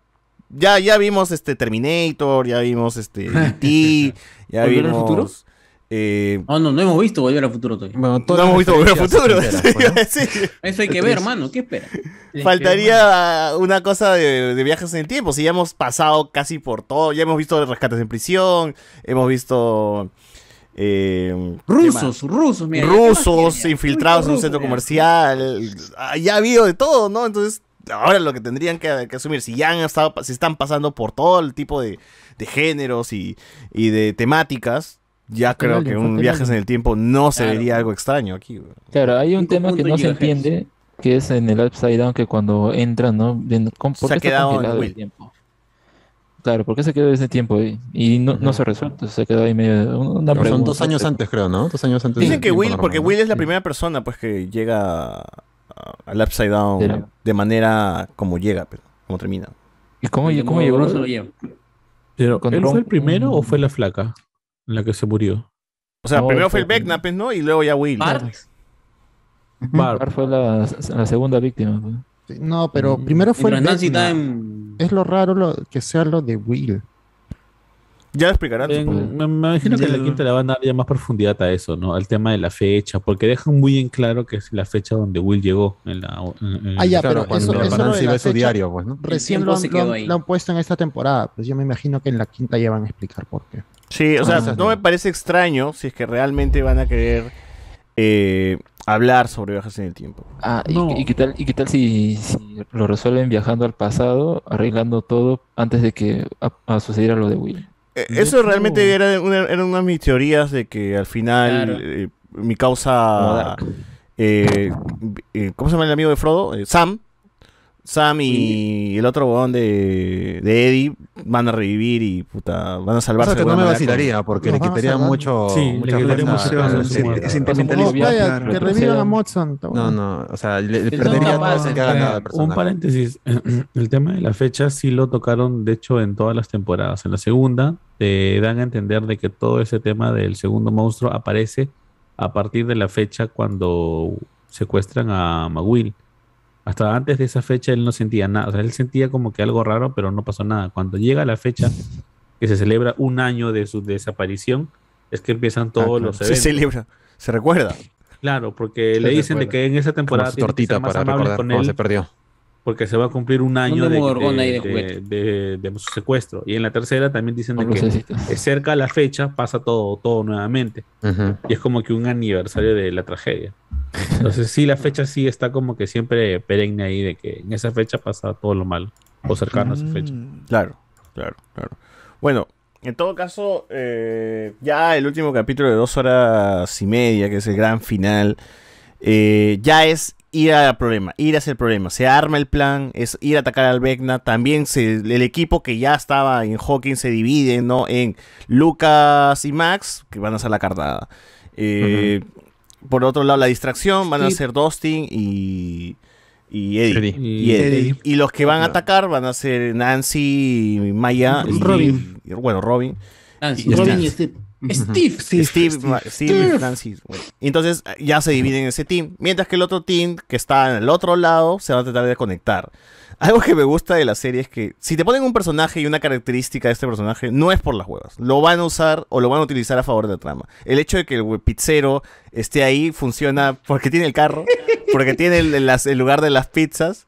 ya, ya vimos este Terminator, ya vimos este E.T., ya ¿Volver al vimos. futuro? eh, Oh, no, no hemos visto Volver al Futuro todavía. Bueno, no hemos visto Volver al Futuro. pues, ¿no? Sí. Eso hay que ver, hermano. ¿Qué espera? Faltaría una cosa de, de viajes en el tiempo. Si ya hemos pasado casi por todo, ya hemos visto rescates en prisión, hemos visto eh, Rusos, rusos, mira. ¿qué más rusos infiltrados en un centro mira. comercial. Ah, Ya ha habido de todo, ¿no? Entonces, ahora lo que tendrían que, que asumir, si ya han estado, si están pasando por todo el tipo de, de géneros y, y de temáticas, ya creo alien, que un viajes en el tiempo no se Claro. vería algo extraño aquí. güey. Claro, hay un tema que no se entiende, que es en el Upside Down, que cuando entran, ¿no? Viendo, ¿cómo- ¿Por Se ha quedado en el tiempo? Claro, ¿por qué se quedó ese tiempo ahí? Y no, no se resuelto, se quedó ahí medio... Una Pero son dos años antes, creo, ¿no? Dos años antes. Dicen que Will, normal, porque. Will es la primera persona pues que llega al Upside Down de manera como llega, pero como termina. ¿Y cómo, Y cómo llegó? Bruce lo lleva. Pero, ¿él fue el primero o fue la flaca la que se murió? O sea, No, primero fue el Vecna, pues, ¿no? Y luego ya Will. Bart. Barb. Barb fue la, la segunda víctima. No, pero primero fue el Vecna. en... Es lo raro lo, que sea lo de Will. Ya lo explicarán. En- me, me imagino que en la quinta le van a dar ya más profundidad a eso, ¿no? Al tema de la fecha, porque dejan muy en claro que es la fecha donde Will llegó. En la, en- en- Ah, ya, Claro, pero cuando eso, eso lo Nancy de la ve su fecha, diario, pues, ¿no? Recién lo han, se lo quedó han- ahí. lo han puesto en esta temporada. Pues yo me imagino que en la quinta ya van a explicar por qué. Sí, o sea, Ah, no me parece extraño si es que realmente van a querer eh, hablar sobre viajes en el tiempo. Ah, ¿y, No. y qué tal, y qué tal si, si lo resuelven viajando al pasado, arreglando todo antes de que a, a sucediera lo de Will? Eh, Eso hecho- realmente era una, era una de mis teorías de que al final Claro. eh, mi causa... Eh, eh, ¿Cómo se llama el amigo de Frodo? Eh, Sam. Sam y el otro huevón de, de Eddie van a revivir y puta, van a O salvarse. sea, que no me vacilaría porque Nos le quitaría mucho, Sí, le quitaría Es sentimentalismo. que revivan a Motson. No, no, o sea, le, le perdería no, todo que haga Eh, cada un paréntesis, el tema de la fecha sí lo tocaron, de hecho, en todas las temporadas. En la segunda te dan a entender de que todo ese tema del segundo monstruo aparece a partir de la fecha cuando secuestran a Maguil. Hasta antes de esa fecha él no sentía nada, o sea, él sentía como que algo raro, pero no pasó nada. Cuando llega la fecha que se celebra un año de su desaparición, es que empiezan todos Ah, claro. los Se eventos. celebra, se recuerda. Claro, porque le se dicen de que en esa temporada tienen que tortita ser más para recordar con él se perdió. Porque se va a cumplir un año de, de de- de- de- de su secuestro. Y en la tercera también dicen de que cerca a la fecha pasa todo, todo nuevamente. Ujú. Y es como que un aniversario de la tragedia. Entonces sí, la fecha sí está como que siempre perenne ahí de que en esa fecha pasa todo lo malo. O cercano a esa fecha. Claro, claro, claro. Bueno, en todo caso, eh, ya el último capítulo de dos horas y media, que es el gran final, eh, ya es ir al problema, ir hacia el problema. Se arma el plan, es ir a atacar al Vecna. También se, el equipo que ya estaba en Hawking se divide, ¿no? En Lucas y Max, que van a hacer la cartada. Eh, Por otro lado, la distracción van a ser Dustin y, y Eddie. Eddie. Y, Eddie. Eddie. Y los que van a atacar van a ser Nancy, Maya y Robin. y- bueno, Robin. Nancy. Y Robin y Steve. Steve. Steve. Steve, Steve, Nancy. bueno. Y entonces ya se dividen en ese team. Mientras que el otro team que está en el otro lado se va a tratar de conectar. Algo que me gusta de la serie es que si te ponen un personaje y una característica de este personaje, no es por las huevas. Lo van a usar o lo van a utilizar a favor de la trama. El hecho de que el pizzero esté ahí funciona porque tiene el carro, porque tiene el, el- el lugar de las pizzas.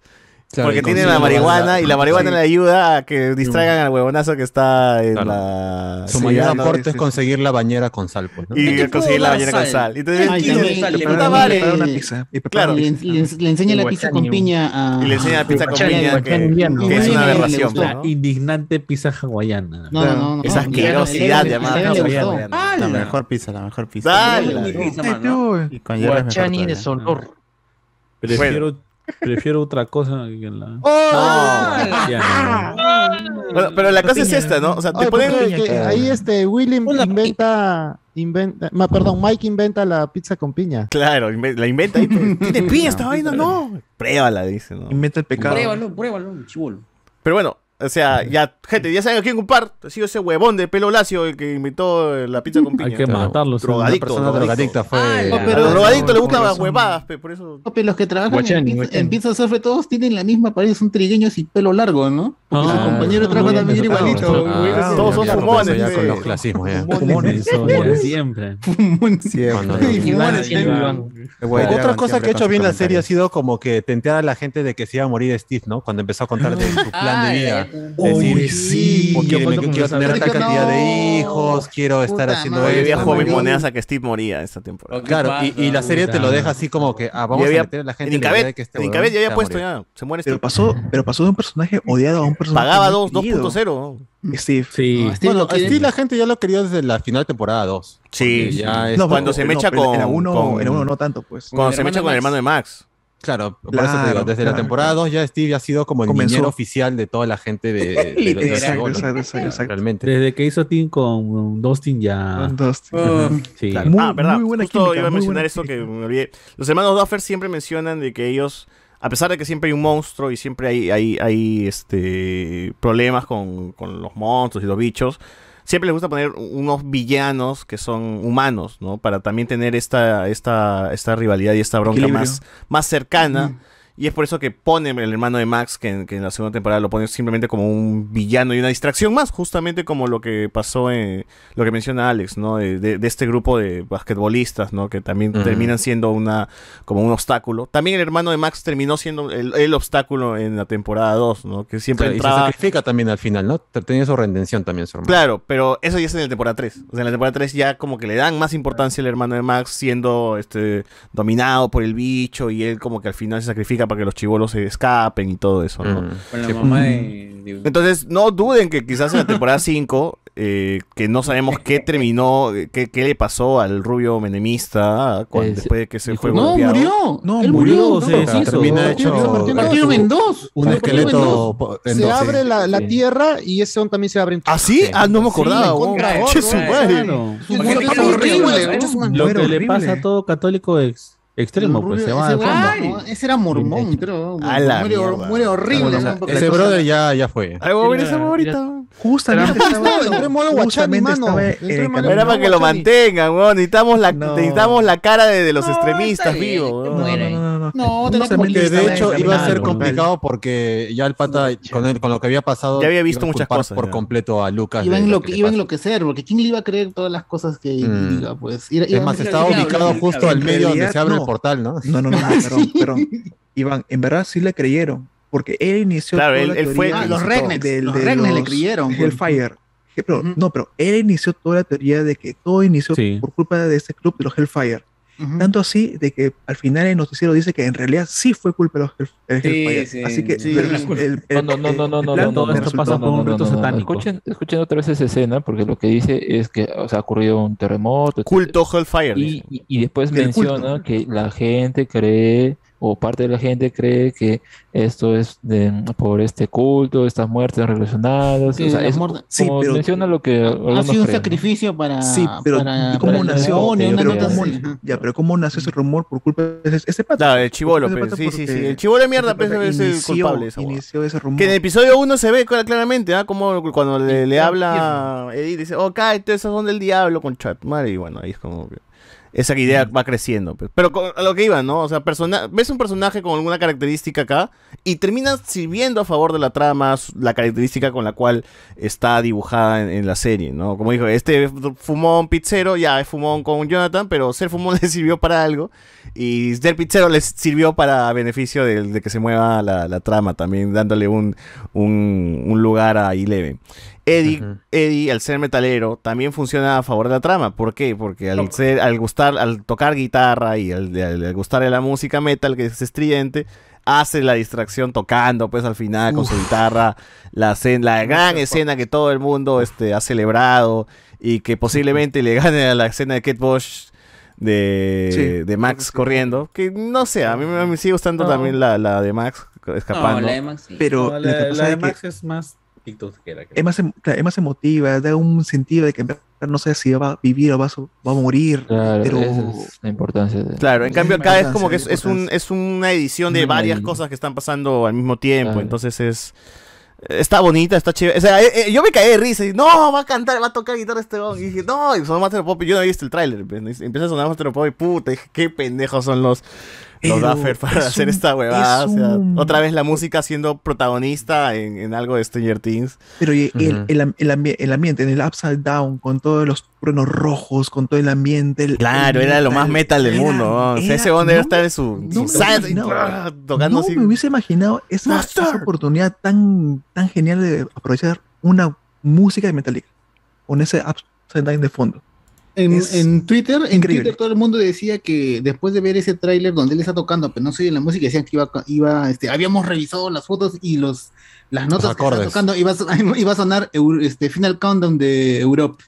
Claro, porque tiene la marihuana y la marihuana Sí. le ayuda a que distraigan al huevonazo que está en Claro. la. Su Sí, mayor aporte es conseguir la bañera con sal, pues, ¿no? Y conseguir la bañera con sal. Entonces, Ay, y- también- y- también- puta madre. prepara una pizza. Y Claro. Le, le- le enseña la pizza con piña a. Y le enseña la pizza con piña, que, es una aberración. gustó. La indignante pizza hawaiana. No, no, no. Esa asquerosidad llamada. La mejor pizza, la mejor pizza. Dale. Y con Guachani de. Solor. Prefiero, prefiero otra cosa que la. ¡Oh! Ya, no. Bueno, pero la cosa es esta, ¿no? O sea, te Oye, ponen. porque que ahí este William inventa, inventa, ma- perdón, Mike inventa la pizza con piña. Claro, la inventa ahí. ¿Tiene piña esta vaina? No. Pruébala, dice, ¿no? Inventa el pecado. Pruébalo, pruébalo, chivolo. Pero bueno, o sea, ya, gente, ya saben a quién culpar. Ha sido ese huevón de pelo lacio el que inventó la pizza con piña. Hay que matarlo. Drogadicto, Una persona drogadicta fue. A No, pero- los drogadictos les gustan las huevadas, pe, por eso. No, pero los que trabajan Guachani, en, pizza, en Pizza Surfe todos tienen la misma pared, son trigueños y pelo largo, ¿no? Porque su Ah, compañero de trabajo muy también igualito. ah, güey. ah, Todos son fumones, ya con los clasismos ya. Ya, siempre. Iván. Otra cosa que ha hecho bien la serie ha sido como que tentear a la gente de que se iba a morir Steve, ¿no? Cuando empezó a contar de su plan de vida. Uy, sí. quiero, cuando quiero tener tal cantidad de hijos, quiero estar haciendo había esto. joven morir. monedas a que Steve moría esta temporada. Claro, y, y la serie te lo deja así como que, ah, vamos a meter a la gente en este en Incabet ya había puesto ya. Se muere Pero Steve. pasó, pero pasó de un personaje odiado a un personaje. Pagaba muy dos- querido. 2.0. Steve. Sí. No, Steve Bueno, Steve la gente ya lo quería desde la final de temporada 2. Sí, ya es- No, Cuando se no, mecha con- uno, con- no tanto, pues. Cuando el se mecha con el hermano de Max. Claro, por eso te Claro, digo, desde la claro, temporada claro. 2 ya Steve ha sido como el Comenzó. niñero oficial de toda la gente de, de, de, Exacto, exacto, exacto, exacto. Realmente. Desde que hizo Team con Dustin ya. Con Dustin. Ujú, Sí. Claro. Muy- ah, verdad. muy buena Justo química, iba a mencionar eso que me olvidé. Los hermanos Duffer siempre mencionan de que ellos, a pesar de que siempre hay un monstruo y siempre hay, hay, hay este problemas con, con los monstruos y los bichos, siempre les gusta poner unos villanos que son humanos, ¿no? Para también tener esta, esta, esta rivalidad y esta bronca Equilibrio. más, más cercana. Y es por eso que ponen el hermano de Max, que en, que en la segunda temporada lo ponen simplemente como un villano y una distracción más, justamente como lo que pasó en lo que menciona Alex, ¿no? De, de- de este grupo de basquetbolistas, ¿no? Que también terminan siendo una como un obstáculo. También el hermano de Max terminó siendo el, el obstáculo en la temporada 2, ¿no? Que siempre y se sacrifica también al final, ¿no? Tenía su redención también su hermano. Claro, pero eso ya es en la temporada 3. O sea, en la temporada 3 ya como que le dan más importancia al hermano de Max siendo este dominado por el bicho y él como que al final se sacrifica para que los chivolos se escapen y todo eso, ¿no? Mm. Con la Sí. mamá de. de- Entonces, no duden que quizás en la temporada 5, eh, que no sabemos qué terminó, qué, qué le pasó al rubio menemista cuando, Eh, después de que se fue No, golpeado. murió. No, Él murió, murió. se deshizo. termina hecho-. Un esqueleto Se abre la, la Sí. tierra y ese on también se abre en ¿Ah, sí? Ah, no me acordaba. Sí, weón. contra Che, otro, su eh, madre. Claro. Su ¿Por qué muerte no fue lo horrible. recuerdas, ¿cómo se- Lo Muere que le pasa a todo católico ex- extremo, pues se va ese al fondo. ese era mormón, creo. Muere, muere horrible. Ese brother ya, ya fue. Ay, voy a ver esa favorita. mira. Justamente estaba, camino. Era para que lo mantengan, weón. Necesitamos la, No. necesitamos la cara de, de los No, extremistas vivos. No, no, no, no, Porque de hecho iba a ser complicado porque ya el pata con, con lo que había pasado Ya había visto muchas cosas, por completo a Lucas. Iba a, enloquecer, porque ¿quién le iba a creer todas las cosas que Mm. diga? Pues, Es más, estaba ubicado justo al medio donde se abre. Portal, ¿no? No, no, no, no, perdón, perdón. Iván, en verdad sí le creyeron. Porque él inició Claro, toda él- la él fue- Ah, los Regnex, del- los de Regnex le creyeron, pero- No, pero él inició toda la teoría de que todo inició Sí. por culpa de ese club de los Hellfire. Tanto así de que al final el noticiero dice que en realidad sí fue culpa de los el Sí, Hellfire. sí, así que sí. el- el- No, no, no, no, no, esto pasa por un no. satánico. Escuchen, escuchen otra vez esa escena, porque lo que dice es que o sea, ha ocurrido un terremoto. Culto Hellfire. Y, y- y después culto. menciona que la gente cree, o parte de la gente cree que esto es de, por este culto, estas muertes relacionadas. Sí, o sea, es muertes- Sí, como pero- menciona lo que Ha sido un sacrificio para. Sí, pero para, ¿y cómo para nació? una Pero nota ¿cómo- ya, pero ¿cómo nació ese rumor por culpa de ese, ese pata? Claro, el chivolo, culpa pues, sí, sí, sí. porque El chivolo de mierda, pues, es el culpable esa. Inició ese rumor. Que en el episodio 1 se ve cla- claramente, ¿ah? Como cuando le, le habla Eddie, dice, oh, cállate, esos son del diablo con chat. Madre, y bueno, ahí es como que esa idea va creciendo. Pero con- a lo que iba, ¿no? O sea, persona ves un personaje con alguna característica acá y terminas sirviendo a favor de la trama, la característica con la cual está dibujada en, en la serie, ¿no? Como dijo, este fumón pizzero, ya es fumón con Jonathan, pero ser fumón le sirvió para algo y ser pizzero les sirvió para beneficio de, de que se mueva la, la trama, también dándole un, un, un lugar a Eleven. Eddie, Eddie, al ser metalero, también funciona a favor de la trama. ¿Por qué? Porque al, ser, al gustar, al tocar guitarra y al, al- al gustarle la música metal, que es estridente, hace la distracción tocando, pues al final con su guitarra, la, escena- la gran escena que todo el mundo este, ha celebrado y que posiblemente le gane a la escena de Kate Bush de, Sí, de Max corriendo. Que no sé, a mí me, me sigue gustando No. también la, la de Max escapando. No, la de Max sí. Pero No, la, de que- Max es más creo. es más, em- claro, es más emotiva, da un sentido de que no sé si va a vivir o va a, so- va a morir, Claro, pero esa es la importancia de... Claro, en cambio acá es como que es, es un, es una edición de varias cosas que están pasando al mismo tiempo, Claro. entonces es... Está bonita, está chévere. O sea, eh, eh, yo me caí de risa y no, va a cantar, va a tocar guitarra este. Y dije, no, y sonó Master of Pop. y Yo no había visto el tráiler. pues, Empieza a sonar Master of Pop y puta, dije, qué pendejos son los, los Duffer para hacer un- esta huevada. es O sea, un- otra vez la música siendo protagonista en, en algo de Stranger Things. Pero y el, Ujú. el am- el ambi- el ambiente, en el Upside Down, con todos los truenos rojos, con todo el ambiente. el- Claro, el era lo más metal del era- mundo. ¿no? O sea, era- ese weón debe no estar en su, no su me tocando no así. me hubiese imaginado esa, esa oportunidad tan, tan genial de aprovechar una música de Metallica con ese Upside Down de fondo. En, en Twitter, en. Twitter todo el mundo decía que después de ver ese tráiler donde él está tocando, pero no se oye la música, decían que iba, iba este, habíamos revisado las fotos y los las notas que está acordes. tocando iba iba a sonar este Final Countdown de Europe.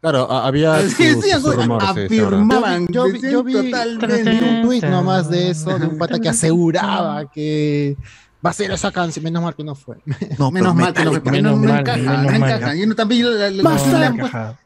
Claro, había Sí, su- sí, su rumor, sí, sí, ahora. afirmaban, Yo vi- yo vi- totalmente un tweet nomás de eso, de un pata que aseguraba que va a ser esa canción, menos mal que no fue. No, menos mal que no, Metallica. porque no, no Menos mal, encaja, menos no mal. encaja. Yo no, también yo la- la- No,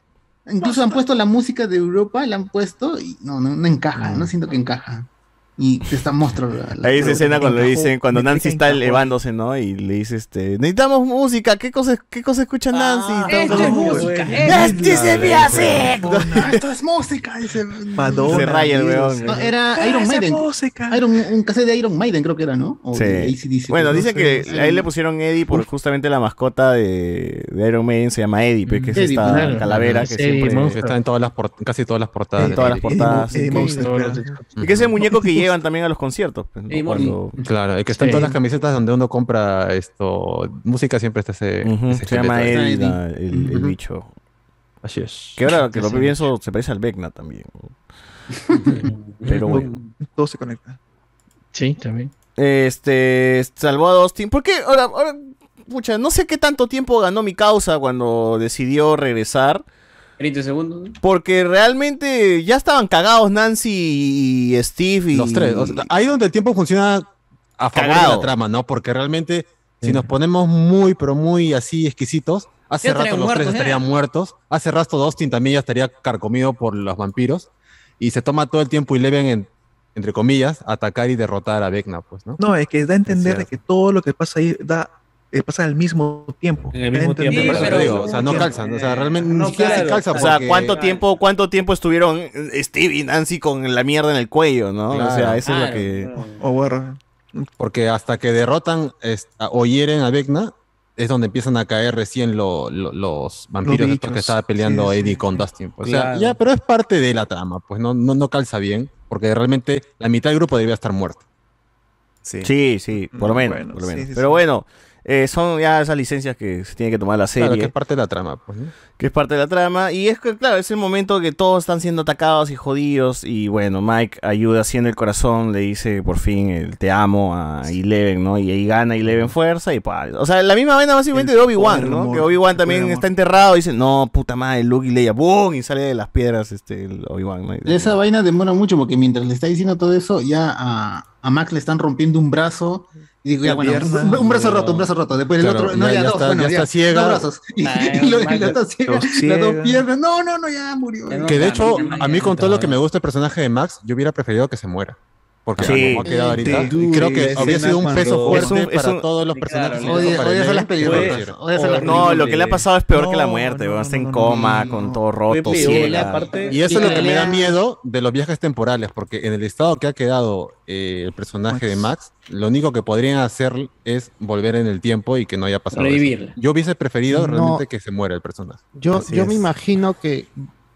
incluso han puesto la música de Europa, la han puesto y no, no, no encaja, no siento que encaja. Y te está mostrando. la- la- Ahí esa escena cuando le encajó, dicen, cuando Nancy está encajó. elevándose, ¿no? Y le dice, este, necesitamos música, ¿qué cosa, qué cosa escucha Nancy? Ah, esto es música, Este es music. Esto es música. dice- Madonna, Se raya el weón. No, era Iron Maiden. música. Iron, un cassette de Iron Maiden creo que era, ¿no? O Sí. de AC/DC, Bueno, no dice que ahí le pusieron Eddie por justamente la mascota de, de Iron Maiden, se llama Eddie, pues, que es Eddie, esta claro. calavera que siempre... Está en todas las casi todas las portadas. En todas las portadas. Y que es el muñeco que llevan también a los conciertos. pues, ¿no? Eddie Cuando- Claro, el que está en Sí. todas las camisetas donde uno compra esto, música siempre está ese, Ujú, ese se llama la- el, el bicho. Así es. Que ahora que lo Sí. pienso, se parece al Vecna también. Pero bueno. Todo se conecta. Sí, también. Este salvó a Dustin. ¿Por qué? Ahora, ahora, pucha, no sé qué tanto tiempo ganó mi causa cuando decidió regresar. 30 segundos. ¿no? Porque realmente ya estaban cagados Nancy y Steve y. Los tres. o sea, ahí donde el tiempo funciona a favor de la trama, ¿no? Porque realmente, si nos ponemos muy, pero muy así exquisitos, hace Ya rato los tres muertos, estarían muertos. Hace rato Dustin también ya estaría carcomido por los vampiros. Y se toma todo el tiempo y le ven, en, entre comillas, atacar y derrotar a Vecna, pues, ¿no? No, es que da a entender de que todo lo que pasa ahí da eh, pasan al mismo tiempo. En el mismo tiempo. Digo, o sea, no calzan, o sea, realmente ni siquiera se calza O sea, ¿cuánto tiempo, ¿cuánto tiempo estuvieron eh, Steve y Nancy con la mierda en el cuello, no? O sea, Claro. eso es lo que... O bueno, Porque hasta que derrotan o hieren a Vecna, es donde empiezan a caer recién lo- lo- los vampiros estos que estaba peleando Sí, sí. Eddie con Dustin. pues. O sea, Claro. ya, pero es parte de la trama, pues no, no, no calza bien, porque realmente la mitad del grupo debía estar muerto. Sí, sí, por lo menos. Bueno, por lo sí, menos. sí, Pero sí. bueno, eh, son ya esas licencias que se tiene que tomar la serie. Claro, que es parte de la trama, pues, ¿no? que es parte de la trama. Y es que, claro, es el momento que todos están siendo atacados y jodidos. Y bueno, Mike ayuda haciendo el corazón, le dice por fin el te amo a Eleven, ¿no? Y ahí gana Eleven fuerza y pa. O sea, la misma vaina básicamente de Obi-Wan, ¿no? amor, Que Obi-Wan también está enterrado y dice, no, puta madre, Luke y Leia, ¡boom! Y sale de las piedras este el Obi-Wan, ¿no? Esa vaina demora mucho porque mientras le está diciendo todo eso, ya a, a Max le están rompiendo un brazo. Y digo, ya, bueno, pierna. un, brazo roto, un brazo roto. Después el Claro, otro, no, ya- ya, ya dos, está- bueno, ya está ciega. Dos brazos. Y, Ay, y lo- y ciega, las dos piernas. No, no, no, ya murió. Que de hecho, a mí con todo lo que me gusta el personaje de Max, yo hubiera preferido que se muera. Porque Sí. como ha quedado ahorita, Sí. y creo que habría sido un peso fuerte Es un- es para un- todos los personajes. claro. odias Eleven, a las películas. No, lo que le ha pasado es peor que la muerte. Está en coma, con todo roto, Y eso es lo que me da miedo de los viajes temporales, porque en el estado que ha quedado eh, el personaje de Max, lo único que podrían hacer es volver en el tiempo y que no haya pasado. eso. Revivirla. Yo hubiese preferido No. realmente que se muera el personaje. Yo, Así yo es. me imagino que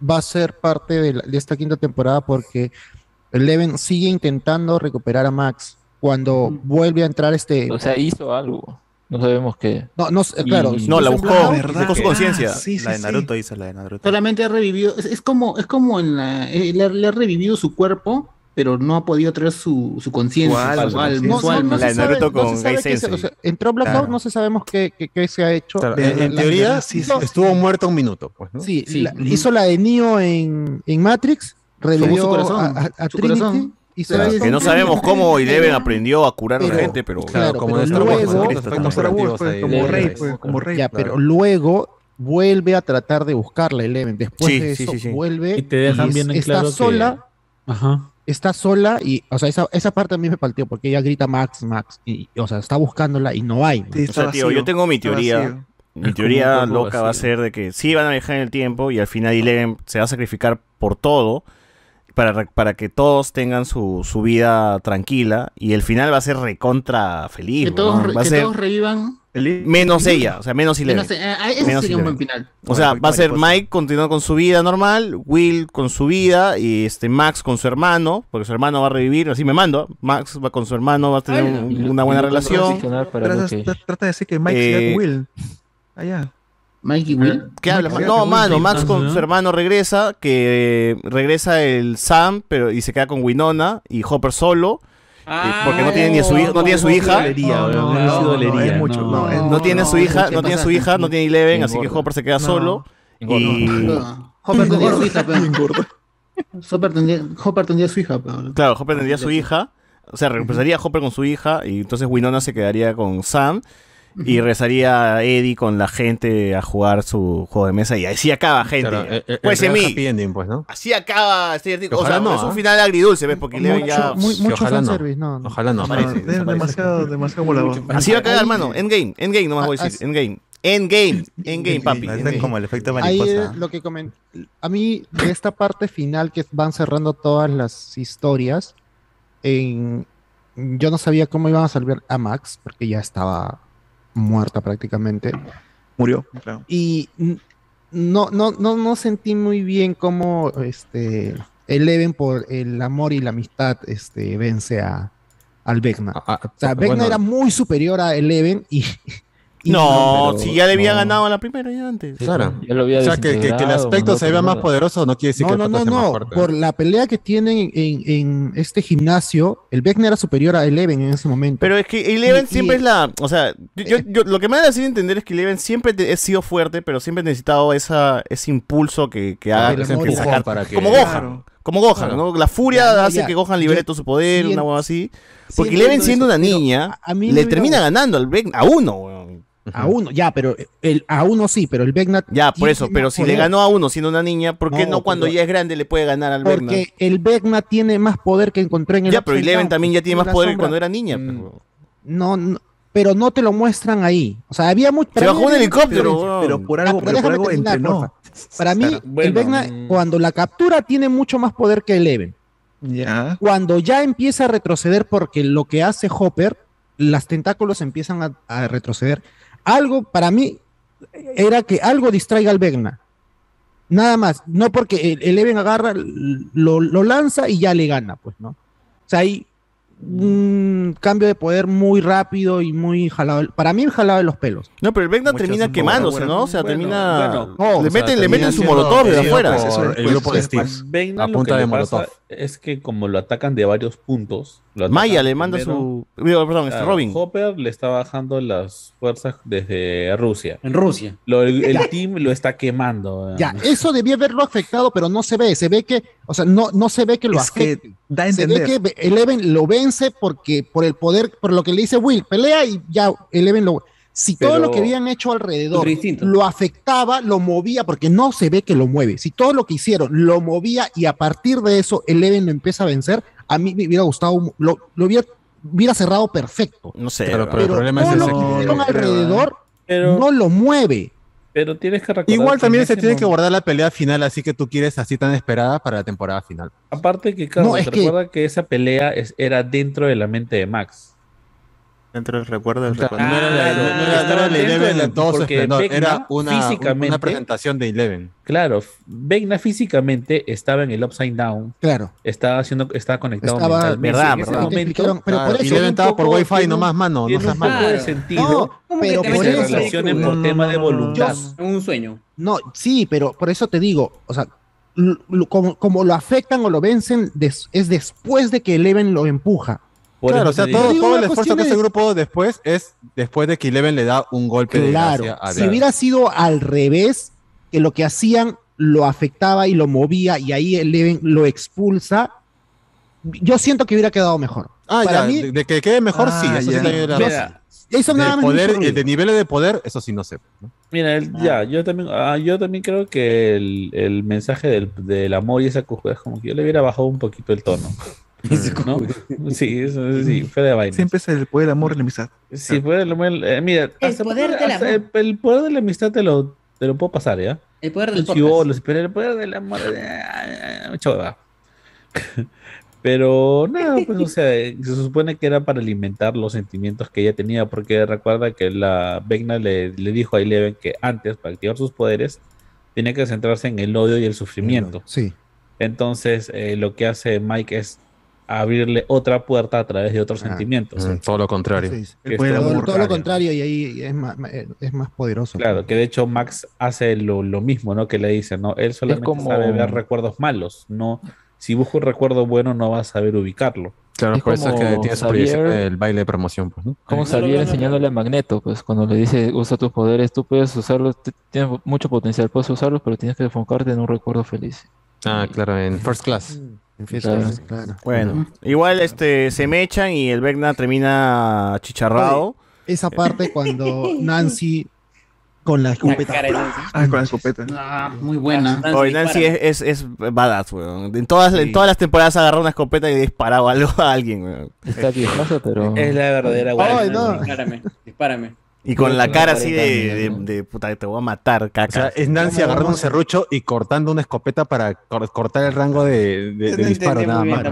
va a ser parte de, la- de esta quinta temporada porque Eleven sigue intentando recuperar a Max cuando vuelve a entrar este. O sea, hizo algo. No sabemos qué. No, no, claro. Y- No, la buscó, ¿Verdad? buscó su conciencia. sí, la de sí, Naruto sí. hizo la de Naruto. Solamente ha revivido, es, es como, es como en la, eh, le, ha- le ha revivido su cuerpo, pero no ha podido traer su, su conciencia, Su alma, su alma, sí, No, su no, alma. no La de se sabe- Naruto no con Gai qué se- Sensei. o sea, entró Blackout, Claro. no se sabemos qué, qué- qué se ha hecho. Claro, La- en, en la- teoría la- hizo- estuvo muerto un minuto, pues, ¿no? Sí, la- hizo la de Neo en, en Matrix, revivió su corazón, a, a- a su Trinity. corazón. Claro, que no sabemos cómo Eleven aprendió a curar a la gente, pero claro, como pero luego- pues, Rey, pues, como Rey. Ya, claro. pero luego vuelve a tratar de buscarla Eleven. Después Sí, de sí, eso sí, sí. vuelve Y te dejan es- bien en está claro que- sola, Ajá. está sola y, o sea, esa, esa parte a mí me partió porque ella grita Max, Max y, o sea, está buscándola y no hay. O sea, tío, yo tengo mi teoría. Mi Es teoría loca va a ser de que sí van a viajar en el tiempo y al final Eleven se va a sacrificar por todo para, re- para que todos tengan su, su vida tranquila y el final va a ser recontra feliz. Que todos, que ser todos revivan. menos ella, o sea, menos Eleven. Menos- eh, ah, ese Menos sería un buen final. O sea, va a ser Mike continuando con su vida normal, Will con su vida y este Max con su hermano, porque su hermano va a revivir, así me mando. Max va con su hermano, va a tener Ay, un- una buena relación. Trata, de decir que Mike Eh, sea con Will. Allá. Mike y Will. ¿Qué No, mano, Max con su hermano regresa, que eh, regresa el Sam, pero y se queda con Winona y Hopper solo. eh, porque no tiene ni a su hija, no tiene su hija. No, tiene su hija, ¿qué no tiene su hija, no tiene Eleven, así que. Hopper se queda No. solo. Y Hopper tendría su hija, pero. Hopper tendría, Hopper tendría su hija, pero. claro, Hopper tendría su hija. O sea, regresaría Hopper con su hija y entonces Winona se quedaría con Sam. Y regresaría Eddie con la gente a jugar su juego de mesa y así acaba, gente. Claro, el- el pues en mí. ending, pues, ¿no? Así acaba este artículo. O sea, no, es un ¿ah? final agridulce, ¿ves? Porque Eleven ya. Mucho, muy, mucho ojalá no. fanservice, no. no. Ojalá no. Aparece, No, demasiado, demasiado volador. Así va a cagar, hermano. Endgame, Endgame, nomás voy a decir. Endgame. Endgame, Endgame, papi. No, es como el efecto Ahí mariposa. es lo que comen- A mí, de esta parte final que van cerrando todas las historias, en- yo no sabía cómo iban a salvar a Max, porque ya estaba muerta prácticamente. Murió, claro. Y no, no, no, no sentí muy bien cómo este, Eleven, por el amor y la amistad, este, vence a, al Vecna. Ah, ah, O sea, Vecna bueno, era muy superior a Eleven y. No, pero- si ya le había no. ganado a la primera ya antes. Claro. Ya lo había O sea, que, que- que el aspecto se vea más poderoso no quiere decir No, que el no, no, sea más no. fuerte. Por la pelea que tienen en, en este gimnasio, el Vecna era superior a Eleven en ese momento. Pero es que Eleven Y- siempre y- es la. O sea, yo, yo- lo que me da a entender es que Eleven siempre ha sido fuerte, pero siempre ha necesitado esa, ese impulso que, que haga. sacar- para que- como Gohan. Claro. Como Gohan, Claro. ¿no? La furia Ya, hace ya. que Gohan libere todo su poder, sí, una hueá así. sí Porque Eleven siendo eso, una niña, le termina ganando al a uno, A uno, ya, pero el, a uno sí, pero el Vecna. Ya, por eso, pero si le ganó a uno siendo una niña, ¿por qué no, No, cuando pero- ya es grande le puede ganar al Vecna? Porque el Vecna tiene más poder que encontré en el Ya, pero Eleven también ya tiene en más poder que cuando era niña. Mm, pero- No, no, pero no te lo muestran ahí. O sea, había mucho. Se bajó un helicóptero, weón. Pero por algo, Ah, pero por déjame algo terminar, entrenó. porfa. Para mí, Claro. el Bueno, mm. cuando la captura tiene mucho más poder que Eleven. Ya. Cuando ya empieza a retroceder, porque lo que hace Hopper, las tentáculos empiezan a, a retroceder. Algo, para mí, era que algo distraiga al Vecna. Nada más. No porque el Eleven agarra, lo, lo lanza y ya le gana, pues, ¿no? O sea, hay un cambio de poder muy rápido y muy jalado. Para mí, jalado de los pelos. No, pero el Vecna termina quemándose. ¿no? O sea, Bueno, termina. bueno. le o sea, meten, le meten su molotov de afuera. por el grupo de Steve. Vecna A lo que de pasa molotov. es que como lo atacan de varios puntos. Maya le manda primero- su. Perdón, este Robin. Hopper le está bajando las fuerzas desde Rusia. En Rusia. Lo- el, el team lo está quemando. Ya, eso debía haberlo afectado, pero no se ve. Se ve que, o sea, no, no se ve que lo Es que afecte. da a se ve que entender. Eleven lo vence porque por el poder, por lo que le dice Will, pelea y ya Eleven lo. Si todo Pero- lo que habían hecho alrededor lo afectaba, lo movía, porque no se ve que lo mueve. Si todo lo que hicieron lo movía y a partir de eso Eleven lo empieza a vencer, a mí me hubiera gustado, lo, lo hubiera, hubiera cerrado perfecto. No sé. Claro, pero el problema todo es lo ese que que- hicieron alrededor Pero- no lo mueve. Pero tienes que recordar Igual que también se tiene que guardar la pelea final, así que tú quieres así tan esperada para la temporada final. Aparte que, Carlos, No, te que- recuerda que esa pelea es- era dentro de la mente de Max. Dentro del recuerdo del recuerdo. no era la- no era- no era la Eleven en todo su porque esplendor, Vecna era una- físicamente- una presentación de Eleven. Claro, Vecna físicamente estaba en el Upside Down. Claro. Estaba haciendo, estaba conectado Estaba- mentalmente. Verdad, en ese verdad. momento, Explicaron, pero por eso- y Eleven estaba por Wi-Fi tiene nomás, mano, no Tiene seas malo. de sentido. No, pero que por se eso- relacionen No, por no, tema no, de voluntad. Yo- Un sueño. No, sí, pero por eso te digo, o sea, como, como lo afectan o lo vencen, des- es después de que Eleven lo empuja. Claro, o sea, todo, todo el esfuerzo que de- hace el grupo después es después de que Eleven le da un golpe de Claro, gracia a si hubiera sido al revés, que lo que hacían lo afectaba y lo movía y ahí Eleven lo expulsa, yo siento que hubiera quedado mejor. Ah, Para ya, mí- de, de que quede mejor, sí, Ah, eso ya. sí también era Mira, eso de nada más poder, de niveles de poder, eso sí no sé. ¿no? Mira, el- ya, yo también, ah, yo también creo que el, el mensaje del, del amor y esa es como que yo le hubiera bajado un poquito el tono. ¿no? Sí, eso sí, fue de vaina. Siempre es el poder del amor y la amistad. Sí, fue el, el- eh, mira, El hasta- poder del hasta amor. El, el poder de la amistad te lo, te lo puedo pasar, ¿ya? El poder del Los podcast. chibolos, pero el poder del amor, eh, mucha hueva. Pero nada, pues, o sea, se supone que era para alimentar los sentimientos que ella tenía, porque recuerda que la Vecna le, le dijo a Eleven que antes, para activar sus poderes, tenía que centrarse en el odio y el sufrimiento. Sí. Entonces, eh, lo que hace Mike es abrirle otra puerta a través de otros sentimientos. Mm, todo lo contrario. Sí, sí. Que es todo, todo lo contrario. y ahí es más, es más poderoso. Claro, que de hecho Max hace lo, lo mismo, ¿no? Que le dice, ¿no? Él solamente como- sabe ver recuerdos malos, no. Si busca un recuerdo bueno, no va a saber ubicarlo. Claro, Es por eso es que como tiene su Xavier- proyección del baile de promoción, pues, ¿no? Como Xavier enseñándole a Magneto, pues cuando le dice usa tus poderes, tú puedes usarlos, tienes mucho potencial, puedes usarlos, pero tienes que enfocarte en un recuerdo feliz. Ah, claro, en First Class. En First Claro. Class. Claro. Bueno, igual este se me echan y el Vecna termina chicharrado. Esa parte cuando Nancy con la escopeta. Ah, con la escopeta. Ah, muy buena. Oye, Nancy es, es, es badass, weón. En todas, en todas las temporadas agarró una escopeta y disparaba algo a alguien, weón. Está viejazo, pero... Es la verdadera guardia. no. Dispárame, dispárame. Y con la cara así de, de, de, puta, te voy a matar, caca. O sea, es Nancy agarrando un serrucho y cortando una escopeta para cor- cortar el rango de, de- de No disparo nada más.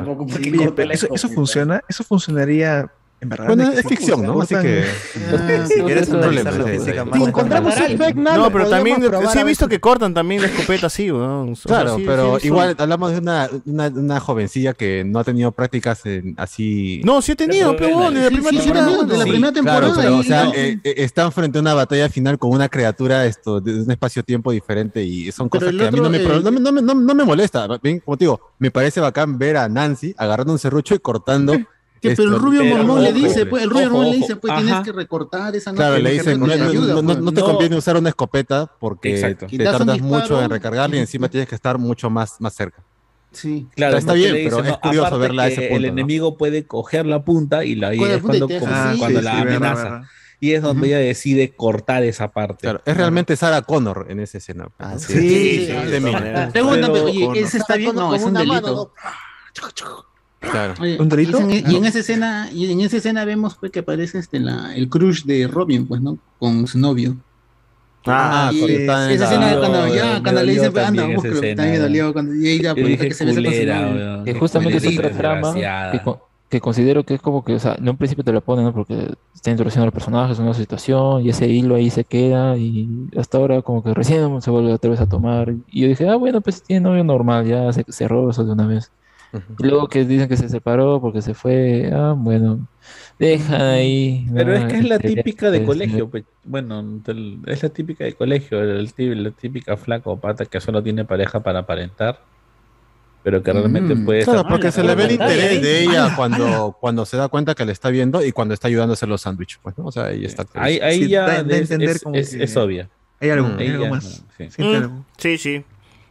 eso, eso funciona, eso funcionaría en verdad. Bueno, es ficción, ¿no? Así que... Ah, eso- físicamente. Si encontramos el Vecna, No, pero también sí he visto que cortan también la escopeta así, weón. O sea, Claro, pero igual hablamos de una, una, una jovencilla que no ha tenido prácticas en- así... No, sí he tenido, Pero pero bueno, de la primera temporada. Claro, pero o sea, eh, eh, están frente a una batalla final con una criatura esto, de un espacio-tiempo diferente y son cosas que a mí no me, eh, no, no no no molesta. Bien, como te digo, me parece bacán ver a Nancy agarrando un serrucho y cortando. Que, pero el esto, rubio mormón le dice, pues, el rubio mormón le dice, pues ajá. tienes que recortar esa Claro, le dicen, no, te no- ayuda, no- no- pues. no te No. conviene usar una escopeta porque Exacto. te tardas disparo. mucho en recargarla y encima tienes que estar mucho más, más cerca. Sí. Claro, Está bien, le pero es curioso verla a ese punto, El ¿no? enemigo puede coger la punta y la ahí es cuando, como- así. cuando Sí, la sí, verdad, amenaza. verdad. Y es donde ella decide cortar esa parte. Claro, es realmente Sarah Connor en esa escena. Ah, sí. Sí, pero, oye, ¿ese está bien? No, es un delito. Claro. Oye, ¿Un y, en, y en No. esa escena, y en esa escena vemos pues, que aparece este, la, el crush de Robin, pues, ¿no? Con su novio. Ah, Y cuando está en esa la- escena cuando, ya, cuando le dicen, pues, anda, búscalo, también me dolió cuando y ella dije que se besa con su novio. Que justamente es otra trama que, con- que considero que es como que, o sea, en un principio te lo ponen, ¿no? Porque está introduciendo a los personajes, una situación, y ese hilo ahí se queda, y hasta ahora como que recién se vuelve otra vez a tomar. Y yo dije, ah, bueno, pues tiene novio normal, ya se cerró eso de una vez. Y luego que dicen que se separó porque se fue, ah, bueno, dejan ahí. Pero ¿no? es que es la Este, típica de este, colegio, pues, bueno, del- es la típica de colegio, el, tí- la típica flaca o pata que solo tiene pareja para aparentar, pero que realmente Mm, puede Claro, estar- porque se le ve el interés de ella cuando, cuando se da cuenta que le está viendo y cuando está ayudando a hacer los sándwiches, pues, ¿no? O sea, ahí está. Ahí, ahí Sí, ya a es, entender es- como es- que es obvia. Hay algo, Mm. hay algo ya, más. sí. Siente Mm. Sí, sí.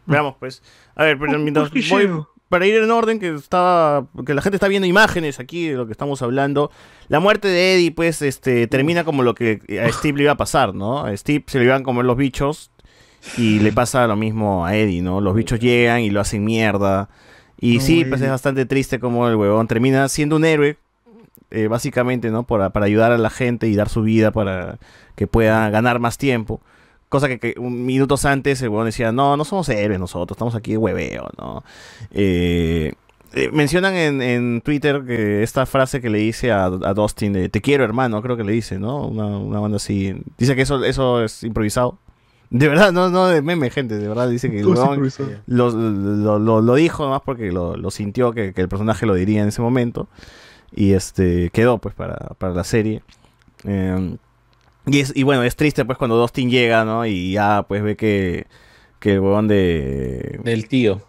Veamos, pues. A ver, pero mientras cliché, voy. Para ir en orden, que estaba. que la gente está viendo imágenes aquí de lo que estamos hablando. La muerte de Eddie, pues, este, termina como lo que a Steve le iba a pasar, ¿no? A Steve se le iban a comer los bichos. Y le pasa lo mismo a Eddie, ¿no? Los bichos llegan y lo hacen mierda. Y No, sí, pues es bastante triste como el huevón termina siendo un héroe. eh, básicamente, ¿no? Para, para ayudar a la gente y dar su vida para que pueda ganar más tiempo. Cosa que, que minutos antes el huevón decía, no, no somos héroes nosotros, estamos aquí de hueveo, ¿no? Eh, eh, mencionan en, en Twitter que esta frase que le dice a, a Dustin de te quiero hermano, creo que le dice, ¿no? Una, una banda así. Dice que eso, eso es improvisado. De verdad, no, no de meme, gente, de verdad dice que el huevón lo, lo- lo- lo dijo nomás porque lo, lo sintió que, que el personaje lo diría en ese momento. Y este quedó pues para, para la serie. Eh, y, es, y bueno, es triste pues cuando Dustin llega, ¿no? Y ya pues ve que, que el huevón de... Del tío.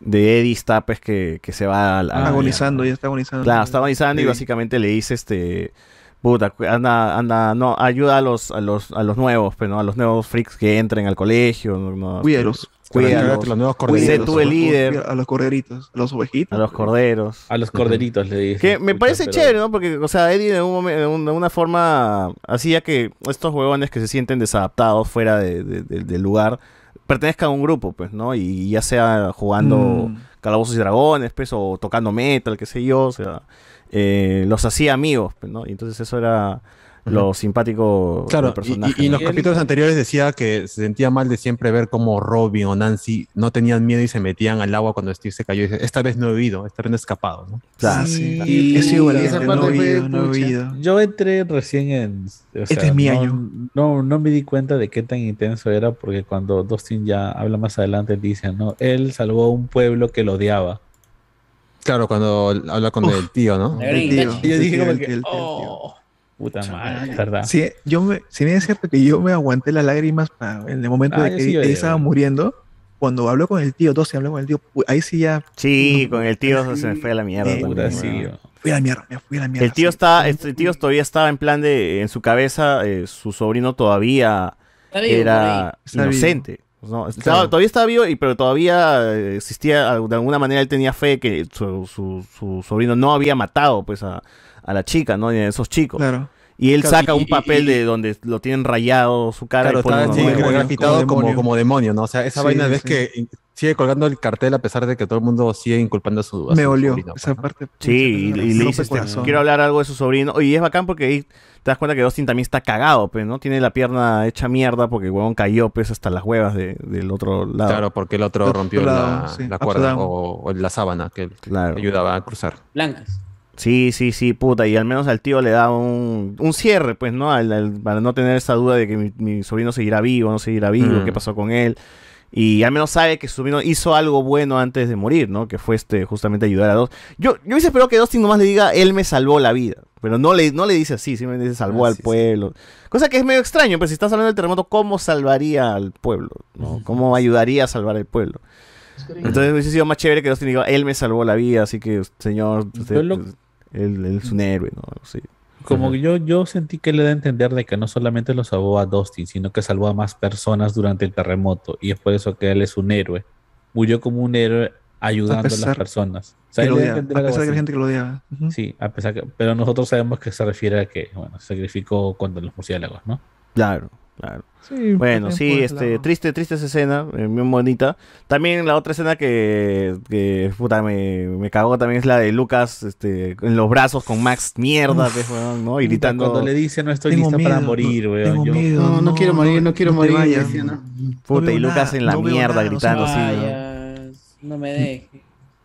De Eddie está pues que, que se va al- agonizando, ya está agonizando. Claro, está agonizando y básicamente le dice este... Puta, anda, anda, no, ayuda a los, a los, a los nuevos, pues, ¿no? A los nuevos freaks que entren al colegio. ¿no? No, Cuídalos. Cuídalos. Los nuevos Sé corderitos. tú el líder. A los corderitos, a los ovejitos. A los corderos. A los corderitos le dice. Que me parece pero- chévere, ¿no? Porque, o sea, Eddie de, un momen- de un- de una forma hacía que estos huevones que se sienten desadaptados fuera de- de- de- del lugar pertenezcan a un grupo, pues, ¿no? Y ya sea jugando Mm. Calabozos y Dragones, pues, o tocando metal, qué sé yo, o sea, eh, los hacía amigos, pues, ¿no? Y entonces eso era lo simpático Claro, del personaje. y, y los capítulos anteriores decía que se sentía mal de siempre ver cómo Robin o Nancy no tenían miedo y se metían al agua cuando Steve se cayó. Y dice, esta vez no he huido, esta vez no he escapado. ¿no? Claro. Y- Es igual, esa no parte he fue, oído, no he pucha. oído. Yo entré recién en. o Este sea, es mi no, año. No, no me di cuenta de qué tan intenso era, porque cuando Dustin ya habla más adelante, dice, ¿no? Él salvó a un pueblo que lo odiaba. Claro, cuando habla con el tío, ¿no? El tío. Y yo Sí, dije, sí, como el que, tío, el tío, oh, puta madre, es verdad. Sí, yo me, si bien es cierto que yo me aguanté las lágrimas para- en el momento Ah, de que sí él estaba muriendo, cuando habló con el tío, 12 habló con el tío, ahí sí ya Sí, con el tío se me fue a la mierda. Eh, también, puta, ¿no? sí, fui a la mierda, me fui a la mierda. El tío está, este tío todavía estaba en plan de, en su cabeza, eh, su sobrino todavía vivo era ahí. Inocente. ¿no? Estaba- Claro. Todavía estaba vivo, y, pero todavía eh, existía, de alguna manera él tenía fe que su, su- su sobrino no había matado pues a, a la chica, ¿no? Y a esos chicos. Claro. Y él Claro, saca y- un y- papel y- de donde lo tienen rayado su cara Claro, y pone está nuevo. grafitado como como, demonio. como demonio, ¿no? O sea, esa Sí, vaina ves sí. que sigue colgando el cartel a pesar de que todo el mundo sigue inculpando a su, a Me su olió sobrino, pues, esa ¿no? parte. Sí, y, y le este, quiero hablar algo de su sobrino. Y es bacán porque ahí te das cuenta que Dustin también está cagado, pues, ¿no? Tiene la pierna hecha mierda porque el huevón cayó, pues, hasta las huevas de- del otro lado. Claro, porque el otro rompió lado, la, sí, la cuerda o, o la sábana que Claro. ayudaba a cruzar. Blancas. Sí, sí, sí, puta. Y al menos al tío le da un, un cierre, pues, ¿no? Al- al- para no tener esa duda de que mi, mi sobrino seguirá vivo, no seguirá vivo, Mm. qué pasó con él. Y al menos sabe que su sobrino hizo algo bueno antes de morir, ¿no? Que fue este, justamente ayudar a dos. Yo, yo hubiese esperado que Dustin nomás le diga, él me salvó la vida. Pero no le, no le dice así, simplemente dice salvó Ah, al sí, sí. pueblo. Cosa que es medio extraño, pues si estás hablando del terremoto, ¿cómo salvaría al pueblo? ¿no? ¿Cómo ayudaría a salvar al pueblo? Entonces hubiese sido más chévere que Dustin diga, él me salvó la vida, así que, señor, usted, Yo lo- él, él es un héroe, ¿no? Sí. Como que yo, yo sentí que le da a entender de que no solamente lo salvó a Dustin, sino que salvó a más personas durante el terremoto. Y es por eso que él es un héroe. Murió como un héroe ayudando a, las pesar personas. O Que sea, él lo da a a pesar de que hay gente que lo odiaba. Ujú. Sí, a pesar que, pero nosotros sabemos que se refiere a que, bueno, sacrificó contra los murciélagos, ¿no? Claro, Claro. Sí, bueno, sí, este, triste, triste esa escena, eh, muy bonita. También la otra escena que, que puta, me, me cagó también es la de Lucas este, en los brazos con Max mierda, Uf. pues, weón, ¿no? Y gritando. Cuando le dice no estoy lista para miedo, morir, no, weón. tengo Yo- miedo, No, no quiero morir, no quiero morir, vayas. decía, ¿no? Puta, y Lucas nada, en la no mierda nada, no gritando así, ¿no? Vayas, no me dejes.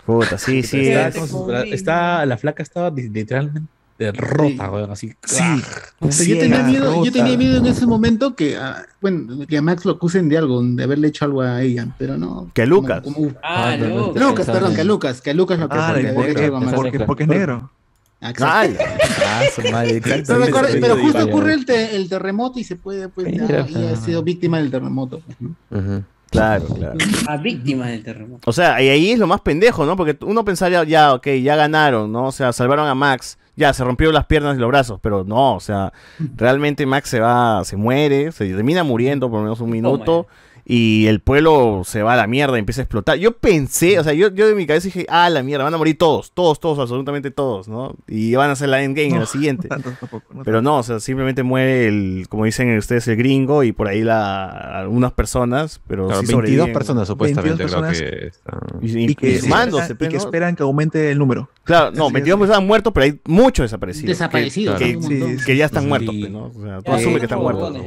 Puta, sí, sí. está, está- la flaca estaba li- literalmente rota, weón, así. ¡ah! O sea, yo tenía miedo, yo tenía miedo en ese momento que, ah, bueno, que a Max lo acusen de algo, de haberle hecho algo a ella, pero no. Que a Lucas. Como- Ah, no, no, Lucas. Lucas, perdón, que a Lucas, que a Lucas lo que Ah, porque porque, había hecho algo a Max. porque, porque es negro. Ah, exacto. Ah, su madre, exacto. Pero, Sí, pero sí, justo ocurre el, te- el terremoto y se puede, pues, ha sido víctima del terremoto. pues, ¿no? Claro, claro. A víctimas del terremoto. O sea, y ahí es lo más pendejo, ¿no? Porque uno pensaría, ya, ok, ya ganaron, ¿no? O sea, salvaron a Max, ya, se rompieron las piernas y los brazos, pero no, o sea, realmente Max se va, se muere, se termina muriendo por lo menos un minuto. Y el pueblo se va a la mierda y empieza a explotar. Yo pensé, o sea, yo, yo de mi cabeza dije, ah, la mierda, van a morir todos, todos, todos, absolutamente todos, ¿no? Y van a hacer la endgame en No, la siguiente. no tampoco, no Pero no, o sea, simplemente muere el, como dicen ustedes, el gringo y por ahí la, algunas personas, pero Claro, sí 22 sobreviven. personas supuestamente 22 creo que están. Y, Y que, firmándose, esperan, y que ¿no? esperan que aumente el número. Claro, no, Así 22 personas han muerto, pero hay muchos desaparecidos. Desaparecidos, Que, que- ya están Sí. muertos, pe, ¿no? O sea, tú Ya, asumes que están no, muertos.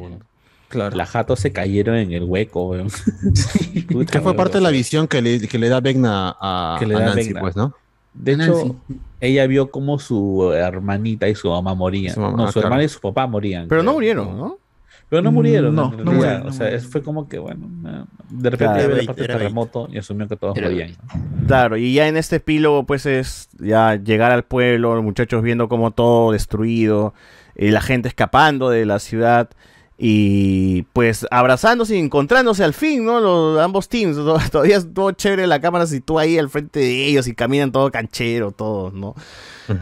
Claro. Las jatos se cayeron en el hueco, weón. Puta, Que fue weón, parte de la visión que le, que le da Vecna a, Que le a da Nancy, pues, ¿no? De Nancy. hecho, ella vio cómo su hermanita y su mamá morían. Su mamá, no, ah, su claro. hermana y su papá morían. Pero no murieron, ¿no? Pero no murieron, No, no murieron, o sea, murieron. fue como que, bueno, na- de repente Claro. vio la Era parte era terremoto y asumió que todos morían. Claro, y ya en este epílogo, pues es ya llegar al pueblo, los muchachos viendo como todo destruido, eh, la gente escapando de la ciudad y pues abrazándose y encontrándose al fin, ¿no? Los, ambos teams, ¿no? todavía es todo chévere la cámara si tú ahí al frente de ellos y caminan todo canchero, todos, ¿no?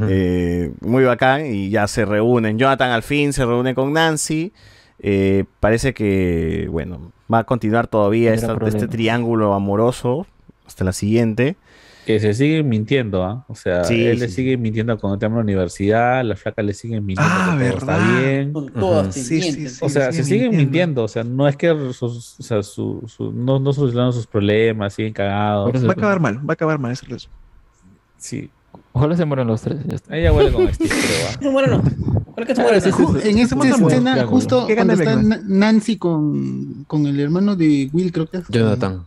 Eh, muy bacán y ya se reúnen. Jonathan al fin se reúne con Nancy. Eh, parece que, bueno, va a continuar todavía esta- este triángulo amoroso hasta la siguiente. Que se siguen mintiendo, ¿ah? O sea, Sí, él sí, le sigue mintiendo cuando tema a la universidad, la flaca le sigue mintiendo Ah, que todo está ¿verdad? bien. Con todas te Sí, sí, mienten. sí. O sea, se siguen siguen mintiendo. mintiendo, o sea, no es que sus, o sea, su, su- no, no solucionan sus problemas, siguen cagados. Eso- Va a acabar mal, va a acabar mal ese rezo. Sí. Ojalá se mueran los tres. Ya está. Ella huele con Steve, creo, ¿ah? No, bueno, no. Ojalá que se sí, sí, En esa escena, justo ¿Qué cuando gana está Nancy con, con el hermano de Will, creo que es. Jonathan.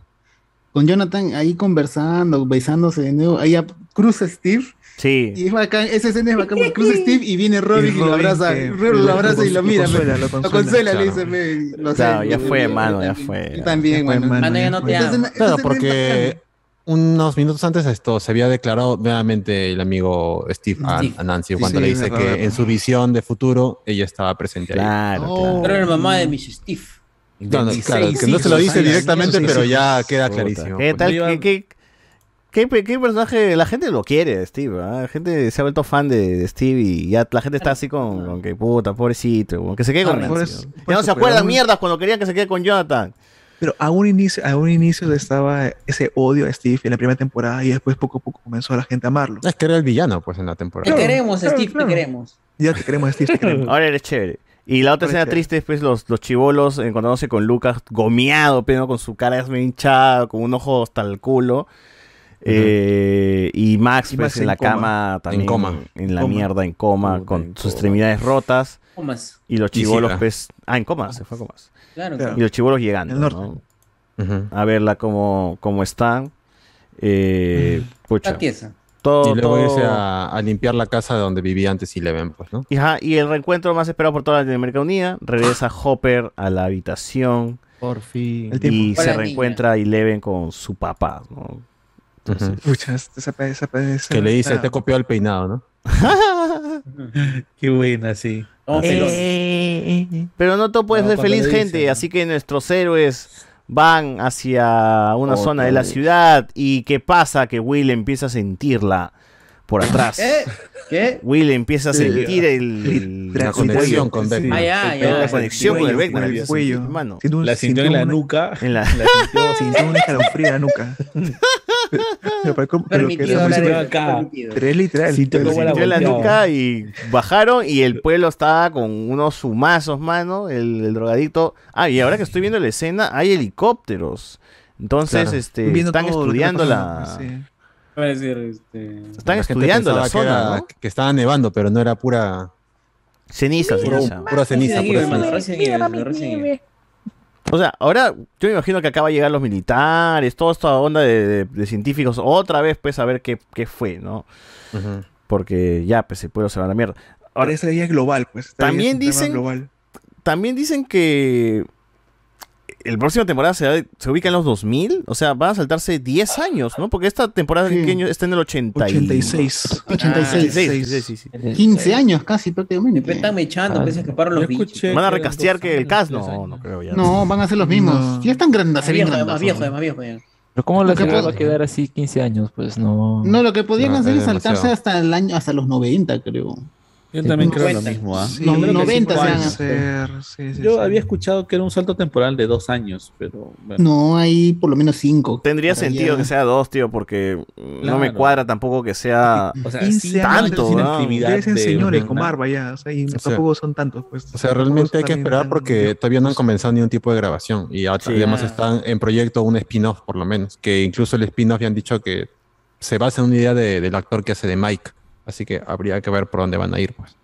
Con Jonathan ahí conversando, besándose de nuevo. Ahí a- cruza Steve. Sí. Y es bacán, esa escena es bacán porque cruza Steve y viene Robin y, lo abraza. que- Robin lo abraza y lo lo mira. consuela, pe. lo Lo consuela. consuela, le dice, lo sé, Claro, ya fue, mano, ya fue. Yo también, fue, mano. ya no te amo. Claro, porque unos minutos antes de esto se había declarado nuevamente el amigo Steve a, Nancy Sí, cuando sí, le dice que verdad. en su visión de futuro ella estaba presente ahí. Claro, Oh. claro. Pero era la mamá de Miss Steve. No, no, 26 claro, que no se lo dice directamente, pero ya queda clarísimo. ¿Qué pues. tal? Iban- ¿Qué, qué, qué- qué personaje? La gente lo quiere, Steve. ¿ah? La gente se ha vuelto fan de, de Steve y ya la gente está así con, con que puta, pobrecito. Con que se quede con por Nancy, eso- ¿no? por Ya no se acuerdan mierdas cuando querían que se quede con Jonathan. Pero a un inicio, a un inicio estaba ese odio a Steve en la primera temporada y después poco a poco comenzó la gente a amarlo. Es que era el villano, pues, en la Te temporada. queremos, claro, Steve, claro. te queremos. Ya te queremos a Steve, te queremos. Ahora eres chévere. Y la otra escena es triste es pues los, los chivolos encontrándose con Lucas gomeado, pero con su cara hinchada, con un ojo hasta el culo. Eh, y Max Y pues en en la coma. cama también En coma. en la Coma. mierda en coma Puta, con en sus coma. extremidades rotas Comas. y los chivolos Sibra. pues ah en coma se fue a comas Claro, Claro. y los chivolos llegando. ¿no? Ujú. a verla cómo, cómo están eh, pucha, Está tiesa. Todo, Y luego todo- irse a, a limpiar la casa donde vivía antes Eleven, pues, ¿no? y, ajá, y el reencuentro más esperado por toda Latinoamérica Unida regresa Hopper a la habitación Por fin. Y se niña. reencuentra Eleven con su papá, ¿no? Entonces, Ujú. Pucha, esa, esa, esa, esa- Que le dice, te copió el peinado, ¿no? Qué buena, sí. Eh. Pero no todo puede No, ser feliz, gente. Así que nuestros héroes van hacia una Otra zona de la vez. ciudad. ¿Y qué pasa? Que Will empieza a sentirla por atrás. ¿Qué? ¿Qué? Will empieza a sentir el, el- La La conexión con Sí. Vecna. Ah, ya, ya. la conexión con el con el cuello. sentir, mano. Sintió un- La sintió en la nuca. En la- La sintió. Sintió un escalofrío en la nuca. Pero, pero. Pero Permitido pero- de- permitido. pero es literal. Pero Sintió la golpeado. nuca y bajaron y el pueblo estaba con unos sumazos, mano, el, el drogadicto. Ah, y ahora que estoy viendo la escena, hay helicópteros. Entonces, Claro. este, Viendo están estudiando la... sí. Va a decir, este... Están La estudiando la que zona, era- ¿no? Que estaba nevando, pero no era pura Ceniza, puro- ceniza. pura ceniza. Pura ceniza. O sea, ahora yo me imagino que acaba de llegar los militares, toda esta onda de, de- de científicos, otra vez pues a ver qué, qué fue, ¿no? Porque ya, pues el pueblo se va a la mierda. Ahora esa idea es global, pues. Esta También dicen- global. También dicen que el próximo temporada se, se ubica en los 2000, o sea, van a saltarse 10 años, ¿no? Porque esta temporada Sí. está en el 80 y- 86. 86. 86, sí, sí, sí. 15 años casi prácticamente. Me están echando, pues se escaparon los bichos. ¿Van a recastear que el cast? No, no creo ya. No, van a ser los mismos. No. Ya están grandes. Más viejo, más viejo, más viejo. ya. Pero ¿cómo la Lo que va a quedar así 15 años? Pues no. No, lo que podían No, hacer es es saltarse demasiado. hasta el año, hasta los 90, creo. Yo también creo lo 50. mismo, ¿ah? Sí, que 90 sí ser, sí, sí, Yo sí. había escuchado que era un salto temporal de dos años, pero bueno. No, hay por lo menos 5. Tendría sentido que sea dos, tío, porque mm, no me Claro. cuadra tampoco que sea O sea, 15 sí, años tanto, sin ¿no? actividad Ya dicen de- señores con barba ya, o sea, y O sea, tampoco son tantos, pues. O sea, realmente hay que esperar porque todavía no han comenzado ni un tipo de grabación. Y además Ah. están en proyecto un spin-off, por lo menos. Que incluso el spin-off ya han dicho que se basa en una idea de- del actor que hace de Mike. Así que habría que ver por dónde van a ir, pues.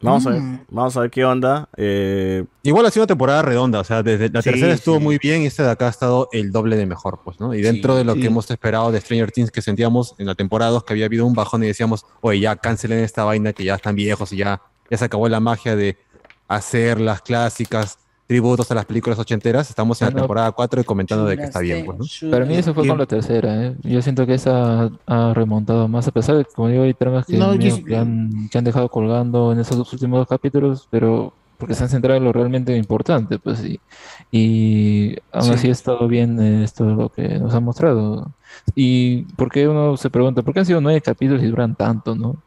Vamos a ver, Mm. vamos a ver qué onda. Eh, Igual ha sido una temporada redonda, o sea, desde la Sí, tercera estuvo sí. muy bien y esta de acá ha estado el doble de mejor, pues, ¿no? Y dentro Sí, de lo sí. que hemos esperado de Stranger Things, que sentíamos en la temporada 2 que había habido un bajón y decíamos, oye, ya cancelen esta vaina que ya están viejos y ya, ya se acabó la magia de hacer las clásicas tributos a las películas ochenteras. Estamos en la Ah, temporada 4 y comentando de que está bien, pues, ¿no? Para mí eso fue con la tercera, ¿eh? Yo siento que esa ha remontado más, a pesar de que, como digo, hay tramas que, No, yo medio sí- que han, que han dejado colgando en esos dos últimos dos capítulos, pero porque se han centrado en lo realmente importante, pues, y, y aún Sí. así ha estado bien eh, esto lo que nos han mostrado. Y porque uno se pregunta, ¿por qué han sido nueve capítulos y duran tanto, no?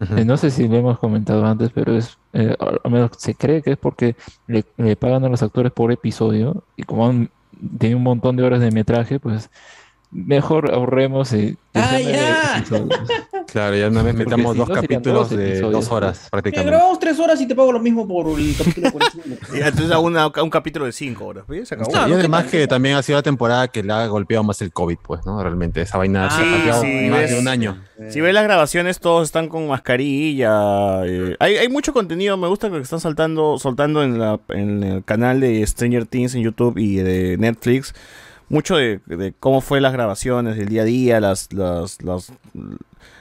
Eh, no sé si lo hemos comentado antes, pero es, eh, al menos se cree que es porque le, le pagan a los actores por episodio y como han tenido un montón de horas de metraje, pues mejor ahorremos y ¡Ah, ya! Claro, ya una vez Porque metamos si dos no, capítulos dos de dos horas. Que prácticamente. grabamos tres horas y te pago lo mismo por el capítulo por encima. y entonces hago una- un capítulo de cinco horas. ¿ves? Se acabó. Claro, y ¿qué además que también ha sido la temporada que le ha golpeado más el COVID, pues, ¿no? Realmente, esa vaina Ah, se ha más ves. de un año. Si ves las grabaciones, todos están con mascarilla. eh, hay, hay mucho contenido. Me gusta que están saltando, soltando en, la, en el canal de Stranger Things en YouTube y de Netflix. Mucho de, de cómo fue las grabaciones, el día a día, las, las, las-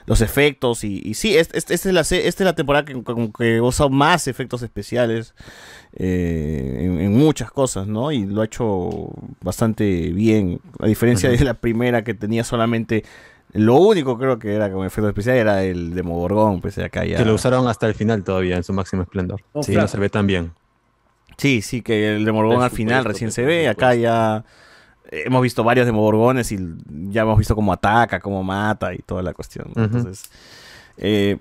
los efectos. Y, y sí, es- es- esta es, la, se- esta es la temporada que, como que usa más efectos especiales eh, en, en muchas cosas, ¿no? Y lo ha hecho bastante bien. A diferencia de la primera que tenía solamente lo único creo que era como efecto especial era el Demogorgón, pues acá ya. Que lo usaron hasta el final todavía, en su máximo esplendor. Oh, sí, claro. no se ve tan bien. Sí, sí, que el Demogorgón al final recién se ve. Acá ya hemos visto varios Demogorgones y ya hemos visto cómo ataca, cómo mata y toda la cuestión. Entonces, eh,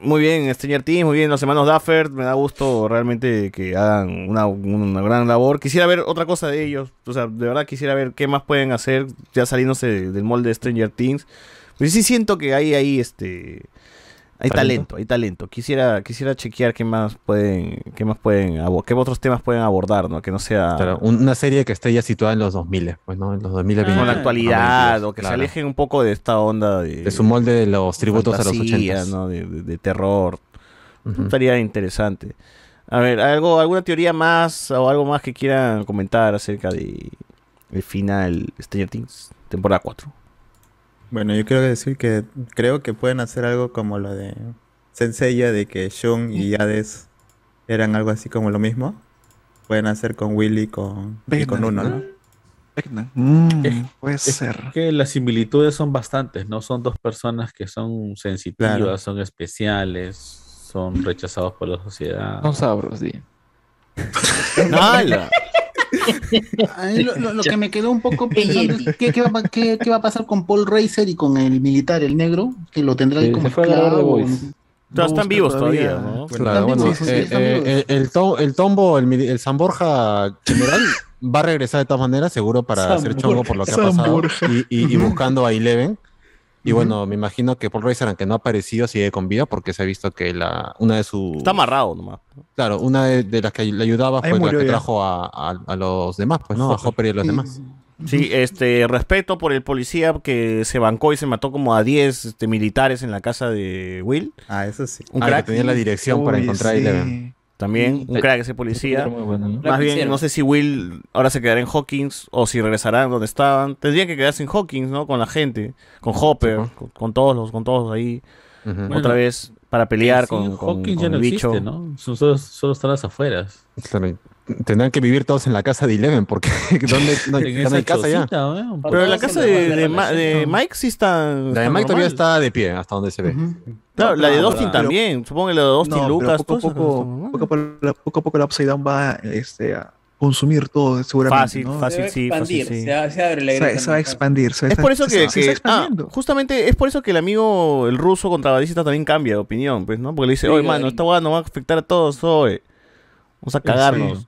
muy bien, Stranger Things, muy bien los hermanos Duffer. Me da gusto realmente que hagan una, una gran labor. Quisiera ver otra cosa de ellos. O sea, de verdad quisiera ver qué más pueden hacer ya saliéndose del molde de Stranger Things. Pues sí siento que hay ahí este hay ¿Talento? hay talento. Quisiera quisiera chequear qué más pueden qué más pueden qué otros temas pueden abordar, ¿no? Que no sea Claro, una serie que esté ya situada en los 2000, pues, ¿no? En los 2000 con la actualidad o que se alejen un poco de esta onda de, De su molde de los tributos a los fantasía, 80. ¿no? de, de- de terror. Estaría interesante. A ver, algo alguna teoría más o algo más que quieran comentar acerca de el final de Stranger Things temporada 4. Bueno, yo quiero decir que creo que pueden hacer algo como lo de Senseiya, de que Shun y Hades eran algo así como lo mismo. Pueden hacer con Willy con, y con uno, ¿no? Mm, puede Es ser. que las similitudes son bastantes, ¿no? Son dos personas que son sensitivas, Claro. son especiales, son rechazados por la sociedad. Son sabros, sí. ¡Hala! Lo, lo- lo que me quedó un poco pensando es ¿qué, qué va, a pa- qué- qué va a pasar con Paul Racer y con el militar, el negro, que lo tendrá ahí Sí, como esclavo? Están vivos todavía, todavía. ¿no? Claro, bueno, sí, eh, el, el to- el tombo, el, San Borja general, va a regresar de todas maneras, seguro para hacer Sam chongo por lo que ha pasado. Y, y- buscando a Eleven. Y bueno, me imagino que Paul Reiser, aunque no ha aparecido, sigue con vida porque se ha visto que la, una de sus. Está amarrado nomás. Claro, una de, de las que le ayudaba Ahí fue la que ya. trajo a, a- a los demás, pues, ¿no? A Hopper y a los demás. Sí, este, respeto por el policía que se bancó y se mató como a 10 este, militares en la casa de Will. Ah, eso sí. Un Ah, crack. que tenía la dirección para encontrar a sí. Eleven. También, un crack ese policía. Muy bueno, ¿no? Más bien, no sé si Will ahora se quedará en Hawkins o si regresarán donde estaban. Tendrían que quedarse en Hawkins, ¿no? Con la gente, con Hopper, con, con todos los, con todos ahí. Otra Bueno, vez para pelear Sí, con, con, Hawkins con ya no el bicho. existe, ¿no? Son- Solo, solo están las afueras. Claro, Tendrán que vivir todos en la casa de Eleven porque ¿dónde, no, no hay casa ya. weón. Pero la casa de, de Ma- de relación. Mike sí está. La de Mike todavía está de pie, hasta donde se ve. Claro, la de No, Dustin pero- también. Supongo que la de Dustin, No, Lucas, poco, a poco, ¿no? poco, a poco, poco a poco la Upside Down va este, a consumir todo, seguramente. Fácil, ¿no? fácil, sí, fácil, sí. Se, se abre la Se, va- se va a ¿no? expandir. se va a Es por eso que, se- se ah, justamente es por eso que el amigo, el ruso contrabandista también cambia de opinión, pues, ¿no? Porque le dice, oye, mano, esta hueá nos va a afectar a todos hoy. Vamos a cagarnos.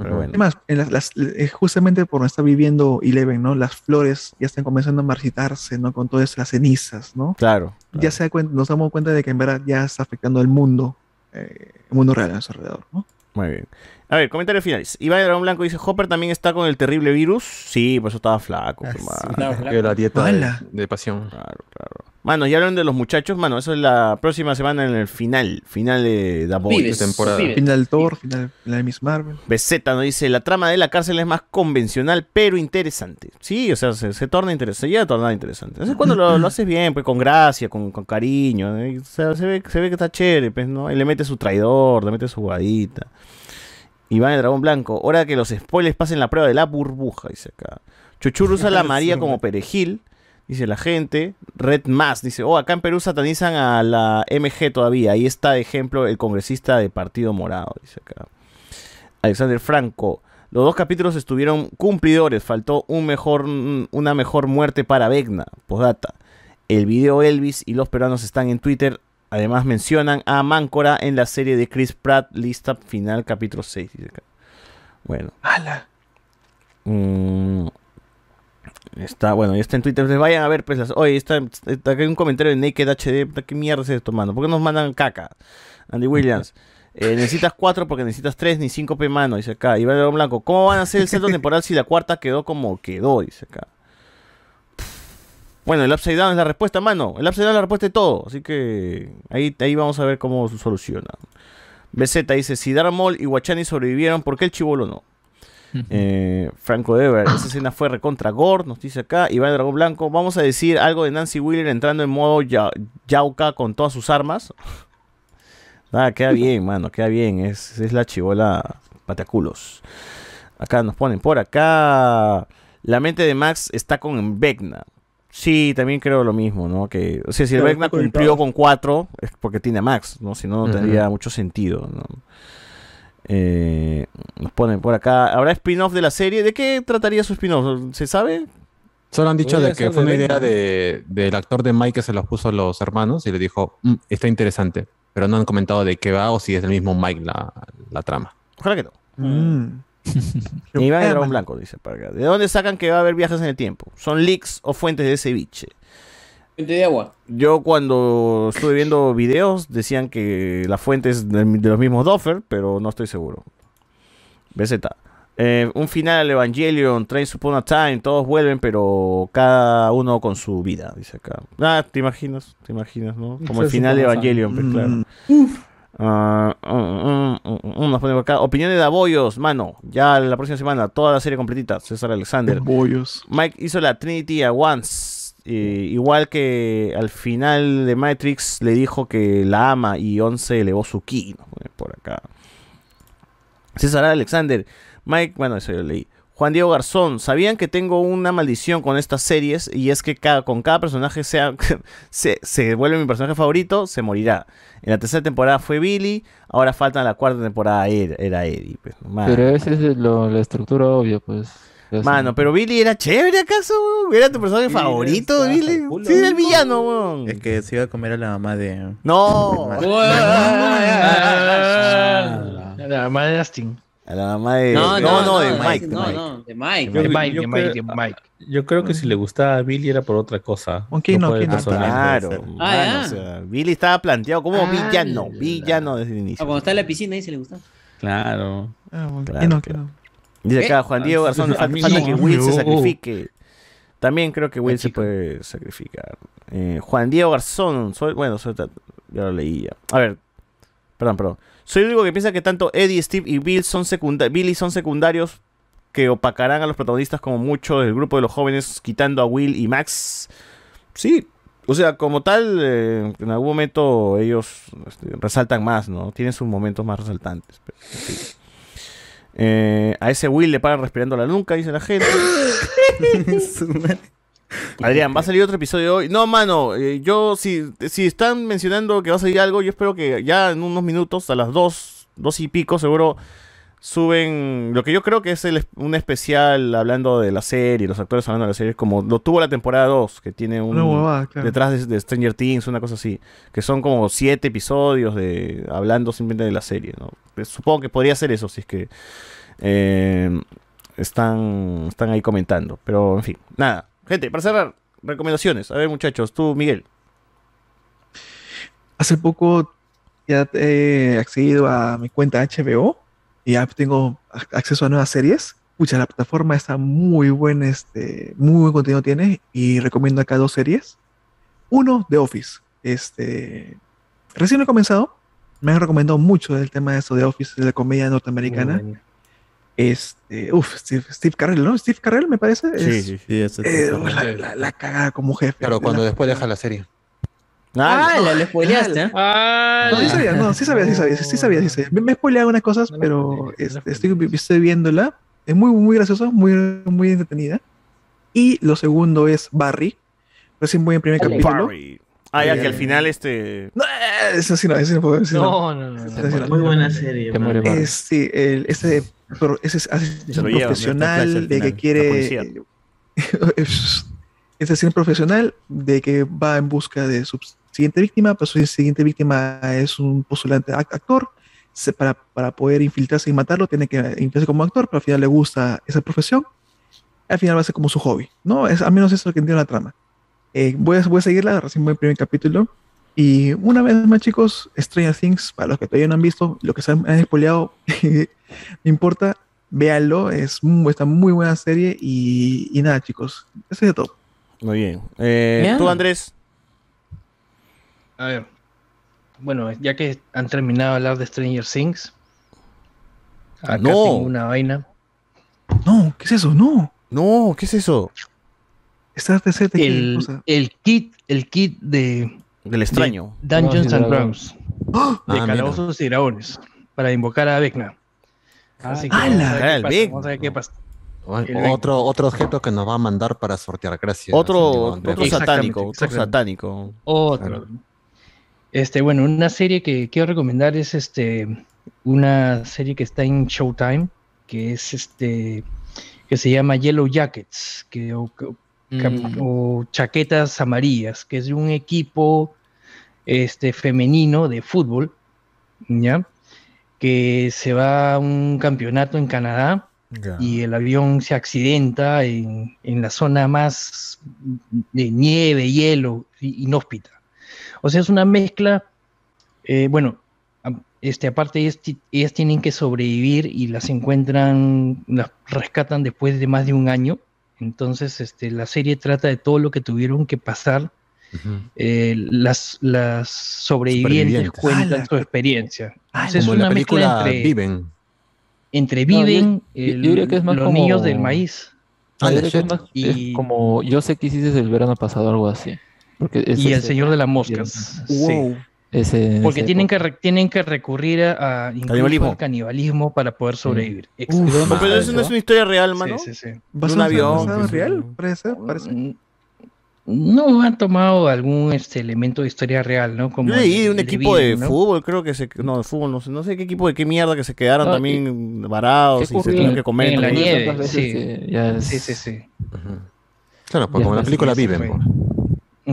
Sí. Pero bueno. Además, en las, las- eh, justamente por está viviendo Eleven, ¿no? Las flores ya están comenzando a marchitarse, ¿no? Con todas las cenizas, ¿no? Claro. Ya se da cuenta, nos damos cuenta de que en verdad ya está afectando al mundo, eh, el mundo real a nuestro alrededor, ¿no? Muy bien. A ver, comentarios finales. Iván de Dragón Blanco dice, Hopper también está con el terrible virus. Sí, por eso estaba flaco. Ah, pues, estaba flaco. La dieta de, de pasión. Claro, claro. Mano, ya hablan de los muchachos. Mano, eso es la próxima semana en el final. Final de The Boys. Temporada. pibes. Final Thor, final, final de Miss Marvel. BZ nos dice, la trama de la cárcel es más convencional, pero interesante. Sí, o sea, se, se torna interesante, se llega a tornar interesante. Entonces cuando lo, lo haces bien, pues con gracia, con, con cariño, ¿eh? O sea, se, ve, se ve que está chévere, pues, ¿no? Y le mete su traidor, le mete su guadita. Iván el Dragón Blanco, hora que los spoilers pasen la prueba de la burbuja, dice acá. Chuchur usa la María como perejil, dice la gente. Red Más dice, oh, acá en Perú satanizan a la MG todavía. Ahí está de ejemplo el congresista de Partido Morado, dice acá. Alexander Franco. Los dos capítulos estuvieron cumplidores. Faltó un mejor, una mejor muerte para Vecna. Postdata. El video Elvis y los peruanos están en Twitter. Además mencionan a Máncora en la serie de Chris Pratt, lista final, capítulo 6. dice acá. Bueno. Mm, está, bueno, ya está en Twitter. Ustedes vayan a ver, pues, las, oye, está, está acá hay un comentario de Naked HD. ¿Qué mierda es esto, mano? ¿Por qué nos mandan caca? Andy Williams. Eh, necesitas cuatro porque necesitas tres ni cinco P mano, dice acá. Iván León Blanco. ¿Cómo van a hacer el salto temporal si la cuarta quedó como quedó? Dice acá. Bueno, el Upside Down es la respuesta, mano. El Upside Down es la respuesta de todo. Así que ahí, ahí vamos a ver cómo se soluciona. BZ dice, si Darth Maul y Guachani sobrevivieron, ¿por qué el chivolo no? Eh, Franco Dever, esa escena fue recontra gore, nos dice acá. Iván Dragón Blanco, vamos a decir algo de Nancy Wheeler entrando en modo ya- Yauca con todas sus armas. Nada, queda bien, mano, queda bien. Es, es la chivola pataculos. Acá nos ponen por acá. La mente de Max está con Vecna. Sí, también creo lo mismo, ¿no? Que, o sea, si el Vecna cumplió con cuatro, es porque tiene a Max, ¿no? Si no, no tendría mucho sentido, ¿no? Eh, nos ponen por acá. ¿Habrá spin-off de la serie? ¿De qué trataría su spin-off? ¿Se sabe? Solo han dicho de que fue de una idea de, del actor de Mike que se los puso a los hermanos y le dijo, "Mm, está interesante. Pero no han comentado de qué va o si es el mismo Mike la, la trama. Ojalá que no. Mm. Y Iván Eh, Dragón. Blanco dice para acá. ¿De dónde sacan que va a haber viajes en el tiempo? ¿Son leaks o fuentes de ceviche? Fuente de agua. Yo cuando estuve viendo videos decían que la fuente es de, de los mismos Doffer, pero no estoy seguro. BZ. Eh, un final al Evangelion, Trains Upon a Time, todos vuelven, pero cada uno con su vida, dice acá. Ah, te imaginas, te imaginas, ¿no? Como el final de. Evangelion, pues, claro. Mm. Mm, mm, mm, mm, nos pone por acá. Opinión de Daboyos, mano. Ya la próxima semana, toda la serie completita. César Alexander. Bollos. Mike hizo la Trinity a Once. Eh, igual que al final de Matrix le dijo que la ama y Once elevó su ki. pone por acá. César Alexander. Mike, bueno, eso yo leí. Juan Diego Garzón, ¿sabían que tengo una maldición con estas series? Y es que cada, con cada personaje sea, se, se vuelve mi personaje favorito, se morirá. En la tercera temporada fue Billy, ahora falta la cuarta temporada, era, era Eddie. pues. Pero esa es lo- la estructura obvia, pues. Mano, pero Billy era chévere acaso, weón? ¿Era tu personaje favorito, Billy? Sí, era el villano, weón. Es que se iba a comer a la mamá de. No. La madre de Astin. A la mamá de. No, No, de Mike. no, no, de Mike. Yo, De Mike, de Mike, creo, de Mike. yo creo que si le gustaba a Billy era por otra cosa. ¿Con quién no? por el ¿Quién no? personaje. Claro. Ya. Billy estaba planteado como Ah, villano. la- Villano desde el Ah, inicio. cuando está en la piscina ahí se le gusta. Claro. Ah, Claro, claro. Dice acá. Juan Diego Garzón, falta, que Will se sacrifique. También creo que Will se puede sacrificar. Eh, Juan Diego Garzón, soy, bueno, soy, ya lo leí ya. A ver, perdón, perdón. Soy el único que piensa que tanto Eddie, Steve y Bill son Billy son secundarios que opacarán a los protagonistas como mucho del grupo de los jóvenes, quitando a Will y Max. Sí, o sea, como tal, eh, en algún momento ellos este, resaltan más, ¿no? Tienen sus momentos más resaltantes. pero, fin. Eh, a ese Will le pagan respirando la nuca, dice la gente. Adrián, ¿va a salir otro episodio hoy? No, mano, eh, yo, si, si están mencionando que va a salir algo, yo espero que ya en unos minutos, a las dos, dos y pico, seguro suben lo que yo creo que es el, un especial hablando de la serie, los actores hablando de la serie, como lo tuvo la temporada 2, que tiene un... Claro. Detrás de, de Stranger Things, una cosa así, que son como siete episodios de hablando simplemente de la serie, ¿no? Pues, Supongo que podría ser eso, si es que eh, están, están ahí comentando, pero en fin, nada. Gente, para cerrar, recomendaciones. A ver, muchachos, tú, Miguel. Hace poco ya he accedido a mi cuenta HBO y ya tengo ac- acceso a nuevas series. Pucha, la plataforma está muy buena, este, muy buen contenido tiene y recomiendo acá dos series. Uno, The Office. Este, recién he comenzado. Me han recomendado mucho el tema de eso de Office, de la comedia norteamericana. Este, uf, Steve, Steve Carell, ¿no? Steve Carell, me parece. Sí, Es- sí, sí, eso eh, la, la- la cagada como jefe. Claro, cuando después deja la serie. Ah, la lo spoileaste. ¿eh? No, sí sabía, no, sí sabía, sí sabía, sí sabía, sí sabía. Me, me he spoileado algunas cosas, pero este, estoy, estoy viéndola. Es muy, muy graciosa, muy, muy entretenida. Y lo segundo es Barry. Recién voy en primer capítulo. Barry. Ah, ya que al final este... No, eh, eso sí no, eso no puedo decir. No, no, no, no. Muy buena serie, Te man. muere Barry. Es, sí, el- ese, ese es Se asesino lo lleva, profesional de que quiere es es asesino profesional de que va en busca de siguiente víctima, pero su siguiente víctima es un postulante ac- actor. Se- para, para poder infiltrarse y matarlo, tiene que infiltrarse como actor, pero al final le gusta esa profesión. Al final va a ser como su hobby, ¿no? Es, al menos eso es lo que entiende la trama. Eh, voy, a, voy a seguirla, recién voy en primer capítulo. Y una vez más, chicos, Stranger Things, para los que todavía no han visto, lo que se han, han spoileado, no importa, véanlo, es muy, está muy buena serie. Y, y nada, chicos, eso es de todo. Muy bien. Eh. Tú, Andrés. A ver. Bueno, ya que han terminado de hablar de Stranger Things, acá No. tengo una vaina. No, ¿qué es eso? No. No, ¿qué es eso? Esta El, el kit, el kit de Del extraño. de Dungeons and Dragones. Dragons. De Ah, Calabozos y Dragones. Para invocar a Vecna. Así que vamos a ver qué pasa, Vecna. vamos a ver qué pasa. Ay, El Vecna. Otro, otro objeto que nos va a mandar para sortear, gracias. Otro, otro satánico, otro satánico. Otro. Este, bueno, una serie que quiero recomendar es este una serie que está en Showtime, que es este que se llama Yellow Jackets, que o, o chaquetas amarillas, que es de un equipo este femenino de fútbol, ¿ya? Que se va a un campeonato en Canadá y el avión se accidenta en, en la zona más de nieve, hielo, inhóspita. O sea, es una mezcla, eh, bueno, este, aparte ellas, ellas tienen que sobrevivir y las encuentran, las rescatan después de más de un año. Entonces, este, la serie trata de todo lo que tuvieron que pasar. Eh, las, las sobrevivientes cuentan ¡Hala! su experiencia. Ah, es como en la una mezcla entre, Viven. entre No, yo- Viven, yo- el- yo diría que es más los como- niños del maíz. Ah, yo creo que es más- es Y- como yo sé que hiciste el verano pasado, algo así. Porque es Y el Señor de las Moscas. Wow. Sí. Ese- Porque ese- tienen que, re- tienen que recurrir a, a Canibalismo. al canibalismo para poder sobrevivir. Uf, Exacto. pero eso no es una historia real, mano. Sí, sí, sí. De un avión. real? Parece, parece. Mm, No han tomado algún este elemento de historia real, ¿no? Como Yo leí de un el equipo de ¿no? fútbol, creo que se. No, de fútbol, no sé, no sé qué equipo de qué mierda que se quedaron No, también varados y se tuvieron que comer. en la nieve, sí. Sí, sí, sí. Claro, pues Ya como en la película Viven.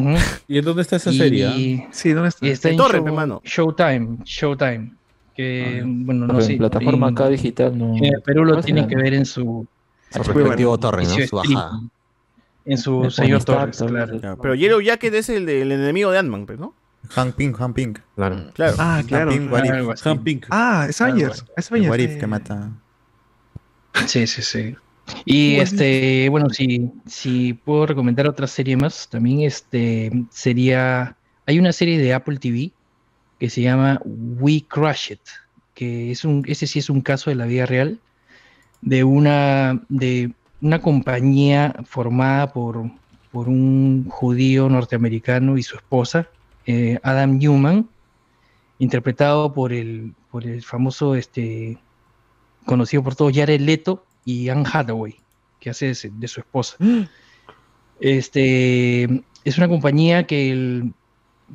Pues. Ujú. ¿Y en dónde está esa Y- serie? ah? Sí, ¿dónde está? y está En en Torrent, Show- hermano. Showtime, Showtime. Que, bueno, no sé. en plataforma acá digital no- En Perú lo ¿Cuál tienen será? que ver en su. Su respectivo torrent, ¿no? Su bajada. En su Movistar, Torres, claro. Claro, Pero Yellow Jacket es el del enemigo de Ant-Man, pues, ¿no? Han Pink, Han Pink. Claro. Claro. Ah, claro. Han Pink. Ah, es Avengers. Es Avengers. What If que mata. Sí, sí, sí. Y Bueno. este, bueno, si, si puedo recomendar otra serie más, también este sería. Hay una serie de Apple TV que se llama We Crush It, que es un, ese sí es un caso de la vida real, de una, de una compañía formada por, por un judío norteamericano y su esposa, eh, Adam Newman, interpretado por el, por el famoso este, conocido por todos Jared Leto y Anne Hathaway, que hace de, su- de su esposa. Este es una compañía que, el-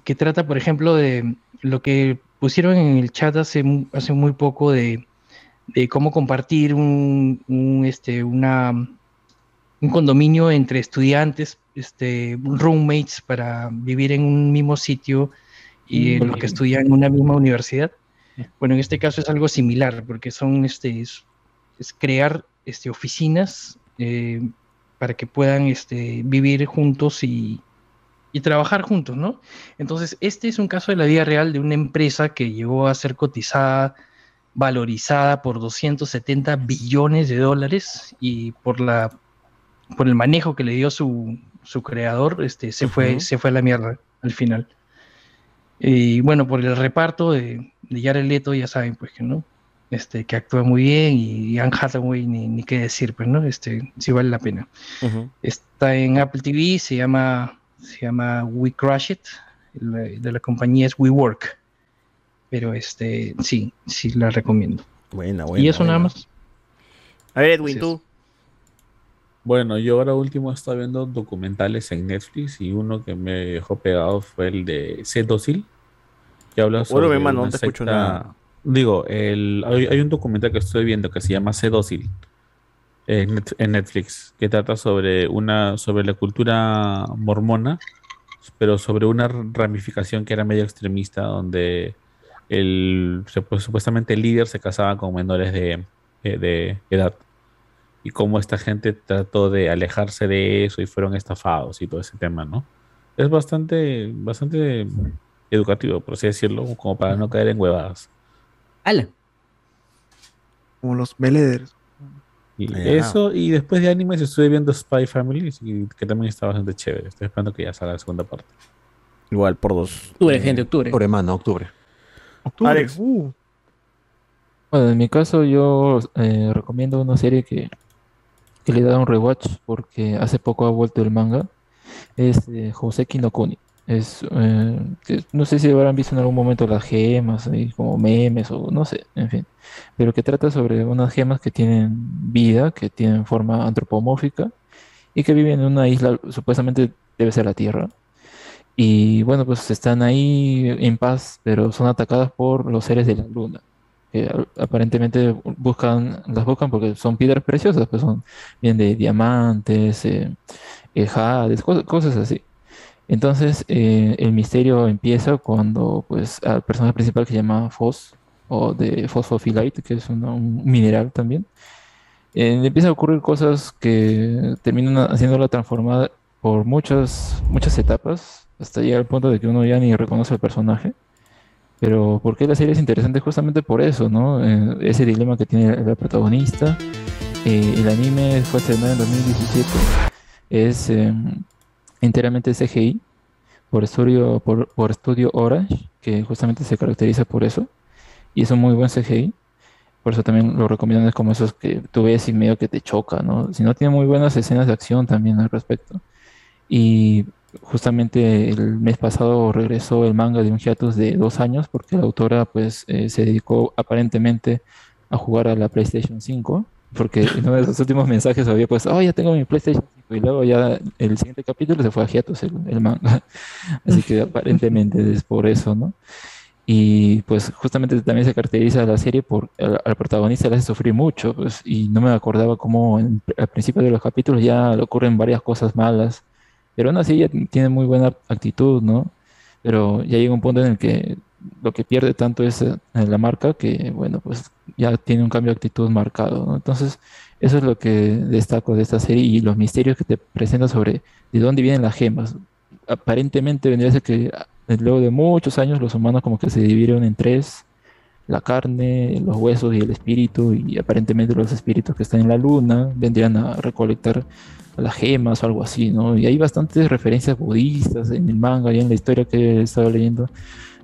que trata, por ejemplo, de lo que pusieron en el chat hace, hace muy poco de, de cómo compartir un, un, este, una, un condominio entre estudiantes, este, roommates para vivir en un mismo sitio y Mm. los que estudian en una misma universidad. Bueno, en este caso es algo similar, porque son este, es, es crear este, oficinas eh, para que puedan este, vivir juntos y, y trabajar juntos, ¿no? Entonces, este es un caso de la vida real de una empresa que llegó a ser cotizada, valorizada por 270 billones de dólares y por la por el manejo que le dio su, su creador, este, se, fue, se fue a la mierda al final. Y bueno, por el reparto de, de Jared Leto, ya saben, pues que no, este, que actúa muy bien y Anne Hathaway ni, ni qué decir, pues no, este, sí vale la pena. Está en Apple TV, se llama, se llama We Crush It, la- de la compañía es WeWork. Pero este, sí, sí la recomiendo. Buena, buena. y eso nada buena. más. A ver, Edwin, tú. Bueno, yo ahora último estaba viendo documentales en Netflix y uno que me dejó pegado fue el de C. Dócil, que habla sobre Bueno, mi hermano, no una te escucho nada. Digo, el, hay, hay un documental que estoy viendo que se llama C. Dócil en, Net- en Netflix, que trata sobre una sobre la cultura mormona, pero sobre una ramificación que era medio extremista, donde el supu- supuestamente el líder se casaba con menores de, de- de edad y cómo esta gente trató de alejarse de eso y fueron estafados y todo ese tema, ¿no? Es bastante, bastante educativo, por así decirlo, como para no caer en huevadas. ¡Hala! Como los Meleders. Y eso, y después de animes estuve viendo Spy Family, que también está bastante chévere. Estoy esperando que ya salga la segunda parte. Igual, por dos. Octubre, gente, octubre. Octubre, mano, octubre. Octubre. Alex. Uh, Bueno, en mi caso yo eh, recomiendo una serie que, que le he dado un rewatch porque hace poco ha vuelto el manga. Es eh, Hoseki no Kuni. Es, eh, no sé si habrán visto en algún momento las gemas, ahí como memes o no sé, en fin. Pero que trata sobre unas gemas que tienen vida, que tienen forma antropomórfica y que viven en una isla, supuestamente debe ser la Tierra. Y bueno, pues están ahí en paz, pero son atacadas por los seres de la luna que aparentemente buscan, las buscan porque son piedras preciosas, pues son bien de diamantes, eh, eh, jades, cosas, cosas así. Entonces eh, el misterio empieza cuando pues al personaje principal que se llama Fos o de Phosphophyllite, que es una- un mineral también, eh, empiezan a ocurrir cosas que terminan haciéndola transformada por muchas, muchas etapas, hasta llegar al punto de que uno ya ni reconoce al personaje. Pero ¿por qué la serie es interesante? Justamente por eso, ¿no? Eh, ese dilema que tiene la protagonista. Eh, el anime fue estrenado en 2017. Es eh, enteramente CGI por estudio, por, estudio Orange, que justamente se caracteriza por eso. Y es un muy buen CGI. Por eso también lo recomiendo, es como esos que tú ves y medio que te choca, ¿no? Si no, tiene muy buenas escenas de acción también al respecto. Y justamente el mes pasado regresó el manga de un hiatus de dos años porque la autora pues eh, se dedicó aparentemente a jugar a la PlayStation 5 porque en uno de sus últimos mensajes había pues, oh, ya tengo mi PlayStation 5 y luego ya el siguiente capítulo se fue a hiatus el, el manga. Así que aparentemente es por eso, ¿no? Y pues justamente también se caracteriza la serie por al, al protagonista le hace sufrir mucho, pues, y no me acordaba cómo en- al principio de los capítulos ya le ocurren varias cosas malas, pero aún así ella tiene muy buena actitud, ¿no? Pero ya llega un punto en el que lo que pierde tanto es la marca que, bueno, pues ya tiene un cambio de actitud marcado, ¿no? Entonces, eso es lo que destaco de esta serie y los misterios que te presenta sobre de dónde vienen las gemas. Aparentemente vendría a ser que ah, luego de muchos años los humanos como que se dividieron en tres, la carne, los huesos y el espíritu, y aparentemente los espíritus que están en la luna vendrían a recolectar las gemas o algo así, ¿no? Y hay bastantes referencias budistas en el manga y en la historia que he estado leyendo.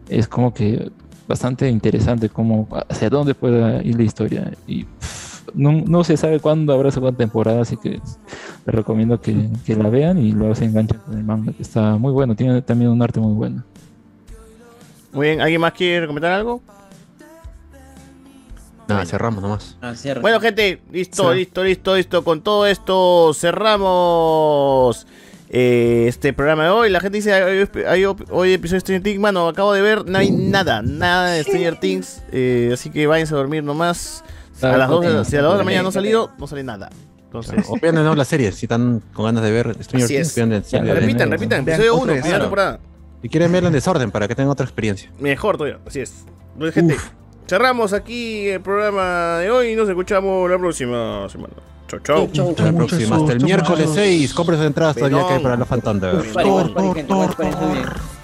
Es como que bastante interesante cómo hacia dónde puede ir la historia. Y pff, no, no se sabe cuándo habrá segunda temporada, así que les recomiendo que, que la vean y luego se enganchan con el manga, que está muy bueno, tiene también un arte muy bueno. Muy bien, ¿alguien más quiere comentar algo? Nada, cerramos nomás. Bueno, gente, listo, Sí. listo, listo, listo. Con todo esto cerramos eh, este programa de hoy. La gente dice, hay, hay op- hoy episodio de Stranger Things. Mano, acabo de ver, no hay nada, nada de Stranger Things. eh, así que váyanse a dormir nomás. A las 2 de, la- si a las 2 de la mañana no ha salido, no sale nada. Entonces, O vean de nuevo la serie, si están con ganas de ver Stranger Things, es. vean de- Ya, de- repitan, repitan, episodio otra 1, vez, primera claro. temporada. Y quieren verla en desorden para que tengan otra experiencia. Mejor todavía, así es. Entonces, gente, cerramos aquí el programa de hoy y nos escuchamos la próxima semana. Chau, chau. Hasta la próxima, hasta el miércoles 6. Compren sus entradas todavía que hay para. Paren, paren, gente, paren, paren, paren.